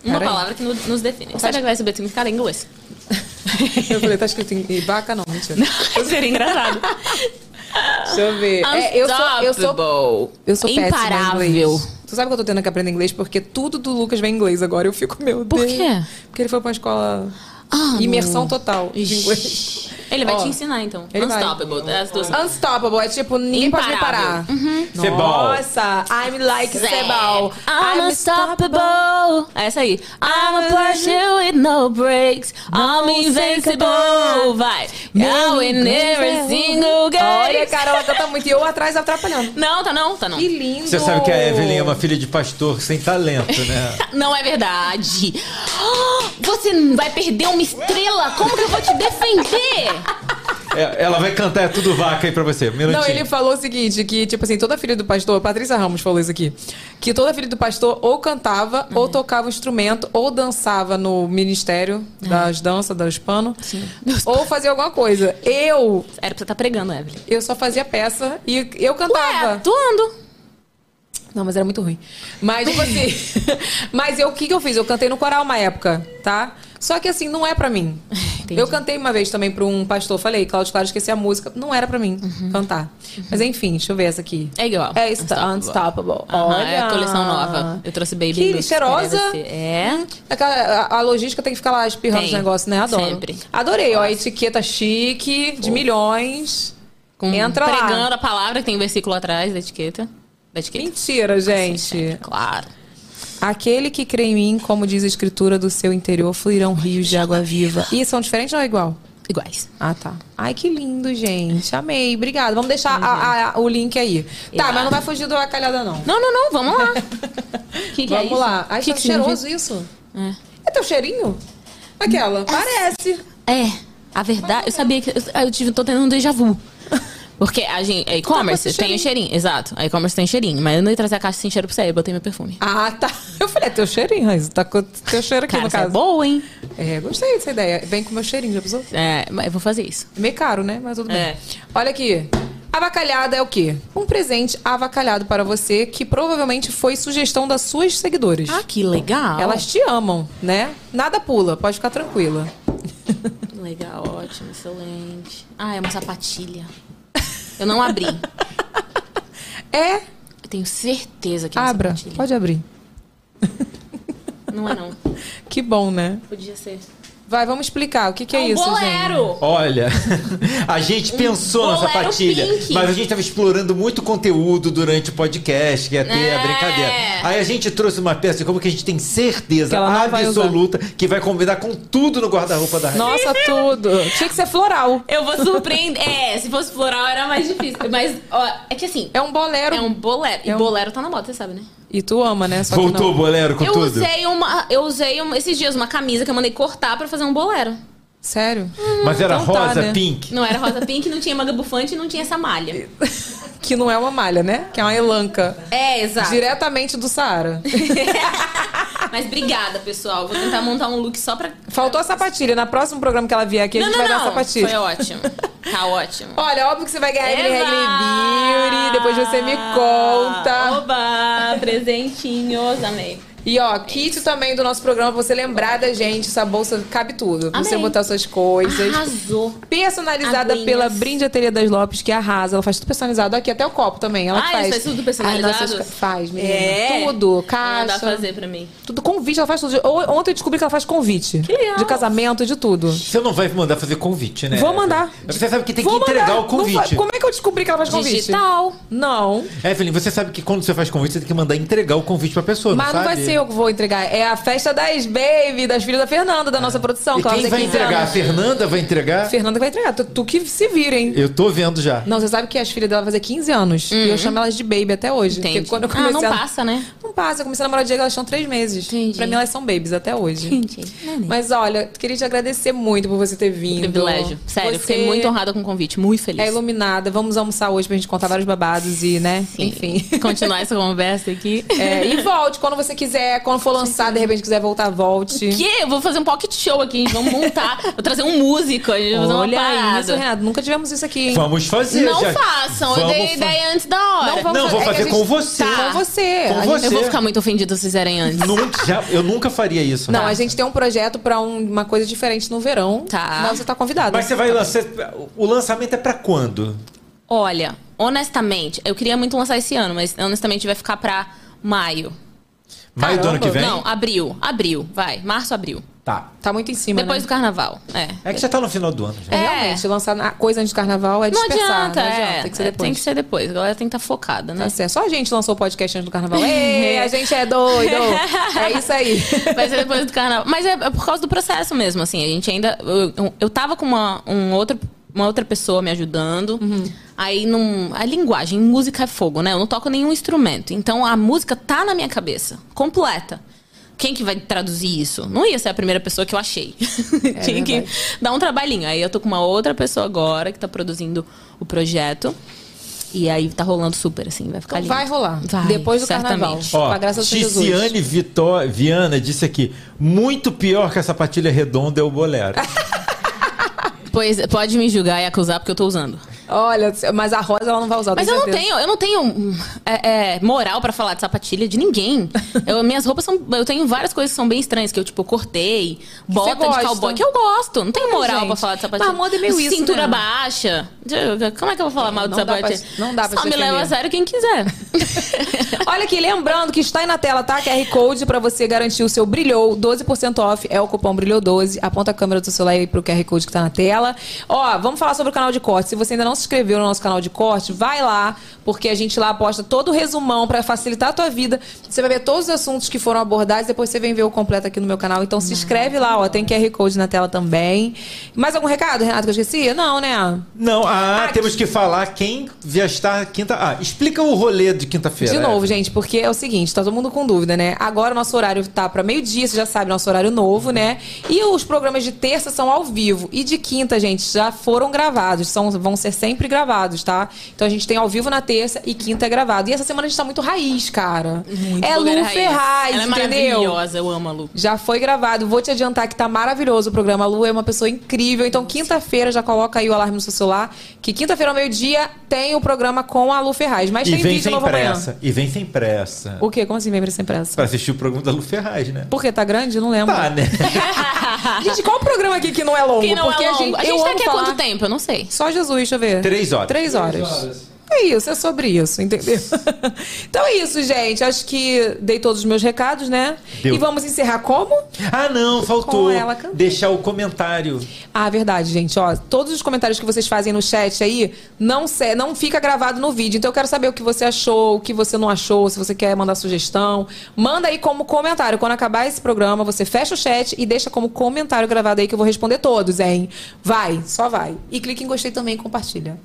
Uma palavra que no- nos define. Sabe que vai saber o significado em inglês? Eu falei, tá escrito em vaca? Não, mentira. Seria engraçado. Deixa eu ver. É, eu sou, eu sou, eu sou Imparável. Tu sabe que eu tô tendo que aprender inglês porque tudo do Lucas vem em inglês agora. Eu fico, meu Por Deus. quê? Porque ele foi pra uma escola Ah, imersão não. total Ixi. inglês. Ele vai Ó, te ensinar, então. ele vai. Unstoppable. As duas. Unstoppable, é tipo, ninguém pode me parar. Imparável. Sebal. Nossa, I'm like Sebal. I'm unstoppable. Essa aí. I'm a person with no breaks. I'm invincible. Vai. I'll win every single game. Olha, Carol, canta muito. E eu atrás atrapalhando. Não, tá não, tá não. Que lindo. Você sabe que a Evelyn é uma filha de pastor sem talento, né? Não é verdade. Você vai perder uma estrela? Como que eu vou te defender? É, ela vai cantar é tudo vaca aí pra você. Um minutinho. Não, ele falou o seguinte, que, tipo assim, toda filha do pastor, Patrícia Ramos falou isso aqui, que toda filha do pastor ou cantava, ou tocava um instrumento, ou dançava no ministério das danças, dos panos, ou fazia alguma coisa. Eu, Era pra você estar pregando, Evelyn. eu só fazia peça e eu cantava. Ué, tu ando. Não, mas era muito ruim. Mas, tipo assim. mas eu, o que, que eu fiz? Eu cantei no coral uma época, tá? Só que assim, não é pra mim. Entendi. Eu cantei uma vez também pra um pastor, falei, Cláudio Claro, esqueci a música. Não era pra mim cantar. Mas enfim, deixa eu ver essa aqui. É igual. É Unstoppable. Unstoppable. Olha. é a coleção nova. Eu trouxe Baby Que Loose, cheirosa. É. Aquela- A, a logística tem que ficar lá espirrando os negócios, né? Adoro. Sempre. Adorei, ó. A etiqueta chique, de milhões. Com, Entra lá. pregando a palavra que tem um versículo atrás da etiqueta. Da etiqueta. Mentira, gente. Claro. Aquele que crê em mim, como diz a escritura, do seu interior fluirão rios de água viva. E são diferentes ou é igual? Iguais. Ah, tá. Ai, que lindo, gente. Amei. Obrigada. Vamos deixar a- a- o link aí. Tá, mas não vai fugir do acalhada, não. Não, não, não. Vamos lá. que que é Vamos isso? lá. Ai, Que tá que cheiroso isso. É. É teu cheirinho? Aquela. Parece. É, a verdade, eu sabia que. Eu, eu tive, tô tendo um déjà vu. Porque a gente, a e-commerce esse tem o cheirinho, exato. A e-commerce tem cheirinho, mas eu não ia trazer a caixa sem cheiro pra você, eu botei meu perfume. Ah, tá. Eu falei, é teu cheirinho, Raiz. Tá com teu cheiro aqui Cara, no é caso. boa, hein? É, gostei dessa ideia. Vem com meu cheirinho, já pensou? É, mas eu vou fazer isso. É meio caro, né? Mas tudo bem. É. Olha aqui. Avacalhada é o quê? Um presente avacalhado para você que provavelmente foi sugestão das suas seguidoras. Ah, que legal. Elas te amam, né? Nada pula, pode ficar tranquila. Legal, ótimo, excelente. Ah, é uma sapatilha. Eu não abri. É? Eu tenho certeza que é Abra. sapatilha. Pode abrir. Não é não. Que bom, né? Podia ser. Vai, vamos explicar. O que, que é, um isso, bolero. Olha, a gente pensou na bolero sapatilha, pink. mas a gente estava explorando muito conteúdo durante o podcast, que ia ter É. a brincadeira. Aí a gente trouxe uma peça como que a gente tem certeza não vai absoluta que vai combinar com tudo no guarda-roupa da gente? Rainha. Nossa, tudo. Tinha que ser floral. Eu vou surpreender. É, se fosse floral era mais difícil. Mas, ó, é que assim. É um bolero. É um bolero. E É um- bolero tá na moda, você sabe, né? E tu ama, né? Só Voltou o bolero com eu tudo? usei uma. Eu usei uma- esses dias uma camisa que eu mandei cortar pra fazer um bolero. Sério? Mas era Então tá, rosa, né? pink? Não era rosa pink, não tinha manga bufante e não tinha essa malha. Que não é uma malha, né? Que é uma elanca. É, exato. Diretamente do Saara. Mas obrigada, pessoal. Vou tentar montar um look só pra. Faltou a sapatilha. Na próximo programa que ela vier aqui, a não, gente não, vai dar a não. sapatilha. Foi ótimo. Tá ótimo. Olha, óbvio que você vai ganhar Eva! Beauty. Depois você me conta. Oba! Presentinhos, amei. E ó, kit também do nosso programa pra você lembrar da gente. Essa bolsa cabe tudo. Pra você Amei. botar suas coisas. Arrasou. Personalizada Aguinhas. pela Brinde Ateliê das Lopes, que arrasa. Ela faz tudo personalizado aqui, até o copo também. Ela Ah, faz. isso faz tudo personalizado? As nossas- Faz, menina. É? Tudo. Mandar Caixa. fazer pra mim. Tudo convite, ela faz tudo. O- Ontem eu descobri que ela faz convite. Que legal. De casamento, de tudo. Você não vai mandar fazer convite, né? Vou mandar. Você sabe que tem Vou que entregar mandar. o convite. Não fa- Como é que eu descobri que ela faz convite? Digital. Não. Evelyn, você sabe que quando você faz convite, você tem que mandar entregar o convite pra pessoa, Mas não não vai sabe? Ser eu que vou entregar. É a festa das baby, das filhas da Fernanda, da nossa produção. E quem vai 15 entregar? A. Fernanda vai entregar? Fernanda que vai entregar. Tu, tu que se virem. Eu tô vendo já. Não, você sabe que as filhas dela vão fazer 15 anos. E eu chamo elas de baby até hoje. Entendi. Porque quando eu ah, comecei não a... passa, né? Não passa. Eu comecei a namorar o Diego, elas tinham três meses. Entendi. Pra mim, elas são babies até hoje. Entendi. Mas olha, queria te agradecer muito por você ter vindo. Privilégio. Sério, Você fiquei muito honrada com o convite. Muito feliz. É iluminada. Vamos almoçar hoje pra gente contar vários babados e, né? Sim. Enfim. Continuar essa conversa aqui. É, e volte quando você quiser. Quando for lançar, de repente quiser voltar, volte. Que? Eu vou fazer um pocket show aqui. A gente Vamos montar. Vou trazer um músico. A gente vai fazer uma Olha parada. isso, Renato. Nunca tivemos isso aqui, hein? Vamos fazer. Não já. façam. Eu Vamos dei fa- ideia antes da hora. Não, vamos Não, vou é que a fazer gente- com você. Tá. Com você. Com A gente- você. Eu vou ficar muito ofendida se fizerem antes. Nunca, já- eu nunca faria isso. Não, né? a gente tem um projeto pra um- uma coisa diferente no verão. Tá. Mas você tá convidado. Mas você vai lançar. O lançamento é pra quando? Olha, honestamente, eu queria muito lançar esse ano, mas honestamente vai ficar pra maio. Maio do ano que vem? Não, abril. Abril, vai. Março, abril. Tá. Tá muito em cima, Depois né? do carnaval. É. É que já tá no final do ano. Já. É, realmente, lançar na- coisa antes de carnaval é Não dispersar. adianta, não adianta, é. Tem que ser É, depois. Tem que ser depois. A galera tem que estar focada, né? Tá certo. Só a gente lançou o podcast antes do carnaval. Ei, a gente é doido. É isso aí. Vai ser depois do carnaval. Mas é, é por causa do processo mesmo, assim. A gente ainda. Eu, eu- tava com uma, um outro, uma outra pessoa me ajudando. Uhum. Aí não. A linguagem, música é fogo, né? Eu não toco nenhum instrumento. Então a música tá na minha cabeça, completa. Quem que vai traduzir isso? Não ia ser a primeira pessoa que eu achei. Tinha que É dar um trabalhinho. Aí eu tô com uma outra pessoa agora que tá produzindo o projeto. E aí tá rolando super, assim, vai ficar Então lindo. vai rolar. Vai, Depois do certamente. carnaval. Ó, Com a graça do Senhor Jesus. Ticiane Vitó- Viana disse aqui: muito pior que a sapatilha redonda é o bolero. Pois pode me julgar e acusar porque eu tô usando. Olha, mas a rosa ela não vai usar. Mas eu não certeza. tenho, eu não tenho. hum, é, é, moral pra falar de sapatilha de ninguém. Eu, minhas roupas são. Eu tenho várias coisas que são bem estranhas, que eu, tipo, cortei, bota de cowboy, que eu gosto. Não tenho moral gente. pra falar de sapatilha. Mas moda é meio isso, Cintura né? baixa. Como é que eu vou falar mal de Não sapatilha? pra- não dá pra Só me leva a sério quem quiser. Olha aqui, lembrando que está aí na tela, tá? QR Code pra você garantir o seu brilhou, 12% off, é o cupom brilhou 12. Aponta a câmera do seu celular aí pro QR Code que tá na tela. Ó, vamos falar sobre o canal de corte. Se você ainda não se inscreveu no nosso canal de corte, vai lá, porque a gente lá posta todo o resumão pra facilitar a tua vida. Você vai ver todos os assuntos que foram abordados, depois você vem ver o completo aqui no meu canal. Então se inscreve lá, ó, tem QR Code na tela também. Mais algum recado, Renato, que eu esqueci? Não, né? Não, ah, temos que falar quem já está quinta. Ah, explica o rolê de quinta-feira. De novo, gente, porque é o seguinte, tá todo mundo com dúvida, né? Agora o nosso horário tá pra meio-dia, você já sabe, nosso horário novo, né? E os programas de terça são ao vivo. E de quinta, gente, já foram gravados. São, vão ser sempre gravados, tá? Então a gente tem ao vivo na terça e quinta é gravado. E essa semana a gente tá muito raiz, cara. Muito é Lu blogueira raiz. Ferraz, Ela é entendeu? maravilhosa, eu amo a Lu. Já foi gravado. Vou te adiantar que tá maravilhoso o programa. A Lu é uma pessoa incrível. Então, quinta-feira, já coloca aí o alarme no seu celular. Que quinta-feira ao meio-dia tem o programa com a Lu Ferraz. Mas E tem vem vídeo sem novo amanhã. pressa. E vem sem pressa. O quê? Como assim vem sem pressa? Pra assistir o programa da Lu Ferraz, né? Por quê? Tá grande? Não lembro. Tá, né? Gente, qual o programa aqui que não é longo? Que não Porque é longo. a gente, A gente eu tá aqui há quanto tempo? Eu não sei. Só Jesus, deixa eu ver. Três horas. Três horas. É isso, é sobre isso, entendeu? então é isso, gente. Acho que dei todos os meus recados, né? Deu. E vamos encerrar como? Ah, não, faltou Com ela cantando. deixar o comentário. Ah, verdade, gente. Ó, todos os comentários que vocês fazem no chat aí não, se- não fica gravado no vídeo. Então eu quero saber o que você achou, o que você não achou, se você quer mandar sugestão. Manda aí como comentário. Quando acabar esse programa, você fecha o chat e deixa como comentário gravado aí que eu vou responder todos, hein? Vai, só vai. E clique em gostei também e compartilha.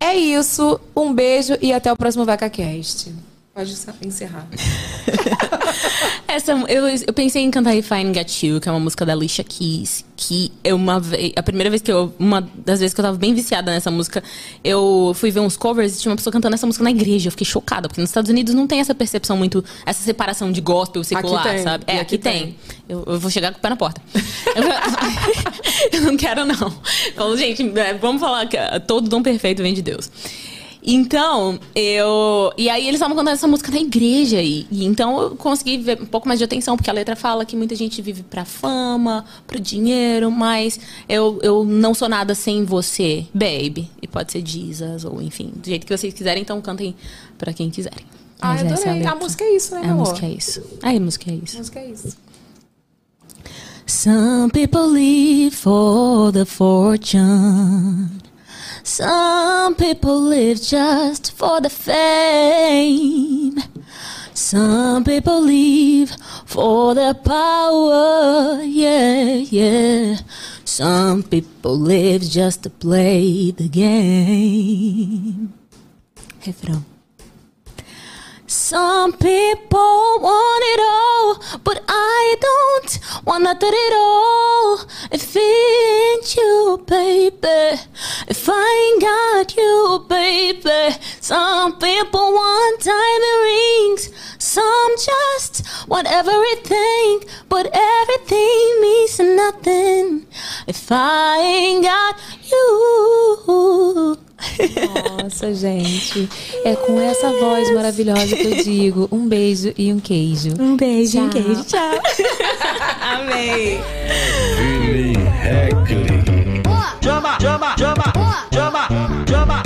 É isso. Um beijo e até o próximo VacaCast. Pode encerrar. Essa, eu, eu pensei em cantar If I Got You, que é uma música da Alicia Keys, que eu uma vez, a primeira vez que eu, uma das vezes que eu tava bem viciada nessa música, eu fui ver uns covers e tinha uma pessoa cantando essa música na igreja, eu fiquei chocada, porque nos Estados Unidos não tem essa percepção muito, essa separação de gospel secular, tem, sabe? e É, aqui aqui, tem. Eu, eu vou chegar com o pé na porta. eu não quero, não. Falo, gente, é, vamos falar que é, todo dom perfeito vem de Deus. Então, eu. E aí eles estavam cantando essa música na igreja. E, e então eu consegui ver um pouco mais de atenção, porque a letra fala que muita gente vive pra fama, pro dinheiro, mas eu, eu não sou nada sem você, baby. E pode ser Jesus, ou enfim, do jeito que vocês quiserem, então cantem pra quem quiserem. Ah, Mas eu essa é adorei. A letra. música é isso, né, meu a amor? música é isso. A música é isso. A música é isso. Some people live for the fortune. Some people live just for the fame. Some people live for the power. Yeah, yeah. Some people live just to play the game. Refrão. Some people want it all, but I don't want nothing at all. If it ain't you, baby, if I ain't got you, baby. Some people want diamond rings, some just want everything, but everything means nothing if I ain't got Nossa, gente. É com essa voz maravilhosa que eu digo um beijo e um queijo. Um beijo e um queijo. Tchau. Amei. Billy Chama, chama, chama, chama, chama.